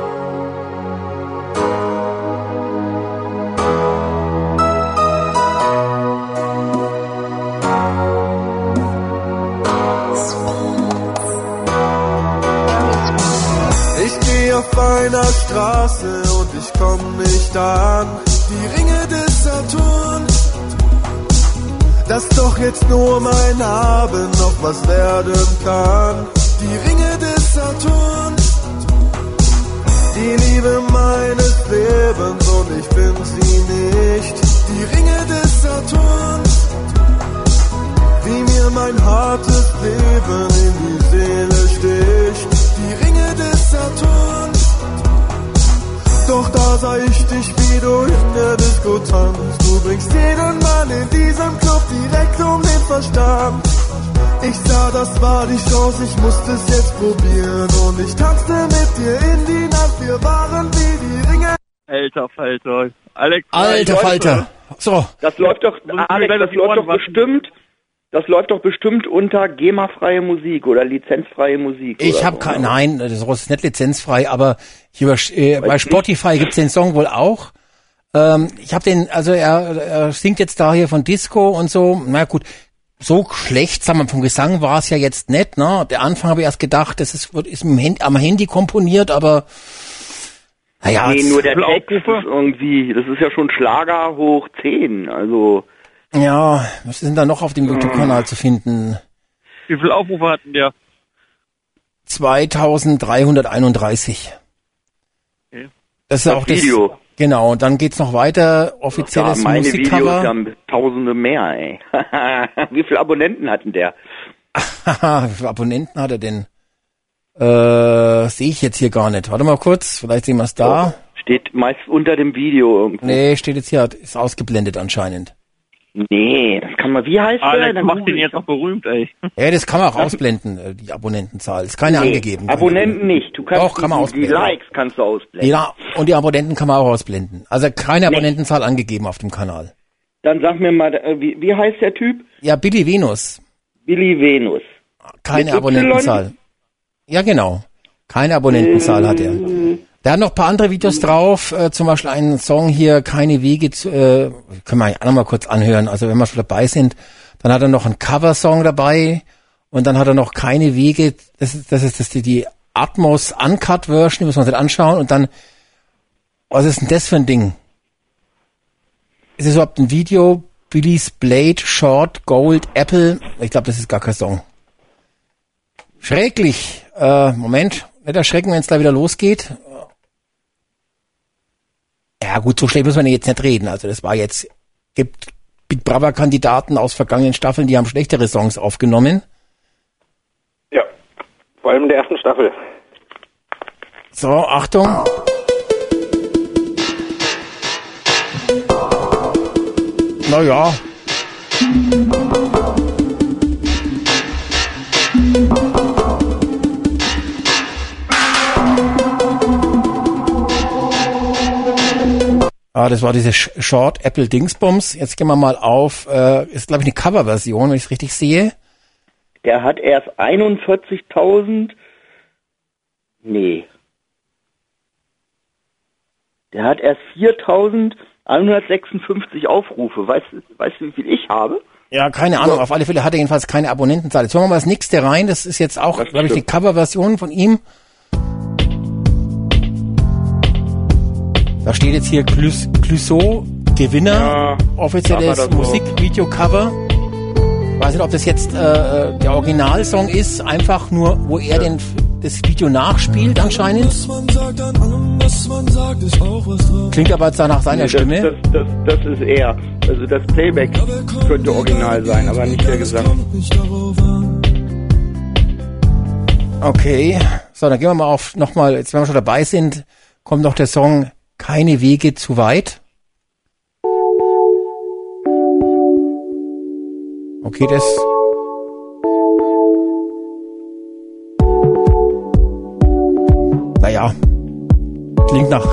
L: Auf einer Straße und ich komm nicht an. Die Ringe des Saturn. Dass doch jetzt nur mein Abend noch was werden kann. Die Ringe des Saturn. Die Liebe meines Lebens und ich bin sie nicht. Die Ringe des Saturn. Wie mir mein hartes Leben in die Seele sticht. Die Ringe des Saturn. Doch da sah ich dich, wie du in der Disco tanzt. Du bringst jeden Mann in diesem Club direkt um den Verstand. Ich sah, das war die Chance, ich musste es jetzt probieren. Und ich tanzte mit dir in die Nacht, wir waren wie die Ringe.
H: Alter Falter. Alex.
B: Alter. Falter. So.
I: Das läuft doch, Alex, das
H: die
I: läuft doch bestimmt, das läuft doch bestimmt unter GEMA-freie Musik oder lizenzfreie Musik.
B: Ich habe
I: so,
B: kein,
I: ne?
B: nein, das ist nicht lizenzfrei, aber hier über, äh, bei Spotify gibt's den Song wohl auch. Ähm, ich habe den, also er, er singt jetzt da hier von Disco und so. Na gut, so schlecht, sagen wir vom Gesang war es ja jetzt nicht. Ne? Der Anfang habe ich erst gedacht, das ist, wird- ist im Hand, am Handy komponiert, aber naja,
I: nee, nur der Text ist irgendwie, das ist ja schon Schlager hoch 10, also
B: ja, was ist denn da noch auf dem YouTube-Kanal zu finden?
H: Wie viele Aufrufe hatten der?
B: 2331.
H: Okay.
B: Das ist
I: Das
B: auch das
I: Video.
B: Genau, und dann geht's noch weiter, offizielles
I: meine Videos
B: Musikcover.
I: haben tausende mehr, ey. Wie viele Abonnenten hatten der?
B: Haha, wie viele Abonnenten hat er denn? Äh, sehe ich jetzt hier gar nicht. Warte mal kurz, vielleicht sehen wir es da.
I: Steht meist unter dem Video irgendwo.
B: Nee, steht jetzt hier, ist ausgeblendet anscheinend.
I: Nee, das kann man, wie heißt der?
H: Alex
I: Dann
H: macht den jetzt noch berühmt, ey.
B: Ja, das kann man auch ausblenden, äh, die Abonnentenzahl. Ist keine
I: Nee,
B: angegeben.
I: Abonnenten nicht. Du kannst
B: Doch, kann man
I: die, die
B: ausblenden.
I: Likes kannst du ausblenden.
B: Ja, und die Abonnenten kann man auch ausblenden. Also keine Abonnentenzahl angegeben auf dem Kanal.
I: Dann sag mir mal, äh, wie, wie heißt der Typ?
B: Ja, Billy Venus,
I: Billy Venus.
B: keine
I: Mit Y?
B: Abonnentenzahl. Ja, genau. Keine Abonnentenzahl hat er. Hat noch paar andere Videos drauf, äh, zum Beispiel einen Song hier, Keine Wege zu, äh, können wir auch noch mal kurz anhören, also wenn wir schon dabei sind, dann hat er noch einen Coversong dabei und dann hat er noch Keine Wege, das ist, das ist das, die, die Atmos Uncut Version, die muss man sich anschauen und dann, was ist denn das für ein Ding? Ist es überhaupt ein Video? Billy's Blade, Short, Gold, Apple? Ich glaube, das ist gar kein Song. Schrecklich. Äh, Moment, nicht erschrecken, wenn es gleich wieder losgeht. Ja gut, so schlecht muss man jetzt nicht reden. Also das war jetzt, gibt Big Brother Kandidaten aus vergangenen Staffeln, die haben schlechtere Songs aufgenommen.
J: Ja, vor allem in der ersten Staffel.
B: So, Achtung. Naja. Ah, das war diese Sh- Short Apple Dingsbums. Jetzt gehen wir mal auf, äh, ist glaube ich eine Coverversion, wenn ich es richtig sehe.
I: Der hat erst 41.000. Nee. Der hat erst 4.156 Aufrufe. Weißt, du- weißt du, wie viel ich habe?
B: Ja, keine Ahnung. Auf alle Fälle hat er jedenfalls keine Abonnentenzahl. Jetzt hören wir mal das nächste rein. Das ist jetzt auch, glaube ich,
I: stimmt.
B: Coverversion von ihm. Da steht jetzt hier Clus- Clouseau, Gewinner,
I: Ja,
B: offizielles. Musikvideo-Cover. Weiß nicht, ob das jetzt äh, der Originalsong ist, einfach nur, wo er den, das Video nachspielt anscheinend. Klingt aber jetzt nach seiner
I: das,
B: Stimme.
I: Das, das, das ist er. Also das Playback könnte original sein, aber nicht der Gesang.
B: Okay, so, dann gehen wir mal auf nochmal, jetzt wenn wir schon dabei sind, kommt noch der Song Keine Wege zu weit. Okay, das. Naja, klingt nach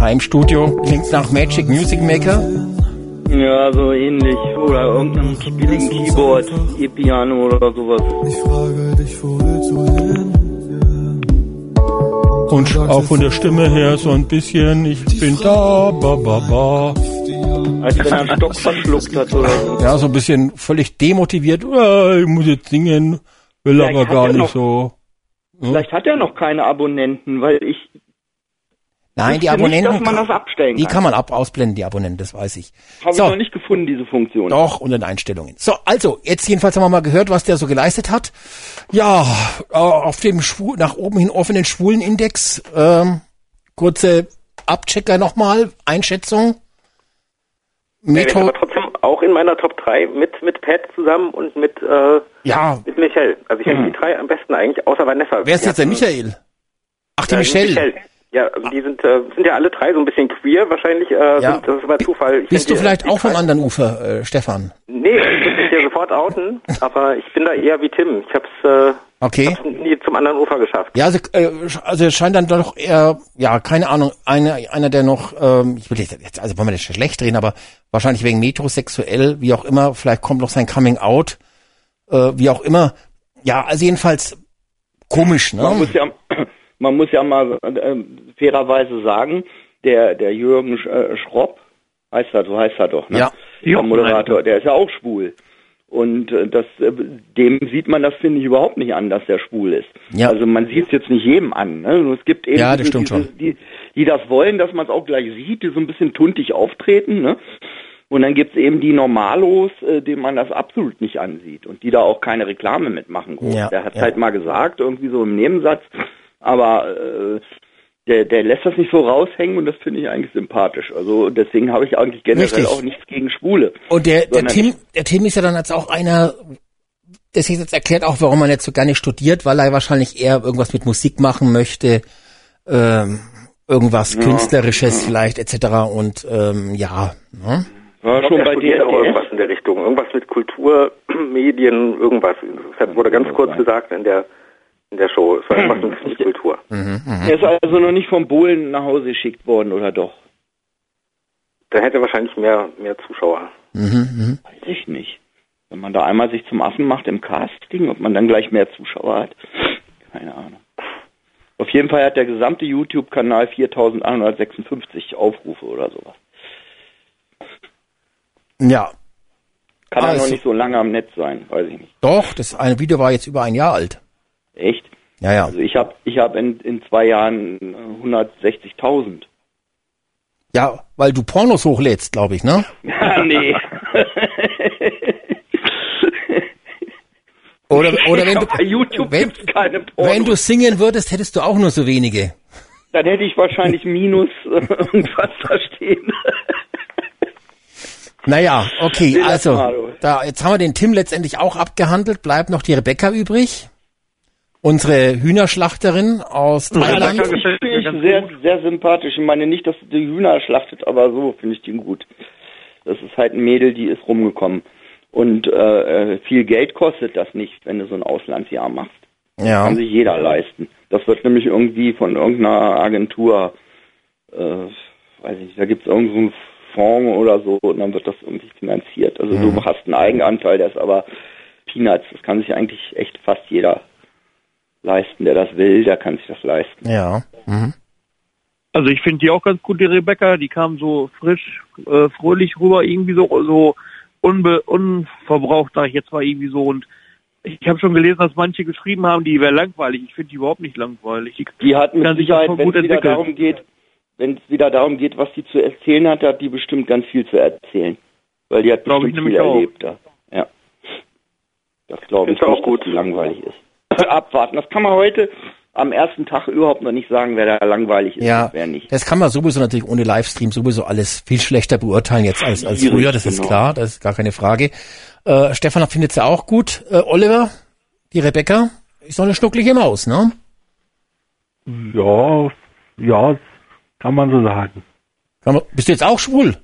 B: Heimstudio, klingt nach Magic Music Maker.
I: Ja, so ähnlich. Oder irgendeinem billigen Keyboard, E-Piano oder sowas.
L: Ich frage dich, wo willst du hin?
B: Und auch von der Stimme her so ein bisschen, ich bin da, ba, ba, ba.
I: Als wenn er einen Stock verschluckt hat oder so.
B: Ja, so ein bisschen völlig demotiviert. "Ah, Ich muss jetzt singen, will
I: Vielleicht
B: aber gar nicht
I: noch-
B: so.
I: Vielleicht hat er noch keine Abonnenten, weil ich
B: Nein, die Abonnenten,
I: nicht, dass man das abstellen
B: die
I: kann.
B: kann man ab ausblenden, die Abonnenten, das weiß ich.
I: Habe
B: So.
I: ich noch nicht gefunden, diese Funktion.
B: Doch, unter den Einstellungen. So, also, jetzt jedenfalls haben wir mal gehört, was der so geleistet hat. Ja, äh, auf dem Schwu nach oben hin offenen Schwulenindex, ähm, kurze Abchecker nochmal, Einschätzung.
J: Ja, ist
B: Metro
J: aber trotzdem auch in meiner Top 3 mit, mit Pat zusammen und mit, äh,
B: Ja.
J: mit Michelle. Also ich finde
B: Mhm.
J: die drei am besten eigentlich, außer Vanessa.
B: Wer ist jetzt der Michael? Ach, die
J: Äh,
B: Michelle.
J: Ja, die sind, äh, sind ja alle drei so ein bisschen queer, wahrscheinlich, äh,
B: Ja.
J: sind, das war Zufall. Ich
B: Bist du
J: die-
B: vielleicht
J: die
B: auch vom anderen Ufer, äh, Stefan?
J: Nee, ich würde mich ja sofort outen, aber ich bin da eher wie Tim. Ich hab's, äh,
B: Okay.
J: hab's nie zum anderen Ufer geschafft.
B: Ja, also, äh, also es scheint dann doch eher, ja, keine Ahnung, einer, einer der noch, ähm, ich will jetzt, also wollen wir das schlecht reden, aber wahrscheinlich wegen metrosexuell, wie auch immer, vielleicht kommt noch sein Coming Out, äh, wie auch immer. Ja, also jedenfalls komisch, ne?
I: Man muss ja, man muss ja mal äh, fairerweise sagen, der, der Jürgen Sch- äh, Schropp, heißt er, so heißt er doch, ne?
B: Ja.
I: Der Moderator, der ist ja auch schwul. Und äh, das, äh, dem sieht man das, finde ich, überhaupt nicht an, dass der schwul ist.
B: Ja.
I: Also man sieht es jetzt nicht jedem an. Ne? Nur Es gibt eben
B: Ja, das
I: diese,
B: stimmt
I: diese,
B: schon.
I: Die, die das wollen, dass man es auch gleich sieht, die so ein bisschen tuntig auftreten. Ne? Und dann gibt es eben die Normalos, äh, denen man das absolut nicht ansieht und die da auch keine Reklame mitmachen.
B: Ja,
I: der hat
B: ja.
I: halt mal gesagt, irgendwie so im Nebensatz, aber äh, der, der lässt das nicht so raushängen und das finde ich eigentlich sympathisch. Also deswegen habe ich eigentlich generell
B: Richtig.
I: auch nichts gegen Schwule.
B: Und der, der Tim, der Tim ist ja dann jetzt auch einer, das jetzt erklärt auch, warum man jetzt so gar nicht studiert, weil er wahrscheinlich eher irgendwas mit Musik machen möchte, ähm, irgendwas
I: Ja.
B: Künstlerisches vielleicht etc. Und ähm, ja, ne?
I: War
J: Ich
I: schon
J: glaub,
I: bei
J: studiert auch irgendwas in der Richtung. Irgendwas mit Kultur, Medien, irgendwas. Das wurde ganz kurz gesagt in der, in der Show. Es war irgendwas mit Kultur.
B: Mhm,
I: Er ist also noch nicht vom Bohlen nach Hause geschickt worden, oder doch?
J: Da hätte er wahrscheinlich mehr, mehr Zuschauer.
B: Mhm,
I: Weiß ich nicht. Wenn man da einmal sich zum Affen macht im Casting, ob man dann gleich mehr Zuschauer hat. Keine Ahnung. Auf jeden Fall hat der gesamte YouTube-Kanal 4156 Aufrufe oder sowas.
B: ja,
I: Kann er
B: Also-
I: noch nicht so lange am Netz sein, weiß ich nicht.
B: doch, das eine Video war jetzt über ein Jahr alt.
I: Echt?
B: Ja, ja.
I: Also ich habe ich hab in, in zwei Jahren äh, 160.000.
B: Ja, weil du Pornos hochlädst, glaube ich, ne?
I: Ja, nee.
B: Oder, oder wenn du,
I: Bei YouTube
B: wenn,
I: gibt's keine Pornos.
B: wenn du singen würdest, hättest du auch nur so wenige.
I: Dann hätte ich wahrscheinlich minus äh, irgendwas da stehen.
B: Naja, okay, also, da, jetzt haben wir den Tim letztendlich auch abgehandelt, bleibt noch die Rebecca übrig. Unsere Hühnerschlachterin aus
I: Ja, das
B: Thailand.
I: finde ich sehr, sehr sympathisch. Ich meine nicht, dass sie die Hühner schlachtet, aber so finde ich die gut. Das ist halt ein Mädel, die ist rumgekommen. Und äh, äh, viel Geld kostet das nicht, wenn du so ein Auslandsjahr machst.
B: Ja.
I: Kann sich jeder leisten. Das wird nämlich irgendwie von irgendeiner Agentur, äh, weiß ich nicht, da gibt es irgendeinen Fonds oder so und dann wird das irgendwie finanziert. Also
B: Mhm.
I: du hast einen Eigenanteil, der ist aber Peanuts. Das kann sich eigentlich echt fast jeder leisten, der das will, der kann sich das leisten.
B: Ja. Mhm.
H: Also ich finde die auch ganz gut, die Rebecca. Die kam so frisch, äh, fröhlich rüber, irgendwie so, so unbe unverbraucht, sag ich jetzt mal irgendwie so. Und ich habe schon gelesen, dass manche geschrieben haben, die wäre langweilig. Ich finde die überhaupt nicht langweilig. Die,
I: Die hat mit Sicherheit, wenn
H: gut
I: es wieder darum geht, wenn es wieder darum geht, was die zu erzählen hat, hat die bestimmt ganz viel zu erzählen. Weil die hat
H: Glaub ich
I: bestimmt viel erlebt da. Ja. Das glaube ich
J: Ist auch
I: nicht,
J: gut.
I: dass die langweilig ist. Abwarten. Das kann man heute am ersten Tag überhaupt noch nicht sagen, wer da langweilig ist
B: Ja,
I: wer nicht.
B: das kann man sowieso natürlich ohne Livestream sowieso alles viel schlechter beurteilen jetzt als, als früher, das ist
I: genau.
B: klar, das ist gar keine Frage. Äh, Stefan findet sie auch gut. Äh, Oliver, die Rebecca, ist doch eine schnucklige Maus, ne?
K: Ja, ja, kann man so sagen.
B: Kann man, bist du jetzt auch schwul?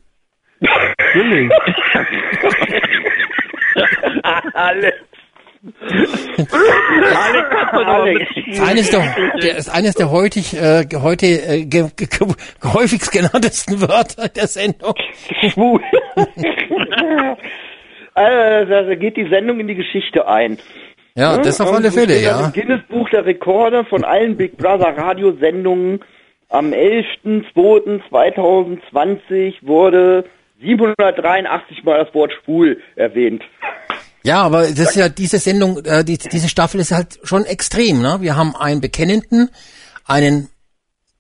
K: Natürlich.
I: Alle.
B: Das eine ist doch, der ist eines der heutig, äh, heute äh, ge, ge, häufigst genanntesten Wörter der Sendung.
I: Schwul. also, da geht die Sendung in die Geschichte ein.
B: Ja, das auf alle Fälle, ja.
I: Im Guinness Buch der Rekorde von allen Big Brother Radiosendungen am 11.02.2020 wurde 783 Mal das Wort schwul erwähnt.
B: Ja, aber das ist ja diese Sendung, äh, die, diese Staffel ist halt schon extrem. Ne? Wir haben einen Bekennenden, einen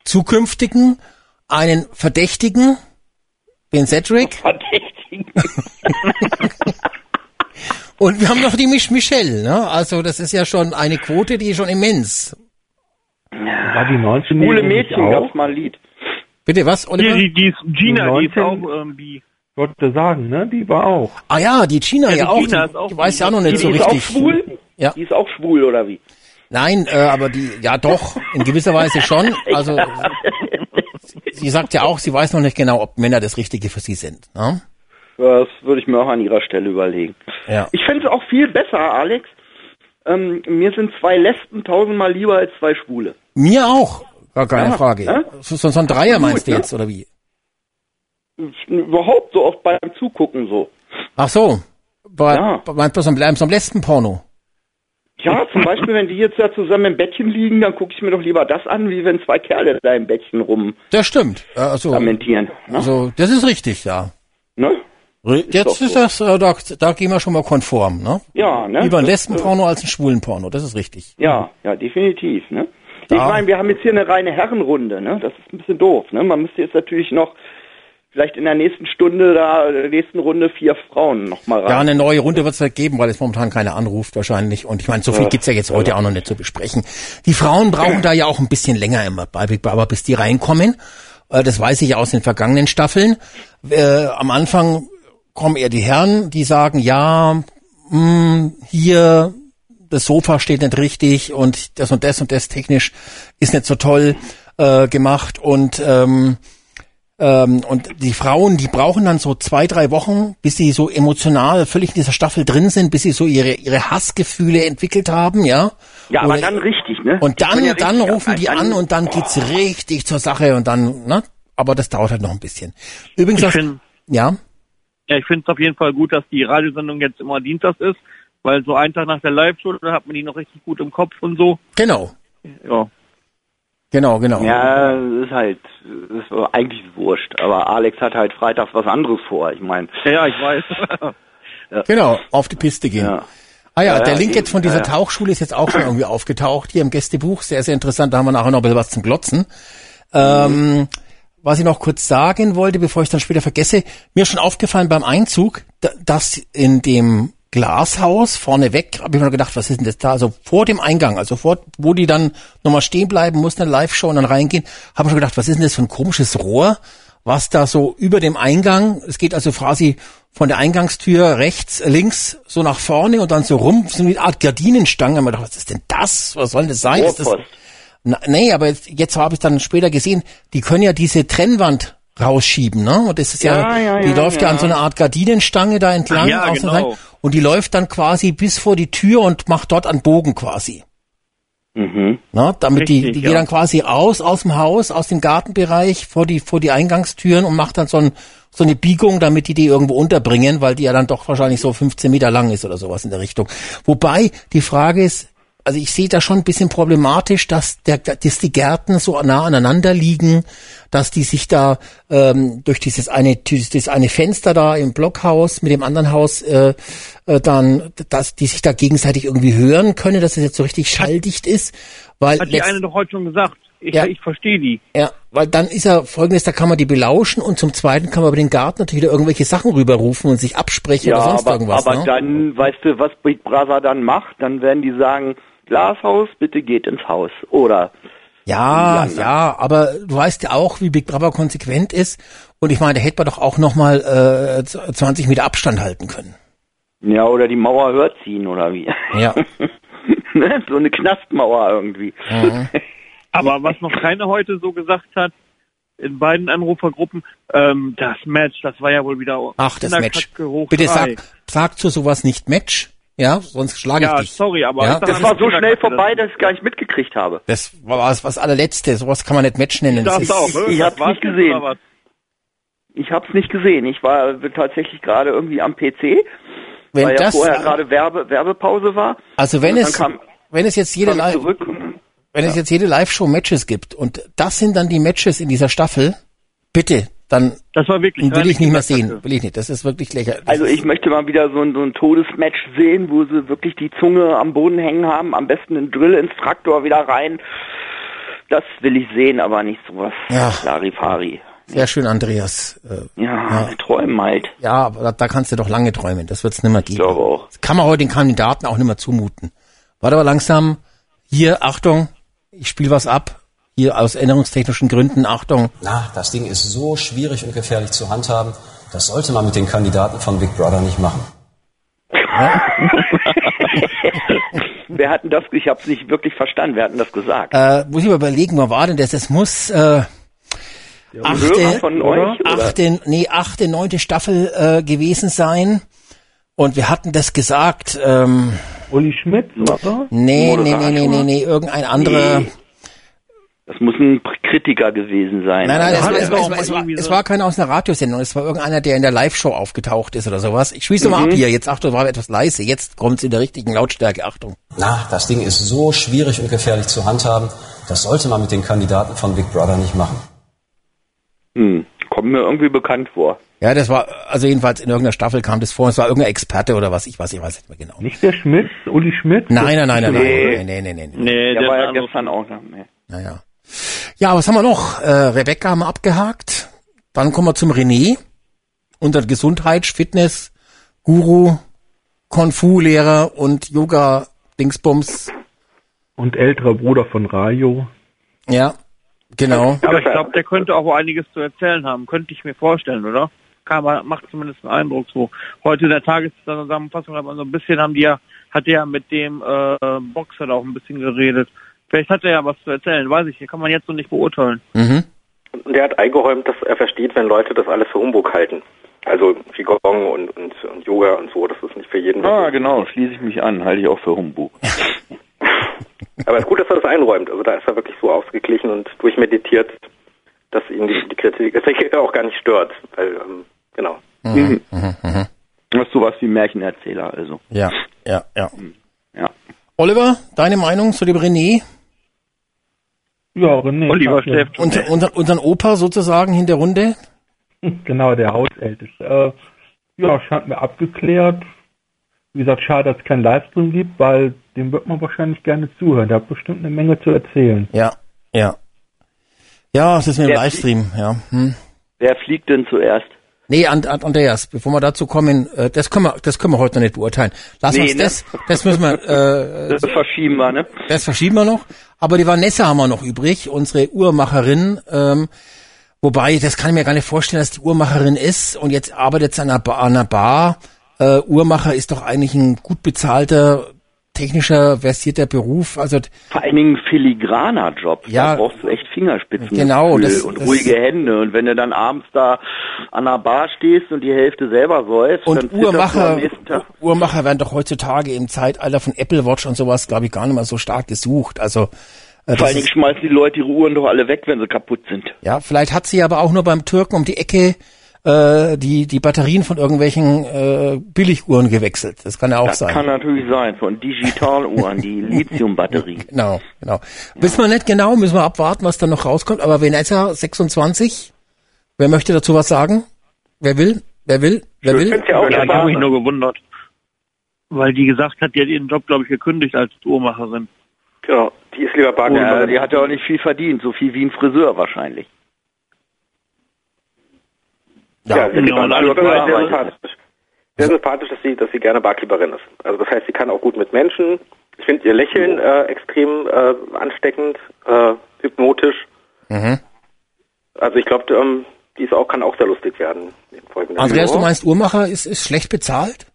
B: zukünftigen, einen Verdächtigen, den Cedric,
I: Verdächtigen.
B: und wir haben noch die Mich Michelle. Ne? Also das ist ja schon eine Quote, die ist schon immens.
K: War die 19
I: Schwule Mädchen gab's mal ein Lied.
B: Bitte was, Oliver?
H: die, die, die ist Gina, die ist
K: 19
H: auch ähm, bi.
K: Wollte sagen, ne? Die war auch.
B: Ah ja, die China ja,
H: Ja, die
B: auch.
H: China
B: die,
H: ist auch
B: die weiß ja auch noch nicht
I: Die
B: so
I: ist auch
B: richtig.
I: schwul?
B: Ja.
I: Die ist auch schwul, oder wie?
B: Nein, äh, aber die, ja doch, in gewisser Weise schon. Also sie sagt ja auch, sie weiß noch nicht genau, ob Männer das Richtige für sie sind. Ne?
I: Das würde ich mir auch an ihrer Stelle überlegen.
B: Ja.
I: Ich finde es auch viel besser, Alex. Ähm, mir sind zwei Lesben tausendmal lieber als zwei Schwule.
B: Mir auch, gar keine
I: Ja,
B: Frage.
I: ja.
B: So, so, ein Dreier
I: Gut,
B: meinst du
I: ne?
B: jetzt, oder wie?
I: Überhaupt so oft beim Zugucken so.
B: Ach so, bei,
I: Ja.
B: so einem, so einem Lesbenporno.
I: Ja, zum Beispiel, wenn die jetzt da zusammen im Bettchen liegen, dann gucke ich mir doch lieber das an, wie wenn zwei Kerle da im Bettchen rum
B: Das stimmt. Äh, Also,
I: lamentieren. Ne?
B: also das ist richtig, ja.
I: ne?
B: Jetzt
I: doch
B: ist
I: so.
B: das, äh, da, da gehen wir schon mal konform, ne?
I: Ja, ne?
B: Lieber ein
I: Das,
B: Lesbenporno als ein Schwulenporno, das ist richtig.
I: äh, Ja, ja, definitiv, ne? Ich meine, wir haben jetzt hier eine reine Herrenrunde, ne? Das ist ein bisschen doof, ne? Man müsste jetzt natürlich noch vielleicht in der nächsten Stunde da, in der nächsten Runde vier Frauen noch mal rein.
B: Ja, eine neue Runde wird es halt geben, weil es momentan keiner anruft wahrscheinlich. Und ich meine, so viel gibt's ja jetzt heute auch noch nicht zu besprechen. Die Frauen brauchen da ja auch ein bisschen länger immer bei Big Brother, bis die reinkommen. Äh, Das weiß ich aus den vergangenen Staffeln. Äh, am Anfang kommen eher die Herren, die sagen, ja, mh, hier, das Sofa steht nicht richtig und das und das und das technisch ist nicht so toll äh, gemacht und ähm, ähm, und die Frauen, die brauchen dann so zwei, drei Wochen, bis sie so emotional völlig in dieser Staffel drin sind, bis sie so ihre, ihre Hassgefühle entwickelt haben, ja.
I: Ja, aber
B: Oder-
I: dann richtig, ne?
B: Und
I: Die
B: dann,
I: ja
B: dann
I: richtig
B: rufen die
I: dann-
B: an und dann geht's richtig zur Sache und dann, ne? Aber das dauert halt noch ein bisschen. Übrigens,
H: Ich
B: das,
H: finde
B: ja,
H: ja, ich finde es auf jeden Fall gut, dass die Radiosendung jetzt immer dienstags ist, weil so einen Tag nach der Live-Show, da hat man die noch richtig gut im Kopf und so.
B: genau,
H: Ja.
B: Genau, genau.
I: Ja, das ist halt, das ist eigentlich wurscht. Aber Alex hat halt freitags was anderes vor. Ich meine,
H: Ja, ich weiß.
B: Genau, auf die Piste gehen.
I: ja.
B: Ah ja,
I: Ja,
B: der
I: ja,
B: Link jetzt von dieser
I: Ja, ja.
B: Tauchschule ist jetzt auch schon irgendwie aufgetaucht hier im Gästebuch. Sehr, sehr interessant. Da haben wir nachher noch ein bisschen was zum Glotzen. Ähm, was ich noch kurz sagen wollte, bevor ich dann später vergesse, mir ist schon aufgefallen beim Einzug, da- dass in dem Glashaus vorneweg, habe ich mir gedacht, was ist denn das da? Also vor dem Eingang, also vor, wo die dann nochmal stehen bleiben mussten, eine Live-Show und dann reingehen, habe ich schon gedacht, was ist denn das für ein komisches Rohr, was da so über dem Eingang, es geht also quasi von der Eingangstür rechts, links, so nach vorne und dann so rum, so eine Art Gardinenstange. Ich hab mir gedacht, was ist denn das? Was soll denn das sein? Ist das, na, nee, aber jetzt, jetzt habe ich dann später gesehen, die können ja diese Trennwand rausschieben, ne? Und das ist ja,
I: Ja, ja,
B: die
I: ja,
B: läuft ja.
I: ja.
B: an so einer Art Gardinenstange da entlang.
H: Ja, genau.
B: rein. Und die läuft dann quasi bis vor die Tür und macht dort einen Bogen quasi.
I: Mhm.
B: Ne? Damit die,
H: Richtig,
B: die
H: ja.
B: geht dann quasi raus aus dem Haus, aus dem Gartenbereich vor die, vor die Eingangstüren und macht dann so, ein, so eine Biegung, damit die die irgendwo unterbringen, weil die ja dann doch wahrscheinlich so 15 Meter lang ist oder sowas in der Richtung. Wobei die Frage ist, also ich sehe da schon ein bisschen problematisch, dass, der, dass die Gärten so nah aneinander liegen, dass die sich da ähm, durch dieses eine, dieses eine Fenster da im Blockhaus mit dem anderen Haus äh, äh, dann, dass die sich da gegenseitig irgendwie hören können, dass es jetzt so richtig schalldicht ist, weil
H: Hat die eine doch heute schon gesagt. Ich,
B: Ja.
H: ich verstehe die.
B: ja, weil dann ist ja folgendes, da kann man die belauschen und zum Zweiten kann man über den Garten natürlich wieder irgendwelche Sachen rüberrufen und sich absprechen
I: Ja,
B: oder sonst
I: aber,
B: irgendwas.
I: aber
B: ne?
I: dann, weißt du, was Big Brother dann macht? Dann werden die sagen, Glashaus, bitte geht ins Haus. Oder,
B: Ja,
I: Ja,
B: aber du weißt ja auch, wie Big Brother konsequent ist. Und ich meine, da hätte man doch auch nochmal äh, 20 Meter Abstand halten können.
I: ja, oder die Mauer hört ziehen, oder wie?
B: Ja.
I: ne? So eine Knastmauer irgendwie.
B: Mhm.
H: Aber was noch keiner heute so gesagt hat, in beiden Anrufergruppen, ähm, das Match, das war ja wohl wieder
B: Ach, das Match. Bitte sag, sag zu sowas nicht Match. Ja, sonst schlage ich
H: Ja,
B: dich.
H: sorry, aber
B: Ja,
H: ich
I: Das war so schnell
H: das-
I: vorbei, dass ich gar nicht mitgekriegt habe.
B: Das war was, was allerletzte. Sowas kann man nicht Match nennen. Das
H: Das
B: ist,
H: auch,
I: ich
H: Das
I: hab's
H: war's
I: nicht gesehen. Ich hab's nicht gesehen. Ich war tatsächlich gerade irgendwie am PC,
B: wenn
I: weil ja
B: das,
I: vorher gerade Werbe, Werbepause war.
B: also wenn es,
I: kam-
B: wenn es jetzt jede
I: ich
B: Live, wenn es jetzt jede Live-Show Matches gibt und das sind dann die Matches in dieser Staffel, bitte, dann
H: Das war wirklich
B: will ich nicht mehr sehen. Will ich nicht. Das ist wirklich lächerlich.
I: Also ich möchte mal wieder so ein, so ein Todesmatch sehen, wo sie wirklich die Zunge am Boden hängen haben, am besten einen Drill ins Traktor wieder rein. Das will ich sehen, aber nicht sowas
B: Ja.
I: Larifari.
B: Sehr schön, Andreas. Äh,
I: Ja, träumen halt.
B: ja, aber da, da kannst du doch lange träumen. Das wird's nimmer geben.
I: Ich glaube auch.
B: Das kann man heute den Kandidaten auch nimmer zumuten. Warte aber langsam. Hier, Achtung, ich spiele was ab. Hier aus erinnerungstechnischen Gründen, Achtung.
M: Na, das Ding ist so schwierig und gefährlich zu handhaben. Das sollte man mit den Kandidaten von Big Brother nicht machen.
I: Wer hat denn das? Ich habe es nicht wirklich verstanden. Wer hat denn das gesagt?
B: Äh, muss ich mal überlegen, wo war denn das? Das muss äh, achte,
I: von euch, oder?
B: achte, nee, achte, neunte Staffel äh, gewesen sein. Und wir hatten das gesagt. Ähm,
K: Uli Schmidt, oder?
B: nee, nee, nee, nee, nee, nee, irgendein anderer.
I: Nee. Das muss ein Kritiker gewesen sein.
B: Nein, nein, es,
H: er
B: es, war, es, war, es, war, es war keiner aus einer Radiosendung, es war irgendeiner, der in der Live-Show aufgetaucht ist oder sowas. Ich schließe mal
I: Mhm.
B: ab hier, jetzt Achtung, war etwas leise, jetzt kommt's in der richtigen Lautstärke, Achtung.
M: Na, das Ding ist so schwierig und gefährlich zu handhaben. Das sollte man mit den Kandidaten von Big Brother nicht machen.
I: Hm, kommt mir irgendwie bekannt vor.
B: Ja, das war, also jedenfalls in irgendeiner Staffel kam das vor, es war irgendein Experte oder was, ich weiß, ich weiß nicht mehr genau.
K: Nicht der Schmidt, Uli Schmidt?
B: Nein, nein, nein, nein, nein,
I: Nee.
B: nein, nein, nein, nein, nein.
H: Nee,
I: Der
H: der
I: war ja gestern auch noch. Nee.
B: Naja. Ja, was haben wir noch? Äh, Rebecca haben wir abgehakt. Dann kommen wir zum René, unser Gesundheits-, Fitness, Guru, Kung-Fu-Lehrer und Yoga-Dingsbums.
K: Und älterer Bruder von Rayo.
B: Ja, genau.
H: Aber ich glaube, der könnte auch einiges zu erzählen haben. Könnte ich mir vorstellen, oder? Kann man, macht zumindest einen Eindruck so. Heute in der Tageszusammenfassung hat man so ein bisschen, haben die ja, hat der ja mit dem äh, Boxer da auch ein bisschen geredet. Vielleicht hat er ja was zu erzählen, weiß ich. Kann man jetzt so nicht beurteilen.
B: Mhm.
J: Und der hat eingeräumt, dass er versteht, wenn Leute das alles für Humbug halten. Also Qigong und, und, und Yoga und so, das ist nicht für jeden.
I: Ah, genau, schließe ich mich an. Halte ich auch für Humbug.
J: Aber es ist gut, dass er das einräumt. Also da ist er wirklich so ausgeglichen und durchmeditiert, dass ihn die, die Kritik, er auch gar nicht stört. Weil, ähm, genau.
I: Mhm. Das ist sowas wie Märchenerzähler, also.
B: Ja, ja, ja.
I: Ja.
B: Oliver, deine Meinung zu dem René?
K: Ja, René.
H: Oliver schläft schon.
B: Unser, unser, unseren Opa sozusagen in der Runde?
K: Genau, der Hausälteste. Äh, ja, scheint mir abgeklärt. Wie gesagt, schade, dass es keinen Livestream gibt, weil dem wird man wahrscheinlich gerne zuhören. Der hat bestimmt eine Menge zu erzählen.
B: Ja, ja. Ja, es ist mit dem Livestream, ja. Hm.
I: Wer fliegt denn zuerst?
B: Nee, And And Andreas, bevor wir dazu kommen, äh, das können wir, das können wir heute noch nicht beurteilen. Lass
I: Nee,
B: uns
I: ne?
B: das, das müssen wir, äh,
I: Das verschieben wir, ne?
B: das verschieben wir noch. Aber die Vanessa haben wir noch übrig, unsere Uhrmacherin, ähm, wobei, das kann ich mir gar nicht vorstellen, dass die Uhrmacherin ist und jetzt arbeitet sie an einer Bar. Einer Bar. Äh, Uhrmacher ist doch eigentlich ein gut bezahlter, technischer, versierter Beruf. Also
I: Vor allen Dingen filigraner Job.
B: Ja.
I: Da brauchst du echt Fingerspitzen
B: Genau, das-
I: und
B: das-
I: ruhige Hände. Und wenn du dann abends da an der Bar stehst und die Hälfte selber säufst, dann
B: Und
I: am
B: Uhrmacher. Uhrmacher werden doch heutzutage im Zeitalter von Apple Watch und sowas, glaube ich, gar nicht mehr so stark gesucht. Also äh,
I: Vor allen Dingen schmeißen die Leute ihre Uhren doch alle weg, wenn sie kaputt sind.
B: ja, vielleicht hat sie aber auch nur beim Türken um die Ecke äh, die die Batterien von irgendwelchen äh, Billiguhren gewechselt. Das kann ja auch
I: das
B: sein.
I: kann natürlich sein, von Digitaluhren, die Lithiumbatterien.
B: Genau, genau. Wissen wir nicht genau, müssen wir abwarten, was da noch rauskommt. Aber Venezia 26, wer möchte dazu was sagen? Wer will? Wer will? Wer will?
J: ja
H: Ja, ich habe mich nur gewundert. Weil die gesagt hat, die hat ihren Job, glaube ich, gekündigt als Uhrmacherin.
J: Genau. Die ist lieber.
I: Ja, die hat ja auch nicht viel verdient, so viel wie ein Friseur wahrscheinlich.
J: Ja, sie ist
H: Ja, und
J: also
H: alles
J: sehr
I: klar.
J: sympathisch. Sehr sympathisch, dass sie, dass sie gerne Barkeeperin ist. Also das heißt, sie kann auch gut mit Menschen. Ich finde ihr Lächeln äh, extrem äh, ansteckend, äh, hypnotisch.
B: Mhm.
J: Also ich glaube, ähm, die ist auch, kann auch sehr lustig werden.
B: Andreas, du
J: Jahren.
B: meinst Uhrmacher ist, ist schlecht bezahlt?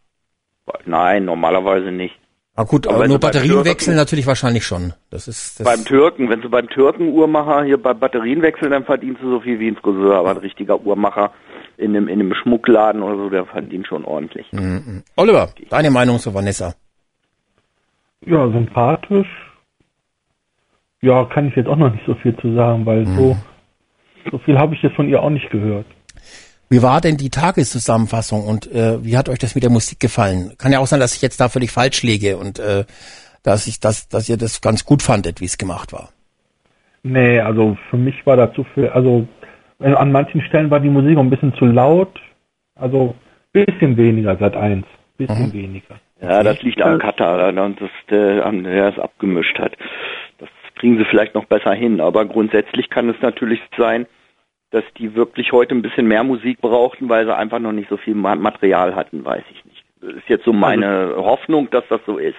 I: Nein, normalerweise nicht.
B: Ah gut,
I: Aber
B: aber
I: wenn
B: nur
I: du
B: Batterien
I: Türken-
B: wechseln natürlich wahrscheinlich schon. Das ist das
I: Beim Türken, wenn du beim Türken Uhrmacher hier bei Batterien wechseln, dann verdienst du so viel wie ein Friseur, aber ein richtiger Uhrmacher in einem, in einem Schmuckladen oder so, der verdient schon ordentlich.
B: Mhm. Oliver, deine Meinung zu Vanessa?
K: Ja, sympathisch. Ja, kann ich jetzt auch noch nicht so viel zu sagen, weil so, so viel habe ich jetzt von ihr auch nicht gehört.
B: Wie war denn die Tageszusammenfassung und äh, wie hat euch das mit der Musik gefallen? Kann ja auch sein, dass ich jetzt da völlig falsch liege und äh, dass ich das, dass ihr das ganz gut fandet, wie es gemacht war.
K: Nee, also für mich war da zu viel, also an manchen Stellen war die Musik auch ein bisschen zu laut. Also bisschen weniger seit eins. Bisschen weniger.
I: Ja, das liegt am Katar, da, und das, der, am- der es abgemischt hat. Das kriegen sie vielleicht noch besser hin, aber grundsätzlich kann es natürlich sein, dass die wirklich heute ein bisschen mehr Musik brauchten, weil sie einfach noch nicht so viel Ma- Material hatten, weiß ich nicht. Das ist jetzt so meine Hoffnung, dass das so ist.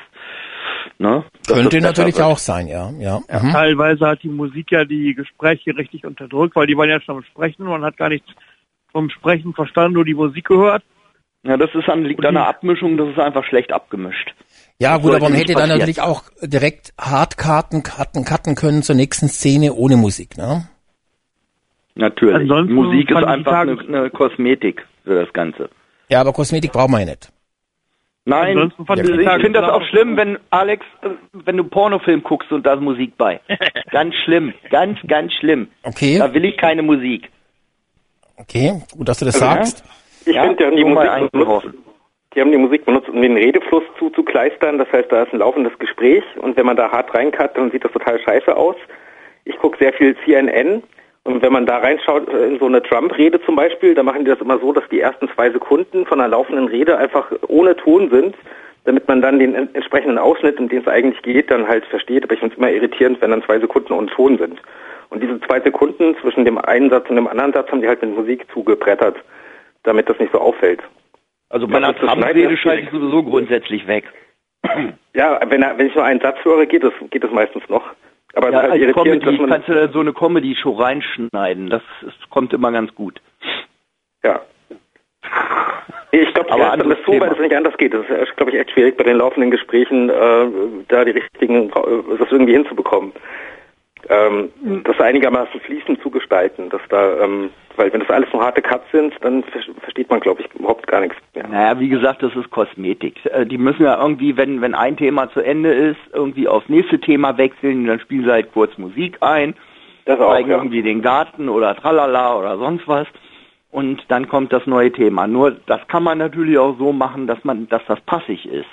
I: Ne?
B: Könnte natürlich
I: wird.
B: auch sein, ja. ja. Mhm.
H: Teilweise hat die Musik ja die Gespräche richtig unterdrückt, weil die waren ja schon am Sprechen, man hat gar nichts vom Sprechen verstanden, nur die Musik gehört.
I: Ja, das ist an, liegt an der Abmischung, das ist einfach schlecht abgemischt.
B: Ja,
I: Das
B: gut, aber man hätte dann natürlich auch direkt Hardkarten, Karten cutten können zur nächsten Szene ohne Musik, ne?
I: Natürlich.
H: Ansonsten
I: Musik ist einfach eine, eine Kosmetik für das Ganze.
B: Ja, aber Kosmetik braucht man ja nicht.
I: Nein,
H: Ansonsten fand
I: ich finde das auch schlimm, wenn Alex, äh, wenn du Pornofilm guckst und da ist Musik bei. ganz schlimm, ganz, ganz schlimm.
B: Okay,
I: Da will ich keine Musik.
B: okay, gut, dass du das
I: Also,
B: sagst.
J: Ich
I: Ja,
J: finde, die haben die Musik benutzt, die haben die Musik benutzt, um den Redefluss zuzukleistern. Das heißt, da ist ein laufendes Gespräch und wenn man da hart reinkat, dann sieht das total scheiße aus. Ich gucke sehr viel CNN und wenn man da reinschaut äh, in so eine Trump-Rede zum Beispiel, dann machen die das immer so, dass die ersten zwei Sekunden von einer laufenden Rede einfach ohne Ton sind, damit man dann den en- entsprechenden Ausschnitt, um den es eigentlich geht, dann halt versteht. Aber ich finde es immer irritierend, wenn dann zwei Sekunden ohne Ton sind. Und diese zwei Sekunden zwischen dem einen Satz und dem anderen Satz haben die halt mit Musik zugebrettert, damit das nicht so auffällt.
I: Also bei einer
J: Das das
I: Trump-Rede schalte ich sowieso grundsätzlich weg.
J: Ja, wenn, wenn ich nur einen Satz höre, geht es geht es meistens noch. Aber
I: Ja,
J: halt
I: als Comedy kannst du da so eine Comedy-Show reinschneiden. Das ist, kommt immer ganz gut.
J: ja. Ich glaube,
I: Aber
J: das
I: anderes
J: ist so, weil
I: Thema.
J: es nicht anders geht. Das ist, glaube ich, echt schwierig bei den laufenden Gesprächen, äh, da die richtigen, äh, das irgendwie hinzubekommen. Ähm, das einigermaßen fließend zu gestalten, dass da, ähm, weil wenn das alles nur harte Cuts sind, dann ver versteht man, glaube ich, überhaupt gar nichts mehr.
I: Naja, wie gesagt, das ist Kosmetik. Äh, Die müssen ja irgendwie, wenn, wenn ein Thema zu Ende ist, irgendwie aufs nächste Thema wechseln, dann spielen sie halt kurz Musik ein,
J: Das auch,
I: zeigen
J: ja.
I: irgendwie den Garten oder tralala oder sonst was. Und dann kommt das neue Thema. Nur das kann man natürlich auch so machen, dass man, dass das passig ist.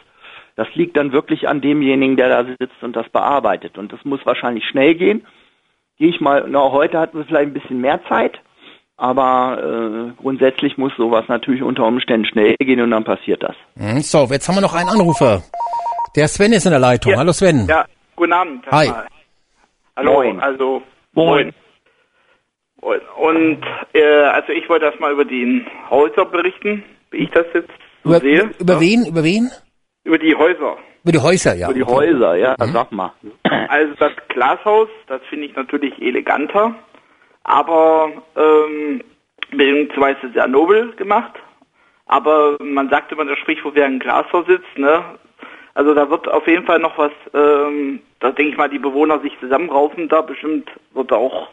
I: Das liegt dann wirklich an demjenigen, der da sitzt und das bearbeitet. Und das muss wahrscheinlich schnell gehen. Gehe ich mal, na, heute hatten wir vielleicht ein bisschen mehr Zeit, aber äh, grundsätzlich muss sowas natürlich unter Umständen schnell gehen und dann passiert das.
B: Hm, So, jetzt haben wir noch einen Anrufer. Der Sven ist in der Leitung.
N: Ja.
B: Hallo Sven.
N: Ja, guten Abend.
B: Hi.
N: Hallo,
I: Moin.
N: also
H: Moin.
N: Und, und äh, also ich wollte erstmal über den Häuser berichten, wie ich das jetzt so
B: Über,
N: sehe.
B: über
N: Ja.
B: wen? Über wen?
N: Über die Häuser.
B: Über die Häuser, ja.
I: Für die
B: okay.
I: Häuser, ja, sag mal.
N: Also das Glashaus, das finde ich natürlich eleganter, aber ähm, beziehungsweise sehr nobel gemacht. Aber man sagt immer das Sprichwort, wer im Glashaus sitzt, ne? Also da wird auf jeden Fall noch was, ähm, da denke ich mal, die Bewohner sich zusammenraufen, da bestimmt wird auch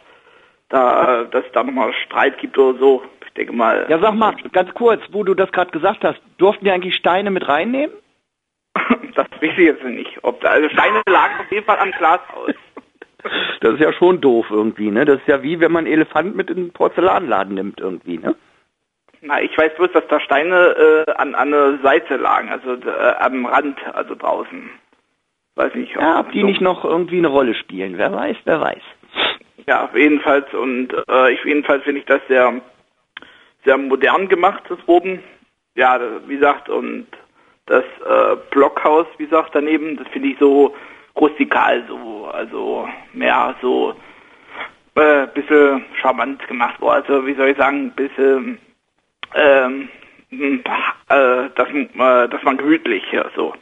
N: da, dass es da nochmal Streit gibt oder so. Ich denke mal.
I: Ja, sag mal, ganz kurz, wo du das gerade gesagt hast, durften die eigentlich Steine mit reinnehmen?
N: Das weiß ich jetzt nicht. Ob da, also Steine lagen auf jeden Fall am Glashaus.
I: Das ist ja schon doof irgendwie, ne? Das ist ja wie, wenn man einen Elefant mit in den Porzellanladen nimmt irgendwie, ne?
N: Na, ich weiß bloß, dass da Steine äh, an, an der Seite lagen, also äh, am Rand, also draußen. Weiß nicht.
I: Ja, ob die
N: so-
I: nicht noch irgendwie eine Rolle spielen, wer weiß, wer weiß.
N: Ja, jedenfalls und äh, ich jedenfalls finde ich das sehr sehr modern gemacht, das oben. Ja, wie gesagt und das äh, Blockhaus, wie gesagt, daneben, das finde ich so rustikal, so also mehr so äh, bisschen charmant gemacht worden. Also wie soll ich sagen, bisschen ähm, äh, dass, äh, dass man gemütlich ja, so.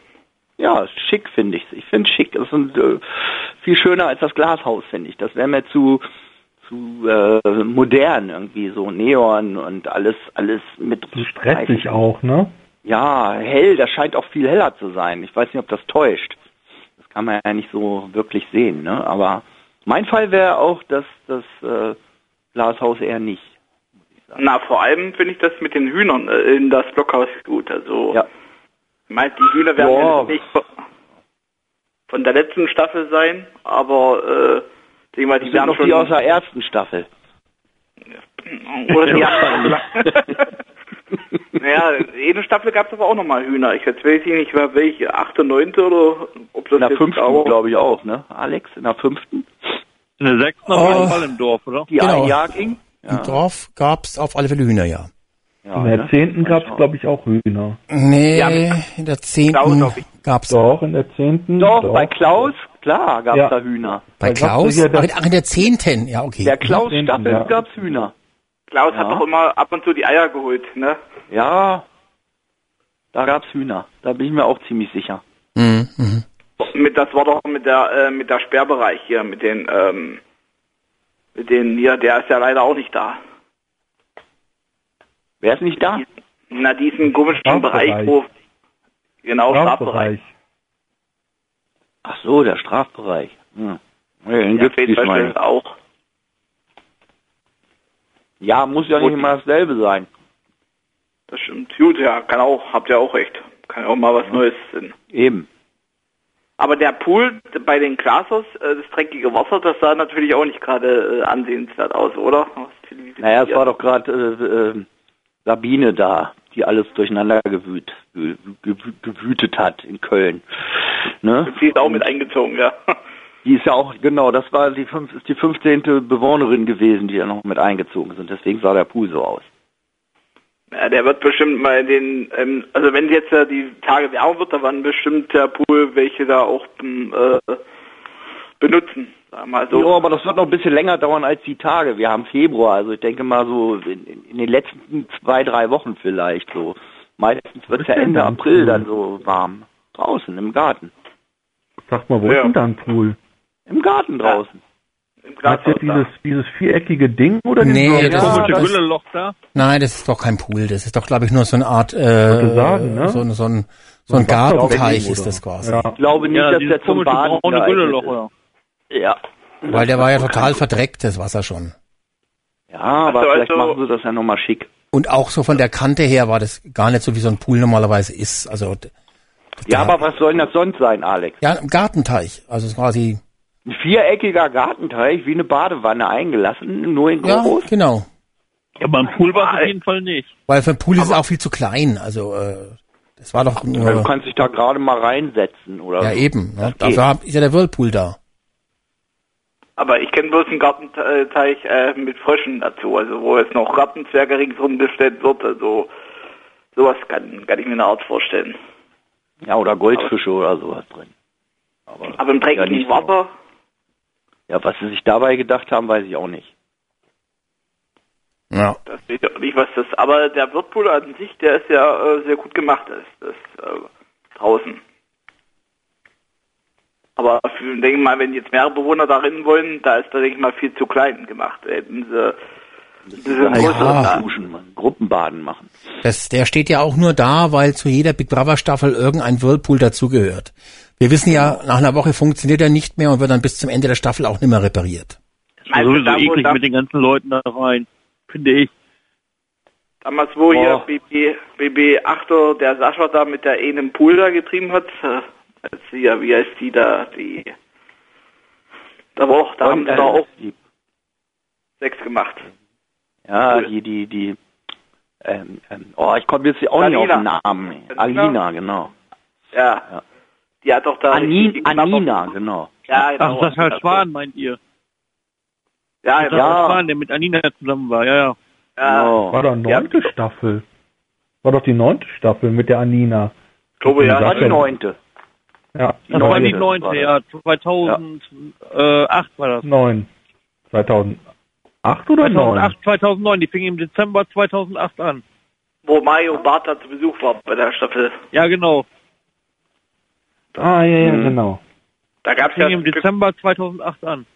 I: Ja, schick finde ich. Ich finde schick. Das ist äh, viel schöner als das Glashaus, finde ich. Das wäre mir zu zu äh, modern irgendwie so Neon und alles alles mit
K: Stressig auch, ne?
I: Ja, hell, das scheint auch viel heller zu sein. Ich weiß nicht, ob das täuscht. Das kann man ja nicht so wirklich sehen, ne? Aber mein Fall wäre auch, dass das äh, Glashaus eher nicht.
N: Na, vor allem finde ich das mit den Hühnern äh, in das Blockhaus gut. Also,
I: Ja.
N: ich meine, die Hühner werden
I: Ja.
N: ja nicht von- der letzten Staffel sein, aber äh, denke mal,
I: Das
N: die
I: sind
N: werden
I: noch
N: schon
I: die aus der ersten Staffel.
N: oder die erste. naja, jede Staffel gab es aber auch nochmal Hühner. Ich jetzt weiß ich nicht, wer welche, achte, neunte oder ob das
I: In der
N: jetzt
I: fünften,
N: auch-
I: glaube ich auch, ne? Alex, in der fünften?
H: In der sechsten auf jeden Fall im Dorf, oder?
I: Die
B: Genau.
I: ein Jahr ging?
B: Im Dorf gab's auf alle Fälle Hühner, ja.
I: Ja,
K: In der
I: ne?
K: zehnten gab es, glaube ich, auch Hühner.
B: Nee,
N: Ja.
B: in der zehnten
N: Klaus,
B: gab's
K: Doch, in der zehnten.
I: Doch, bei Klaus, klar, gab's
K: Ja.
I: da Hühner.
B: bei Klaus.
K: ja
B: Ach, in der zehnten, ja, okay.
I: Der Klaus-Staffel
K: Ja.
I: gab's Hühner.
N: Klaus hat
I: Ja.
N: doch immer ab und zu die Eier geholt, ne?
I: Ja, da gab's Hühner. Da bin ich mir auch ziemlich sicher.
B: Mhm, mhm.
N: Mit, das war doch mit der äh, mit der Sperrbereich hier, mit den ähm, mit den hier, der ist ja leider auch nicht da.
I: Wer ist nicht da?
N: Na, diesen komischen
K: Strafbereich.
N: Bereich, wo, genau, Strafbereich.
I: Ach so, der Strafbereich. Hm. Nee, den
N: Ja,
I: gibt's diesmal
N: auch.
I: Ja, muss ja nicht immer dasselbe sein.
N: Das stimmt. Gut, ja, kann auch, habt ihr auch recht. Kann ja auch mal was Neues sein.
I: Eben.
N: Aber der Pool bei den Glasers, äh, das dreckige Wasser, das sah natürlich auch nicht gerade äh, ansehenswert aus, oder?
I: Naja, es war doch gerade äh, äh, Sabine da, die alles durcheinander gewüt, ge, ge, gewütet hat in Köln. Ne?
N: Sie ist auch mit eingezogen, ja.
I: Die ist ja auch, genau, das war die, fünf, ist die 15. Bewohnerin gewesen, die da noch mit eingezogen sind. Deswegen sah der Pool so aus.
N: Ja, der wird bestimmt mal den, ähm, also wenn jetzt ja die Tage wärmer wird, da werden bestimmt der Pool welche da auch ähm, äh, benutzen. Sagen wir mal so.
I: Ja, aber das wird noch ein bisschen länger dauern als die Tage. Wir haben Februar, also ich denke mal so in, in den letzten zwei, drei Wochen vielleicht so. Meistens wird es ja Ende April dann so warm. Draußen im Garten.
K: Sag mal, wo
N: Ja.
K: ist denn da ein Pool?
I: Im Garten draußen.
N: Im
K: Hat jetzt dieses, dieses viereckige Ding oder
B: Nee, das-?
H: Komische
B: das-
H: Gülleloch da.
B: Nein, das ist doch kein Pool. Das ist doch, glaube ich, nur so eine Art, äh,
K: sagen, ne?
B: so, ein- so ein, so ein Gartenteich ist das quasi.
K: Ja.
I: Ich glaube nicht,
H: Ja,
I: dass der zum Baden
H: braune Gülleloch,
I: ist.
H: oder?
I: Ja.
B: Weil der war ja total verdreckt, das Wasser schon.
I: Ja, aber
N: Also,
I: vielleicht
N: also-
I: machen sie das ja nochmal schick.
B: Und auch so von der Kante her war das gar nicht so, wie so ein Pool normalerweise ist. Also,
I: Ja, aber was soll denn das sonst sein, Alex?
B: ja, ein Gartenteich. Also es ist quasi,
I: Ein viereckiger Gartenteich, wie eine Badewanne eingelassen, nur in
B: ja,
I: groß.
B: genau.
H: Ja, aber ein Pool war es auf jeden Fall nicht.
B: Weil für ein Pool ist es auch viel zu klein. Also, äh, das war doch
I: Ja, Du
B: nur,
I: kannst dich da gerade mal reinsetzen oder
B: ja
I: so.
B: eben. Ne? Dafür hab- ist ja der Whirlpool da.
N: Aber ich kenne bloß einen Gartenteich äh, mit Fröschen dazu, also wo jetzt noch Gartenzwerge ringsrum gestellt wird, also sowas kann, kann ich mir eine Art vorstellen.
I: Ja, oder Goldfische oder sowas drin. Aber,
N: Aber im dreckigen
I: nicht so.
N: Wasser,
I: Ja, was sie sich dabei gedacht haben, weiß ich auch nicht.
B: Ja.
N: das weiß ich auch nicht, was das, aber der Wirtpool an sich, der ist ja äh, sehr gut gemacht, ist, das äh, draußen. Aber für, denke ich mal, wenn jetzt mehrere Bewohner darin wollen, da ist da, denke ich mal, viel zu klein gemacht. Da Hätten sie, größer
B: Ja.
N: da.
I: Duschen, Gruppenbaden machen.
B: Das, der steht ja auch nur da, weil zu jeder Big Brother Staffel irgendein Whirlpool dazugehört. Wir wissen ja, nach einer Woche funktioniert er nicht mehr und wird dann bis zum Ende der Staffel auch nicht mehr repariert.
N: Also wo,
H: eklig mit den ganzen Leuten da rein. Finde ich.
N: damals, wo hier
I: Boah.
N: BB, BB Achter, der Sascha da mit der einen Pool da getrieben hat, äh, als sie ja, wie heißt die da, die, da war auch, da haben sie da auch
I: die,
N: Sex gemacht.
I: ja,
N: Cool.
I: die, die, die, ähm, ähm, oh, ich komme jetzt auch nicht auf den
N: Alina.
I: Namen.
N: Alina?
I: Alina, genau.
N: Ja.
I: Ja.
N: Die hat doch da.
I: Anin. Anina, genau.
N: Ja,
H: Ach,
N: genau.
H: das Herr Schwan, meint ihr?
N: Ja,
H: Das
N: genau.
H: Herr
I: Ja.
H: Schwan, der mit Anina zusammen war, ja, ja.
N: Ja,
I: Genau.
K: War doch neunte Staffel. War doch die neunte Staffel mit der Anina.
N: ich glaube, ja.
I: Das war die
K: Sascha.
I: neunte.
K: Ja,
H: Das war die
I: Neunte
H: ja. 2008 war das.
K: neun. 2008 oder neun?
H: 2008, 2009. Die fing im Dezember 2008 an.
N: Wo Mario Barth da zu Besuch war bei der Staffel.
H: Ja, genau.
K: Ah, ja, ja,
I: Mhm.
K: genau.
N: Da gab's
H: Fing
N: ja.
H: im Dezember 2008 an.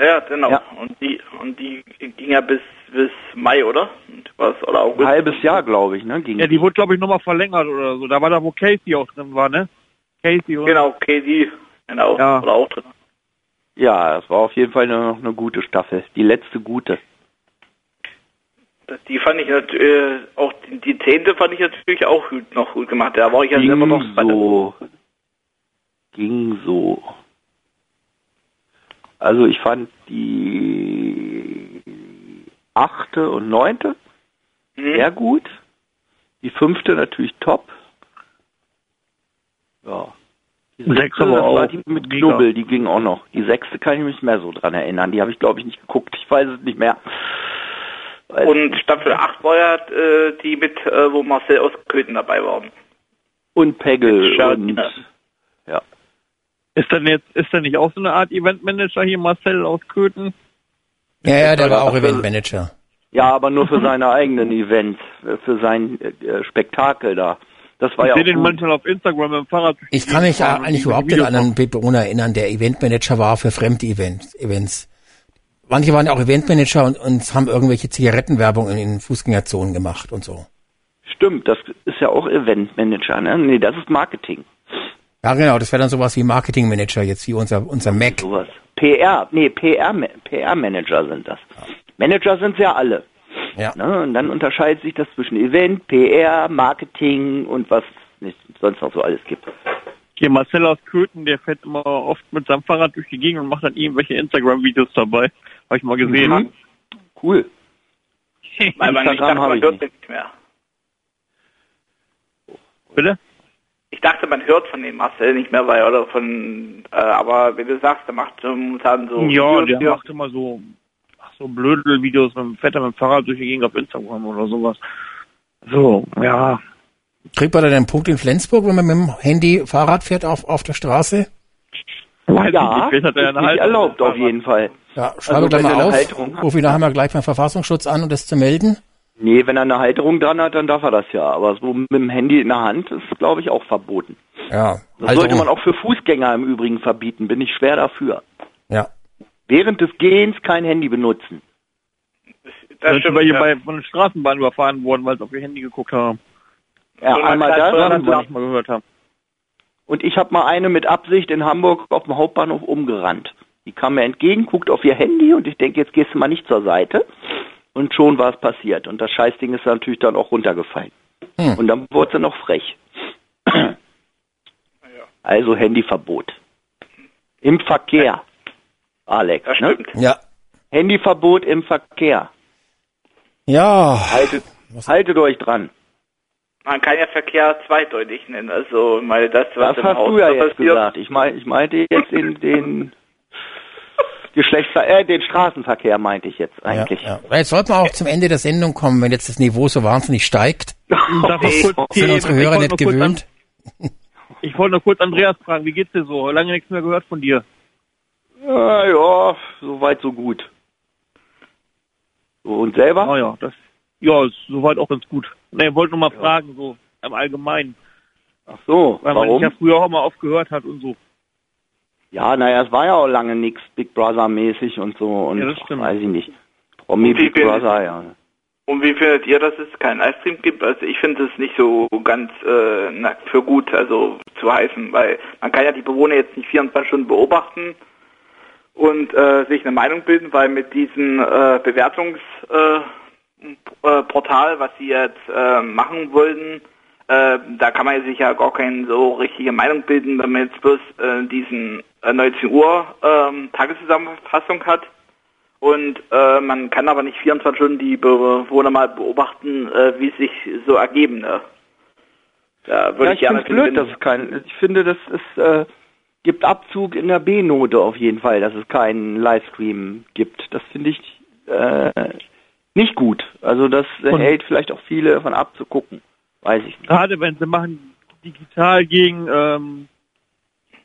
N: Ja, genau.
I: Ja.
N: Und die und die ging ja bis bis Mai, oder? Was oder
I: Ein
N: August?
I: halbes Jahr, glaube ich, ne? Ging
H: Ja, die wurde, glaube ich, nochmal verlängert oder so. Da war da, wo Casey auch drin war, ne? Casey und
N: Genau, Casey, genau,
H: Ja.
N: oder auch drin.
I: Ja, das war auf jeden Fall eine, eine gute Staffel. Die letzte gute.
N: Die fand ich natürlich, äh, auch die, zehnte fand ich natürlich auch gut, noch gut gemacht. Da war ich ja
I: Ging
N: immer noch bei der,
I: so. Ging so. Also ich fand die achte und neunte
N: Mhm.
I: sehr gut. Die fünfte natürlich top. Ja. Die
H: Sechs
I: sechste,
H: aber
I: das war
H: auch
I: die mit
H: mega.
I: Knubbel, die ging auch noch. Die sechste kann ich mich mehr so dran erinnern. Die habe ich, glaube ich, nicht geguckt. Ich weiß es nicht mehr.
N: Und Staffel 8 war ja äh, die mit, äh, wo Marcel aus Köthen dabei war.
I: und Peggle
N: Shoutout,
I: und
N: ja.
H: Ist dann jetzt, ist dann nicht auch so eine Art Eventmanager hier, Marcel aus Köthen?
B: Ja, ja, der war auch Eventmanager.
I: Ja, aber nur für seine eigenen Events, äh, für sein äh, Spektakel da. Das war
H: Ich
I: ja
H: sehe den
I: gut.
H: manchmal auf Instagram im Fahrrad.
B: Ich kann mich ja eigentlich überhaupt nicht an einen Bewohner erinnern, der Eventmanager war für fremde Events. Manche waren ja auch Eventmanager und, und haben irgendwelche Zigarettenwerbung in den Fußgängerzonen gemacht und so.
I: Stimmt, das ist ja auch Eventmanager, ne? Nee, das ist Marketing.
B: Ja, genau, das wäre dann sowas wie Marketingmanager jetzt, wie unser, unser Mac.
I: Sowas. PR, nee, PR, PR-Manager sind das. Manager sind ja alle.
B: Ja.
I: Ne? Und dann unterscheidet sich das zwischen Event, PR, Marketing und was es sonst noch so alles gibt.
H: Hier Marcel aus Köthen, der fährt immer oft mit seinem Fahrrad durch die Gegend und macht dann irgendwelche Instagram-Videos dabei. Habe ich mal gesehen.
I: Mhm. Cool.
N: Weil man, ich dachte, man
I: ich
N: hört
I: nicht.
N: den nicht mehr.
H: Bitte?
N: Ich dachte, man hört von dem Marcel nicht mehr, weil, oder von, äh, aber wenn du sagst, der macht momentan so.
H: ja,
N: Videos,
H: der macht immer so, ach, so Blödel-Videos mit dem Vetter mit dem Fahrrad durch die Gegend auf Instagram oder sowas. So, ja.
B: Kriegt man da den Punkt in Flensburg, wenn man mit dem Handy Fahrrad fährt auf, auf der Straße?
H: Weiß
I: ja,
H: nicht, hat er
I: ist nicht erlaubt auf jeden Fall.
B: Ja, schreibe
I: Also,
B: gleich mal auf.
I: Halterung.
B: Ruf ihn nachher mal gleich beim Verfassungsschutz an, um das zu melden.
I: Nee, wenn er eine Halterung dran hat, dann darf er das ja. Aber so mit dem Handy in der Hand ist, glaube ich, auch verboten.
B: Ja.
I: Das sollte man auch für Fußgänger im Übrigen verbieten. Bin ich schwer dafür.
B: Ja.
I: Während des Gehens kein Handy benutzen.
H: Da
N: stimmt,
H: sind wir hier
N: ja.
H: bei, von der Straßenbahn überfahren worden, weil sie auf ihr Handy geguckt haben.
I: Ja,
N: So,
I: einmal das.
H: mal gehört habe.
I: Und ich habe mal eine mit Absicht in Hamburg auf dem Hauptbahnhof umgerannt. Die kam mir entgegen, guckt auf ihr Handy und ich denke, jetzt gehst du mal nicht zur Seite. Und schon war es passiert. Und das Scheißding ist natürlich dann auch runtergefallen.
B: Hm.
I: Und dann wurde sie noch frech. Also Handyverbot. Im Verkehr. Alex,
N: Das
I: ne?
N: stimmt.
B: Ja.
I: Handyverbot im Verkehr.
B: Ja.
I: Haltet, haltet euch dran.
N: Man kann ja Verkehr zweideutig nennen, also mal das, was
I: Das
N: im
I: hast
N: Auto
I: du ja jetzt
N: passiert.
I: gesagt. Ich, mein, ich meinte jetzt den, den Geschlechtsver äh, den Straßenverkehr meinte ich jetzt eigentlich.
B: Ja, ja. Jetzt sollten wir auch zum Ende der Sendung kommen, wenn jetzt das Niveau so wahnsinnig steigt.
H: Darf ich kurz
B: Sind unsere
H: ich
B: Hörer
H: wollte
B: nicht
H: noch kurz
B: gewöhnt?
H: An, ich wollte noch kurz Andreas fragen, wie geht's dir so? Lange nichts mehr gehört von dir.
I: Ja, ja, so weit, so gut. Und selber?
H: Ah ja, das ja, ist soweit auch ganz gut. Ne, wollte nur mal fragen, so im Allgemeinen.
I: Ach so,
H: Weil man
I: warum?
H: sich ja früher auch mal aufgehört hat und so.
I: Ja, naja, es war ja auch lange nichts Big Brother mäßig und so und
H: Ja, das stimmt.
I: weiß ich nicht. Promi
N: Und wie
I: Big Brother, ja.
N: Und wie findet ihr, dass es keinen Livestream gibt? Also ich finde es nicht so ganz äh, na, für gut, also zu heißen, weil man kann ja die Bewohner jetzt nicht 24 Stunden beobachten und äh, sich eine Meinung bilden, weil mit diesem äh, Bewertungsportal, äh, Portal, was sie jetzt äh, machen wollten, äh, da kann man sich ja gar keine so richtige Meinung bilden, wenn man jetzt bloß äh, diesen äh, 19 Uhr ähm, Tageszusammenfassung hat. Und äh, man kann aber nicht 24 Stunden die Bewohner mal beobachten, äh, wie es sich so ergeben. Ne? Da würde
I: Ja,
N: ich
I: ich
N: gerne
I: finde blöd,
N: finden,
I: dass es kein, ich finde, das ist, äh, gibt Abzug in der B-Note auf jeden Fall, dass es keinen Livestream gibt. Das finde ich äh, nicht gut. Also das äh,
H: Und-
I: hält vielleicht auch viele davon ab zu gucken. Weiß ich nicht.
H: Gerade wenn sie machen digital gegen ähm,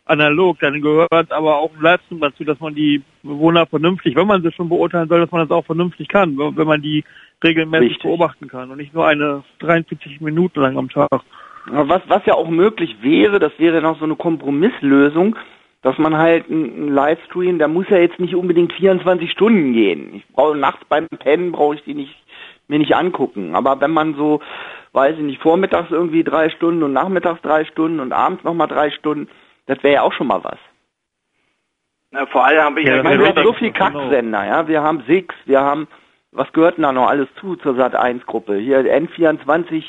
H: analog, dann gehört aber auch ein Livestream dazu, dass man die Bewohner vernünftig, wenn man sie schon beurteilen soll, dass man das auch vernünftig kann, wenn man die regelmäßig
I: Richtig.
H: beobachten kann und nicht nur eine 43 Minuten lang am Tag.
I: Was, was ja auch möglich wäre, das wäre noch so eine Kompromisslösung, dass man halt einen Livestream, der muss ja jetzt nicht unbedingt 24 Stunden gehen. Ich brauche nachts beim Pennen brauche ich die nicht mir nicht angucken. Aber wenn man so, weiß ich nicht, vormittags irgendwie drei Stunden und nachmittags drei Stunden und abends nochmal drei Stunden, das wäre ja auch schon mal was.
N: Na, vor allem habe ich
H: Ja,
N: ja,
I: meine, wir haben so viel
H: genau.
I: Kacksender, ja. Wir haben Six, wir haben, was gehört denn da noch alles zu zur Sat 1 Gruppe? Hier N24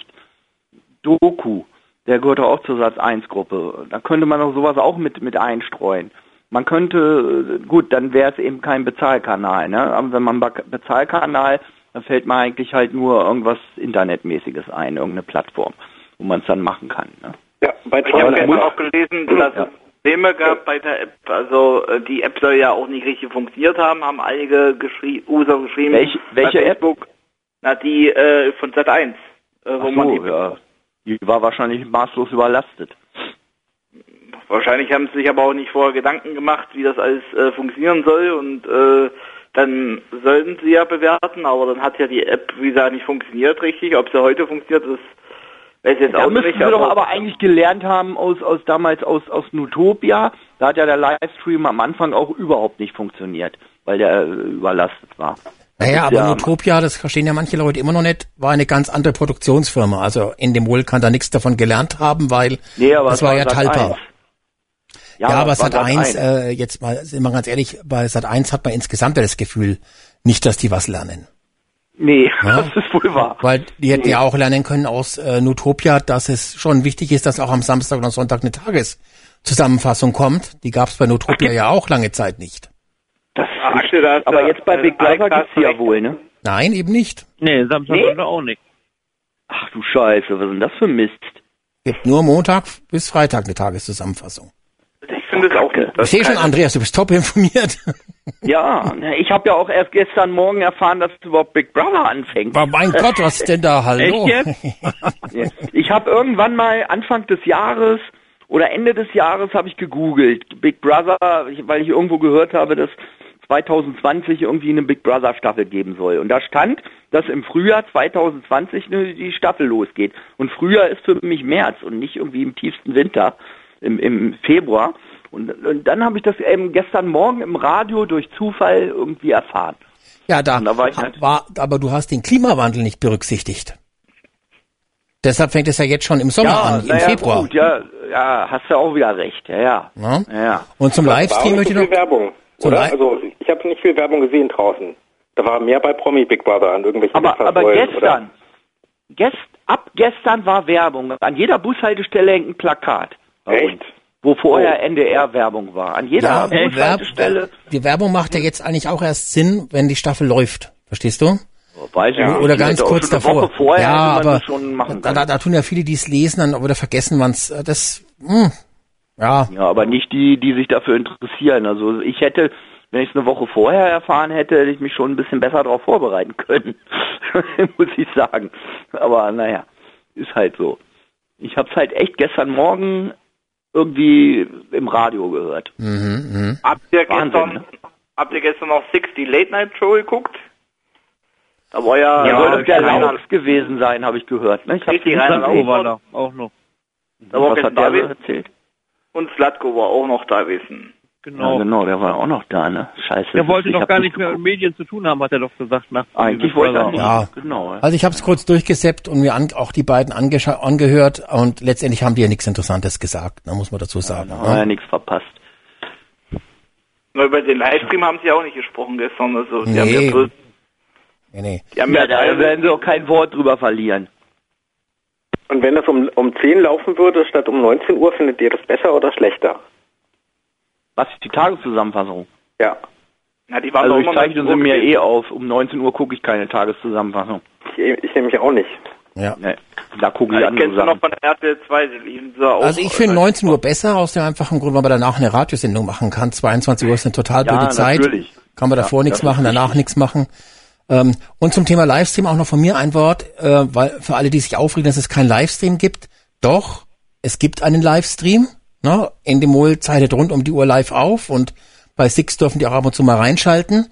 I: Doku, der gehört doch auch zur Sat 1 Gruppe. Da könnte man doch sowas auch mit, mit einstreuen. Man könnte, gut, dann wäre es eben kein Bezahlkanal, ne? Aber wenn man Be- Bezahlkanal, dann fällt mir eigentlich halt nur irgendwas Internetmäßiges ein, irgendeine Plattform, wo man es dann machen kann. Ne?
N: Ja, bei ich habe gestern auch gelesen, dass
I: Ja.
N: es Probleme gab bei der App. Also äh, die App soll ja auch nicht richtig funktioniert haben, haben einige geschrie User geschrieben.
I: Welche- welche App?
N: Na, die äh, von Sat1. Äh, wo
I: Ach
N: man
I: so,
N: die,
I: ja. Die war wahrscheinlich maßlos überlastet.
N: Wahrscheinlich haben sie sich aber auch nicht vorher Gedanken gemacht, wie das alles äh, funktionieren soll und äh, dann sollten sie ja bewerten, aber dann hat ja die App, wie gesagt, nicht funktioniert richtig. Ob sie heute funktioniert, das weiß jetzt
I: Da müssten wir doch aber eigentlich gelernt haben aus, aus damals aus, aus Nutopia. Da hat ja der Livestream am Anfang auch überhaupt nicht funktioniert. weil der äh, überlastet war.
B: Naja, aber
I: Ja.
B: Nutopia, das verstehen ja manche Leute immer noch nicht, war eine ganz andere Produktionsfirma. Also Endemol kann da nichts davon gelernt haben, weil
I: Nee, aber
B: das war
I: war
B: ja. Talpa.
I: 1.
B: Ja,
I: Ja,
B: aber Sat 1,
I: Sat.
B: äh, jetzt mal, sind wir ganz ehrlich, bei Sat 1 hat man insgesamt ja das Gefühl, nicht, dass die was lernen.
I: Nee,
B: Ja?
I: das ist wohl wahr.
B: Weil die hätten ja auch lernen können aus äh, Nutopia, dass es schon wichtig ist, dass auch am Samstag oder Sonntag eine Tageszusammenfassung kommt. Die gab es bei Nutopia ja auch lange Zeit nicht.
I: Das
N: Akte, da hast
I: aber
N: du-
I: jetzt bei Big
N: Alex,
I: Brother gibt's die ja wohl, ne?
B: Nein, eben nicht.
H: Nee, Samstag
I: Nee?
H: nee? auch nicht.
I: Ach du Scheiße, was ist denn das für Mist?
B: Gibt nur Montag bis Freitag eine Tageszusammenfassung.
N: Ich finde es auch nicht.
B: Ich sehe schon, Andreas, du bist top informiert.
I: Ja, ich habe ja auch erst gestern Morgen erfahren, dass überhaupt Big Brother anfängt.
B: Aber mein Gott, was denn da? Hallo?
I: Ich habe irgendwann mal Anfang des Jahres oder Ende des Jahres habe ich gegoogelt Big Brother, weil ich irgendwo gehört habe, dass 2020 irgendwie eine Big Brother Staffel geben soll. Und da stand, dass im Frühjahr 2020 ne- die Staffel losgeht. Und Frühjahr ist für mich März und nicht irgendwie im tiefsten Winter, im, im Februar. Und, und dann habe ich das eben gestern Morgen im Radio durch Zufall irgendwie erfahren.
B: Ja, da,
I: da war ich halt-
B: war, aber du hast den Klimawandel nicht berücksichtigt. Deshalb fängt es ja jetzt schon im Sommer
I: ja,
B: an, im
I: naja,
B: Februar.
I: Gut, ja, ja, hast du auch wieder recht. Ja, ja.
B: Ja?
I: ja.
B: Und zum Livestream möchte
J: so
B: ich
J: viel
B: noch.
J: Werbung,
B: Zum
J: oder? Also ich habe nicht viel Werbung gesehen draußen. Da war mehr bei Promi Big Brother an irgendwelchen
I: Aber, aber gestern, gest, ab gestern war Werbung. An jeder Bushaltestelle hängt ein Plakat.
J: Echt?
I: Wo vorher NDR-Werbung war. An jeder
B: Ja, Werb, die Werbung macht ja jetzt eigentlich auch erst Sinn, wenn die Staffel läuft. Verstehst du?
I: Weiß ich nicht.
B: Oder ganz kurz davor.
I: Woche vorher
B: ja,
I: man
B: aber
I: das schon machen
B: da, da, da tun ja viele, die es lesen, dann wieder vergessen, wann's äh, das. Hm, ja,
I: Ja, aber nicht die, die sich dafür interessieren. Also ich hätte, wenn ich es eine Woche vorher erfahren hätte, hätte ich mich schon ein bisschen besser darauf vorbereiten können. Muss ich sagen. Aber naja, ist halt so. Ich habe es halt echt gestern Morgen irgendwie im Radio gehört.
B: mhm,
N: Habt ihr
I: Wahnsinn,
N: gestern,
I: ne?
N: habt ihr gestern noch 60 Late Night Show geguckt? Da war ja,
I: Ja, soll doch der Lauf gewesen sein, habe ich gehört. Ne? Ich.
N: Lauf
H: war da auch noch.
N: Da war
I: Was hat der erzählt?
N: und Slatko war auch noch da gewesen.
H: Genau.
I: Ja, genau, der war auch noch da, ne? Scheiße.
H: Der wollte doch gar
I: nicht
H: nichts mehr mit Medien zu tun haben, hat er doch gesagt. Nach
I: Eigentlich wollte er nicht.
B: Ja.
I: Genau. ja.
B: Also ich habe es kurz durchgeseppt und mir an, auch die beiden angehört und letztendlich haben die ja nichts Interessantes gesagt, da muss man dazu sagen.
I: Da haben wir ja
B: ne?
I: nichts verpasst.
N: Nur über den Livestream haben sie auch nicht gesprochen gestern. Also, die
B: Nee.
N: haben ja, bloß,
B: Nee, nee.
N: die haben
I: Ja,
N: ja,
I: da werden sie auch kein Wort drüber verlieren.
J: Und wenn das um, um 10 laufen würde statt um 19 Uhr, findet ihr das besser oder schlechter?
I: Was ist die Tageszusammenfassung?
J: Ja.
N: na, die waren
I: Also ich zeichne sie mir eh auf. Um 19 Uhr gucke ich keine Tageszusammenfassung.
J: Ich, ich nämlich auch nicht.
B: Ja.
I: Nee, da gucke ich
N: Ja, ich
I: andere Sachen.
N: noch von RTL 2, die liefen sie auch.
B: Also ich finde 19 Uhr besser, aus dem einfachen Grund, weil man danach eine Radiosendung machen kann. 22 Uhr ist eine total
I: Ja,
B: blöde Zeit.
I: natürlich.
B: Kann man davor
I: Ja,
B: nichts machen, danach
I: richtig.
B: nichts machen. Ähm, und zum Thema Livestream auch noch von mir ein Wort, äh, weil für alle, die sich aufregen, dass es keinen Livestream gibt. Doch, es gibt einen Livestream. Ne? Endemol zeichnet rund um die Uhr live auf und bei Six dürfen die auch ab und zu mal reinschalten.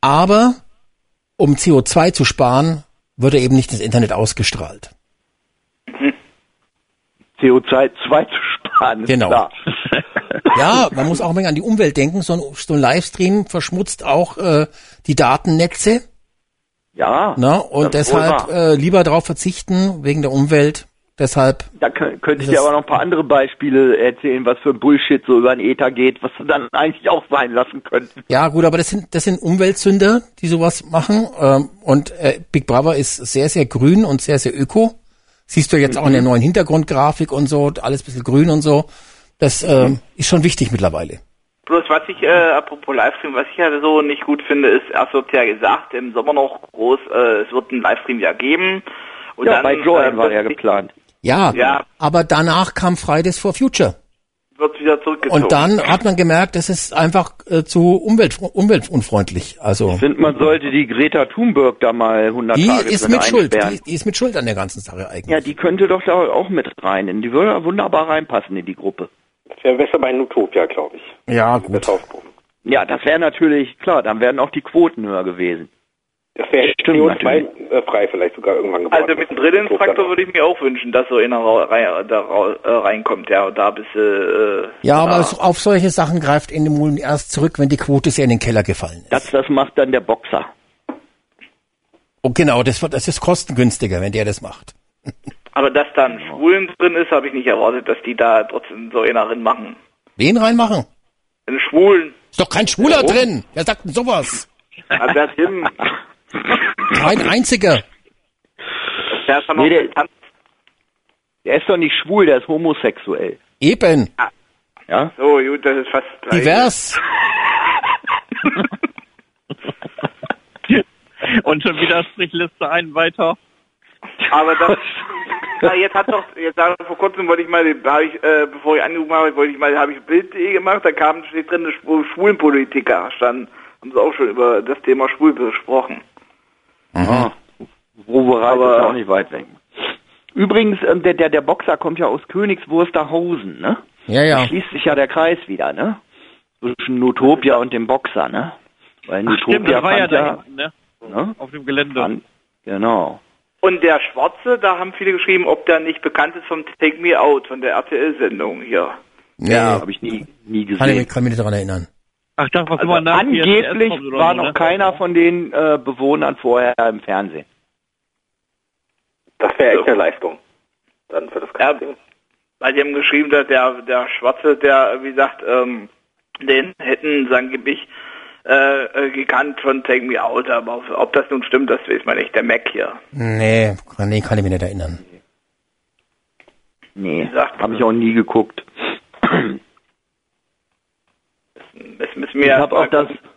B: Aber um CO2 zu sparen, wird er eben nicht ins Internet ausgestrahlt.
I: CO2 2 zu sparen. ist
B: Genau.
I: Klar.
B: Ja, man muss auch ein wenig an die Umwelt denken. So ein, so ein Livestream verschmutzt auch äh, die Datennetze.
I: Ja.
B: Ne? Und deshalb äh, lieber darauf verzichten wegen der Umwelt. Deshalb,
I: Da kö- könnte ich dir aber noch ein paar andere Beispiele erzählen, was für ein Bullshit so über den Ether geht, was wir dann eigentlich auch sein lassen könnten.
B: ja gut, aber das sind das sind Umweltsünder, die sowas machen. Ähm, und äh, Big Brother ist sehr sehr grün und sehr sehr öko. Siehst du jetzt auch in
I: Mhm.
B: der neuen Hintergrundgrafik und so, alles bisschen grün und so. Das ähm, ist schon wichtig mittlerweile.
N: Bloß was ich, äh, apropos Livestream, was ich ja so nicht gut finde, ist, erst wird ja gesagt, im Sommer noch groß, äh, es wird einen Livestream ja geben. Und
I: ja,
N: dann,
I: bei Joanne
N: äh,
I: war ja geplant.
B: Ja,
N: Ja.
B: aber danach kam Fridays for Future.
N: wird wieder zurückgezogen.
B: Und dann hat man gemerkt, das ist einfach äh, zu umwelt, umweltunfreundlich. Also
I: Ich finde, man sollte die Greta Thunberg da mal 100
B: die
I: Tage
B: ist mit Schuld. Die, die ist mit Schuld an der ganzen Sache eigentlich.
I: Ja, die könnte doch da auch mit rein. Die würde wunderbar reinpassen in die Gruppe.
J: Das wäre besser bei Nutopia, glaube ich.
B: Ja, gut.
I: Ja, das wäre natürlich klar. Dann wären auch die Quoten höher gewesen.
J: Das wäre
I: Stimmt,
J: CO2-frei vielleicht sogar irgendwann gebaut.
N: Also mit dem Dritteltraktor würde ich mir auch wünschen, dass so einer rein, da äh, reinkommt, ja, da bist du, äh,
B: Ja, aber auf solche Sachen greift Endemol erst zurück, wenn die Quote sehr in den Keller gefallen ist.
I: Das, das macht dann der Boxer.
B: Oh, genau, das, wird- das ist kostengünstiger, wenn der das macht.
N: aber dass da ein Schwulen drin ist, habe ich nicht erwartet, dass die da trotzdem so einer drin machen.
B: Wen reinmachen?
N: Einen Schwulen.
B: Ist doch kein Schwuler
N: Warum?
B: drin. Wer sagt denn sowas?
N: Also der Tim,
B: Kein einziger.
N: der ist
I: Nee, der-. Der ist doch nicht schwul, der ist homosexuell.
B: Eben.
I: Ja?
N: So, gut, das ist fast gleich.
B: Divers.
H: Und schon wieder Strichliste ein weiter.
N: Aber das, na, jetzt hat doch, jetzt vor kurzem wollte ich mal, habe ich, äh, bevor ich angerufen habe, wollte ich mal, habe ich Bild.de gemacht, da kam, steht drin, Schwul- Schwulenpolitiker stand, haben sie auch schon über das Thema Schwul besprochen.
I: Wobereit
N: Aber-
I: ist ja auch nicht weit weg. Übrigens, ähm, der, der, der Boxer kommt ja aus Königswusterhausen, ne?
B: Ja, ja.
I: Da schließt sich ja der Kreis wieder, ne? Zwischen Nutopia und dem Boxer, ne? Weil
H: Ach, stimmt,
I: Nutopia
H: das war ja da hinten, ne?
I: ne?
H: Auf dem Gelände.
I: Fand, genau.
N: Und der Schwarze, da haben viele geschrieben, ob der nicht bekannt ist vom Take Me Out, von der RTL-Sendung hier.
B: Nee,
I: Ja, habe ich nie, nie
B: kann ich
I: gesehen.
B: mich, kann mich nicht daran erinnern.
H: Ach, das, was
I: Also
H: immer nach
I: angeblich war noch
H: ne?
I: keiner von den äh, Bewohnern vorher im Fernsehen.
J: Das wäre echt eine Leistung. Dann für das
N: Ja,
J: ganze Ding.
N: weil die haben geschrieben, dass der, der Schwarze, der, wie gesagt, ähm, den hätten sie angeblich äh, äh, gekannt von Take Me Out, aber ob, ob das nun stimmt, das weiß man nicht. Der Mac hier.
B: Nee, kann, nee, kann ich mich nicht erinnern.
I: Nee, habe ich auch nie geguckt.
N: Das müssen wir
I: Ich habe auch das,
N: gucken.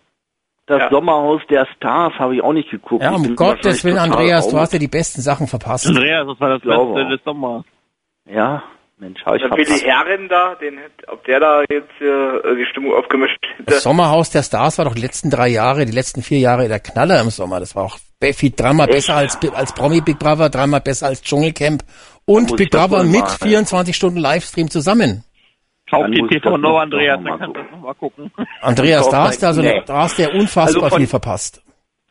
I: das
N: Ja.
I: Sommerhaus der Stars habe ich auch nicht geguckt.
B: Ja, um Gottes Willen, Andreas, du hast ja die besten Sachen verpasst.
H: Andreas, das war das
I: glaube
H: Beste des Sommers.
I: Ja, Mensch, habe ich
N: Billy
I: verpasst.
N: Herren da, den, ob der da jetzt äh, die Stimmung aufgemischt hätte.
B: Das Sommerhaus der Stars war doch die letzten drei Jahre, die letzten vier Jahre der Knaller im Sommer. Das war auch viel dreimal besser als, als Promi Big Brother, dreimal besser als Dschungelcamp und Big
I: das
B: Brother mit
I: machen.
B: 24 Stunden Livestream zusammen.
H: Kauf
I: Dann
H: die TV Now,
I: noch
H: Andreas, dann kannst du
I: gucken.
H: das nochmal gucken.
B: Andreas, da hast du also,
I: nee.
B: da hast du ja unfassbar
I: Also von-
B: viel verpasst.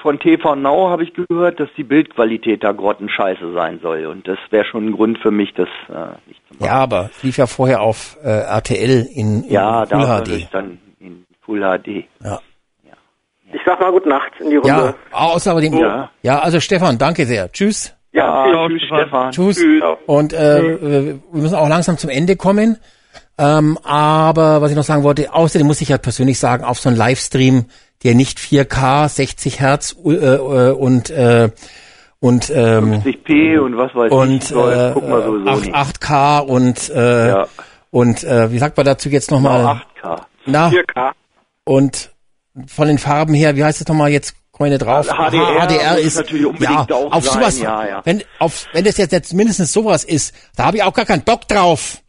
I: Von TV Now habe ich gehört, dass die Bildqualität da grottenscheiße sein soll. Und das wäre schon ein Grund für mich, das äh, nicht zu machen.
B: Ja, aber es lief ja vorher auf äh, RTL in, in
I: Ja,
B: Full
I: da
B: HD.
I: dann in Full HD.
B: Ja.
J: Ich sag mal gute Nacht in die Runde.
B: Ja, außer dem, ja.
I: Ja.
B: also Stefan, danke sehr. Tschüss.
I: Ja,
H: Ciao,
I: tschüss,
H: Stefan.
I: Stefan.
B: Tschüss.
N: Tschüss.
B: Und äh, äh, wir müssen auch langsam zum Ende kommen. Ähm, aber was ich noch sagen wollte, außerdem muss ich ja persönlich sagen, auf so einen Livestream, der nicht 4K, 60 Hertz äh, äh, und äh, und ähm,
I: 50p und was weiß
B: und
I: ich. soll,
B: äh,
I: gucken wir sowieso
B: 8,
I: nicht.
B: 8K und äh,
I: Ja.
B: und äh, wie sagt man dazu jetzt nochmal?
I: Genau, 8K.
B: Na
N: 4K.
B: und von den Farben her, wie heißt es nochmal jetzt? Komm ich nicht drauf.
I: HDR
B: HDR
I: muss
B: ist
I: natürlich unbedingt
B: ja
I: auch
B: auf
I: sein,
B: sowas.
I: ja, ja.
B: Wenn auf wenn das jetzt, jetzt mindestens sowas ist, da habe ich auch gar keinen Bock drauf.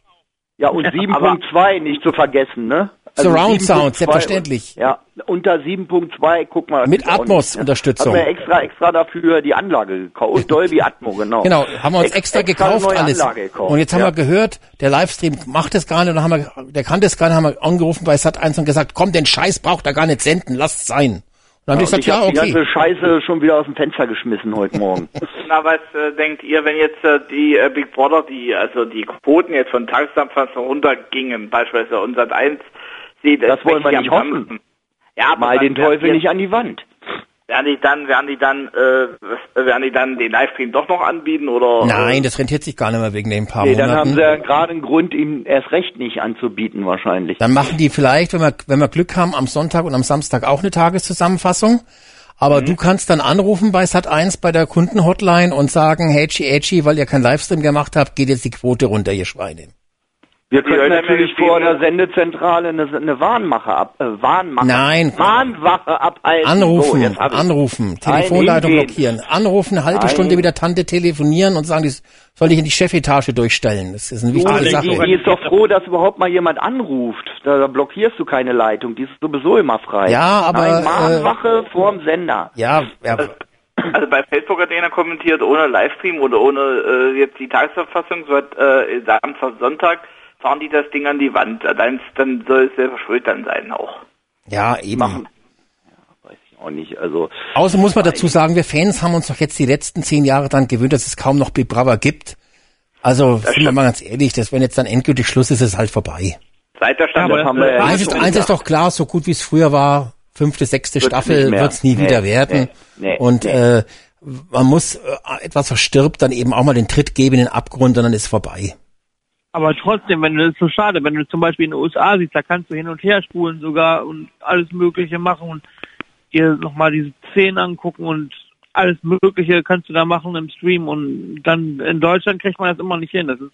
I: Ja, und 7.2 nicht zu vergessen, ne?
B: Surround Sound,
I: 7.2
B: selbstverständlich.
I: Ja, unter 7.2, guck mal.
B: Mit Atmos-Unterstützung.
I: Haben wir extra, extra dafür die Anlage gekauft. Und Dolby Atmo, genau.
B: Genau, haben wir uns
I: Ex-
B: extra gekauft alles.
I: Anlage gekauft.
B: Und jetzt haben
I: ja.
B: wir gehört, der Livestream macht das gar nicht, und dann haben wir, der kann das gar nicht, haben wir angerufen bei Sat1 und gesagt, komm, den Scheiß braucht er gar nicht senden, lasst sein. Dann die
I: Und
B: gesagt,
I: ich
B: ja,
I: hab die
B: okay.
I: ganze Scheiße schon wieder aus dem Fenster geschmissen heute Morgen.
N: Na, was äh, denkt ihr, wenn jetzt äh, die äh, Big Brother, die, also die Quoten jetzt von Tageszusammenfassung runtergingen, beispielsweise unser 1 sieht,
I: Das wollen wir nicht hoffen.
N: Ja, aber
I: Mal den Teufel nicht an die Wand.
N: Werden die dann, werden die dann, äh, werden die dann den Livestream doch noch anbieten oder?
B: Nein, das rentiert sich gar nicht mehr wegen den paar
I: Nee, dann
B: Monaten.
I: haben sie ja gerade einen Grund, ihm erst recht nicht anzubieten wahrscheinlich.
B: Dann machen die vielleicht, wenn wir, wenn wir Glück haben, am Sonntag und am Samstag auch eine Tageszusammenfassung. Aber
I: Mhm.
B: du kannst dann anrufen bei Sat1 bei der Kundenhotline und sagen, Hedgy, Hedgy, weil ihr keinen Livestream gemacht habt, geht jetzt die Quote runter, ihr Schweine.
I: Wir können natürlich vor der Sendezentrale eine, eine Warnmache ab, äh, Warnmache,
B: Nein.
I: Warnwache abhalten. So,
B: Anrufen,
I: ich's.
B: anrufen,
I: Nein,
B: Telefonleitung
I: hingehen.
B: blockieren, anrufen, eine halbe
I: Nein.
B: Stunde mit der Tante telefonieren und sagen, die soll ich in die Chefetage durchstellen. Das ist eine wichtige
I: Du,
B: Sache.
I: die, die ist doch froh, dass überhaupt mal jemand anruft. Da, da blockierst du keine Leitung, die ist sowieso immer frei.
B: Ja, aber,
I: Nein,
B: äh,
I: Warnwache vorm Sender.
B: Ja, ja,
N: Also bei Facebook hat einer kommentiert, ohne Livestream oder ohne äh, jetzt die Tagesverfassung, so hat äh, Samstag, Sonntag fahren die das Ding an die Wand. Dann, dann soll es selber schuld dann sein auch.
B: ja, eben.
I: auch nicht. Also
B: Außer muss man dazu sagen, wir Fans haben uns doch jetzt die letzten zehn Jahre dann gewöhnt, dass es kaum noch Big Brother gibt. Also sind wir mal ganz ehrlich, dass wenn jetzt dann endgültig Schluss ist, ist es halt vorbei.
C: Seit der Staffel
I: das haben wir ja
B: Eins ist, eins ist doch klar, so gut wie es früher war, fünfte, sechste
I: Wird's
B: Staffel
I: mehr.
B: wird's nie
I: Nee,
B: wieder werden.
I: nee, nee,
B: und
I: nee.
B: Äh, man muss äh, etwas verstirbt, dann eben auch mal den Tritt geben in den Abgrund und dann ist vorbei.
H: Aber trotzdem, wenn du das ist so schade, wenn du zum Beispiel in den USA siehst, da kannst du hin und her spulen sogar und alles Mögliche machen und dir nochmal diese Szenen angucken und alles Mögliche kannst du da machen im Stream und dann in Deutschland kriegt man das immer nicht hin. Das ist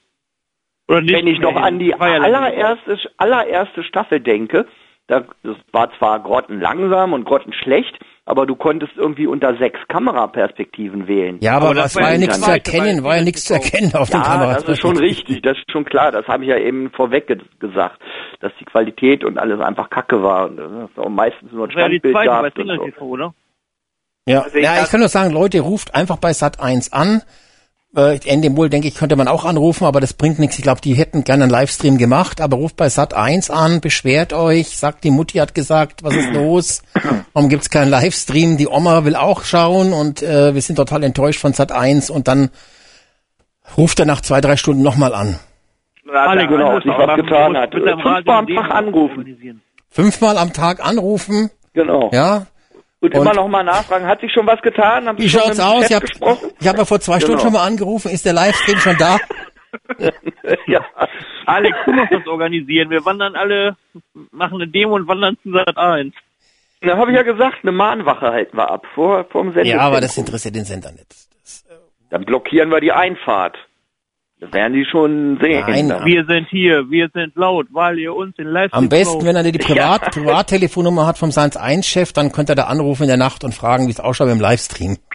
H: oder nicht
I: Wenn ich noch an die allererste, allererste Staffel denke, da, das war zwar grottenlangsam und grottenschlecht, aber du konntest irgendwie unter sechs Kameraperspektiven wählen.
B: Ja, aber,
H: Aber das
B: was
H: war
B: ja
H: ja
B: nichts zu erkennen, war ja nichts zu erkennen auf den
I: Ja,
B: Kameras.
I: das ist schon richtig, das ist schon klar, das habe ich ja eben vorweg ge gesagt, dass die Qualität und alles einfach kacke war und es auch meistens nur ein
H: Das ja
I: Standbild
H: zweite bei
I: gab. so.
H: TV, oder?
B: Ja,
C: Also ich
B: ja, ich kann nur sagen, Leute, ruft einfach bei Sat 1 an. Äh, Endemol, denke ich, könnte man auch anrufen, aber das bringt nichts. Ich glaube, die hätten gerne einen Livestream gemacht, aber ruft bei Sat 1 an, beschwert euch, sagt, die Mutti hat gesagt, was ist los? Warum gibt's keinen Livestream? Die Oma will auch schauen und äh, wir sind total enttäuscht von Sat 1 und dann ruft er nach zwei, drei Stunden nochmal an.
H: Alle
I: genau, sich was getan hat. Fünfmal am Tag anrufen.
B: Fünfmal am Tag anrufen,
I: Genau.
B: ja.
I: Und,
B: Und-
I: immer noch mal nachfragen, hat sich schon was getan? Haben
B: Wie schaut's aus?
I: Chef
B: Ich habe ich hab ja vor zwei Stunden
I: Genau.
B: schon mal angerufen. Ist der Livestream schon da?
I: ja.
H: Alex, du musst das organisieren. Wir wandern alle, machen eine Demo und wandern zu Sat 1.
I: Da habe ich ja gesagt, eine Mahnwache halten wir ab vor vom Sender.
B: Ja, aber das interessiert den Sender nicht.
I: Dann blockieren wir die Einfahrt. Das werden die schon sehen.
B: Nein.
H: Wir sind hier, wir sind laut, weil ihr uns in Livestream
B: Am besten, wenn er die Privat
I: Ja.
B: Privattelefonnummer hat vom Science 1 Chef, dann könnte er da anrufen in der Nacht und fragen, wie es ausschaut im Livestream.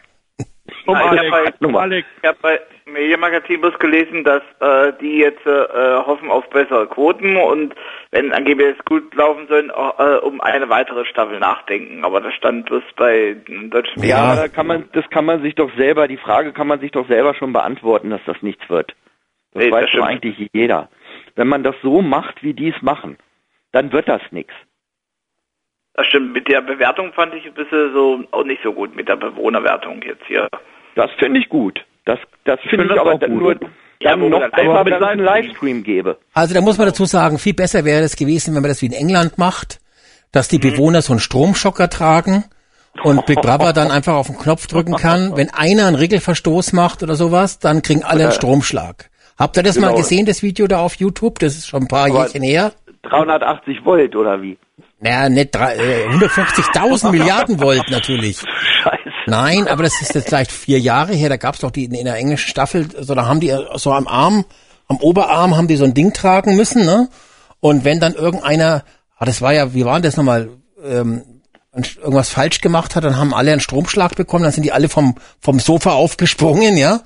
H: Um
C: Ja, ich
H: Alex,
C: hab bei-
H: um Alex.
C: Ich habe bei Medienmagazin bloß gelesen, dass äh, die jetzt äh, hoffen auf bessere Quoten und wenn angeblich es gut laufen sollen, auch, äh, um eine weitere Staffel nachdenken. Aber das stand bloß bei den deutschen
I: Ja,
B: Ja.
I: da kann man, das kann man sich doch selber, die Frage kann man sich doch selber schon beantworten, dass das nichts wird. Das
C: Nee, das
I: weiß
C: stimmt.
I: eigentlich jeder. Wenn man das so macht, wie die es machen, dann wird das nichts.
C: Das stimmt. Mit der Bewertung fand ich ein bisschen so auch nicht so gut mit der Bewohnerwertung jetzt hier.
I: Das finde ich gut. Das, das finde ich
H: das
I: aber
H: auch
I: dann
H: gut.
I: nur
C: Ja,
I: dann
C: wo
I: noch
C: dann einfach mit
I: es einen Livestream gäbe.
B: Also da muss man dazu sagen, viel besser wäre es gewesen, wenn man das wie in England macht, dass die Bewohner so einen Stromschocker tragen und Big Brother dann einfach auf den Knopf drücken kann. Wenn einer einen Regelverstoß macht oder sowas, dann kriegen alle einen Stromschlag. Habt ihr das mal
I: Genau.
B: gesehen, das Video da auf YouTube? Das ist schon ein paar
I: Aber-
B: Jährchen her.
I: 380 Volt oder wie?
B: Naja, nicht äh, 150.000 Milliarden Volt natürlich.
I: Scheiße.
B: Nein, aber das ist jetzt vielleicht vier Jahre her. Da gab's doch die in der englischen Staffel, so da haben die so am Arm, am Oberarm haben die so ein Ding tragen müssen, ne? Und wenn dann irgendeiner, ah, das war ja, wie war denn das nochmal, ähm, irgendwas falsch gemacht hat, dann haben alle einen Stromschlag bekommen, dann sind die alle vom vom Sofa aufgesprungen, ja.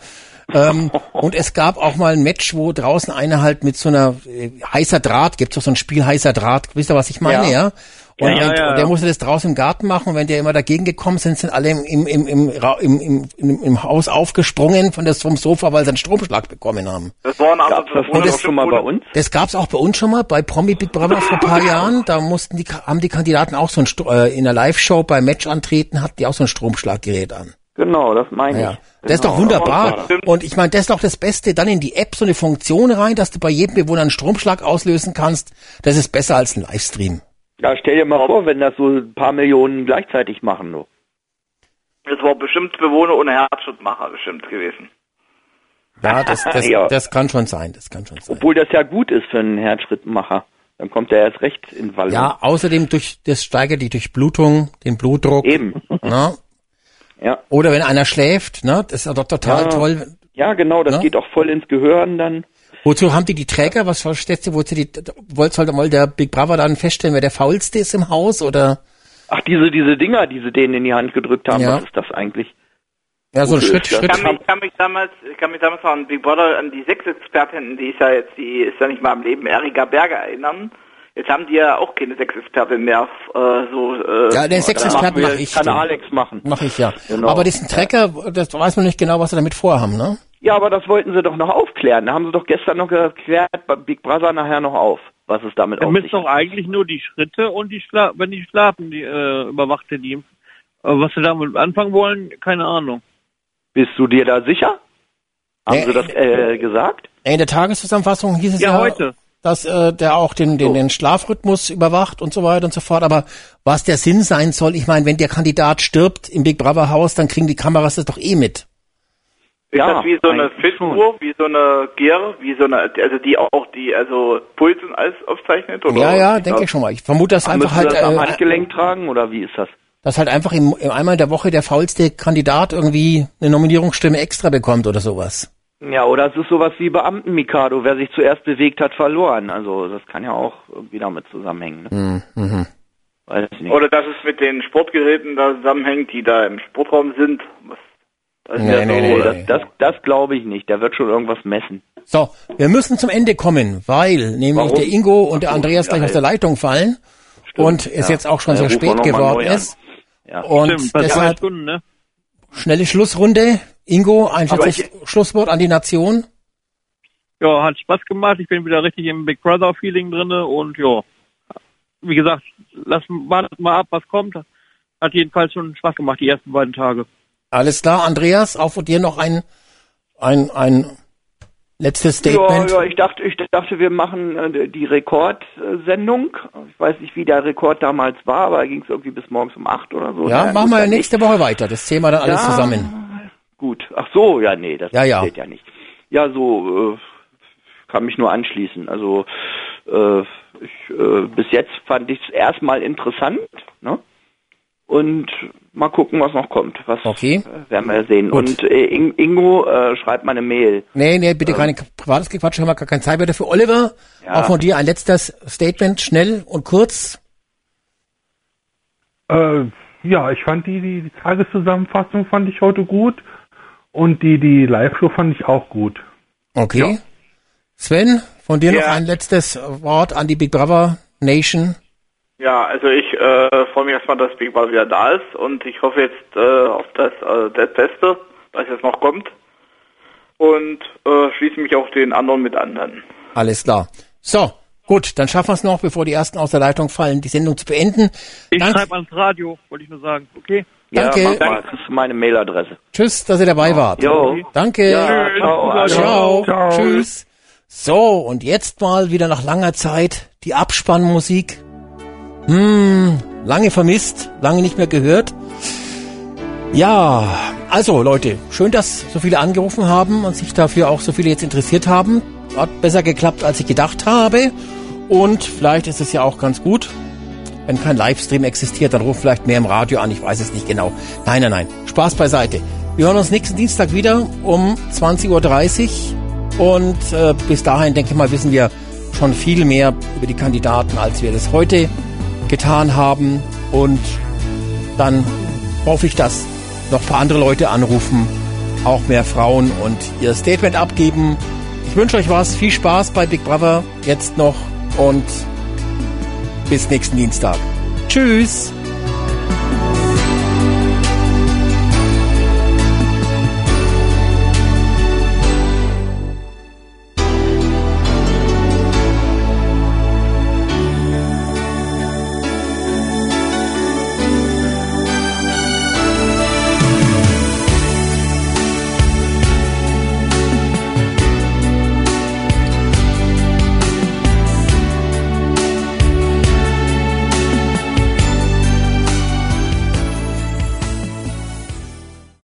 B: Ähm, und es gab auch mal ein Match, wo draußen einer halt mit so einer äh, heißer Draht, gibt's doch so ein Spiel heißer Draht, wisst ihr, was ich meine, ja?
I: Ja.
B: Und,
H: Ja, ja,
B: und,
H: ja,
B: und der musste das draußen im Garten machen und wenn der immer dagegen gekommen sind, sind alle im, im, im, im, im, im, im, im Haus aufgesprungen von das vom Sofa, weil sie einen Stromschlag bekommen haben.
C: Das waren aber
I: Gab's das nicht auch schon mal bei uns?
B: Das gab's auch bei uns schon mal, bei Promi Big Brother vor ein paar Jahren. Da mussten die, haben die Kandidaten auch so ein, Stro- äh, in der Live-Show beim Match antreten, hatten die auch so ein Stromschlaggerät an.
I: Genau, das meine
B: Ja.
I: ich.
B: Das ist doch
I: Genau.
B: wunderbar. Und ich meine, das ist doch das Beste, dann in die App so eine Funktion rein, dass du bei jedem Bewohner einen Stromschlag auslösen kannst. Das ist besser als ein Livestream.
I: Ja, stell dir mal vor, wenn das so ein paar Millionen gleichzeitig machen. Nur.
C: Das war bestimmt Bewohner ohne Herzschrittmacher bestimmt gewesen.
B: Ja, das, das,
I: Ja.
B: das kann schon sein, das kann schon sein.
I: Obwohl das ja gut ist für einen Herzschrittmacher. Dann kommt er erst recht in Wallung.
B: Ja, außerdem durch, das steigert die Durchblutung, den Blutdruck.
I: Eben.
B: Ne?
I: Ja.
B: Oder wenn einer schläft, ne? Das ist ja doch total
I: Ja.
B: toll.
I: Ja, genau, das
B: Ne?
I: geht auch voll ins Gehirn dann.
B: Wozu haben die die Träger? Was verstehst du? Wozu die, wollt's halt mal der Big Brother dann feststellen, wer der faulste ist im Haus oder?
I: Ach, diese, diese Dinger, die sie denen in die Hand gedrückt haben,
B: Ja.
I: was ist das eigentlich?
B: Ja, so ein Schritt? Schritt.
C: Ich kann mich, kann mich damals, ich kann mich damals noch an Big Brother, an die Sexexpertin, die ist ja jetzt, die ist ja nicht mal am Leben, Erika Berger erinnern. Jetzt haben die ja auch keine Sexexpertin mehr, äh, so, äh,
B: Ja, den Sexexperten mache ich.
I: Kann
B: den.
I: Alex machen.
B: Mach ich ja.
I: Genau.
B: Aber diesen Trecker, das weiß man nicht genau, was sie damit vorhaben, ne?
I: Ja, aber das wollten sie doch noch aufklären. Da haben sie doch gestern noch geklärt, bei Big Brother nachher noch auf, was es damit auf sich
H: doch eigentlich nur die Schritte und die Schla wenn die schlafen, die äh, überwacht er die. Aber was sie damit anfangen wollen, keine Ahnung.
I: Bist du dir da sicher? Haben
B: Nee.
I: sie das äh, gesagt?
B: In der Tageszusammenfassung hieß es ja,
H: Ja, heute.
B: Dass äh, der auch den, den, den Schlafrhythmus überwacht und so weiter und so fort. Aber was der Sinn sein soll, ich meine, wenn der Kandidat stirbt im Big Brother Haus, dann kriegen die Kameras das doch eh mit.
N: Ist das wie so eine Fituhr, wie so eine Gear, wie so eine, also die auch die, also Puls und alles aufzeichnet? Oder
B: ja, ja, denke ich schon mal. Ich vermute, dass einfach halt,
I: das am
B: äh,
I: Handgelenk tragen oder wie ist das?
B: dass halt einfach im, im einmal in der Woche der faulste Kandidat irgendwie eine Nominierungsstimme extra bekommt oder sowas.
I: Ja, oder es ist sowas wie Beamten-Mikado. Wer sich zuerst bewegt hat, verloren. Also das kann ja auch irgendwie damit zusammenhängen. Ne?
B: Mhm. Mhm.
I: Weiß ich nicht.
N: Oder dass es mit den Sportgeräten da zusammenhängt, die da im Sportraum sind. Was, das
B: Nee,
N: ja
B: nee,
N: so,
B: nee,
I: das das, das glaube ich nicht. Der wird schon irgendwas messen.
B: So, wir müssen zum Ende kommen, weil nämlich
I: Warum?
B: der Ingo und der Andreas
I: ja,
B: gleich aus der. Leitung fallen
I: Stimmt,
B: und es
I: ja.
B: jetzt auch schon
I: Ja,
B: sehr spät geworden ist.
I: Ja.
B: Und
H: Stimmt, bei zwei
B: deshalb
H: Stunden, ne?
B: Schnelle Schlussrunde. Ingo, ein letztes Schlusswort an die Nation.
H: Ja, hat Spaß gemacht. Ich bin wieder richtig im Big Brother Feeling drinne und ja, wie gesagt, lassen wartet mal ab, was kommt. Hat jedenfalls schon Spaß gemacht die ersten beiden Tage.
B: Alles klar, Andreas, auch von dir noch ein, ein, ein letztes
I: Ja,
B: Statement.
I: ja, ich dachte, ich dachte, wir machen äh, die Rekordsendung. Ich weiß nicht, wie der Rekord damals war, aber da ging es irgendwie bis morgens um acht oder so.
B: Ja,
I: Naja,
B: machen wir nächste Woche weiter. Das wir dann alles
I: Ja.
B: zusammen.
I: Gut. Ach so, ja, nee, das
B: Ja, ja.
I: ja nicht. Ja, so äh, kann mich nur anschließen. Also äh, ich, äh, bis jetzt fand ich es erstmal interessant, ne? Und mal gucken, was noch kommt. Was
B: Okay.
I: äh, werden wir sehen.
B: Gut.
I: Und äh, In- Ingo äh, schreibt mal eine Mail.
B: Nee, nee, bitte keine privates Gequatsche, haben wir gar keine Zeit mehr dafür. Oliver,
I: Ja.
B: auch von dir ein letztes Statement, schnell und kurz.
K: Äh, ja, ich fand die, die, die Tageszusammenfassung fand ich heute gut und die, die Live-Show fand ich auch gut.
B: Okay. Sven, von dir noch
N: Ja.
B: ein letztes Wort an die Big Brother Nation.
N: Ja, also ich äh, freue mich erstmal, dass Big Brother wieder da ist und ich hoffe jetzt äh, auf das, äh, das Beste, was jetzt noch kommt. Und äh, schließe mich auch den anderen mit an dann.
B: Alles klar. So, gut, dann schaffen wir es noch, bevor die ersten aus der Leitung fallen, die Sendung zu beenden.
H: Ich
B: Danke.
H: schreibe ans Radio, wollte ich nur sagen. Okay?
B: Danke.
I: Ja, mal, das ist meine Mailadresse.
B: Tschüss, dass ihr dabei wart.
I: Jo.
B: Danke.
I: Ja, ciao.
B: Ciao.
K: Ciao.
B: Tschüss. So, und jetzt mal wieder nach langer Zeit die Abspannmusik. Hm, lange vermisst, lange nicht mehr gehört. Ja, also Leute, schön, dass so viele angerufen haben und sich dafür auch so viele jetzt interessiert haben. Hat besser geklappt, als ich gedacht habe. Und vielleicht ist es ja auch ganz gut, wenn kein Livestream existiert, dann ruft vielleicht mehr im Radio an, ich weiß es nicht genau. Nein, nein, nein, Spaß beiseite. Wir hören uns nächsten Dienstag wieder um 20.30 Uhr und äh, bis dahin, denke ich mal, wissen wir schon viel mehr über die Kandidaten, als wir das heute getan haben und dann hoffe ich, dass noch ein paar andere Leute anrufen, auch mehr Frauen und ihr Statement abgeben. Ich wünsche euch was, viel Spaß bei Big Brother jetzt noch und bis nächsten Dienstag. Tschüss!